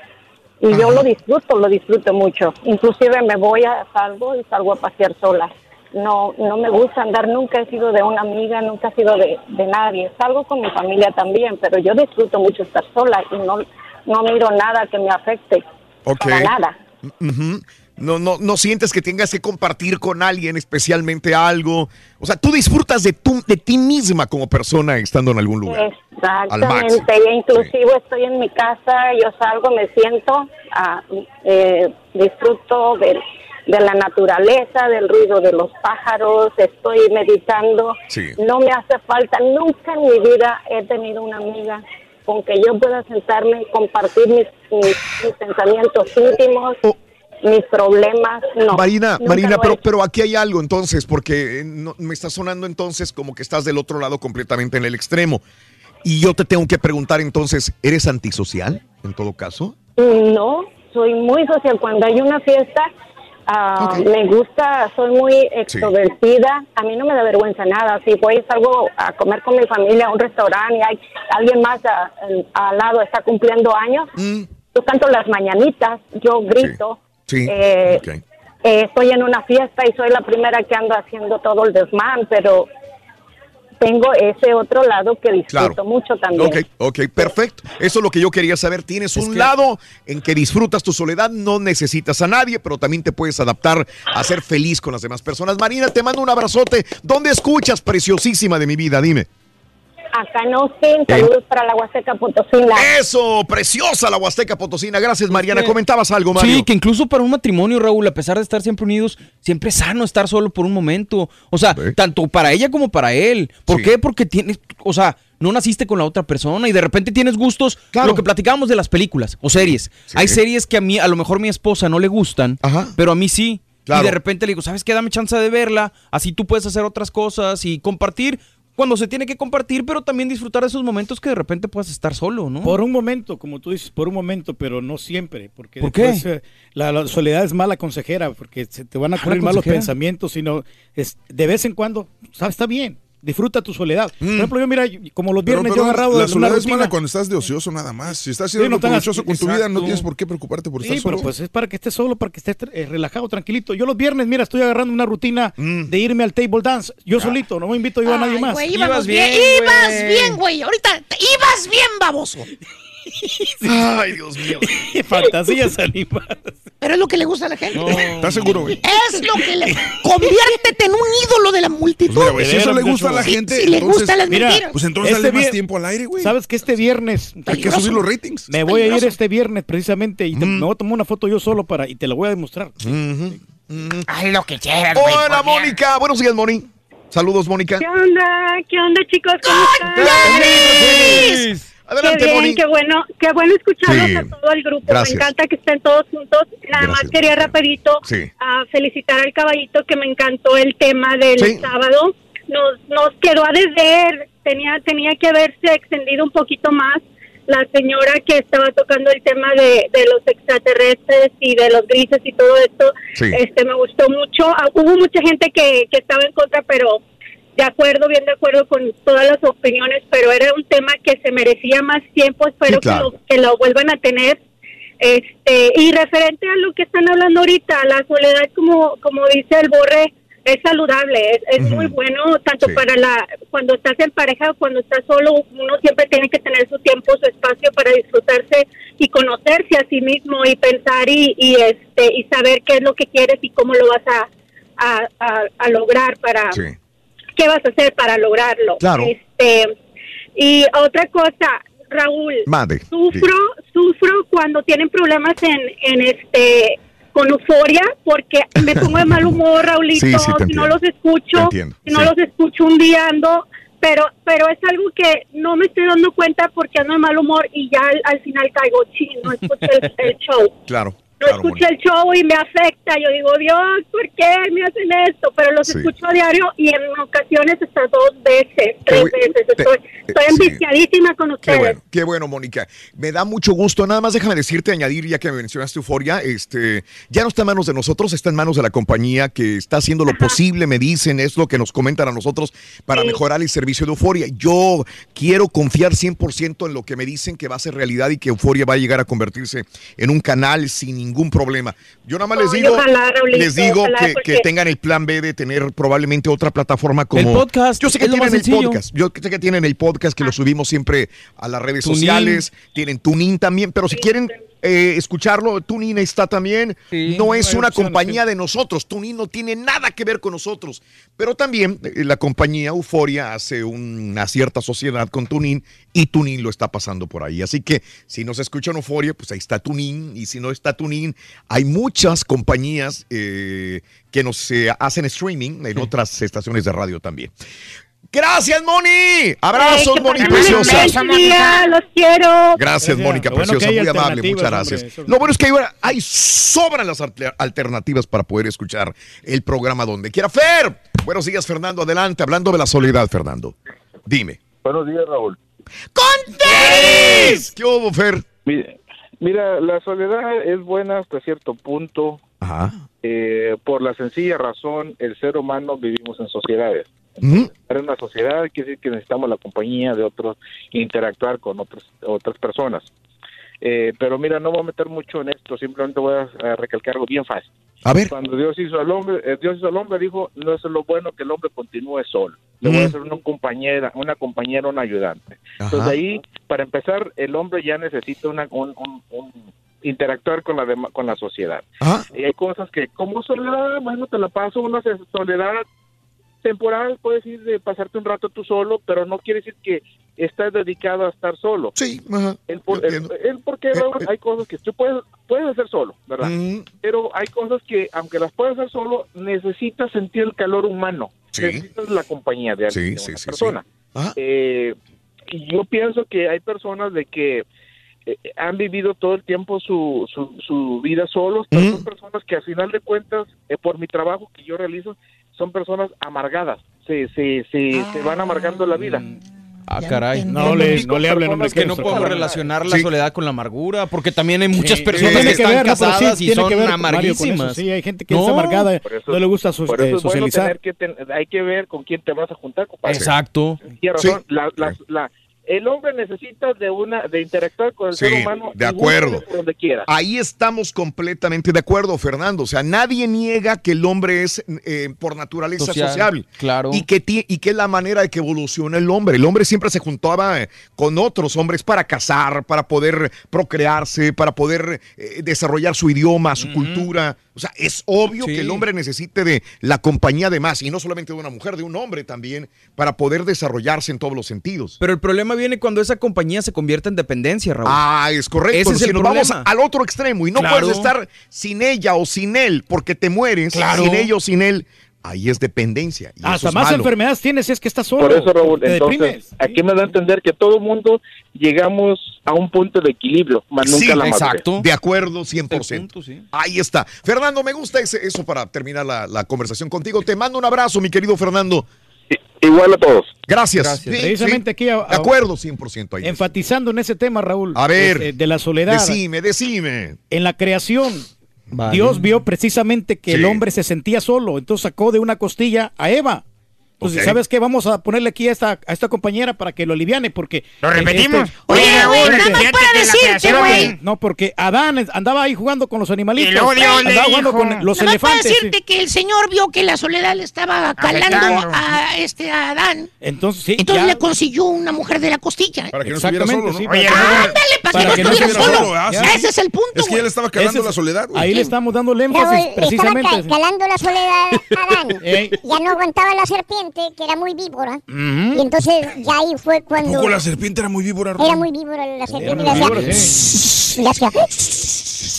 Y yo lo disfruto, lo disfruto mucho. Inclusive me voy a salgo y salgo a pasear sola. No, no me gusta andar, nunca he sido de una amiga, nunca he sido de, de nadie. Salgo con mi familia también, pero yo disfruto mucho estar sola y no, no miro nada que me afecte. Ok. Para nada. Ujú. No, no, no sientes que tengas que compartir con alguien especialmente algo. O sea, tú disfrutas de, tu, de ti misma como persona estando en algún lugar. Al. Exactamente, e inclusive estoy en mi casa, yo salgo, me siento, ah, eh, disfruto de, de la naturaleza, del ruido de los pájaros, estoy meditando. Sí. No me hace falta, nunca en mi vida he tenido una amiga con que yo pueda sentarme y compartir mis, mis, mis pensamientos íntimos, mis problemas. No, Marina, nunca Marina, pero, pero aquí hay algo entonces, porque eh, no- me está sonando entonces como que estás del otro lado completamente en el extremo. Y yo te tengo que preguntar entonces, ¿eres antisocial en todo caso? No, soy muy social. Cuando hay una fiesta, ah, me gusta, soy muy extrovertida. A mí no me da vergüenza nada. Si voy salgo a comer con mi familia a un restaurante y hay alguien más al- lado está cumpliendo años, yo canto las mañanitas, yo grito. Sí. Eh, eh, estoy en una fiesta y soy la primera que ando haciendo todo el desmán, pero tengo ese otro lado que disfruto Claro. mucho también. Ok, ok, perfecto. Eso es lo que yo quería saber. Tienes un lado en que disfrutas tu soledad, no necesitas a nadie, pero también te puedes adaptar a ser feliz con las demás personas. Marina, te mando un abrazote. ¿Dónde escuchas, preciosísima de mi vida? Dime. Acá en Austin. Saludos para la Huasteca Potosina. Eso, preciosa la Huasteca Potosina. Gracias, Mariana. Comentabas algo, Mario. Sí, que incluso para un matrimonio, Raúl, a pesar de estar siempre unidos, siempre es sano estar solo por un momento. O sea, tanto para ella como para él. ¿Por qué? Porque tienes, o sea, no naciste con la otra persona y de repente tienes gustos, lo que platicábamos de las películas o series. Hay series que a mí, a lo mejor mi esposa no le gustan, pero a mí sí. Claro. Y de repente le digo, ¿sabes qué? Dame chance de verla, así tú puedes hacer otras cosas y compartir cuando se tiene que compartir, pero también disfrutar de esos momentos que de repente puedas estar solo, ¿no? Por un momento, como tú dices, por un momento, pero no siempre, porque ¿Por qué? después, eh, la, la soledad es mala consejera, porque se te van a ¿Mala ocurrir malos pensamientos, sino es de vez en cuando, sabes, está bien, disfruta tu soledad. Por ejemplo, yo mira, como los Mm. Pero, viernes perdón, yo agarrado la soledad es mala cuando estás de ocioso nada más. Si estás siendo Sí, no provechoso con tu vida, no tienes por qué preocuparte por Sí, estar pero solo. pues es para que estés solo, para que estés eh, relajado, tranquilito. Yo los viernes, mira, estoy agarrando una rutina Mm. de irme al table dance. Yo solito, no me invito yo a nadie Ay, más. güey, íbamos bien, ibas bien, güey. Ahorita ibas bien, baboso. Ay, Dios mío. Fantasías animadas. Pero es lo que le gusta a la gente. ¿Estás seguro, güey? Es lo que le. Conviértete en un ídolo de la multitud. Mira, güey, si eso le gusta a la gente, si le entonces- gustan las Mira, mentiras. Pues entonces Este dale más tiempo al aire, güey. Sabes que este viernes Hay que subir los ratings. Me voy a ir este viernes precisamente y te- me voy a tomar una foto yo solo para y te la voy a demostrar. Haz lo que quieras, güey. Hola. Mónica. Buenos días, Moni. Saludos, Mónica. ¿Qué onda? ¿Qué onda, chicos? ¿Cómo están? Adelante, qué bien, Moni. qué bueno, qué bueno escucharlos Sí. a todo el grupo. Gracias. Me encanta que estén todos juntos. Nada más Gracias. quería rapidito Sí. a felicitar al caballito que me encantó el tema del Sí. sábado. Nos, nos quedó a deber, tenía, tenía que haberse extendido un poquito más. La señora que estaba tocando el tema de, de los extraterrestres y de los grises y todo esto, Sí. este me gustó mucho. Ah, hubo mucha gente que, que estaba en contra, pero de acuerdo, bien de acuerdo con todas las opiniones, pero era un tema que se merecía más tiempo, espero Sí, claro. que, lo, que lo vuelvan a tener. Este, y referente a lo que están hablando ahorita, la soledad, como, como dice el Borre, es saludable, es, es muy bueno, tanto para la, cuando estás en pareja o cuando estás solo, uno siempre tiene que tener su tiempo, su espacio para disfrutarse y conocerse a sí mismo y pensar y, y este, y saber qué es lo que quieres y cómo lo vas a, a, a- a lograr para, qué vas a hacer para lograrlo. Claro. Este, y otra cosa, Raúl, Mande. sufro, sufro cuando tienen problemas en, en este con euforia porque me pongo de mal humor, Raulito, Sí, sí, si no los escucho, si no los escucho un día ando, pero pero es algo que no me estoy dando cuenta porque ando de mal humor y ya al, al final caigo, sí, no escucho el, el show. Claro. No escucho el show y me afecta. Yo digo, Dios, ¿por qué me hacen esto? Pero los Sí. escucho a diario y en ocasiones hasta dos veces, tres bu- veces. te- Estoy, eh, estoy sí. enviciadísima con Qué ustedes. bueno, qué bueno, Mónica. Me da mucho gusto. Nada más déjame decirte, añadir, ya que me mencionaste Euforia, este, ya no está en manos de nosotros, está en manos de la compañía que está haciendo lo posible, me dicen, es lo que nos comentan a nosotros para mejorar el servicio de Euforia. Yo quiero confiar 100% en lo que me dicen que va a ser realidad y que Euforia va a llegar a convertirse en un canal sin ningún problema. Yo nada más les digo, ojalá, Raulito, les digo ojalá, que, porque- que tengan el plan B de tener probablemente otra plataforma como El podcast, Yo sé que tienen el podcast. Yo sé que tienen el podcast que lo subimos siempre a las redes Tunin. sociales. Tienen Tunin también, pero si quieren eh, escucharlo, Tunin está también. no es una compañía de nosotros. Tunin no tiene nada que ver con nosotros. Pero también eh, la compañía Euforia hace una cierta sociedad con Tunin y Tunin lo está pasando por ahí. Así que si nos escuchan Euforia, pues ahí está Tunin. Y si no está Tunin, hay muchas compañías eh, que nos eh, hacen streaming en otras estaciones de radio también. Gracias, Moni. Abrazos, Moni preciosa. día, los quiero. Gracias, Mónica bueno preciosa, muy amable, muchas hombre, gracias. Lo bueno es que hay, hay sobran las alter- alternativas para poder escuchar el programa donde quiera. Fer, buenos días, Fernando, adelante, hablando de la soledad, Fernando. Dime. Buenos días, Raúl. ¡Con tenis! ¿Qué hubo, Fer? Mira, mira, la soledad es buena hasta cierto punto. Ajá. eh, por la sencilla razón, el ser humano vivimos en sociedades. Para una sociedad quiere decir que necesitamos la compañía de otros, interactuar con otros, otras personas. Eh, pero mira, no voy a meter mucho en esto, simplemente voy a, a recalcar algo bien fácil. A ver. Cuando Dios hizo al hombre, eh, Dios hizo al hombre, dijo, no es lo bueno que el hombre continúe solo. Le voy a hacer una compañera, una compañera, un ayudante. Ajá. Entonces ahí, para empezar, el hombre ya necesita una, un, un- un- interactuar con la con la sociedad. Y hay cosas que, como soledad, bueno, te la paso, uno hace soledad temporal, puedes ir de pasarte un rato tú solo, pero no quiere decir que estás dedicado a estar solo. Sí, ajá. El, por- el- el porque Raúl, hay cosas que tú puedes, puedes hacer solo, ¿verdad? Pero hay cosas que, aunque las puedes hacer solo, necesitas sentir el calor humano. Sí. Necesitas la compañía de, alguien, Sí, de sí, una sí, persona. Eh, y yo pienso que hay personas de que eh, han vivido todo el tiempo su, su, su vida solos, pero son personas que al final de cuentas, eh, por mi trabajo que yo realizo, son personas amargadas, se, se, se, se van amargando la vida. Ah, caray. No le, no le hablen, hombre. Es que no podemos relacionar la soledad con la amargura, porque también hay muchas Sí, personas que están ver, pero sí, casadas y tiene son que ver, Mario, con amarguísimas. eso. Sí, hay gente que No. es amargada, eso- no le gusta so- Por eso eh, es bueno socializar. tener que ten- hay que ver con quién te vas a juntar, compadre. Exacto. Tiene razón. La- la- la- el hombre necesita de una de interactuar con el Sí, ser humano de acuerdo. donde quiera. Ahí estamos completamente de acuerdo, Fernando. O sea, nadie niega que el hombre es eh, por naturaleza Social, sociable. claro. Y que, ti- y que es la manera de que evoluciona el hombre. El hombre siempre se juntaba eh, con otros hombres para cazar, para poder procrearse, para poder eh, desarrollar su idioma, su cultura. O sea, es obvio Sí. que el hombre necesite de la compañía de más, y no solamente de una mujer, de un hombre también, para poder desarrollarse en todos los sentidos. Pero el problema viene cuando esa compañía se convierte en dependencia, Raúl. Ah, es correcto. Ese es si el nos problema. vamos al otro extremo y no Claro. puedes estar sin ella o sin él porque te mueres, Claro. sin ella o sin él, ahí es dependencia. y eso Hasta es más malo. enfermedades tienes si es que estás solo. Por eso, Raúl, Te entonces, deprimes. aquí me da a entender que todo mundo llegamos a un punto de equilibrio, más nunca Sí, la madurez. exacto. De acuerdo, 100%. Ahí está. Fernando, me gusta ese- eso para terminar la, la conversación contigo. Te mando un abrazo, mi querido Fernando. Igual a todos. Gracias. Gracias. Sí, Precisamente sí. aquí a- De acuerdo, 100% ahí. Enfatizando en ese tema, Raúl. A ver, este, de la soledad. Decime, decime. En la creación, Vale. Dios vio precisamente que el hombre se sentía solo, entonces sacó de una costilla a Eva. Entonces, Ok. ¿sabes qué? Vamos a ponerle aquí a esta, a esta compañera para que lo aliviane, porque... ¿Lo eh, repetimos? este- Oye, No, güey, nada más para decirte, güey. No, porque Adán andaba ahí jugando con los animalitos. Y luego Dios le andaba jugando con los Nada más para elefantes. decirte que el señor vio que la soledad le estaba calando Afectando. a este a Adán. Entonces, sí, Entonces ya- le consiguió una mujer de la costilla. Para que no estuviera Exactamente, solo, sí, ¿no? para Oye, Ándale, para, Para que que no estuviera estuviera solo. solo, ah, sí. Ese es el punto. Es que güey. él estaba calando la soledad, güey. Ahí le estamos dando el énfasis, estaba precisamente. ca- calando la soledad a Adán. Ya no aguantaba la serpiente, que era muy víbora. Y entonces ya ahí fue cuando... Poco la serpiente era muy víbora, Era Raúl. muy víbora la serpiente. muy y le hacía-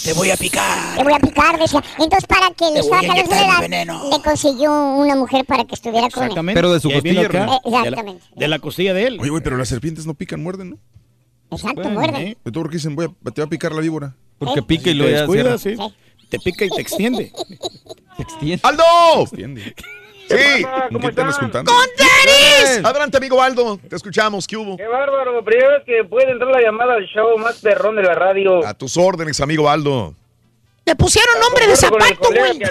Te voy a picar. Te voy a picar, decía. Entonces, para que le Te voy estaba a calando inyectar soledad, veneno. le consiguió una mujer para que estuviera con él. Exactamente. Pero de su costilla, acá. ¿no? De la- Exactamente. De la costilla de él. Oye, güey, pero las serpientes no pican, muerden, ¿no? Exacto, Bueno, muerde. ¿eh? De dicen, voy a- te va a picar la víbora. Porque pica y lo te sí. Te pica y te extiende. Se extiende. ¡Aldo! Entiende. Sí. ¿Con qué te andas juntando? Adelante, amigo Aldo. Te escuchamos. ¿Qué hubo? Qué bárbaro. Primero que puede entrar la llamada al show más perrón de la radio. A tus órdenes, amigo Aldo. Le pusieron nombre de Con zapato, güey.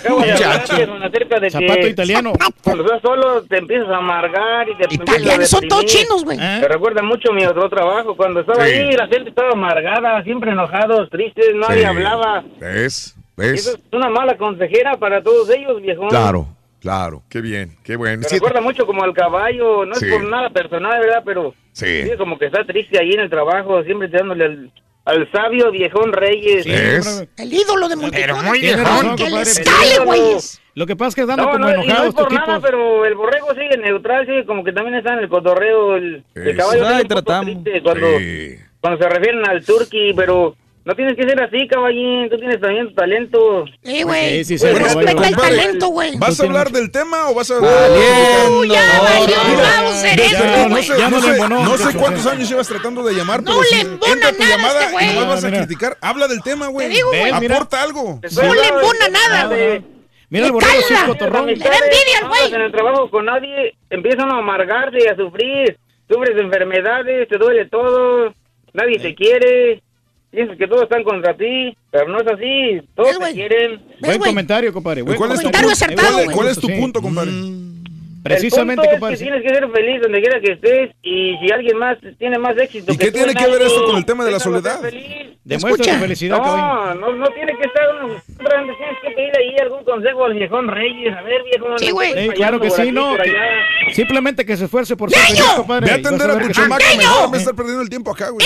acerca de Zapato que italiano. cuando estás solo te empiezas a amargar y te empiezas a Italianos son todos chinos, güey. ¿Eh? Me recuerda mucho mi otro trabajo. Cuando estaba Sí. ahí, la gente estaba amargada, siempre enojados, tristes, nadie Sí. hablaba. ¿Ves? Eso ¿Ves? es una mala consejera para todos ellos, viejo. Claro, claro. Qué bien, qué bueno. Me Sí, recuerda mucho como al caballo, no Sí. es por nada personal, ¿verdad? Pero Sí. sí, como que está triste ahí en el trabajo, siempre dándole al, al sabio viejón Reyes. Sí, hombre. El ídolo de Montecones. muy Tiene viejón. Que les cale, güeyes. Lo que pasa es que dando No, como no, y no enojados es por nada, equipo. pero el borrego sigue neutral, sigue como que también está en el cotorreo, el, el caballo Ay, triste cuando, Sí. cuando se refieren al turkey, pero no tienes que ser así, caballín, tú tienes también tu talento. Eh, güey. Sí, sí, sí, Respeta caballo. el Compadre, talento, güey. ¿Vas a hablar del tema o vas a.? Uh, ya valió, vamos esto, no no güey. sé, Ya no sé- embonó, no sé cuántos años llevas tratando de llamar, No pero le si entra tu llamada este güey. y no vas a criticar, habla del tema, güey. Te digo, güey. Aporta algo. No le embona nada. de- Mira el borrego sí es cotorrón. Le da envidia al güey. en el trabajo con nadie, empiezan a amargarse y a sufrir. Sufres de enfermedades, te duele todo, nadie te quiere. Piensas que todos están contra ti, pero no es así. Todos ¿Ves, te quieren. ¿Ves, Buen comentario, compadre. Buen ¿Cuál es tu Comentario punto? acertado, ¿Cuál. ¿Cuál es tu Sí. punto, compadre? Precisamente, el punto compadre. Es que tienes que ser feliz donde quiera que estés y si alguien más tiene más éxito. ¿Y que qué tú tiene en que ver esto con el tema de la soledad? Demuestra tu felicidad. No, no, no tiene que estar uno. Tienes que pedirle ahí algún consejo al viejón Reyes. A ver, viejo. Sí, güey. Sí, claro que sí, aquí, no. que-. Simplemente que se esfuerce por ser feliz, compadre. Ve a atender a tu chamaca mejor, me estar perdiendo el tiempo acá, güey.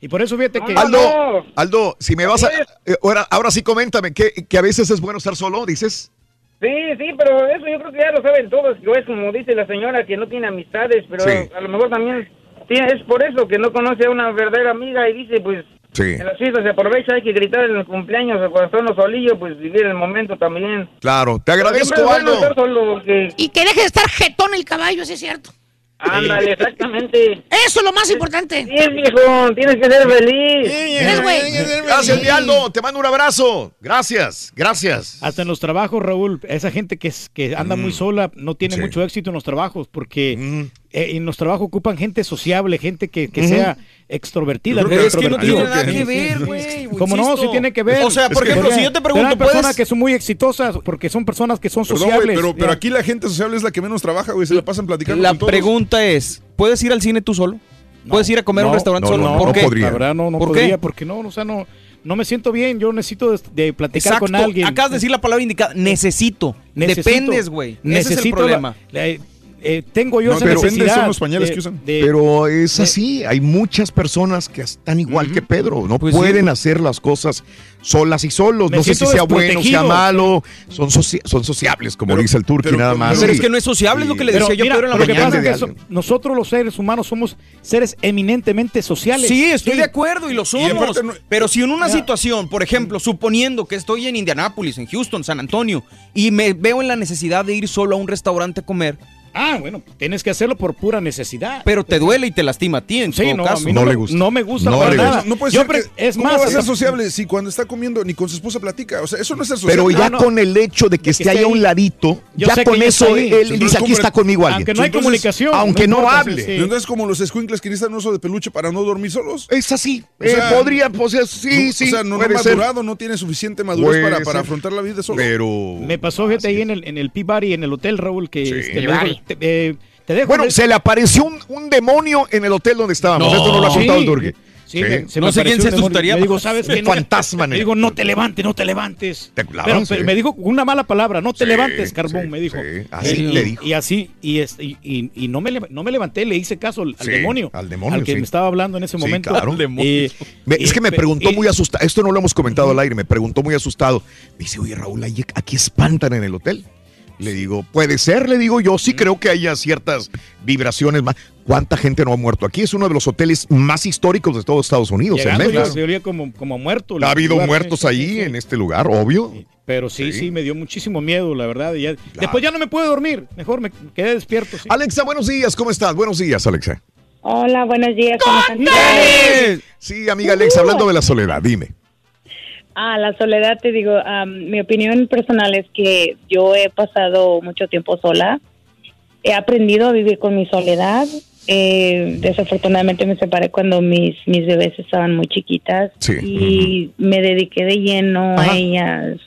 Y por eso fíjate que... Aldo. Aldo, si me vas a. eh, ahora, ahora sí, coméntame, que, que a veces es bueno estar solo, dices. Sí, sí, pero eso yo creo que ya lo saben todos, que es como dice la señora que no tiene amistades, pero Sí. a lo mejor también tiene- es por eso que no conoce a una verdadera amiga y dice, pues, Sí. en las fiestas se aprovecha, hay que gritar en el cumpleaños, o cuando son los solillos, pues vivir el momento también. Claro, te agradezco, bueno Aldo. Y que deje de estar jetón el caballo, ¿sí es cierto? Ándale, exactamente. Eso es lo más importante. Sí, viejo, tienes que ser feliz. ¿Ves, güey? Gracias, mi Aldo. Te mando un abrazo. Gracias, gracias. Hasta en los trabajos, Raúl, esa gente que, es, que anda muy sola no tiene Sí. mucho éxito en los trabajos porque eh, en los trabajos ocupan gente sociable, gente que, que Ujú. sea extrovertida. Pero es que no tiene nada que ver, güey. Como no, sí tiene que ver. O sea, por ejemplo, si yo te pregunto, pero hay personas ¿puedes- que son muy exitosas porque son personas que son Perdón, güey, sociables. pero, pero Ya. aquí la gente sociable es la que menos trabaja, güey. Se la pasan platicando La con todos. pregunta es, ¿puedes ir al cine tú solo? ¿Puedes ir a comer a un restaurante no, solo? no, ¿Por no qué? podría. La verdad no, no ¿Por podría, qué? porque no, o sea, no, no me siento bien. Yo necesito de, de platicar Exacto. con alguien. Acabas de decir la palabra indicada. Necesito. Necesito- Dependes, güey. Ese es el problema. la- la- eh, tengo yo No, esa pero- necesidad. de- de- de- Pero es así, hay muchas personas que están igual que Pedro, no Pues sí. pueden hacer las cosas solas y solos. Me no sé si sea bueno, sea desprotegido. malo, son, soci- son sociables, como Pero- dice el turqui, nada más. Pero es que no es sociable, es lo que le Pero decía yo mira, Pedro en la lo que mañana. pasa es que so- nosotros los seres humanos somos seres eminentemente sociales. Sí, estoy de acuerdo y lo somos. no- pero si en una Ya. situación, por ejemplo, suponiendo que estoy en Indianápolis, en Houston, San Antonio, y me veo en la necesidad de ir solo a un restaurante a comer, Ah, bueno, tienes que hacerlo por pura necesidad. pero te duele y te lastima a ti, en Sí, todo no, caso. a mí no, me, no me gusta para nada. No puede ser que- es ¿cómo más, va a ser sociable si cuando está comiendo ni con su esposa platica? O sea, eso no es ser sociable. Pero ya No, no. con el hecho de que esté ahí a un ladito, Yo ya con eso él Entonces, dice aquí ¿cómo está conmigo alguien. aunque no hay Entonces, comunicación, aunque no, importa, hable. sí. Entonces, como los escuincles que necesitan un oso de peluche para no dormir solos. Es así. O Eh, sea, podría, pues sí, no- sí. O sea, no, no ha madurado, no tiene suficiente madurez para, afrontar la vida solo. Pero. Me pasó, fíjate, ahí en el, en el P-Body, en el hotel, Raúl, que te, eh, te dejo. Bueno, se le apareció un, un demonio en el hotel donde estábamos. Esto no lo ha contado. Sí, me- se me apareció un demonio. Me digo, ¿sabes qué? No, fantasma. Me digo, no te levantes, no te levantes. claro, pero, sí. pero me dijo una mala palabra, no te Sí, levantes, Carbón, me dijo. así Y- le dijo. Y así, y, no, me, leva- no me levanté, le hice caso al, demonio. al demonio, Al que sí. me estaba hablando en ese Sí, momento. claro. Me- es que me preguntó y- muy asustado. Esto no lo hemos comentado al aire. Me preguntó muy asustado. Me dice, oye, Raúl, aquí espantan en el hotel. Le digo, puede ser, le digo yo, sí creo que haya ciertas vibraciones más. ¿Cuánta gente no ha muerto? Aquí es uno de los hoteles más históricos de todo Estados Unidos, Llegando, en yo Memphis. se olía como, como muerto. Ha habido lugar, muertos sí, ahí sí. en este lugar, obvio. Pero sí, sí, me dio muchísimo miedo, la verdad. Después ya no me pude dormir. Mejor me quedé despierto. sí. Alexa, buenos días, ¿cómo estás? Buenos días, Alexa. Hola, buenos días. ¿Cómo están? Sí, amiga Alexa, hablando de la soledad, dime. Ah, la soledad, te digo, am, mi opinión personal es que yo he pasado mucho tiempo sola. He aprendido a vivir con mi soledad. Eh, desafortunadamente me separé cuando mis, mis bebés estaban muy chiquitas y me dediqué de lleno a ellas.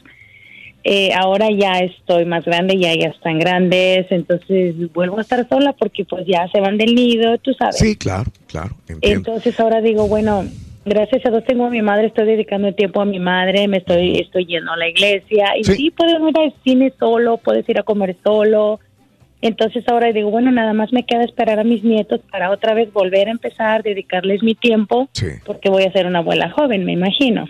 Eh, ahora ya estoy más grande, ya ya están grandes, entonces vuelvo a estar sola porque pues ya se van del nido, tú sabes. Sí, claro, claro, entiendo. Entonces ahora digo, bueno, gracias a Dios tengo a mi madre, estoy dedicando tiempo a mi madre, me estoy, estoy yendo a la iglesia y sí, puedes ir al cine solo, puedes ir a comer solo. Entonces ahora digo, bueno, nada más me queda esperar a mis nietos para otra vez volver a empezar, dedicarles mi tiempo, porque voy a ser una abuela joven, me imagino.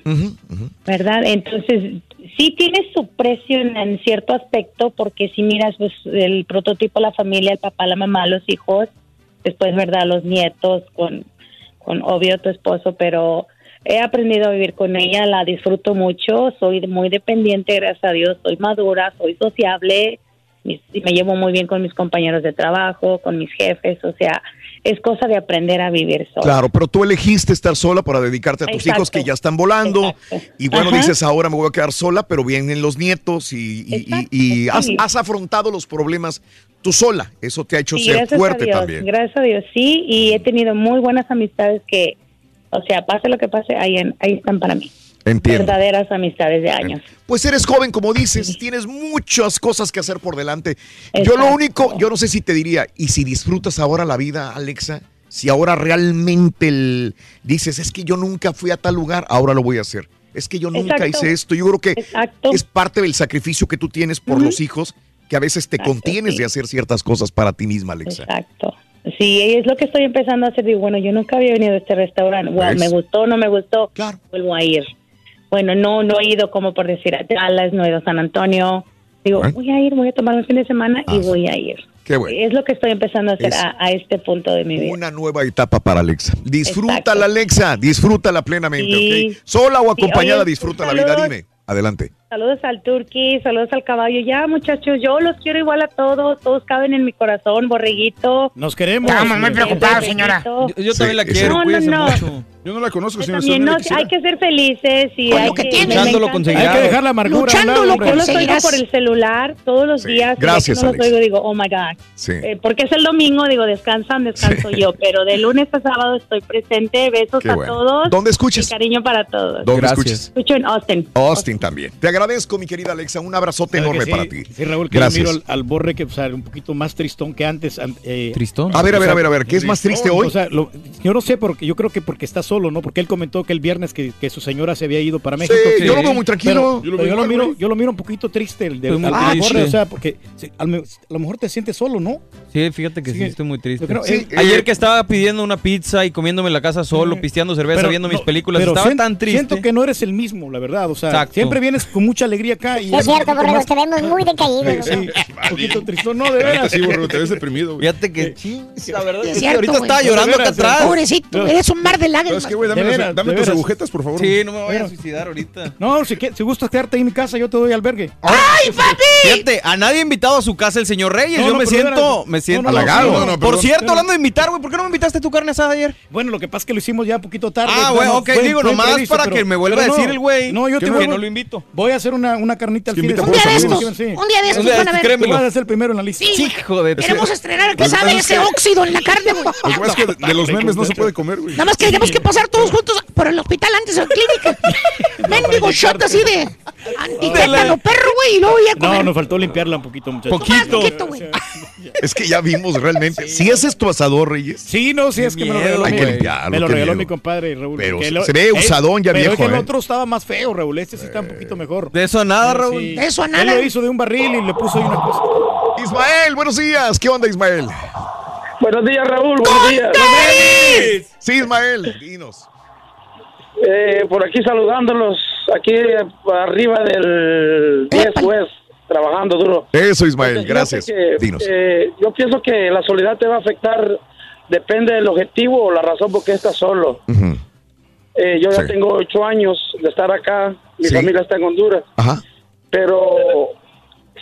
¿verdad? Entonces, sí tiene su precio en, en cierto aspecto, porque si miras pues, el prototipo, la familia, el papá, la mamá, los hijos, después, ¿verdad? Los nietos, con, con obvio tu esposo, pero he aprendido a vivir con ella, la disfruto mucho, soy muy dependiente, gracias a Dios, soy madura, soy sociable, mis- me llevo muy bien con mis compañeros de trabajo, con mis jefes, o sea, es cosa de aprender a vivir sola. Claro, pero tú elegiste estar sola para dedicarte a tus Exacto. hijos que ya están volando. Y bueno, Ajá. dices, ahora me voy a quedar sola, pero vienen los nietos y, y- y- y has, sí. has afrontado los problemas tú sola. Eso te ha hecho ser fuerte también. Gracias a Dios, sí, y he tenido muy buenas amistades que, o sea, pase lo que pase, ahí, en- ahí están para mí. Entiendo. Verdaderas amistades de años. Pues eres joven, como dices, tienes muchas cosas que hacer por delante. Yo lo único, yo no sé si te diría, y si disfrutas ahora la vida, Alexa, si ahora realmente el- dices, es que yo nunca fui a tal lugar, ahora lo voy a hacer. Es que yo nunca Exacto. hice esto. Yo creo que Exacto. es parte del sacrificio que tú tienes por los hijos, que a veces te contienes de hacer ciertas cosas para ti misma, Alexa. Exacto. Sí, es lo que estoy empezando a hacer. Digo, bueno, yo nunca había venido a este restaurante. Wow, me gustó, no me gustó. Vuelvo a ir. Bueno, no, no he ido como por decir a Dallas, no he ido a San Antonio. Digo, ¿Eh? voy a ir, voy a tomar un fin de semana Ah, y voy a ir. Qué bueno. Es lo que estoy empezando a hacer a, a este punto de mi vida. Una nueva etapa para Alexa. Disfrútala, Exacto. Alexa. Disfrútala plenamente, Sí. ¿ok? Sola o Sí, acompañada, oye, disfruta la vida. Dime. Adelante. Saludos al Turqui, saludos al caballo. Ya, muchachos, yo los quiero igual a todos. Todos caben en mi corazón, borreguito. Nos queremos. Estamos muy preocupados, señora. Yo, yo también la Sí, quiero, No, no, cuídese no. mucho. Yo no la conozco, Yo señor. también, no, hay que ser felices y hay que... me Luchándolo conseguirá. Hay que dejar la amargura. lado, Luchándolo hombre. Yo los oigo por el celular todos los días. y Gracias, que no los Alex. oigo digo, oh my God. Sí. Eh, porque es el domingo, digo, descansan, descanso yo. Pero de lunes a sábado estoy presente. Besos Qué a bueno. todos. ¿Dónde escuchas? Y cariño para todos. ¿Dónde Gracias. escuchas? Escucho en Austin. Austin también. Te agradezco, mi querida Alexa. Un abrazote ¿Sabe enorme para ti. Sí, Raúl, que Gracias. yo miro al, al borre que o sea, un poquito más tristón que antes. an- eh, ¿Tristón? A ver, a ver, a ver, a ver. ¿Qué es más triste hoy? O sea, lo- yo no sé, porque yo creo que porque está solo, ¿no? Porque él comentó que el viernes que, que su señora se había ido para México. Sí, yo lo veo muy tranquilo. Pero, Yo lo pero veo yo, lo igual, miro, yo lo miro un poquito triste. El de, al- borre, o sea, porque a lo mejor te sientes solo, ¿no? Sí, fíjate que sí, Sí. estoy muy triste. Creo- Sí, eh, Ayer eh, que estaba pidiendo una pizza y comiéndome en la casa solo, pisteando cerveza, viendo mis películas, estaba tan triste. Siento que no eres el mismo, la verdad. O sea, siempre vienes con mucha alegría acá. Y Es cierto, un poquito Borrego, más- te vemos muy decaído. Sí, un poquito tristón. No, de veras. Sí, borrego, te ves deprimido, güey. Fíjate que chis, la verdad Es es que ahorita estaba llorando acá atrás. Pobrecito, eres un mar de lágrimas. ¿Sabes qué, güey? Dame, veras, tus agujetas, por favor. Sí, no me voy a suicidar ahorita. No, si, que- si gustas quedarte ahí en mi casa, yo te doy albergue. ¡Ay, papi! Fíjate, a nadie ha invitado a su casa el señor Reyes. No, Yo no, me siento, me siento halagado. Por cierto, hablando de invitar, güey, ¿por qué no me invitaste a tu carne asada ayer? Bueno, lo que pasa es que lo hicimos ya un poquito tarde. Ah, No, güey, no, ok, digo nomás para que me vuelva a decir el güey No, yo que te no- voy, que no lo invito. Voy a hacer una, una carnita al fin Un día de estos, Sí. un día de estos Un día de van a estos, ver. Tú vas a ser el primero en la lista. Sí, Hijo de... Queremos estrenar que sabe ese que- óxido en la carne, güey. Lo es que de, los memes no se puede comer, güey. Nada más que tenemos que pasar todos juntos por el hospital antes de la clínica. Mendigo shot así de antitétano perro, güey, y luego ya No, comer. nos faltó limpiarla un poquito, muchachos. Poquito. güey. Es que ya vimos realmente. Si ese es tu asador, Reyes. Sí, no, sí, es que me lo regaló, Hay mi- que limpiarlo, me lo regaló mi compadre Raúl. Pero se ve usadón ya viejo, que ¿eh? el otro estaba más feo, Raúl. Este sí está un poquito mejor. De eso a nada, Sí. Raúl. De eso a Él nada. lo hizo de un barril y le puso ahí una cosa. Ismael, buenos días. ¿Qué onda, Ismael? Buenos días, Raúl. Buenos días. Sí, Ismael, dinos. Eh, por aquí saludándolos, aquí arriba del 10 West, trabajando duro. Eso, Ismael, gracias. que, Dinos. eh, yo pienso que la soledad te va a afectar, depende del objetivo o la razón por qué estás solo. Ujú. Eh, yo ya Sí. tengo ocho años de estar acá, mi Sí. familia está en Honduras, Ajá. pero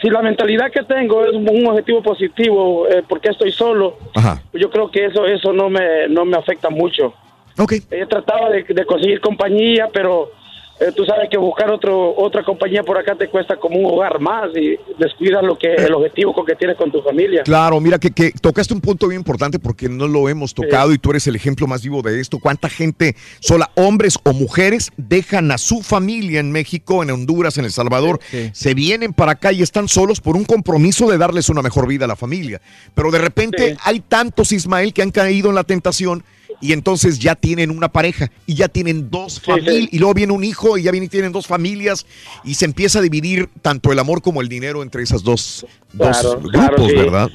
si la mentalidad que tengo es un objetivo positivo, eh, porque estoy solo, Ajá. yo creo que eso eso no me no me afecta mucho. Ok. He tratado de, de conseguir compañía, pero eh, tú sabes que buscar otro otra compañía por acá te cuesta como un hogar más y descuidas lo que el objetivo con que tienes con tu familia. Claro, mira que, que tocaste un punto bien importante porque no lo hemos tocado y tú eres el ejemplo más vivo de esto. ¿Cuánta gente sola, hombres o mujeres, dejan a su familia en México, en Honduras, en El Salvador, Sí. se vienen para acá y están solos por un compromiso de darles una mejor vida a la familia? Pero de repente Sí. hay tantos, Ismael, que han caído en la tentación y entonces ya tienen una pareja y ya tienen dos familias sí. y luego viene un hijo y ya viene, tienen dos familias y se empieza a dividir tanto el amor como el dinero entre esas dos, dos grupos, claro, sí. ¿verdad?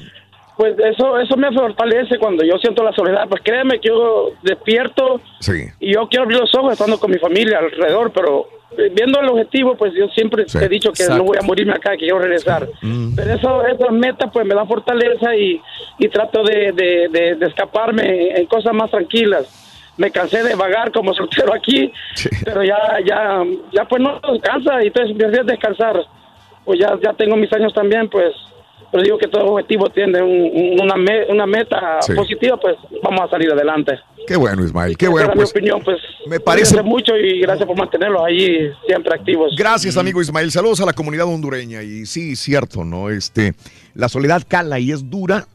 Pues eso eso me fortalece cuando yo siento la soledad. Pues créeme que yo despierto Sí. y yo quiero abrir los ojos estando con mi familia alrededor, pero viendo el objetivo, pues yo siempre Sí, he dicho que exacto. no voy a morirme acá, que quiero regresar. Mm. Pero eso, esas metas pues me dan fortaleza y, y trato de, de, de- de escaparme en cosas más tranquilas. Me cansé de vagar como soltero aquí, Sí. pero ya, ya, ya pues no descansa y entonces me hacía descansar. Pues ya, ya tengo mis años también, pues, pero digo que todo objetivo tiene un- un- una, me- una meta Sí. positiva, pues vamos a salir adelante. Qué bueno, Ismael, qué bueno. Pues, mi opinión, pues. me parece- mucho y gracias por mantenerlos ahí siempre activos. gracias, amigo Ismael. Saludos a la comunidad hondureña. Y sí, cierto, ¿no? Este, la soledad cala y es dura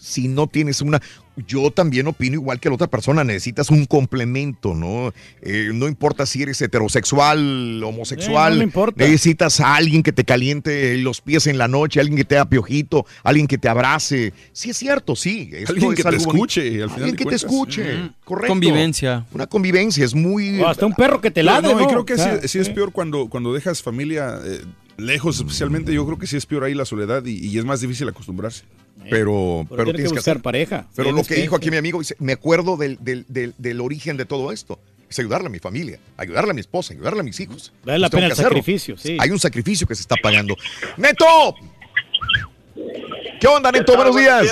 si no tienes una. Yo también opino igual que la otra persona, necesitas un complemento, ¿no? Eh, no importa si eres heterosexual, homosexual, Eh, no me importa. necesitas a alguien que te caliente los pies en la noche, alguien que te haga piojito, alguien que te abrace. Sí, es cierto, sí. esto Alguien es que te algo bonito. escuche, al final Alguien que te escuche, Ujú. correcto. Convivencia. Una convivencia, es muy... O hasta un perro que te No, ladre, no, ¿no? y creo que O sea, sí, sí es peor cuando, cuando dejas familia eh, lejos, especialmente. Yo creo que sí es peor ahí la soledad y, y es más difícil acostumbrarse. Pero, Pero, pero tienes que buscar hacer- pareja. Pero lo que dijo aquí mi amigo, dice, me acuerdo del, del, del, del origen de todo esto. es ayudarle a mi familia, ayudarle a mi esposa, ayudarle a mis hijos. Vale la Pues pena el hacerlo. sacrificio, sí. Hay un sacrificio que se está pagando. ¡Neto! ¿Qué onda, Neto? Buenos días.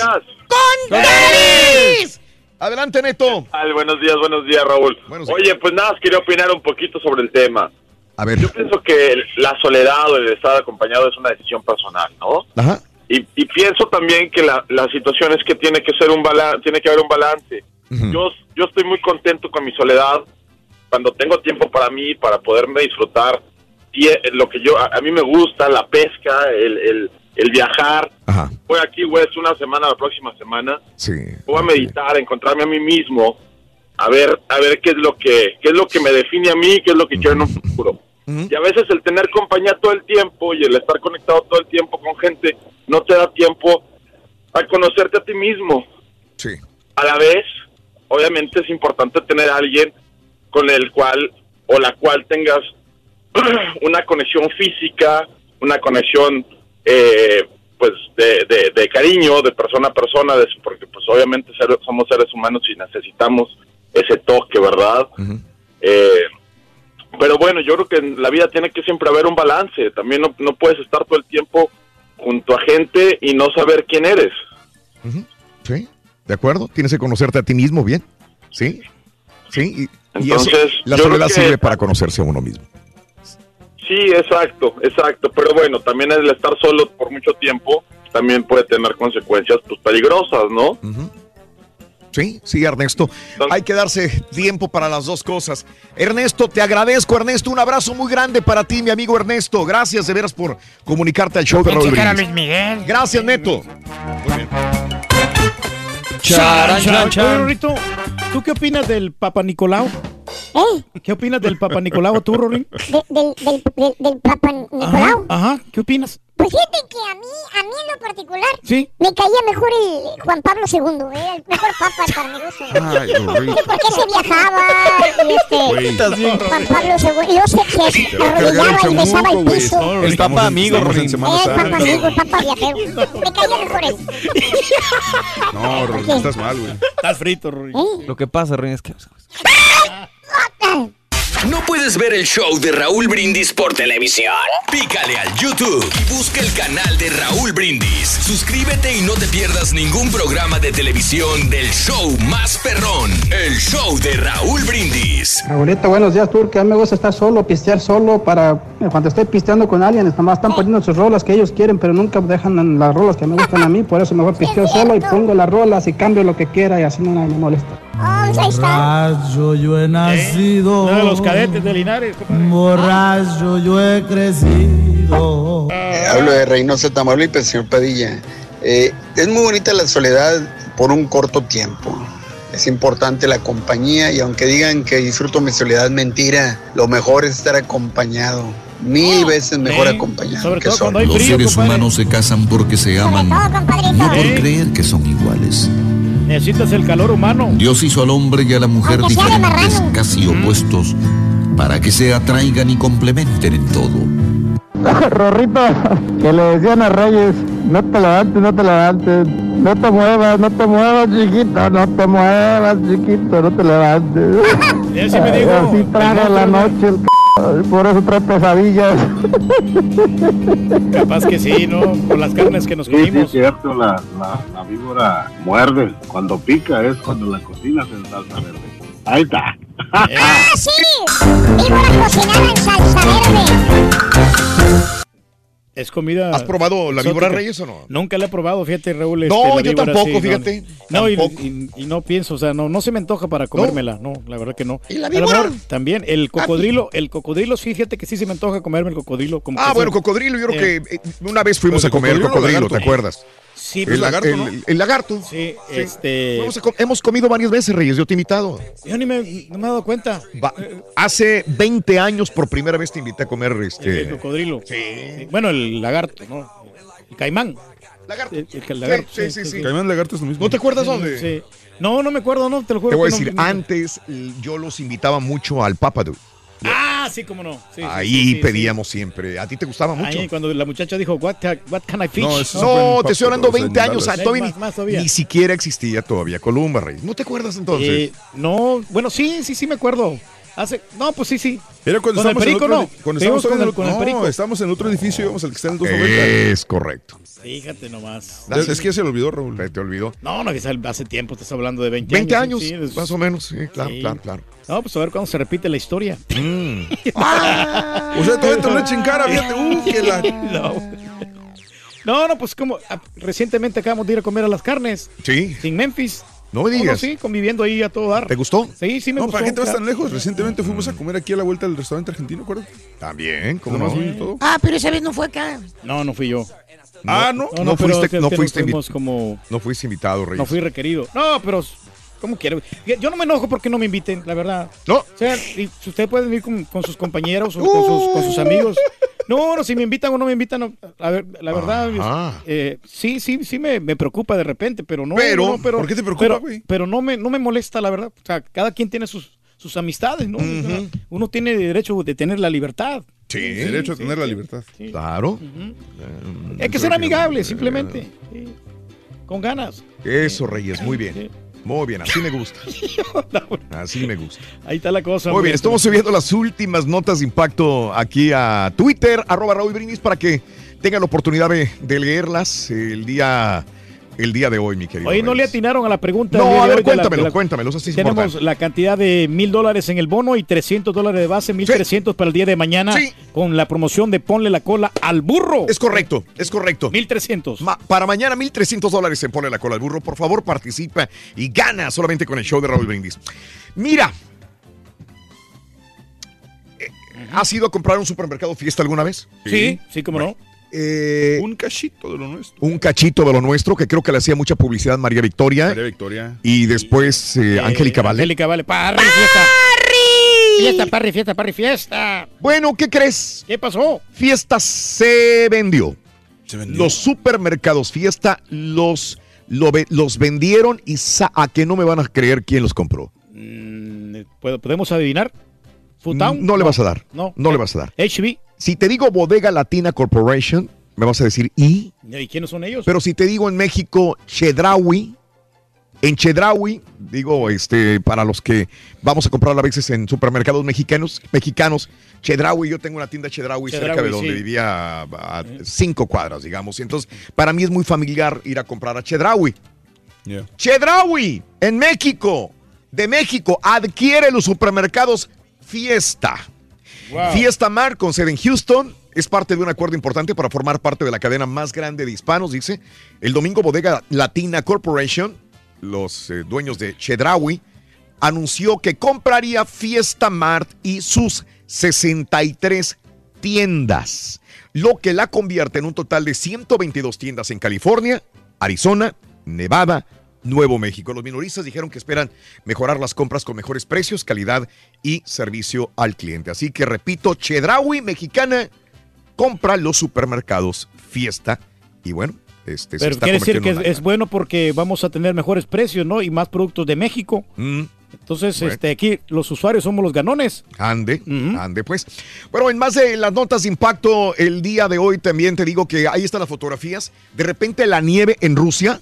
¡Con tenis! Adelante, Neto. Al, buenos días, buenos días, Raúl. Oye, pues nada, quería opinar un poquito sobre el tema. A ver. Yo pienso que la soledad o el estar acompañado es una decisión personal, ¿no? Ajá. Y, y pienso también que la, la situación es que tiene que ser un balance, tiene que haber un balance. Yo, yo estoy muy contento con mi soledad cuando tengo tiempo para mí, para poderme disfrutar tie- lo que yo, a, a mí me gusta, la pesca, el, el, el viajar. Voy aquí, güey, es una semana, la próxima semana. Sí. Voy a meditar, a encontrarme a mí mismo, a ver, a ver qué es lo que, qué es lo que me define a mí, qué es lo que quiero en un futuro. Y a veces el tener compañía todo el tiempo y el estar conectado todo el tiempo con gente no te da tiempo a conocerte a ti mismo. Sí. A la vez, obviamente es importante tener a alguien con el cual o la cual tengas una conexión física, una conexión eh, pues de, de- de cariño, de persona a persona, de, porque pues obviamente ser- somos seres humanos y necesitamos ese toque, ¿verdad? Eh, pero bueno, yo creo que en la vida tiene que siempre haber un balance. También no, no puedes estar todo el tiempo junto a gente y no saber quién eres. Sí, ¿de acuerdo? Tienes que conocerte a ti mismo bien. Sí, sí. Y, y eso, Entonces, la soledad que- sirve para conocerse a uno mismo. Sí, exacto, exacto. Pero bueno, también el estar solo por mucho tiempo también puede tener consecuencias pues peligrosas, ¿no? Sí, sí, Ernesto. Hay que darse tiempo para las dos cosas. Ernesto, te agradezco, Ernesto. Un abrazo muy grande para ti, mi amigo Ernesto. Gracias de veras por comunicarte al show de Raúl a. Luis Miguel. Gracias, Neto. Charan, charan, Oye, Rorrito, ¿tú qué opinas del Papa Nicolau? ¿Eh? ¿Qué opinas del Papa Nicolau, tú, Rorín? De- del, del, del, del Papa Nicolau. Ajá, ¿qué opinas? Pues fíjate que a mí, a mí en lo particular, Sí. me caía mejor el Juan Pablo II, era el mejor papa para mi gusto. Ay, porque se viajaba y este, Güey, estás bien, Juan Pablo II, y luego se, se arrodillaba y besaba el piso. El papa amigo, Rorín. Eh, el papa amigo, el papa viajero. Me caía mejor ese. No, Rolín, estás mal, güey. Estás frito, Rorín. Lo que pasa, Ren, es que ¿No puedes ver el show de Raúl Brindis por televisión? Pícale al YouTube y busca el canal de Raúl Brindis. Suscríbete y no te pierdas ningún programa de televisión del show más perrón, el show de Raúl Brindis. Raulito, buenos días, Turque. A mí me gusta estar solo, pistear solo para cuando estoy pisteando con alguien, nomás están poniendo sus rolas que ellos quieren, pero nunca dejan las rolas que me gustan a mí, por eso mejor pisteo solo y pongo las rolas y cambio lo que quiera y así no nadie me molesta. Borracho yo he nacido. Uno de los cadetes de Linares. Borracho yo he crecido. Hablo de Reynosa, Tamaulipas, señor Padilla. Eh, es muy bonita la soledad por un corto tiempo. Es importante la compañía y aunque digan que disfruto mi soledad, mentira. Lo mejor es estar acompañado. Mil veces mejor acompañado que solo. Los seres humanos se casan porque se aman, no por creer que son iguales. Necesitas el calor humano. Dios hizo al hombre y a la mujer Aunque diferentes, casi opuestos, para que se atraigan y complementen en todo. Rorrito, que le decían a Reyes, no te levantes, no te levantes, no te muevas, no te muevas, chiquito, no te muevas, chiquito, no te levantes. Él sí me dijo, Así traga la noche el. Por eso trae pesadillas. Capaz que sí, ¿no? Por las carnes que nos Sí, sí, es comimos. cierto, la, la, la víbora muerde. Cuando pica es cuando la cocinas en salsa verde. Ahí está. ¡Ah, sí! Víbora cocinada en salsa verde. Es comida. ¿Has probado la víbora exótica. Reyes o no? Nunca la he probado, fíjate, Raúl. No, este, la yo tampoco, no. fíjate, No, y, tampoco. y- y no pienso, o sea, no, no se me antoja para comérmela, no, la verdad que no. ¿Y la A víbora? mejor también, el cocodrilo, el cocodrilo, sí, fíjate que sí se me antoja comerme el cocodrilo. Como Ah, bueno, cocodrilo, yo creo Eh, que eh, una vez fuimos a ¿Pero comer cocodrilo? ¿te acuerdas? Sí, el, pues, lagarto, el- el, el lagarto. Sí, este. Fuimos a co- hemos comido varias veces, Reyes, yo te he invitado. Yo ni me, no me he dado cuenta. Va- hace 20 años por primera vez te invité a comer El este. cocodrilo. Sí. Bueno, el lagarto, ¿no? El caimán. Lagarto. El, el lagarto. Sí, sí, sí. Caimán lagarto es lo mismo. ¿No te acuerdas Sí, dónde? sí. No, no me acuerdo, no, te lo juro. Te voy a no- decir, no- antes yo los invitaba mucho al Papadu. Ah, sí, cómo no. Sí, Ahí sí, sí, pedíamos siempre. ¿A ti te gustaba mucho? Ahí cuando la muchacha dijo, what, ca- what can I fish? No, te estoy hablando o sea, 20 en años. Dallas. todavía Más, ni, más todavía. ni siquiera existía todavía Columba, Rey. ¿No te acuerdas entonces? Eh, no, bueno, sí, sí, sí me acuerdo. Hace, no, pues sí, sí. Era cuando Con el estábamos en perico, otro, no. cuando estábamos con en el- el, con el no, perico. estábamos en otro edificio, íbamos al que está en el 290. Es correcto. Fíjate nomás. Es, es que ya se lo olvidó, Raúl. Te olvidó. No, no, que hace- hace tiempo, te estás hablando de 20, 20 años. años, sí, más o menos, sí, claro, Sí. claro, claro. No, pues a ver cuándo se repite la historia. Mm. O sea, todavía te leche en cara, fíjate. Uh, que la... No. No, no, pues como ah, recientemente acabamos de ir a comer a las carnes. Sí. Sin Memphis. No me digas. sí, conviviendo ahí a todo dar. ¿Te gustó? Sí, sí me No, gustó. ¿para qué te vas tan lejos? Recientemente fuimos a comer aquí a la vuelta del restaurante argentino, ¿acuerdas? También, ¿cómo no? fuimos todo. Ah, pero esa vez no fue acá. No, no fui yo. Ah, ¿no? No, fuiste, no fuiste, fuimos como no fuiste invitado, Reyes. no fui requerido. No, pero ¿cómo quiero? Yo no me enojo porque no me inviten, la verdad. No. O sea, y si ustedes pueden ir con, con sus compañeros o con sus, con sus amigos. No, no, si me invitan o no me invitan, no, a ver, la verdad, eh, sí, sí, sí me, me preocupa de repente, pero no. Pero, no, pero ¿por qué te preocupa, güey? Pero, no me, no me molesta, la verdad. O sea, cada quien tiene sus, sus amistades, ¿no? Uno tiene derecho de tener la libertad. Sí, Derecho a tener la libertad. claro. Hay que ser amigable, simplemente. Con ganas. Eso, Reyes, muy bien. Muy bien, así me gusta. Así me gusta. Ahí está la cosa. Muy hombre. bien, estamos subiendo las últimas notas de impacto aquí a Twitter, arroba Raúl Brindis, para que tengan la oportunidad de, de leerlas el día, el día de hoy, mi querido. Oye, no le atinaron a la pregunta. No, a ver, hoy cuéntamelo, la- cuéntamelo, eso sí es Tenemos importante. la cantidad de mil dólares en el bono y 300 dólares de base, 1300 para el día de mañana Sí. con la promoción de Ponle la cola al burro. Es correcto, es correcto. 1300. Ma- para mañana, 1300 dólares en Ponle la cola al burro. Por favor, participa y gana solamente con el show de Raúl Brindis. Mira, eh, ¿has ido a comprar un supermercado fiesta alguna vez? Sí, sí, cómo no. Eh, Un cachito de lo nuestro. un cachito de lo nuestro, que creo que le hacía mucha publicidad María Victoria. María Victoria. Y después eh, Angélica Vale. Angélica Vale. Parry, fiesta. Fiesta, parry, fiesta, parry, fiesta. Bueno, ¿qué crees? ¿Qué pasó? Fiesta se vendió. Se vendió. Los supermercados Fiesta los, lo los vendieron y sa- a que no me van a creer quién los compró. Mm, ¿puedo- ¿Podemos adivinar? ¿Futown? No le vas a dar. No. No le vas a dar. HB. Si te digo Bodega Latina Corporation, me vas a decir ¿y? ¿Y quiénes son ellos? Pero si te digo en México Chedraui, en Chedraui, digo, este, para los que vamos a comprar a veces en supermercados mexicanos, mexicanos, Chedraui, yo tengo una tienda Chedraui, cerca de donde sí. vivía a, a cinco cuadras, digamos. Y entonces, para mí es muy familiar ir a comprar a Chedraui. Yeah. Chedraui, en México, de México, adquiere los supermercados Fiesta. Fiesta Mar, con sede en Houston, es parte de un acuerdo importante para formar parte de la cadena más grande de hispanos, dice. El domingo Bodega Latina Corporation, los eh, dueños de Chedraui, anunció que compraría Fiesta Mart y sus 63 tiendas, lo que la convierte en un total de 122 tiendas en California, Arizona, Nevada, Nuevo México. Los minoristas dijeron que esperan mejorar las compras con mejores precios, calidad y servicio al cliente. Así que repito, Chedraui Mexicana compra los supermercados Fiesta y bueno, este se Pero está quiere decir que es, bueno porque vamos a tener mejores precios, ¿no? Y más productos de México. Mm, Entonces, Bueno. este, aquí los usuarios somos los ganones. Ande, ande pues. Bueno, en más de las notas de impacto, el día de hoy también te digo que ahí están las fotografías. De repente la nieve en Rusia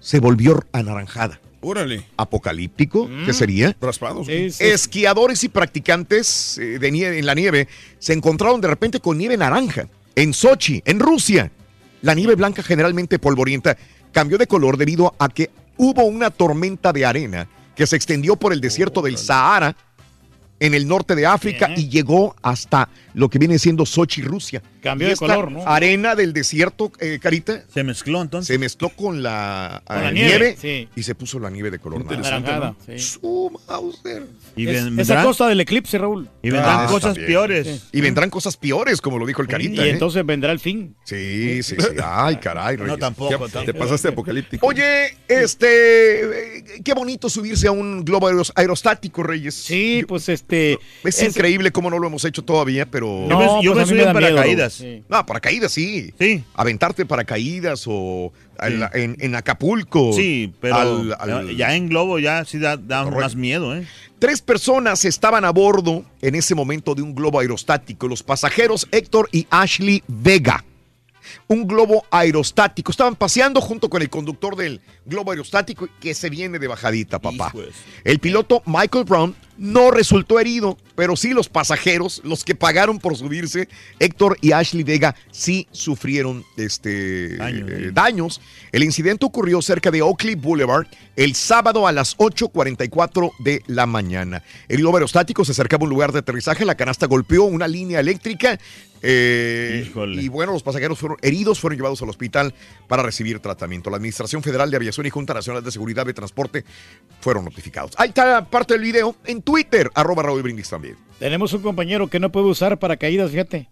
se volvió anaranjada. Órale. Apocalíptico, ¿qué sería? Raspados. Sí, sí. Esquiadores y practicantes eh, de nieve, en la nieve se encontraron de repente con nieve naranja en Sochi, en Rusia. La nieve blanca, generalmente polvorienta, cambió de color debido a que hubo una tormenta de arena que se extendió por el desierto del Sahara en el norte de África y llegó hasta lo que viene siendo Sochi, Rusia. Cambió Y de esta color, ¿no? Arena del desierto, eh, Carita, Se mezcló entonces. se mezcló con la, Con la eh, nieve, sí. y se puso la nieve de color naranja. Anaranjada. sí. Y Es- ven- esa vendrán, costa del eclipse, Raúl. y vendrán Ah, cosas también. peores. Y vendrán cosas peores, como lo dijo el Carita. Y ¿eh? entonces vendrá el fin. Sí, sí, sí. Ay, caray. No, Reyes. tampoco. Ya, tampoco. te pasaste apocalíptico. Oye, este, eh, qué bonito subirse a un globo aeros- aerostático, Reyes. Sí, pues este. Es, increíble cómo no lo hemos hecho todavía, pero... Yo me- yo me pues mí subí en da miedo, paracaídas. Sí. No, paracaídas sí. Sí. Aventarte paracaídas o en, en- en Acapulco. Sí, pero al- al- ya en globo ya sí da, da más miedo, ¿eh? Tres personas estaban a bordo en ese momento de un globo aerostático. Los pasajeros Héctor y Ashley Vega. Un globo aerostático. Estaban paseando junto con el conductor del globo aerostático que se viene de bajadita, papá. El piloto Michael Brown no resultó herido, pero sí los pasajeros, los que pagaron por subirse, Héctor y Ashley Vega sí sufrieron este, eh, daños. El incidente ocurrió cerca de Oakley Boulevard el sábado a las 8.44 de la mañana. El globo aerostático se acercaba a un lugar de aterrizaje, la canasta golpeó una línea eléctrica eh, y bueno, los pasajeros fueron heridos, fueron llevados al hospital para recibir tratamiento. La Administración Federal de Aviación y Junta Nacional de Seguridad de Transporte fueron notificados. Ahí está parte del video en Twitter, arroba Raúl Brindis también. Tenemos un compañero que no puede usar paracaídas, fíjate.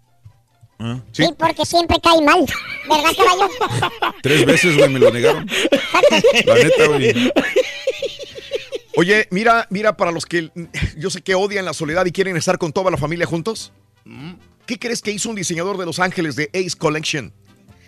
Sí. porque siempre cae mal. ¿Verdad, caballo? Tres veces, güey, me lo negaron. La neta, güey. Oye, mira, mira, para los que yo sé que odian la soledad y quieren estar con toda la familia juntos, ¿qué crees que hizo un diseñador de Los Ángeles de Ace Collection?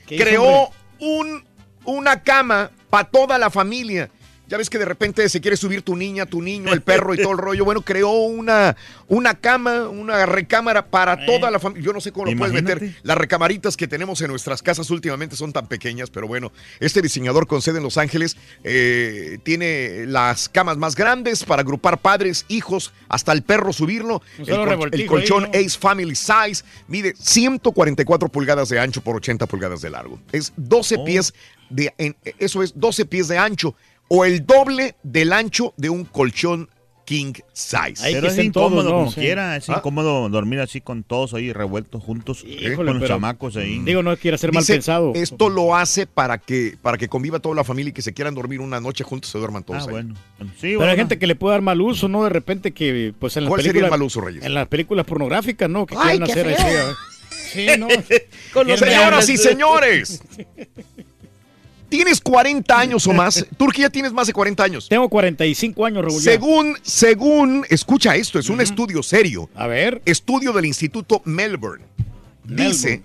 ¿Qué hizo, Creó un, una cama para toda la familia. Ya ves que de repente se quiere subir tu niña, tu niño, el perro y todo el rollo. Bueno, creó una, una cama, una recámara para toda la familia. Yo no sé cómo lo puedes meter. Las recamaritas que tenemos en nuestras casas últimamente son tan pequeñas, pero bueno, este diseñador con sede en Los Ángeles eh, tiene las camas más grandes para agrupar padres, hijos, hasta el perro subirlo. El, col- colchón ahí, ¿no? Ace Family Size mide 144 pulgadas de ancho por 80 pulgadas de largo. Es 12 Oh. pies de, en- eso es 12 pies de ancho o el doble del ancho de un colchón king size. Pero es incómodo como Sí. quiera, es Ah. incómodo dormir así con todos ahí revueltos juntos, Híjole, con los chamacos ahí. Digo, no quiere ser mal Dice, pensado. Esto lo hace para que, para que conviva toda la familia y que se quieran dormir una noche juntos, se duerman todos. Ah, ahí. bueno. Sí, Pero bueno. hay gente que le puede dar mal uso, ¿no? De repente que, pues en las ¿Cuál sería películas... el mal uso, Reyes? En las películas pornográficas, ¿no? Que Ay, quieren qué hacer feo. así. ¿eh? Sí, ¿no? Con los Quieren- Señoras y señores, tienes 40 años o más. Turquía ya tienes más de 40 años. Tengo 45 años, Raúl. Según, según, escucha esto, es un estudio serio. A ver. Estudio del Instituto Melbourne. Dice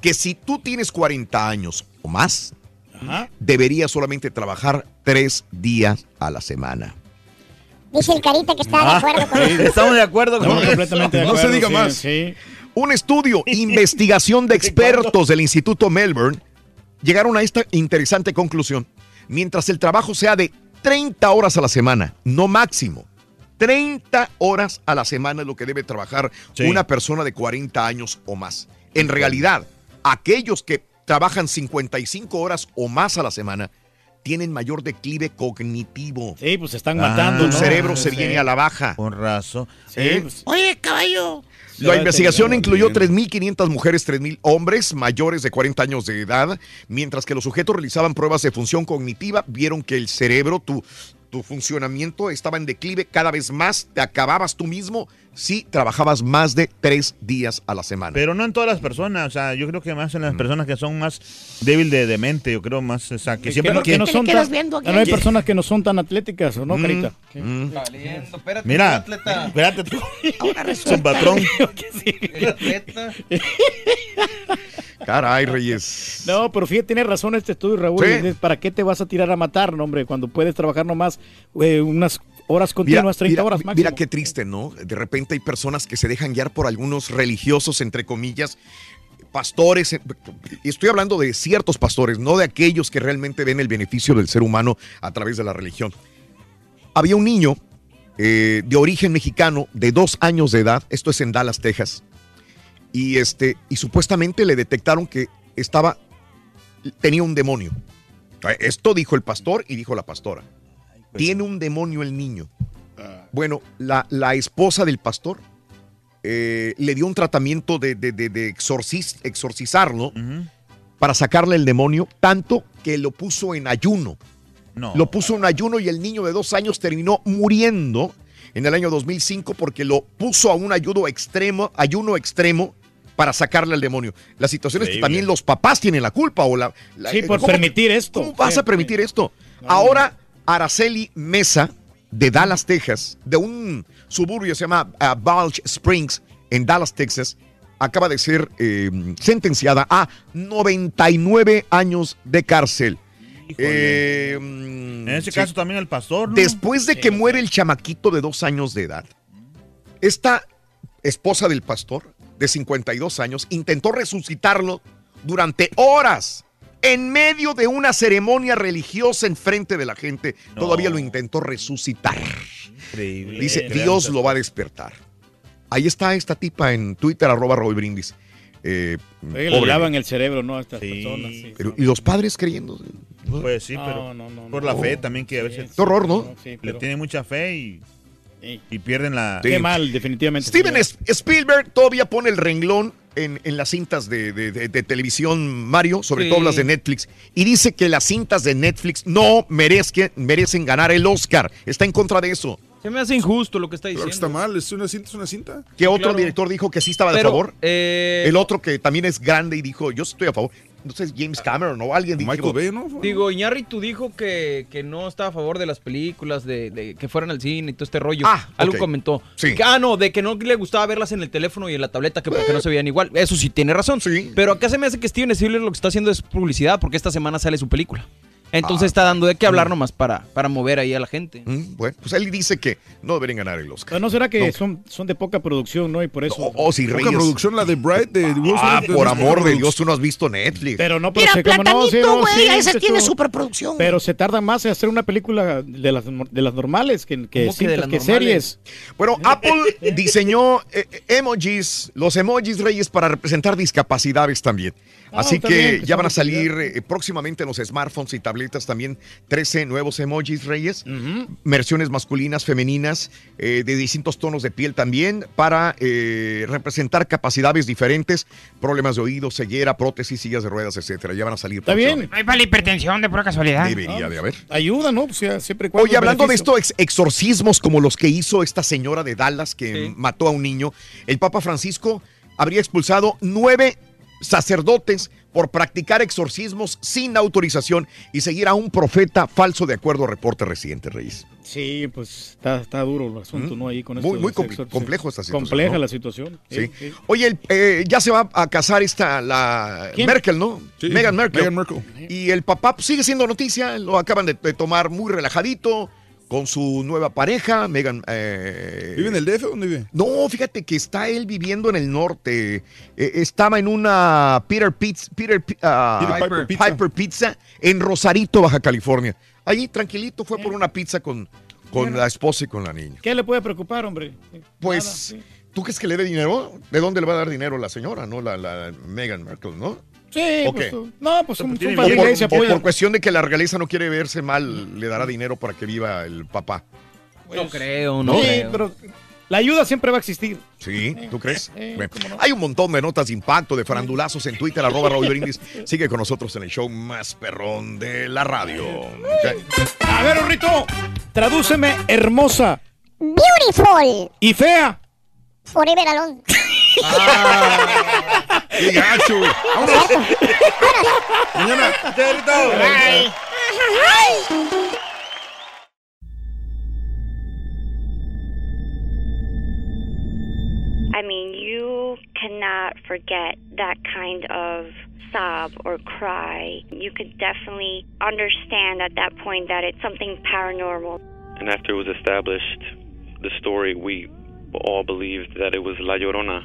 que si tú tienes 40 años o más, Ajá. deberías solamente trabajar tres días a la semana. Dice el carita que está de acuerdo con Sí, estamos de acuerdo con Estamos eso. completamente de No se acuerdo, diga sí, más. Sí. Un estudio, investigación de expertos del Instituto Melbourne llegaron a esta interesante conclusión. Mientras el trabajo sea de 30 horas a la semana, no máximo, 30 horas a la semana es lo que debe trabajar Sí. una persona de 40 años o más. En realidad, aquellos que trabajan 55 horas o más a la semana tienen mayor declive cognitivo. Sí, pues se están Ah, matando, Tu ¿no? cerebro se Sí. viene a la baja. Con razón. Sí, ¿Eh? pues, Oye, caballo. La investigación incluyó deteriorando. 3.500 mujeres, 3.000 hombres mayores de 40 años de edad, mientras que los sujetos realizaban pruebas de función cognitiva, vieron que el cerebro, tu, tu funcionamiento estaba en declive cada vez más, te acababas tú mismo si trabajabas más de tres días a la semana. Pero no en todas las personas, o sea, yo creo que más en las personas que son más débil de, de mente, yo creo más, o sea, que siempre... no, que no son tan, no hay personas que no son tan atléticas, ¿o no, Mm, Carita? mm. Valiendo, espérate, Mira, atleta. espérate tú, Ahora son patrón. El atleta. Caray, Reyes. No, pero fíjate, tiene razón este estudio, Raúl. Sí. ¿Para qué te vas a tirar a matar, no, hombre? Cuando puedes trabajar nomás eh, unas horas continuas, 30 mira, horas mira qué triste, ¿no? De repente hay personas que se dejan guiar por algunos religiosos, entre comillas, pastores. eh, y Estoy hablando de ciertos pastores, no de aquellos que realmente ven el beneficio del ser humano a través de la religión. Había un niño eh, de origen mexicano de dos años de edad, esto es en Dallas, Texas, y, este, y supuestamente le detectaron que estaba, tenía un demonio. Esto dijo el pastor y dijo la pastora. Tiene un demonio el niño. Bueno, la, la esposa del pastor eh, le dio un tratamiento de, de, de- de exorcis- exorcizarlo para sacarle el demonio, tanto que lo puso en ayuno. No. Lo puso en ayuno y el niño de dos años terminó muriendo en el año 2005 porque lo puso a un ayuno extremo, ayuno extremo para sacarle al demonio. La situación es que Increíble. también los papás tienen la culpa o la... la- Sí, por ¿cómo- permitir esto. ¿Cómo vas a permitir esto? Ahora, Araceli Mesa, de Dallas, Texas, de un suburbio que se llama uh, Balch Springs, en Dallas, Texas, acaba de ser eh, sentenciada a 99 años de cárcel. Eh, En ese sí. caso también el pastor, ¿no? Después de que muere el chamaquito de dos años de edad, esta esposa del pastor, de 52 años, intentó resucitarlo durante horas en medio de una ceremonia religiosa en frente de la gente. No. Todavía lo intentó resucitar. Increíble. Dice, Dios lo va a despertar. ahí está esta tipa en Twitter, arroba Raúl Brindis. Eh, Oye, le lavan el cerebro, ¿no? A estas personas. sí. Pero, y los padres creyendo. Pues sí, pero no, no, por no. la fe también que a veces... Qué horror, ¿no? Sí, Le tienen mucha fe y, y pierden la... Sí. Qué mal, definitivamente. Steven Spielberg todavía pone el renglón en, en las cintas de, de- de- de televisión, Mario, sobre Sí. todo las de Netflix, y dice que las cintas de Netflix no merezque- merecen ganar el Oscar. Está en contra de eso. Se me hace injusto lo que está Claro diciendo. que está mal, es una cinta, es una cinta. Que otro Claro. director dijo que sí estaba de Pero, favor. eh, el otro que también es grande y dijo, yo estoy a favor. No sé, James Cameron o alguien dijo. Michael Bay, ¿no? Digo, Iñárritu dijo que, que no estaba a favor de las películas, de, de que fueran al cine y todo este rollo. Ah, Algo comentó. Sí. Que, ah, no, de que no le gustaba verlas en el teléfono y en la tableta, que porque no se veían igual. Eso sí tiene razón. Pero acá se me hace que Steven Spielberg lo que está haciendo es publicidad, porque esta semana sale su película. Entonces Ah. está dando de qué hablar nomás para, para mover ahí a la gente. Mm, Bueno, pues él dice que no deberían ganar el Oscar. Pero no será que No. son, son de poca producción, ¿no? Y por eso. Oh, sí, Poca Reyes. producción, la de Bright, de Will Ah, Smith, por amor de Dios, tú no has visto Netflix. Pero no, pero Mira, se- como no, sí, Platanito, no, güey, sí, ese esto- tiene superproducción. Pero se tarda más en hacer una película de las, de las normales que, que, ¿Cómo que de cintas, las que normales? series. Bueno, Apple diseñó eh, emojis, los emojis reyes para representar discapacidades también. Ah, Así que ya van a salir eh, próximamente en los smartphones y tabletas también 13 nuevos emojis reyes, versiones masculinas, femeninas, eh, de distintos tonos de piel también, para eh, representar capacidades diferentes, problemas de oído, ceguera, prótesis, sillas de ruedas, etcétera. Ya van a salir. Está bien. hay para la hipertensión de pura casualidad. Debería de haber. Ayuda, ¿no? O sea, siempre cuando Oye, hablando de esto, ex- exorcismos como los que hizo esta señora de Dallas que mató a un niño, el Papa Francisco habría expulsado nueve sacerdotes por practicar exorcismos sin autorización y seguir a un profeta falso de acuerdo a reporte reciente, Reyes. Sí, pues está, está duro el asunto, ¿no? Ahí con Muy- muy complejo esta situación, Compleja ¿no? la situación. Sí. Oye, el- eh, ya se va a casar esta, la ¿Quién? Merkel, ¿no? Sí, Meghan Merkel. Meghan Markle. Y el papá pues, sigue siendo noticia, lo acaban de, de tomar muy relajadito con su nueva pareja, Meghan. eh, ¿Vive en el DF o dónde vive? No, fíjate que está él viviendo en el norte. Eh, estaba en una Peter Pizza, Peter, ah, Peter Piper Pizza. Piper Pizza en Rosarito, Baja California. Allí tranquilito fue por una pizza con, con la esposa y con la niña. ¿Qué le puede preocupar, hombre? Pues, ¿tú crees que le dé dinero? ¿De dónde le va a dar dinero la señora, no? La, la Meghan Markle, ¿no? Sí, ¿O pues, no, pues un, un O familia por, por cuestión de que la realeza no quiere verse mal, le dará dinero para que viva el papá. No creo, no Sí, creo. pero la ayuda siempre va a existir. ¿Sí? ¿Tú crees? Eh, Bueno, cómo no. Hay un montón de notas de impacto, de farandulazos en Twitter, arroba Raúl Brindis. Sigue con nosotros en el show más perrón de la radio. A ver, Rito, tradúceme hermosa Beautiful. y fea. Forever alone. ¡Qué gacho! güey! ¡Vámonos! Mañana. Bye. I mean, you cannot forget that kind of sob or cry. You could definitely understand at that point that it's something paranormal. And after it was established, the story, we all believed that it was La Llorona.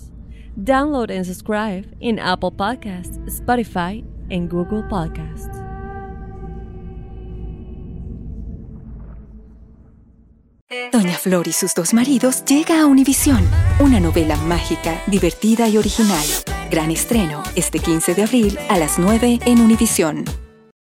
Download and subscribe in Apple Podcasts, Spotify, and Google Podcasts. Doña Flor y sus dos maridos llega a Univisión, una novela mágica, divertida y original. Gran estreno este 15 de abril a las 9 en Univisión.